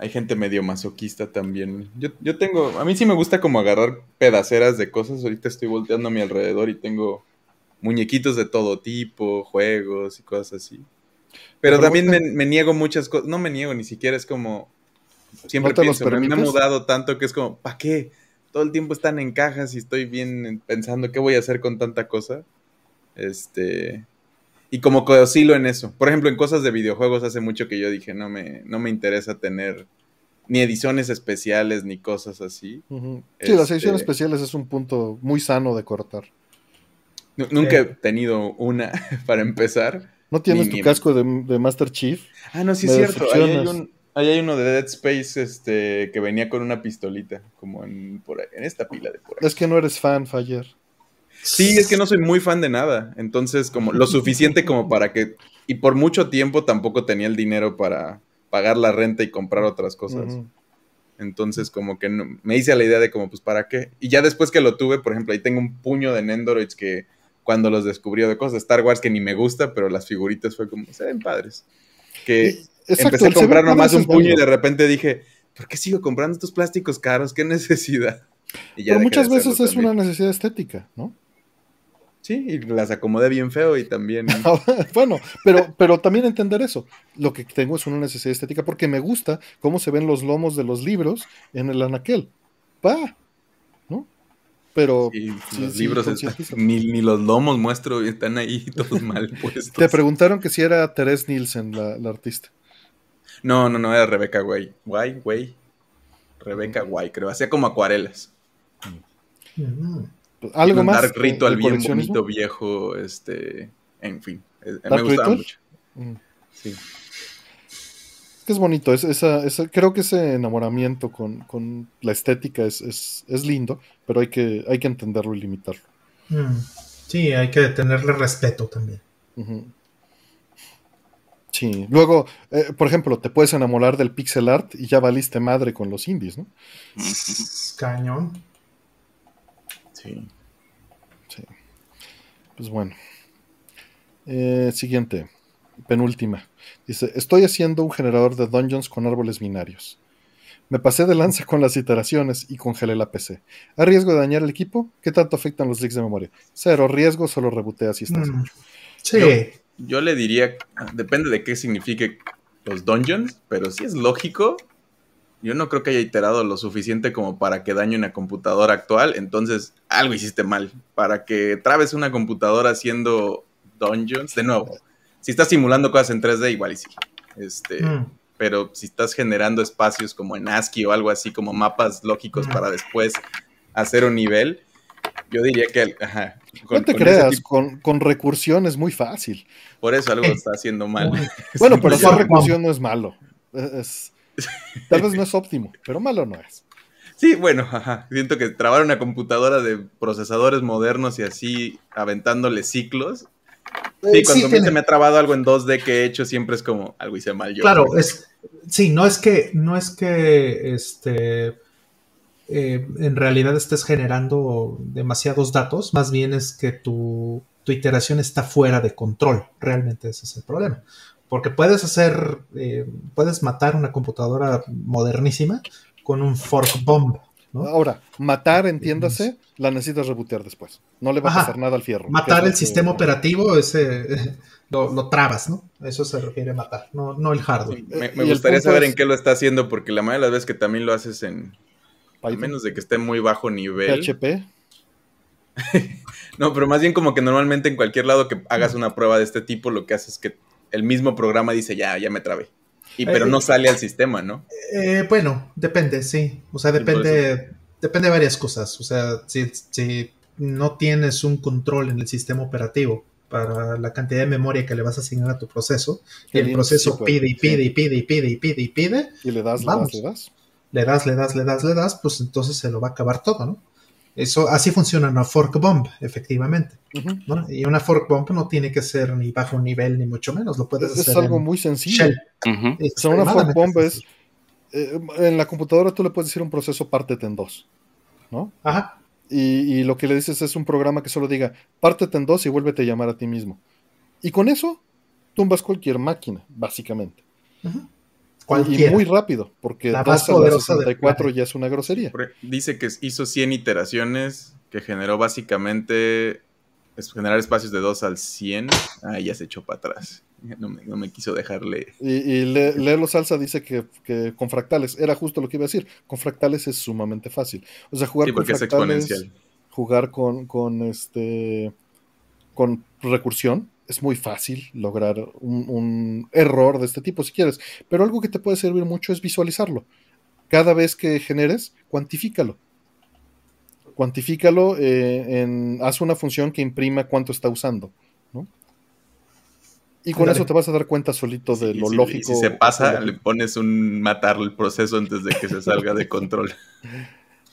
Hay gente medio masoquista también. Yo, yo tengo, a mí sí me gusta como agarrar pedaceras de cosas. Ahorita estoy volteando a mi alrededor y tengo muñequitos de todo tipo, juegos y cosas así. Pero, también me, niego muchas cosas. No me niego, ni siquiera es como. Siempre pienso, me he mudado tanto que es como, ¿para qué? Todo el tiempo están en cajas y estoy bien pensando qué voy a hacer con tanta cosa. Este. Y como que oscilo en eso. Por ejemplo, en cosas de videojuegos hace mucho que yo dije, no me, no me interesa tener ni ediciones especiales ni cosas así. Sí, las ediciones este especiales es un punto muy sano de cortar. Nunca he tenido una para empezar. ¿No tienes tu casco de, Master Chief? Ah, no, sí es cierto. Ahí hay, uno de Dead Space este, que venía con una pistolita, como en, en esta pila de por ahí. Es que no eres fan, Fayer. Sí, es que no soy muy fan de nada. Entonces, como lo suficiente como para que. Y por mucho tiempo tampoco tenía el dinero para pagar la renta y comprar otras cosas. Entonces, como que me hice a la idea de como, pues, ¿para qué? Y ya después que lo tuve, por ejemplo, ahí tengo un puño de Nendoroids que cuando los descubrió de cosas de Star Wars que ni me gusta, pero las figuritas fue como, se ven padres. Que empecé a comprar nomás un puño y de repente dije, ¿por qué sigo comprando estos plásticos caros? ¿Qué necesidad? pero muchas veces es una necesidad estética, ¿no? Sí, y las acomodé bien feo y también. bueno, pero, pero también entender eso. Lo que tengo es una necesidad estética porque me gusta cómo se ven los lomos de los libros en el anaquel. Pa, pero los libros ni, los lomos muestro están ahí todos mal puestos. Te preguntaron que si era Therese Nielsen la, artista. No, no, no, era Rebeca Way. Way, Way. Rebeca Way, creo. Hacía como acuarelas. Algo más. Dark Ritual bien bonito, viejo, este, en fin. Eh, me gustaba mucho. Mm. Sí es bonito, es, esa, creo que ese enamoramiento con, la estética es, es, lindo, pero hay que, hay que entenderlo y limitarlo. Mm, sí, hay que tenerle respeto también. Sí, luego, eh, por ejemplo, te puedes enamorar del pixel art y ya valiste madre con los indies, ¿no? Cañón. Sí. Sí. Pues bueno. Eh, siguiente, penúltima. Dice, estoy haciendo un generador de dungeons con árboles binarios. Me pasé de lanza con las iteraciones y congelé la PC. ¿A riesgo de dañar el equipo? ¿Qué tanto afectan los leaks de memoria? Cero riesgo, solo rebotea si estás mm, Sí. Yo, le diría, depende de qué signifique los dungeons, pero si es lógico, yo no creo que haya iterado lo suficiente como para que dañe una computadora actual, entonces algo hiciste mal. Para que trabes una computadora haciendo dungeons, de nuevo, si estás simulando cosas en 3D, igual y sí. Este, mm. Pero si estás generando espacios como en ASCII o algo así, como mapas lógicos mm. para después hacer un nivel, yo diría que. no te creas, con, recursión es muy fácil. Por eso algo está haciendo mal. Bueno, pero esa recursión no es malo. tal vez no es óptimo, pero malo no es. Sí, bueno, ajá. siento que trabar una computadora de procesadores modernos y así aventándole ciclos Sí, eh, cuando se me ha trabado algo en 2D que he hecho, siempre es como algo hice mal yo. Claro, es, sí, no es que, no es que este, eh, en realidad estés generando demasiados datos, más bien es que tu, iteración está fuera de control. Realmente ese es el problema. Porque puedes hacer, eh, puedes matar una computadora modernísima con un fork bomb. Ahora, matar, entiéndase, la necesitas rebotear después. No le va a pasar nada al fierro. Matar el sistema operativo, ese lo, trabas, ¿no? Eso se refiere a matar, no, no el hardware. me, gustaría saber en qué lo está haciendo, porque la mayoría de las veces que también lo haces en. A menos de que esté muy bajo nivel. PHP. no, pero más bien como que normalmente en cualquier lado que hagas una prueba de este tipo, lo que hace es que el mismo programa dice, ya, ya me trabé. Y pero no eh, sale al sistema, ¿no? Eh, bueno, depende, sí. O sea, depende, depende de varias cosas. O sea, si, si no tienes un control en el sistema operativo para la cantidad de memoria que le vas a asignar a tu proceso, y el proceso pide y pide y pide y pide y pide y pide, y le das, le das, le das. Le das, le das, le das, le das, pues entonces se lo va a acabar todo, ¿no? Eso, así funciona una fork bomb, efectivamente. Y una fork bomb no tiene que ser ni bajo nivel, ni mucho menos. Lo puedes es hacer. Es algo muy sencillo. O sea, una fork bomb es. Eh, en la computadora tú le puedes decir un proceso pártete en dos. ¿No? Ajá. Y, lo que le dices es un programa que solo diga pártete en dos y vuélvete a llamar a ti mismo. Y con eso tumbas cualquier máquina, básicamente. Y muy rápido, porque la más poderosa 64 ya es una grosería. Dice que hizo 100 iteraciones, que generó básicamente es generar espacios de 2 al 100. Ah, ya se echó para atrás. No me, quiso dejarle. Y, y Le, Salsa dice que, con fractales, era justo lo que iba a decir. Con fractales es sumamente fácil. O sea, jugar con fractales, jugar con, con este con recursión es muy fácil lograr un, error de este tipo si quieres, pero algo que te puede servir mucho es visualizarlo. Cada vez que generes, cuantifícalo. Cuantifícalo, eh, en, haz una función que imprima cuánto está usando. Y con eso te vas a dar cuenta solito de lo lógico. Y si se pasa, le pones un matar el proceso antes de que se salga de control.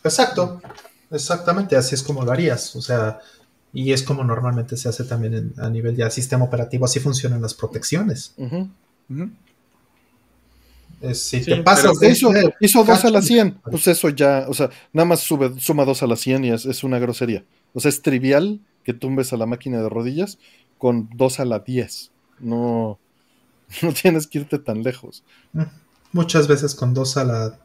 Exacto, exactamente, así es como lo harías. O sea, y es como normalmente se hace también a nivel ya sistema operativo, así funcionan las protecciones. si te pasas de eso, hizo 2 a la 100, pues eso ya, o sea, nada más sube, suma 2 a la 100 y es, una grosería. O sea, es trivial que tumbes a la máquina de rodillas con 2 a la 10. No, no tienes que irte tan lejos. Mm, muchas veces con 2 a la,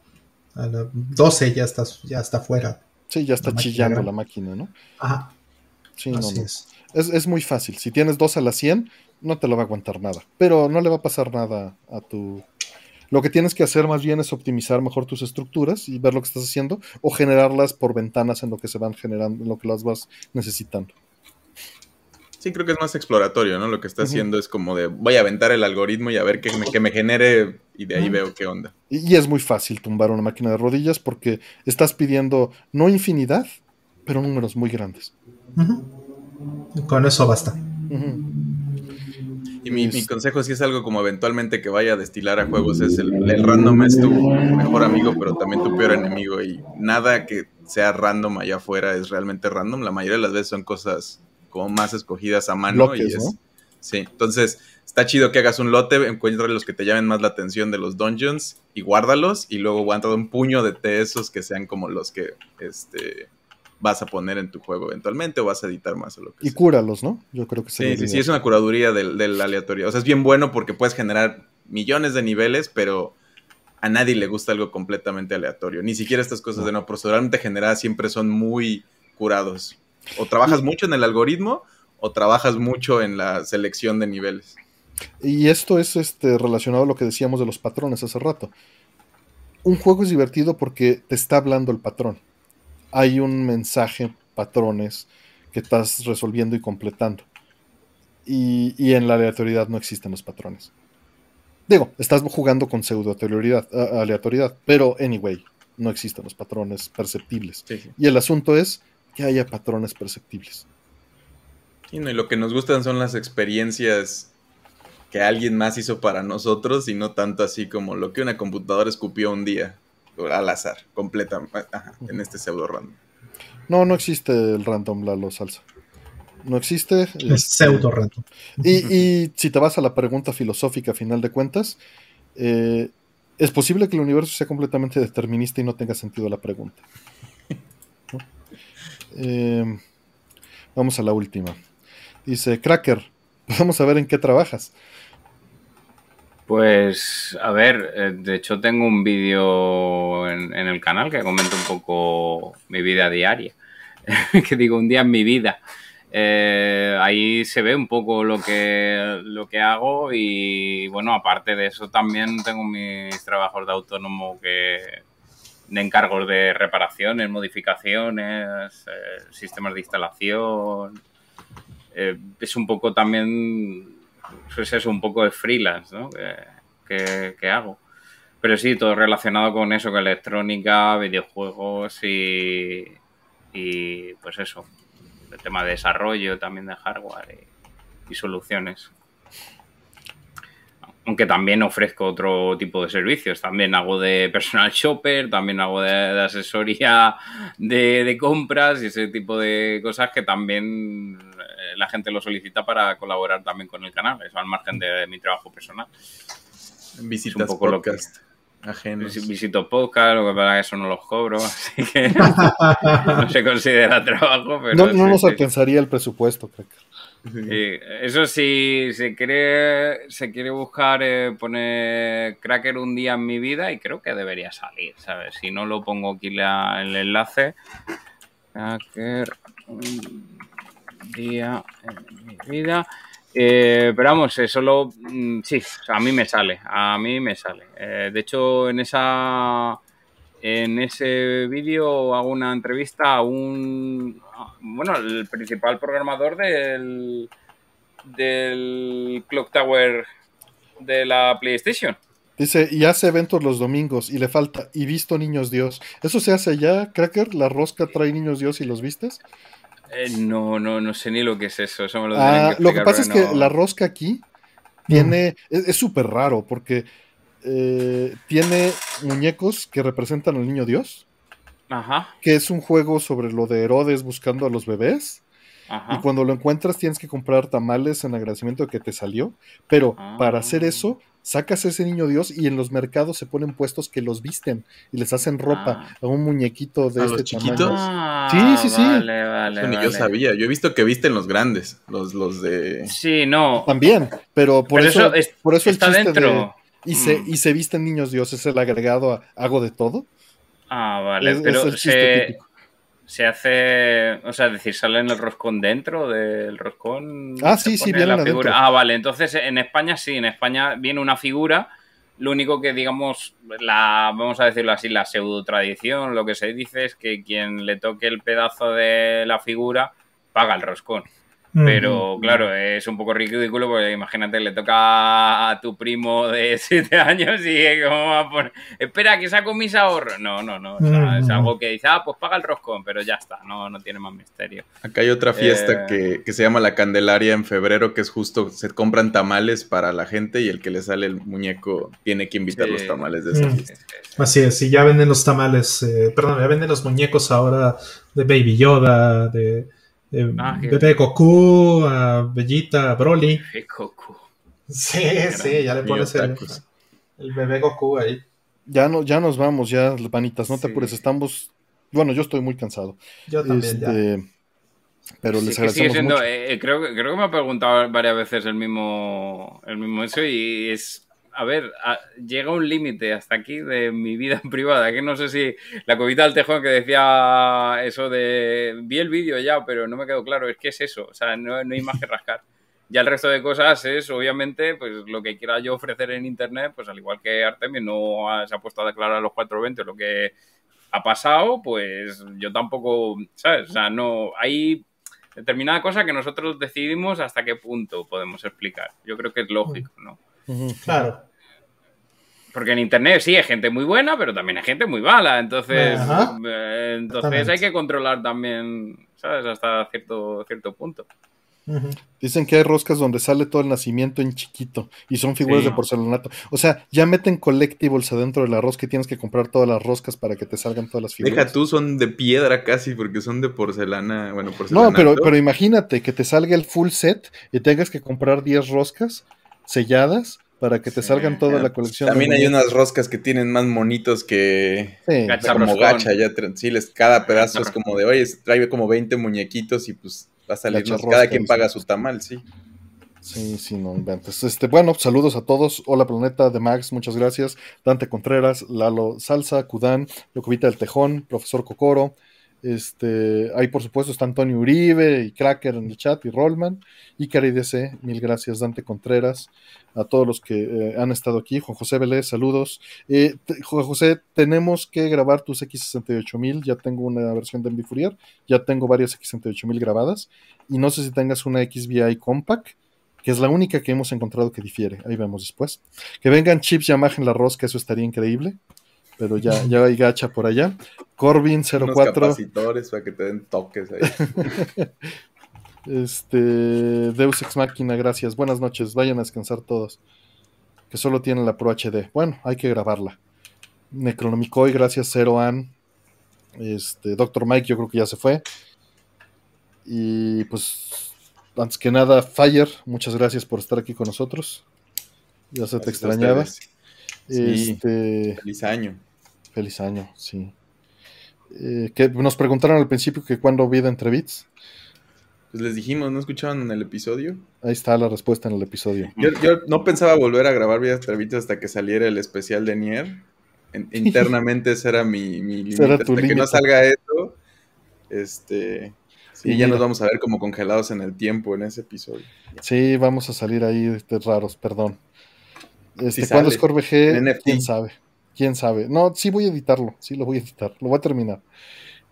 a la 12 ya, estás, ya está fuera. Sí, ya está chillando la máquina, ¿no? Ajá. Sí, no, Es. muy fácil. Si tienes 2 a la 100, no te lo va a aguantar nada. Pero no le va a pasar nada a tu. Lo que tienes que hacer más bien es optimizar mejor tus estructuras y ver lo que estás haciendo o generarlas por ventanas en lo que se van generando, en lo que las vas necesitando. Sí, creo que es más exploratorio, ¿no? Lo que está haciendo es como de voy a aventar el algoritmo y a ver qué me, que me genere y de ahí veo qué onda. Y, es muy fácil tumbar una máquina de rodillas porque estás pidiendo no infinidad, pero números muy grandes. Con eso basta. Y mi, consejo, si es algo como eventualmente que vaya a destilar a juegos, es el, random es tu mejor amigo, pero también tu peor enemigo. Y nada que sea random allá afuera es realmente random. La mayoría de las veces son cosas como más escogidas a mano. y es, Sí, entonces está chido que hagas un lote, encuentra los que te llamen más la atención de los dungeons y guárdalos. Y luego aguanta un puño de tesos que sean como los que este vas a poner en tu juego eventualmente o vas a editar más o lo que Y cúralos, ¿no? Yo creo que sí. Sí, sí, es una curaduría del, del aleatorio. O sea, es bien bueno porque puedes generar millones de niveles, pero a nadie le gusta algo completamente aleatorio. Ni siquiera estas cosas de no proceduralmente generadas siempre son muy curados. O trabajas mucho en el algoritmo o trabajas mucho en la selección de niveles. Y esto es este, relacionado a lo que decíamos de los patrones hace rato. Un juego es divertido porque te está hablando el patrón hay un mensaje, patrones, que estás resolviendo y completando. Y, en la aleatoriedad no existen los patrones. Digo, estás jugando con pseudo aleatoriedad, pero anyway, no existen los patrones perceptibles. Y el asunto es que haya patrones perceptibles. Y, y lo que nos gustan son las experiencias que alguien más hizo para nosotros y no tanto así como lo que una computadora escupió un día al azar, completa, en este pseudo random. No, no existe el random Lalo Salsa. No existe. Es este, pseudo random. Y, si te vas a la pregunta filosófica, a final de cuentas, eh, ¿es posible que el universo sea completamente determinista y no tenga sentido la pregunta? Eh, vamos a la última. Dice, Cracker, vamos a ver en qué trabajas. Pues, a ver, eh, de hecho tengo un vídeo en, el canal que comenta un poco mi vida diaria, que digo un día en mi vida. Eh, ahí se ve un poco lo que, lo que hago y bueno, aparte de eso también tengo mis trabajos de autónomo que encargos de reparaciones, modificaciones, eh, sistemas de instalación. Es un poco también, pues es un poco de freelance ¿no? que, hago. Pero sí, todo relacionado con eso, con electrónica, videojuegos y, y pues eso, el tema de desarrollo también de hardware y soluciones aunque también ofrezco otro tipo de servicios. También hago de personal shopper, también hago de, asesoría de, compras y ese tipo de cosas que también la gente lo solicita para colaborar también con el canal. Eso al margen de, mi trabajo personal. Visitas un poco podcast. Visito podcast, lo que pasa es que eso no los cobro, así que no se considera trabajo. Pero no, nos alcanzaría el presupuesto, creo eso sí, se quiere, se quiere buscar eh, poner Cracker un día en mi vida y creo que debería salir, ¿sabes? Si no lo pongo aquí el enlace. Cracker un día en mi vida. Eh, pero vamos, solo mm, sí, a mí me sale, a mí me sale. Eh, de hecho, en esa en ese vídeo hago una entrevista a un, bueno, el principal programador del, del Clock Tower de la PlayStation. Dice, y hace eventos los domingos y le falta, y visto niños Dios. ¿Eso se hace ya, Cracker? ¿La rosca trae niños Dios y los vistes? Eh, no, no, no sé ni lo que es eso. eso me lo, ah, lo que pasa es que la rosca aquí tiene, es súper raro porque eh, tiene muñecos que representan al niño Dios. Ajá. Que es un juego sobre lo de Herodes buscando a los bebés. Ajá. Y cuando lo encuentras tienes que comprar tamales en agradecimiento de que te salió. Pero para hacer eso, sacas a ese niño Dios y en los mercados se ponen puestos que los visten y les hacen ropa ah. a un muñequito de este tamaño. Ah, sí, sí, sí. Vale, vale, Yo sabía, yo he visto que visten los grandes, los, los de. Sí, no. También, pero por eso, por eso está el chiste dentro. Y, se, mm. y se visten niños Dios, es el agregado a hago de todo. Ah, vale, pero se, se, hace, o sea, es decir, sale en el roscón dentro del roscón. Ah, sí, sí, viene la figura. Ah, vale, entonces en España sí, en España viene una figura, lo único que digamos, la, vamos a decirlo así, la pseudo tradición, lo que se dice es que quien le toque el pedazo de la figura paga el roscón. Pero claro, es un poco ridículo porque imagínate, le toca a tu primo de 7 años y como va a poner, espera que saco mis ahorros. No, no, no. Es algo que dice, ah, pues paga el roscón, pero ya está, no, no tiene más misterio. Acá hay otra fiesta eh, que, se llama la Candelaria en febrero, que es justo, se compran tamales para la gente y el que le sale el muñeco tiene que invitar los tamales de esa fiesta. Así es, y ya venden los tamales, eh, perdón, ya venden los muñecos ahora de Baby Yoda, de eh, ah, Bebé Goku, a Bellita, a Broly. Bebé Goku. Sí, sí, ya le pones el, el, bebé Goku ahí. Ya, no, ya nos vamos, ya, panitas, no te apures, estamos... Bueno, yo estoy muy cansado. Yo también, ya. Este, pero les agradecemos mucho. Eh, creo, creo que me ha preguntado varias veces el mismo, el mismo eso y es a ver, llega un límite hasta aquí de mi vida privada, que no sé si la cobita del tejón que decía eso de, vi el vídeo ya, pero no me quedó claro, es que es eso, o sea, no, hay más que rascar. Ya el resto de cosas es, obviamente, pues lo que quiera yo ofrecer en Internet, pues al igual que Artemis no se ha puesto a declarar los 420 lo que ha pasado, pues yo tampoco, ¿sabes? O sea, no, hay determinada cosa que nosotros decidimos hasta qué punto podemos explicar. Yo creo que es lógico, ¿no? Claro. Porque en internet sí hay gente muy buena, pero también hay gente muy mala. Entonces, eh, entonces hay que controlar también, ¿sabes? Hasta cierto, cierto punto. Dicen que hay roscas donde sale todo el nacimiento en chiquito y son figuras de porcelanato. O sea, ya meten collectibles adentro de la rosca y tienes que comprar todas las roscas para que te salgan todas las figuras. Deja tú, son de piedra casi porque son de porcelana. Bueno, porcelana. No, pero, pero imagínate que te salga el full set y tengas que comprar 10 roscas selladas para que te salgan toda la colección. También hay unas roscas que tienen más monitos que como gacha, ya sí, cada pedazo es como de, oye, trae como 20 muñequitos y pues va a salir cada quien paga su tamal, sí. Sí, sí, no inventes. Este, bueno, saludos a todos. Hola Planeta de Max, muchas gracias. Dante Contreras, Lalo Salsa, Kudán, Locovita del Tejón, Profesor Cocoro, Este, ahí por supuesto está Antonio Uribe y Cracker en el chat y Rollman. Y DC, mil gracias. Dante Contreras, a todos los que eh, han estado aquí, Juan José Vélez, saludos. Eh, Juan José, tenemos que grabar tus X68000, ya tengo una versión de Fourier, ya tengo varias X68000 grabadas. Y no sé si tengas una XVI Compact, que es la única que hemos encontrado que difiere, ahí vemos después. Que vengan chips Yamaha en la rosca, eso estaría increíble pero ya, ya hay gacha por allá. Corbin04. capacitores para que te den toques ahí. este, Deus Ex Máquina, gracias. Buenas noches, vayan a descansar todos. Que solo tienen la Pro HD. Bueno, hay que grabarla. Necronomicoy, gracias, Zero An. Este, Doctor Mike, yo creo que ya se fue. Y pues, antes que nada, Fire, muchas gracias por estar aquí con nosotros. Ya se te extrañaba. este, feliz año. Feliz año, sí. Eh, que nos preguntaron al principio que cuándo vida entre bits. Pues les dijimos, ¿no escuchaban en el episodio? Ahí está la respuesta en el episodio. Yo, no pensaba volver a grabar Vida entre bits hasta que saliera el especial de Nier. internamente ese era mi, mi límite. Hasta que no salga eso, este... Sí, ya nos vamos a ver como congelados en el tiempo en ese episodio. Sí, vamos a salir ahí raros, perdón. Este, ¿Cuándo es Corve ¿Quién sabe? Quién sabe. No, sí voy a editarlo, sí lo voy a editar, lo voy a terminar.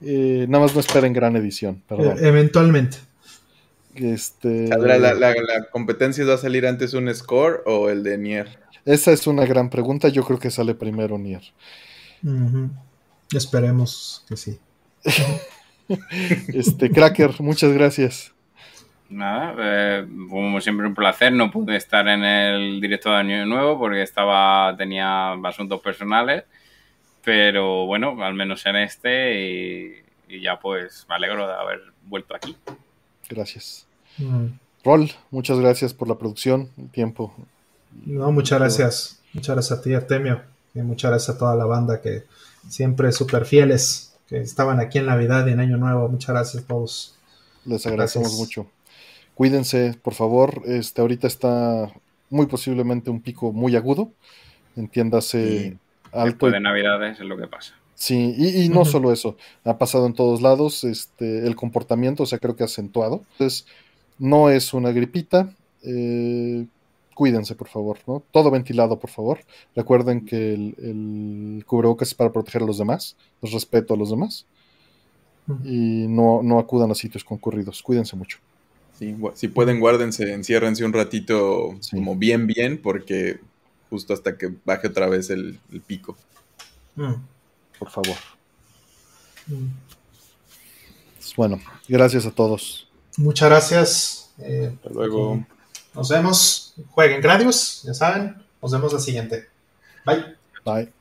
Eh, nada más no esperen gran edición, perdón. E-, eventualmente. Este... La, la, competencia va a salir antes un score o el de Nier? Esa es una gran pregunta, yo creo que sale primero Nier. Esperemos que sí. este, Cracker, muchas gracias. Nada, eh, como siempre un placer. No pude estar en el directo de Año Nuevo porque estaba tenía asuntos personales, pero bueno, al menos en este y, ya pues me alegro de haber vuelto aquí. Gracias. Mm. Rol, muchas gracias por la producción, el tiempo. No, muchas gracias. Muchas gracias a ti, Artemio. Y muchas gracias a toda la banda que siempre súper fieles, que estaban aquí en Navidad y en Año Nuevo. Muchas gracias a todos. Les agradecemos mucho. Cuídense, por favor. Este, ahorita está muy posiblemente un pico muy agudo. Entiéndase alto. Después de Navidades es lo que pasa. Sí, y, no solo eso, ha pasado en todos lados, este, el comportamiento, o sea, creo que acentuado. Entonces, no es una gripita, eh, cuídense, por favor, ¿no? Todo ventilado, por favor. Recuerden que el, el, cubrebocas es para proteger a los demás, los respeto a los demás. Y no, no acudan a sitios concurridos, cuídense mucho si pueden, guárdense, enciérrense un ratito como bien, bien, porque justo hasta que baje otra vez el, pico. Mm. Por favor. Mm. Bueno, gracias a todos. Muchas gracias. Eh, hasta luego. Nos vemos. Jueguen Gradius, ya saben. Nos vemos la siguiente. Bye. Bye.